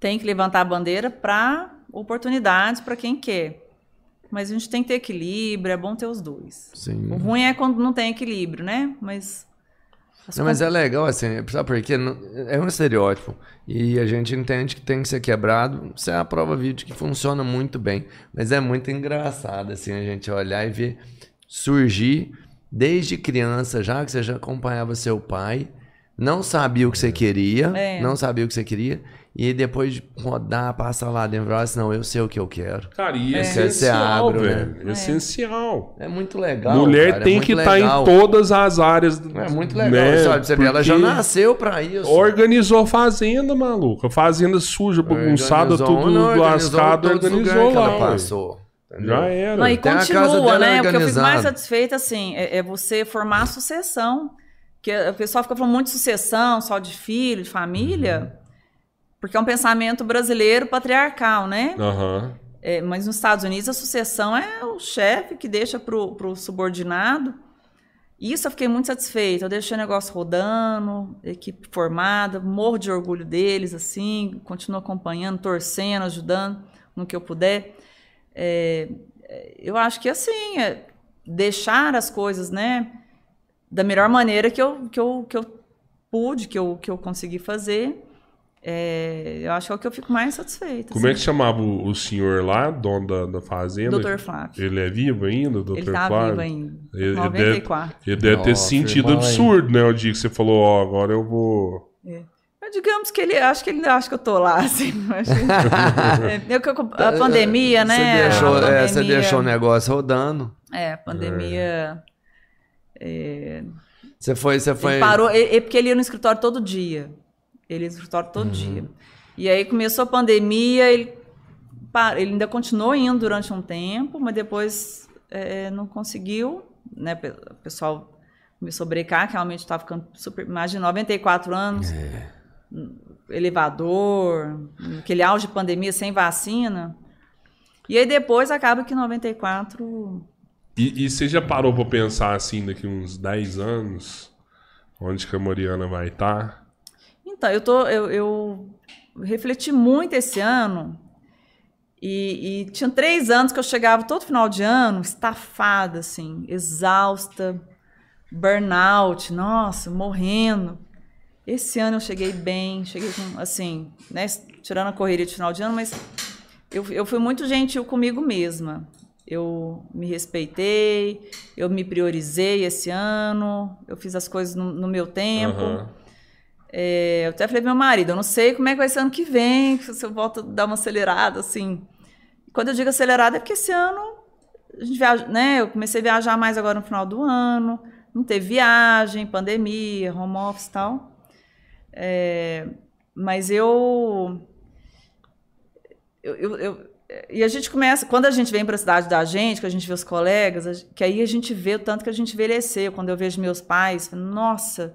Speaker 1: tem que levantar a bandeira para oportunidades para quem quer. Mas a gente tem que ter equilíbrio, é bom ter os dois.
Speaker 3: Sim.
Speaker 1: O ruim é quando não tem equilíbrio, né? Mas.
Speaker 3: Não, mas é legal, assim, sabe por quê? É um estereótipo. E a gente entende que tem que ser quebrado. Isso é a prova vídeo que funciona muito bem. Mas é muito engraçado, assim, a gente olhar e ver surgir desde criança, já que você já acompanhava seu pai, não sabia o que você queria,
Speaker 1: É.
Speaker 3: não sabia o que você queria, e depois de rodar, passar lá dentro, falar assim, não, eu sei o que eu quero.
Speaker 2: Cara, e é,
Speaker 1: É.
Speaker 2: Essencial,
Speaker 3: agro, né?
Speaker 2: velho. É. Essencial.
Speaker 3: É muito legal.
Speaker 2: Mulher
Speaker 3: cara, é
Speaker 2: tem
Speaker 3: muito
Speaker 2: que estar
Speaker 3: legal.
Speaker 2: em todas as áreas.
Speaker 3: É muito legal,
Speaker 2: né?
Speaker 3: sabe? Você vê, ela já nasceu pra isso.
Speaker 2: Organizou fazenda, maluca. Fazenda suja, bagunçada,
Speaker 3: Organizou,
Speaker 2: tudo
Speaker 3: não, organizou
Speaker 2: lascado, organizou
Speaker 3: que
Speaker 2: lá.
Speaker 3: ela passou. entendeu?
Speaker 2: Já era.
Speaker 1: Não, e
Speaker 3: Tem a casa
Speaker 1: continua, né? O que eu fico mais satisfeita, assim, é, é você formar a sucessão. Porque o pessoal fica falando muito de sucessão, só de filho, de família,
Speaker 3: Uhum.
Speaker 1: Porque é um pensamento brasileiro patriarcal, né?
Speaker 2: Aham.
Speaker 1: É, mas nos Estados Unidos a sucessão é o chefe que deixa pro, pro subordinado. Isso eu fiquei muito satisfeita. Eu deixei o negócio rodando, equipe formada, morro de orgulho deles, assim, continuo acompanhando, torcendo, ajudando no que eu puder. É, eu acho que assim, é deixar as coisas, né, da melhor maneira que eu, que eu, que eu pude, que eu, que eu consegui fazer. É, eu acho que é o que eu fico mais satisfeita.
Speaker 2: Como é que
Speaker 1: assim.
Speaker 2: chamava o, o senhor lá, dono da, da fazenda?
Speaker 1: Doutor Flávio.
Speaker 2: Ele é vivo ainda, doutor
Speaker 1: Ele tá
Speaker 2: Flávio?
Speaker 1: vivo ainda.
Speaker 2: Ele- ele
Speaker 1: 94.
Speaker 2: Ele deve ter sentido absurdo, né? O dia que você falou, ó, agora eu vou.
Speaker 1: Mas digamos que ele acho que ele ainda acha que eu tô lá, [laughs] assim. mas- é, a [laughs] pandemia, né?
Speaker 3: Você deixou,
Speaker 1: a
Speaker 3: é, você
Speaker 1: pandemia-
Speaker 3: deixou o negócio rodando.
Speaker 1: É, a pandemia. é,
Speaker 3: Você foi, você foi.
Speaker 1: Ele parou, é, é porque ele ia no escritório todo dia. Ele ia no escritório todo dia. E aí começou a pandemia, ele, ele ainda continuou indo durante um tempo, mas depois é, não conseguiu, né? O pessoal começou a brecar, que realmente estava ficando super. Imagina, 94 anos, um elevador, aquele auge de pandemia sem vacina. E aí depois acaba que em 94
Speaker 2: E, e você já parou pra pensar assim, daqui uns 10 anos, onde que a Mariana vai estar?
Speaker 1: Então, eu, tô, eu, eu refleti muito esse ano. E, e tinha três anos que eu chegava todo final de ano, estafada, assim, exausta, burnout, nossa, morrendo. Esse ano eu cheguei bem, cheguei com, assim, né, tirando a correria de final de ano, mas eu, eu fui muito gentil comigo mesma. Eu me respeitei, eu me priorizei esse ano, eu fiz as coisas no, no meu tempo.
Speaker 2: Aham.
Speaker 1: É, eu até falei pro meu marido, eu não sei como é que vai ser ano que vem, se eu volto a dar uma acelerada, assim. Quando eu digo acelerada é porque esse ano a gente viaja, né? Eu comecei a viajar mais agora no final do ano, não teve viagem, pandemia, home office e tal. É, mas eu, eu, eu, eu- e a gente começa, quando a gente vem para a cidade da gente, que a gente vê os colegas, que aí a gente vê o tanto que a gente envelheceu. Quando eu vejo meus pais, nossa,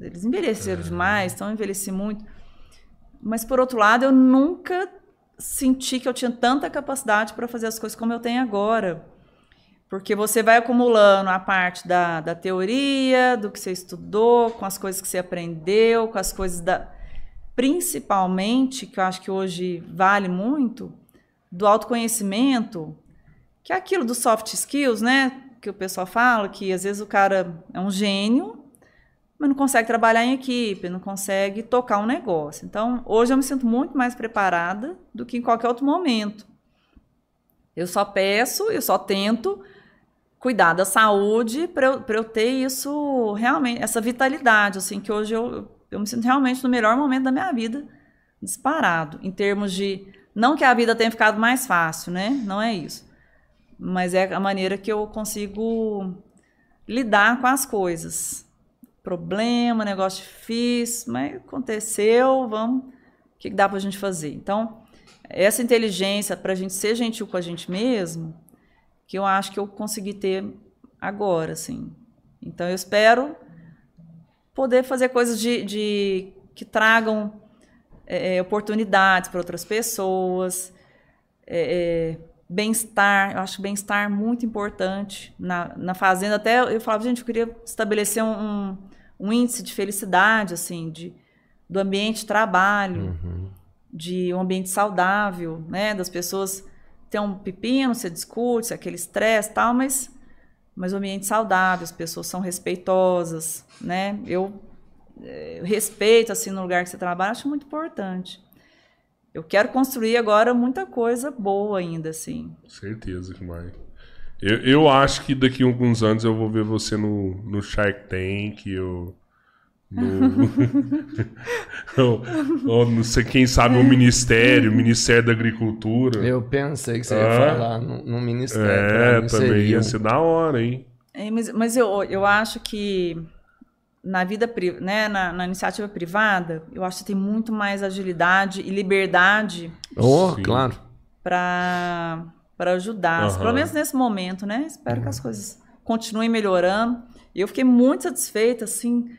Speaker 1: eles envelheceram demais, estão envelheci muito. Mas, por outro lado, eu nunca senti que eu tinha tanta capacidade para fazer as coisas como eu tenho agora. Porque você vai acumulando a parte da, da teoria, do que você estudou, com as coisas que você aprendeu, com as coisas da. Principalmente, que eu acho que hoje vale muito, do autoconhecimento, que é aquilo dos soft skills, né? Que o pessoal fala que às vezes o cara é um gênio, mas não consegue trabalhar em equipe, não consegue tocar um negócio. Então, hoje eu me sinto muito mais preparada do que em qualquer outro momento. Eu só peço, eu só tento cuidar da saúde para eu, eu ter isso realmente, essa vitalidade, assim, que hoje eu, eu me sinto realmente no melhor momento da minha vida, disparado, em termos de. Não que a vida tenha ficado mais fácil, né? Não é isso. Mas é a maneira que eu consigo lidar com as coisas. Problema, negócio difícil, mas aconteceu, vamos. O que dá para a gente fazer? Então, essa inteligência para a gente ser gentil com a gente mesmo, que eu acho que eu consegui ter agora, assim. Então eu espero poder fazer coisas de, de que tragam é, é oportunidades para outras pessoas, é, é, bem-estar. Eu acho bem-estar muito importante na, na fazenda. Até eu falava, gente, eu queria estabelecer um, um índice de felicidade, assim, de, do ambiente de trabalho, uhum. de um ambiente saudável, né, das pessoas tem um pepino, você discute, aquele estresse tal, mas, mas o ambiente saudável, as pessoas são respeitosas, né? Eu, eh, eu respeito, assim, no lugar que você trabalha, acho muito importante. Eu quero construir agora muita coisa boa ainda, assim.
Speaker 2: Certeza que vai. Eu, eu acho que daqui a alguns anos eu vou ver você no, no Shark Tank, eu no, [laughs] ou, ou, não sei quem sabe o Ministério, o Ministério da Agricultura.
Speaker 3: Eu pensei que você ia ah, falar no, no Ministério.
Speaker 2: É, também seria... ia ser da hora, hein?
Speaker 1: É, mas mas eu, eu acho que na vida, né, na, na, iniciativa privada, eu acho que tem muito mais agilidade e liberdade.
Speaker 3: Oh, claro.
Speaker 1: Para para ajudar, uhum. pelo menos nesse momento, né? Espero uhum. que as coisas continuem melhorando. E eu fiquei muito satisfeita, assim,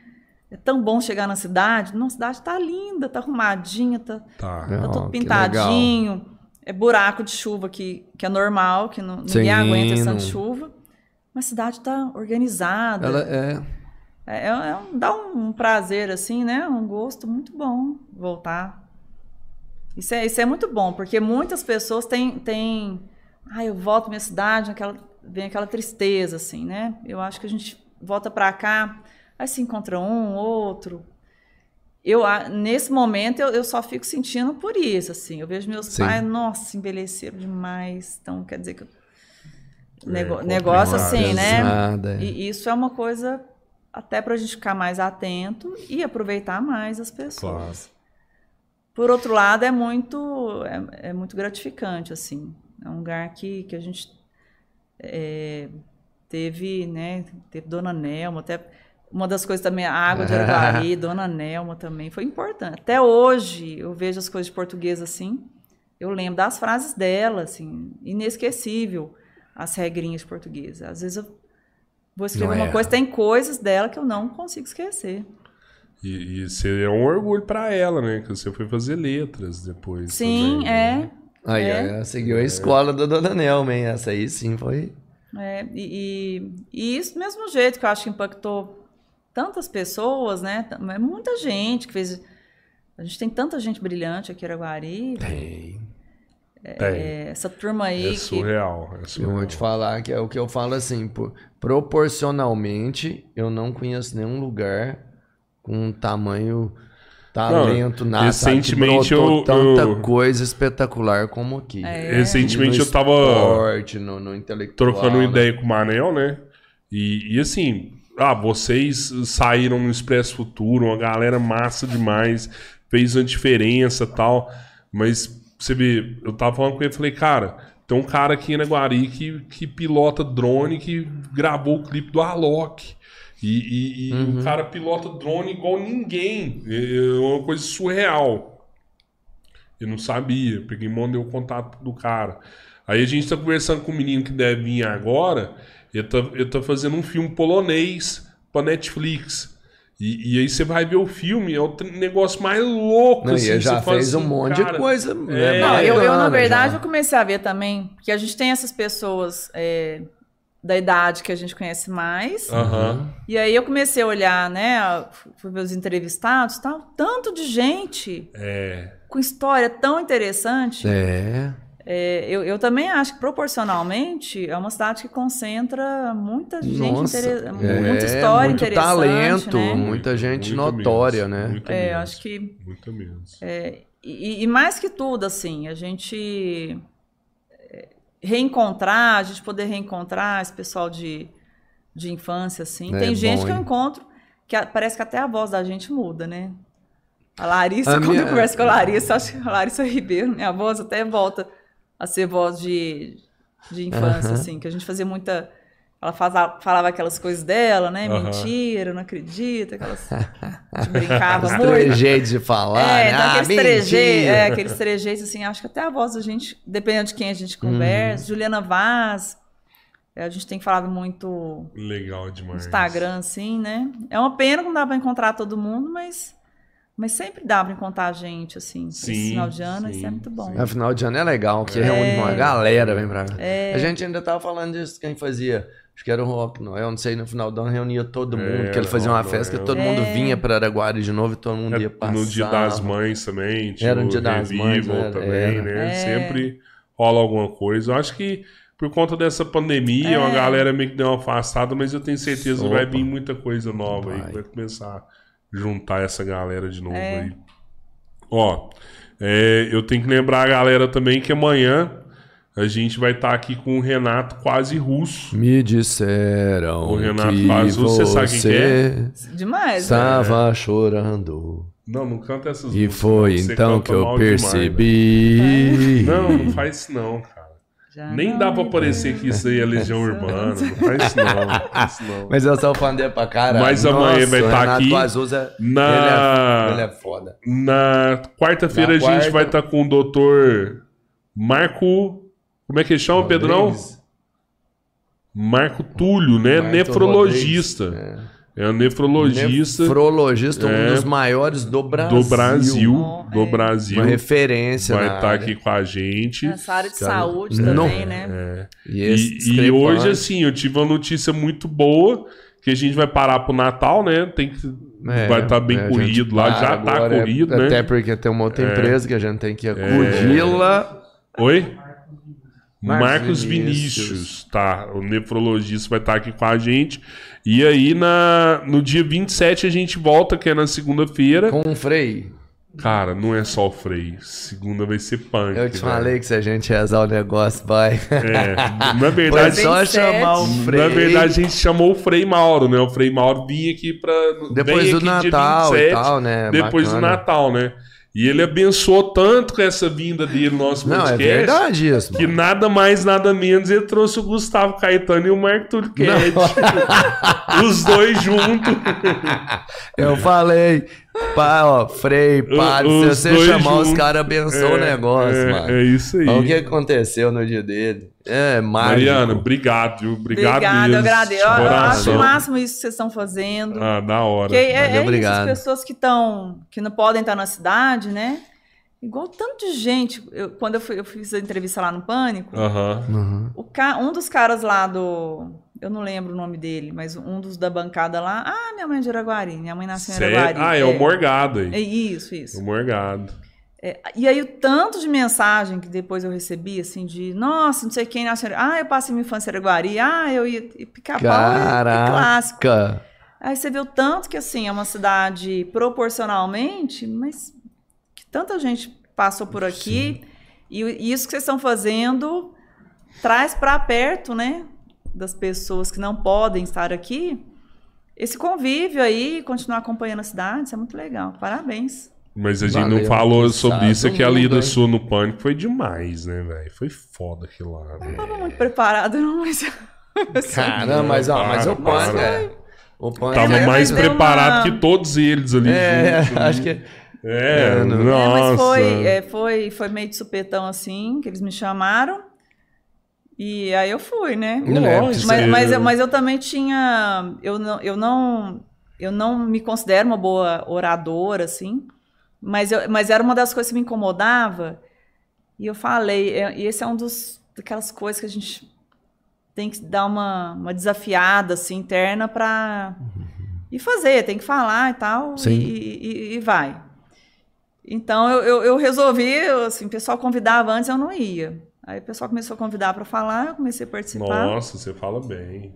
Speaker 1: é tão bom chegar na cidade. Nossa, a cidade tá linda, tá arrumadinha, tá, tá. tá tudo pintadinho. É buraco de chuva que, que é normal, que não, ninguém aguenta essa chuva. Mas a cidade tá organizada.
Speaker 3: Ela é.
Speaker 1: É, é, é um, dá um, um, prazer, assim, né? Um gosto muito bom voltar. Isso é, isso é muito bom, porque muitas pessoas têm. têm ah, eu volto minha cidade, aquela, vem aquela tristeza, assim, né? Eu acho que a gente volta para cá Aí se encontra um, outro. Eu, nesse momento, eu, eu só fico sentindo por isso, assim. Eu vejo meus Sim. pais, nossa, envelheceram demais. Então, quer dizer que... Nego, é, negócio assim, né? Nada. E isso é uma coisa até para a gente ficar mais atento e aproveitar mais as pessoas. Claro. Por outro lado, é muito, é, é, muito gratificante, assim. É um lugar que, que a gente é, teve, né? Teve Dona Nelma, até uma das coisas também, a água de Araguari, [laughs] Dona Nelma também, foi importante. Até hoje, eu vejo as coisas de português assim, eu lembro das frases dela, assim, inesquecível, as regrinhas de português. Às vezes eu vou escrever uma coisa, tem coisas dela que eu não consigo esquecer.
Speaker 2: E, e você é um orgulho para ela, né? Que você foi fazer letras depois.
Speaker 1: Sim,
Speaker 2: também,
Speaker 1: é.
Speaker 2: Né?
Speaker 3: Aí,
Speaker 1: é.
Speaker 3: ela seguiu a escola da Dona Nelma, hein? Essa aí sim foi.
Speaker 1: É, e, e, e isso do mesmo jeito que eu acho que impactou tantas pessoas, né? É muita gente que fez. A gente tem tanta gente brilhante aqui em Araguari.
Speaker 3: Tem.
Speaker 1: É, tem. essa turma aí.
Speaker 2: É surreal, que... é surreal.
Speaker 3: Eu vou te falar que é o que eu falo assim, proporcionalmente, eu não conheço nenhum lugar com um tamanho talento
Speaker 2: na recentemente eu
Speaker 3: tanta eu, coisa espetacular como aqui.
Speaker 2: É. Recentemente eu tava
Speaker 3: esporte, no, no intelectual,
Speaker 2: trocando né? ideia com o Manel, né? E, e assim, ah, vocês saíram no Expresso Futuro, uma galera massa demais, fez uma diferença tal. Mas você vê, eu tava falando com ele e falei, cara, tem um cara aqui em Aguari que, que pilota drone que gravou o clipe do Alok. E, e, e uhum. o cara pilota drone igual ninguém. É, é uma coisa surreal. Eu não sabia. Peguei e mandei o contato do cara. Aí a gente tá conversando com o menino que deve vir agora. Ele tá, ele tá fazendo um filme polonês pra Netflix. E, e, aí você vai ver o filme, é o negócio mais louco.
Speaker 3: Não,
Speaker 2: assim,
Speaker 3: ele já fez assim, um monte cara, de coisa.
Speaker 1: É, não, eu, eu, na verdade, já. eu comecei a ver também, porque a gente tem essas pessoas é, da idade que a gente conhece mais.
Speaker 2: Uhum.
Speaker 1: E aí eu comecei a olhar, né? Fui ver os entrevistados tal. Tanto de gente
Speaker 2: é.
Speaker 1: com história tão interessante.
Speaker 3: É.
Speaker 1: É, eu, eu também acho que proporcionalmente é uma cidade que concentra muita gente,
Speaker 3: Nossa,
Speaker 1: inter...
Speaker 3: é,
Speaker 1: muita história
Speaker 3: muito
Speaker 1: interessante.
Speaker 3: talento,
Speaker 1: né?
Speaker 3: muita gente
Speaker 2: Muito
Speaker 3: notória,
Speaker 2: mesmo,
Speaker 3: né?
Speaker 2: muito
Speaker 1: É, eu
Speaker 2: mesmo,
Speaker 1: acho que
Speaker 2: Muito mesmo.
Speaker 1: É, e, e mais que tudo, assim, a gente reencontrar, a gente poder reencontrar esse pessoal de, de infância, assim.
Speaker 3: É
Speaker 1: Tem gente
Speaker 3: bom,
Speaker 1: que eu
Speaker 3: hein?
Speaker 1: encontro que a- parece que até a voz da gente muda, né? A Larissa,
Speaker 3: A [laughs]
Speaker 1: quando
Speaker 3: minha-
Speaker 1: eu converso com a Larissa, acho que a Larissa Ribeiro, minha voz até volta a ser voz de, de infância,
Speaker 3: Aham.
Speaker 1: assim, que a gente fazia muita. Ela falava aquelas coisas dela, né?
Speaker 2: Aham.
Speaker 1: Mentira, não acredita, aquelas. A gente brincava muito.
Speaker 3: trejeitos de falar,
Speaker 1: É,
Speaker 3: né?
Speaker 1: então
Speaker 3: Ah,
Speaker 1: aqueles, é, aqueles trejeitos, assim, acho que até a voz da gente, dependendo de quem a gente conversa. Juliana Vaz, é, a gente tem falado muito
Speaker 2: Legal
Speaker 1: no
Speaker 2: demais.
Speaker 1: Instagram, assim, né? É uma pena que não dá pra encontrar todo mundo, mas, mas sempre dá pra encontrar gente, assim,
Speaker 2: Sim,
Speaker 1: esse final de ano,
Speaker 2: sim,
Speaker 1: isso é muito bom.
Speaker 2: sim.
Speaker 3: É, final de ano é legal, que reúne uma galera, vem pra cá.
Speaker 1: É.
Speaker 3: A gente ainda tava falando disso, quem fazia. Acho que era o Rock Noel, não sei, no final do ano reunia todo mundo,
Speaker 2: É,
Speaker 3: porque ele fazia uma
Speaker 2: Rock
Speaker 3: festa que
Speaker 2: Noel.
Speaker 3: todo mundo
Speaker 1: É.
Speaker 3: vinha pra Araguari de novo e todo mundo ia
Speaker 2: É,
Speaker 3: passar.
Speaker 2: no Dia das Mães também. tinha
Speaker 3: Era no Dia das Mães,
Speaker 2: Revival
Speaker 3: era,
Speaker 2: também,
Speaker 3: era.
Speaker 2: né?
Speaker 1: É.
Speaker 2: Sempre rola alguma coisa. Eu acho que por conta dessa pandemia,
Speaker 1: É.
Speaker 2: uma galera meio que deu uma afastada, mas eu tenho certeza que vai vir muita coisa nova aí,
Speaker 3: Vai.
Speaker 2: que vai começar a juntar essa galera de novo
Speaker 1: É.
Speaker 2: aí. Ó, é, eu tenho que lembrar a galera também que amanhã a gente vai estar aqui com o Renato quase russo.
Speaker 3: Me disseram
Speaker 2: O Renato
Speaker 3: que
Speaker 2: Faz, você sabe quem que é?
Speaker 1: Demais, né?
Speaker 3: estava chorando.
Speaker 2: Não, não canta essas
Speaker 3: E
Speaker 2: músicas,
Speaker 3: foi
Speaker 2: não. Você
Speaker 3: então que eu
Speaker 2: mal demais, né?
Speaker 3: percebi.
Speaker 2: Não, não faz isso não, cara.
Speaker 1: Já
Speaker 2: Nem
Speaker 1: não
Speaker 2: dá pra parecer que isso aí é Legião Urbana. Não faz isso não. Não faz isso não.
Speaker 3: Mas eu sou fã dele pra caralho.
Speaker 2: Mas amanhã
Speaker 3: Nossa,
Speaker 2: vai
Speaker 3: o
Speaker 2: tá
Speaker 3: Renato
Speaker 2: aqui
Speaker 3: Azusa,
Speaker 2: Na-
Speaker 3: ele, é, ele é foda.
Speaker 2: Na quarta-feira a gente
Speaker 3: quarta-
Speaker 2: vai estar com o doutor Marco. Como é que ele chama, Pedrão?
Speaker 3: Rodrigues.
Speaker 2: Marco Túlio, né?
Speaker 3: Marco
Speaker 2: Nefrologista.
Speaker 3: Rodrigues,
Speaker 2: É, um nefrologista
Speaker 3: Nefrologista,
Speaker 2: É.
Speaker 3: um dos maiores do Brasil.
Speaker 2: do Brasil.
Speaker 1: Oh,
Speaker 2: Do
Speaker 1: é.
Speaker 2: Brasil.
Speaker 3: Uma referência
Speaker 2: Vai
Speaker 3: na
Speaker 2: estar
Speaker 3: área.
Speaker 2: aqui com a gente.
Speaker 1: Nessa área de
Speaker 3: Cara,
Speaker 1: saúde
Speaker 3: não.
Speaker 1: também, né?
Speaker 2: É.
Speaker 3: E, esse
Speaker 2: E, e hoje, assim, eu tive uma notícia muito boa que a gente vai parar pro Natal, né? Tem que.
Speaker 3: É,
Speaker 2: vai estar bem
Speaker 3: é,
Speaker 2: corrido lá, já tá
Speaker 3: agora,
Speaker 2: corrido,
Speaker 3: Até
Speaker 2: né?
Speaker 3: porque tem uma outra
Speaker 2: É.
Speaker 3: empresa que a gente tem que acudi-la.
Speaker 2: Oi?
Speaker 3: Marcos
Speaker 2: Marcos
Speaker 3: Vinícius.
Speaker 2: Vinícius, tá? O nefrologista vai estar aqui com a gente. E aí, na, no dia 27, a gente volta, que é na segunda-feira.
Speaker 3: Com o Frei.
Speaker 2: Cara, não é só o Frei. Segunda vai ser punk.
Speaker 3: Eu te
Speaker 2: velho.
Speaker 3: falei que se a gente rezar o negócio, vai.
Speaker 2: É, [laughs] na verdade,
Speaker 3: só
Speaker 1: 27.
Speaker 3: chamar o Frei.
Speaker 2: na verdade, a gente chamou o Frei Mauro, né? O Frei Mauro vinha aqui pra.
Speaker 3: Depois do
Speaker 2: aqui
Speaker 3: Natal e tal, né?
Speaker 2: Depois do
Speaker 3: Bacana.
Speaker 2: Natal, né? E ele abençoou tanto com essa vinda dele no nosso
Speaker 3: Não, é
Speaker 2: podcast.
Speaker 3: verdade isso.
Speaker 2: Que
Speaker 3: mano.
Speaker 2: nada mais, nada menos, ele trouxe o Gustavo Caetano e o Marco Ked. [laughs] Os dois juntos. [laughs]
Speaker 3: Eu falei, pá, ó, Frei, padre, se
Speaker 2: os
Speaker 3: você chamar os
Speaker 2: juntos.
Speaker 3: caras, abençoa o negócio,
Speaker 2: é,
Speaker 3: mano.
Speaker 2: É isso aí.
Speaker 3: Olha o que aconteceu no dia dele. É mágico.
Speaker 2: Mariana, obrigado, viu? Obrigado
Speaker 1: Obrigada,
Speaker 2: mesmo.
Speaker 1: eu agradeço.
Speaker 2: de
Speaker 1: Eu, eu acho o máximo isso que vocês estão fazendo.
Speaker 2: Ah, da hora.
Speaker 1: Porque é, é
Speaker 3: obrigado.
Speaker 1: isso, as pessoas que estão, que não podem estar na cidade, né? Igual tanto de gente. Eu- quando eu, fui- eu fiz a entrevista lá no Pânico.
Speaker 3: Uhum.
Speaker 1: o ca- um dos caras lá do. Eu não lembro o nome dele, mas um dos da bancada lá. Ah, minha mãe é de Araguari. Minha mãe nasceu em? Araguari.
Speaker 2: Ah, é, o Morgado aí.
Speaker 1: É isso, isso.
Speaker 2: O Morgado.
Speaker 1: É, e aí o tanto de mensagem que depois eu recebi, assim, de nossa, não sei quem nasceu. Ah, eu passei minha infância em Araguari. Ah, eu ia pica-pau é, é clássico. Aí você vê o tanto que, assim, é uma cidade proporcionalmente, mas que tanta gente passou por aqui. E, e isso que vocês estão fazendo traz para perto, né, das pessoas que não podem estar aqui, esse convívio aí, continuar acompanhando a cidade, isso é muito legal. Parabéns.
Speaker 2: Mas a gente
Speaker 3: Valeu,
Speaker 2: não falou sobre
Speaker 3: sabe
Speaker 2: isso, é que a lida
Speaker 3: hein?
Speaker 2: sua no pânico foi demais, né, velho? Foi foda aquilo lá,
Speaker 1: Não
Speaker 2: velho.
Speaker 1: estava muito preparada, não, mas... [laughs]
Speaker 3: Caramba, mas, ó, mas o punk é. O punk
Speaker 2: Tava
Speaker 1: mas
Speaker 2: mais preparado
Speaker 1: uma-
Speaker 2: que todos eles ali
Speaker 3: É,
Speaker 2: juntos. [laughs]
Speaker 3: acho que.
Speaker 2: É,
Speaker 3: É, não-
Speaker 1: É,
Speaker 2: nossa.
Speaker 1: mas foi, é, foi, foi meio de supetão assim, que eles me chamaram. E aí eu fui, né?
Speaker 3: Não é,
Speaker 2: Lógico,
Speaker 1: Mas, mas, eu, mas eu também tinha. Eu não, eu não, eu não me considero uma boa oradora, assim. Mas, eu, mas era uma das coisas que me incomodava. E eu falei, é, e esse é um dos daquelas coisas que a gente tem que dar uma, uma desafiada assim, interna para e fazer, tem que falar e tal, e, e- e vai. Então eu, eu, eu resolvi, eu, assim, o pessoal convidava antes, eu não ia. Aí o pessoal começou a convidar para falar, eu comecei a participar.
Speaker 2: Nossa, você fala bem.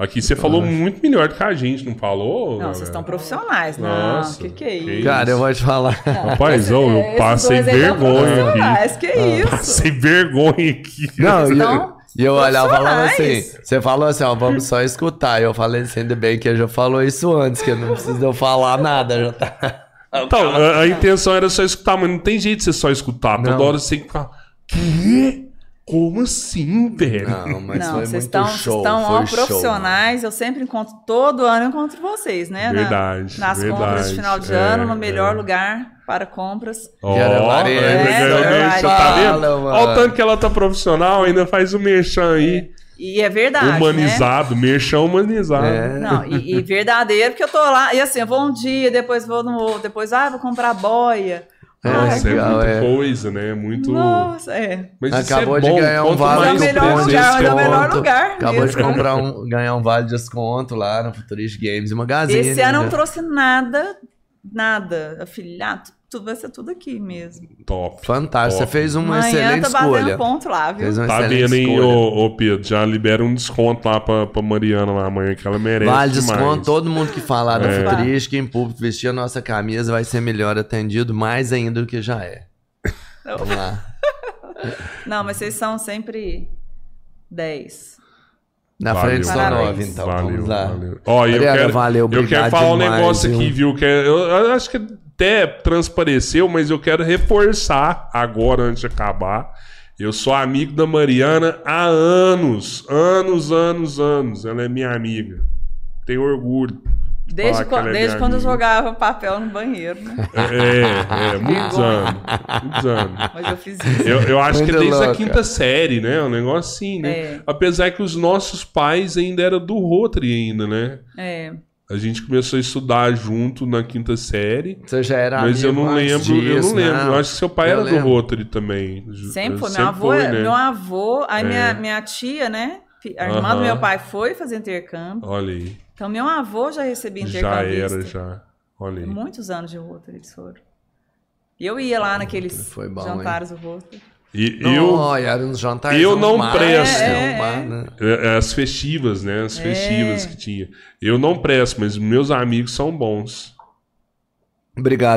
Speaker 2: Aqui você falou muito melhor do que a gente, não falou?
Speaker 1: Não,
Speaker 2: galera?
Speaker 1: vocês estão profissionais, não.
Speaker 2: Nossa,
Speaker 1: que que é
Speaker 2: que
Speaker 1: isso?
Speaker 3: Cara, eu vou te falar.
Speaker 2: Rapaz, ô, eu passei vergonha aqui.
Speaker 1: Que isso?
Speaker 2: Passei vergonha aqui.
Speaker 3: Não, e
Speaker 1: Então,
Speaker 3: eu, e eu olhava e falava assim, você falou assim, ó, vamos só escutar. E eu falei assim, ainda bem que eu já falou isso antes, que não precisa eu falar nada, já tá.
Speaker 2: Então, a, a intenção era só escutar, mas não tem jeito de você só escutar. Toda
Speaker 3: Não.
Speaker 2: hora você tem que ficar. Quê? Como assim, velho?
Speaker 3: Não, mas
Speaker 1: não,
Speaker 3: foi
Speaker 1: vocês
Speaker 3: muito
Speaker 1: estão, vocês
Speaker 3: show,
Speaker 1: estão
Speaker 3: foi
Speaker 1: ó,
Speaker 3: show,
Speaker 1: profissionais. eu sempre encontro, todo ano eu encontro vocês, né? Na-
Speaker 2: Verdade,
Speaker 1: nas compras
Speaker 2: verdade.
Speaker 1: de final de
Speaker 2: É,
Speaker 1: ano, no melhor
Speaker 2: é.
Speaker 1: lugar para compras.
Speaker 3: Maria,
Speaker 2: ainda
Speaker 1: é, é,
Speaker 2: tá vendo? Olha o tanto que ela tá profissional, ainda faz o merchan aí.
Speaker 1: E é verdade, né?
Speaker 2: humanizado, merchan humanizado.
Speaker 3: É.
Speaker 1: Não, e, e verdadeiro, porque eu tô lá, e assim, eu vou um dia, depois vou no outro, depois, ah, vou comprar boia.
Speaker 3: É,
Speaker 2: Nossa, é
Speaker 3: legal,
Speaker 2: muita
Speaker 3: é.
Speaker 2: coisa, né? É Muito.
Speaker 1: Nossa, é.
Speaker 2: Mas isso
Speaker 3: Acabou
Speaker 2: é
Speaker 3: de
Speaker 2: bom.
Speaker 3: ganhar um vale
Speaker 1: Mas é o
Speaker 2: mais
Speaker 3: do
Speaker 1: melhor
Speaker 3: Prêmio
Speaker 1: lugar, mas é o melhor
Speaker 3: desconto.
Speaker 1: lugar.
Speaker 3: Acabou
Speaker 1: mesmo.
Speaker 3: de comprar um, ganhar um vale de desconto lá no Futurist Games e Magazine.
Speaker 1: Esse ano eu
Speaker 3: né?
Speaker 1: não trouxe nada, nada. Afiliado, tudo vai ser tudo aqui mesmo.
Speaker 2: top.
Speaker 3: Fantástico, você
Speaker 2: Top.
Speaker 3: fez uma
Speaker 1: Amanhã
Speaker 3: excelente
Speaker 1: tá batendo
Speaker 3: escolha.
Speaker 1: ponto lá, viu?
Speaker 3: Fez uma
Speaker 2: Tá
Speaker 3: excelente
Speaker 2: vendo, hein, ô, ô Pedro? Já libera um desconto lá pra, pra Mariana lá amanhã, que ela merece.
Speaker 3: Vale
Speaker 2: demais.
Speaker 3: desconto, todo mundo que falar da
Speaker 2: É.
Speaker 3: Futurística em público vestir a nossa camisa vai ser melhor atendido, mais ainda do que já é. Vamos lá. [laughs]
Speaker 1: Não, mas vocês são sempre 10.
Speaker 3: Na
Speaker 2: Valeu,
Speaker 3: frente são nove, então.
Speaker 2: valeu,
Speaker 3: Vamos lá.
Speaker 2: valeu. Ó, eu
Speaker 3: Mariana,
Speaker 2: quero,
Speaker 3: valeu,
Speaker 2: eu quero falar um
Speaker 3: demais,
Speaker 2: negócio aqui,
Speaker 3: viu?
Speaker 2: viu? Que é- eu, eu acho que até transpareceu, mas eu quero reforçar agora, antes de acabar. Eu sou amigo da Mariana há anos. Anos, anos, anos. Ela é minha amiga. Tenho orgulho. de
Speaker 1: Desde,
Speaker 2: falar que
Speaker 1: quan-
Speaker 2: ela é
Speaker 1: desde quando eu jogava papel no banheiro, né?
Speaker 2: É, é, muitos
Speaker 1: Vergonha.
Speaker 2: anos. Muitos anos.
Speaker 1: Mas eu fiz isso.
Speaker 2: Eu, eu acho que é
Speaker 3: Muito
Speaker 2: desde a
Speaker 3: louca.
Speaker 2: quinta série, né? Um negócio assim, né?
Speaker 1: É.
Speaker 2: Apesar que os nossos pais ainda eram do Rotary ainda, né?
Speaker 1: É.
Speaker 2: A gente começou a estudar junto na quinta série.
Speaker 3: Você já era
Speaker 2: Mas eu não
Speaker 3: antes
Speaker 2: lembro, eu
Speaker 3: disso,
Speaker 2: não lembro. Eu acho que seu pai
Speaker 3: Eu
Speaker 2: era do
Speaker 3: lembro.
Speaker 2: Rotary também.
Speaker 1: Sempre foi. Meu
Speaker 2: sempre
Speaker 1: avô,
Speaker 2: foi, né?
Speaker 1: meu avô, aí
Speaker 2: É.
Speaker 1: minha, minha tia, né? A irmã
Speaker 2: Aham.
Speaker 1: do meu pai foi fazer intercâmbio.
Speaker 2: Olha aí.
Speaker 1: Então, meu avô já recebia
Speaker 2: Já
Speaker 1: intercambista.
Speaker 2: era, já. Olha aí.
Speaker 1: Muitos anos de Rotary eles foram. E eu ia lá naqueles
Speaker 3: Foi bom,
Speaker 1: jantares do Rotary.
Speaker 2: E
Speaker 3: Não,
Speaker 2: eu,
Speaker 3: jantares
Speaker 2: eu não
Speaker 3: arrumados,
Speaker 2: presto.
Speaker 3: né? Arrumado, né?
Speaker 2: é, as festivas, né? As
Speaker 1: É.
Speaker 2: festivas que tinha. Eu não presto, mas meus amigos são bons.
Speaker 3: Obrigado.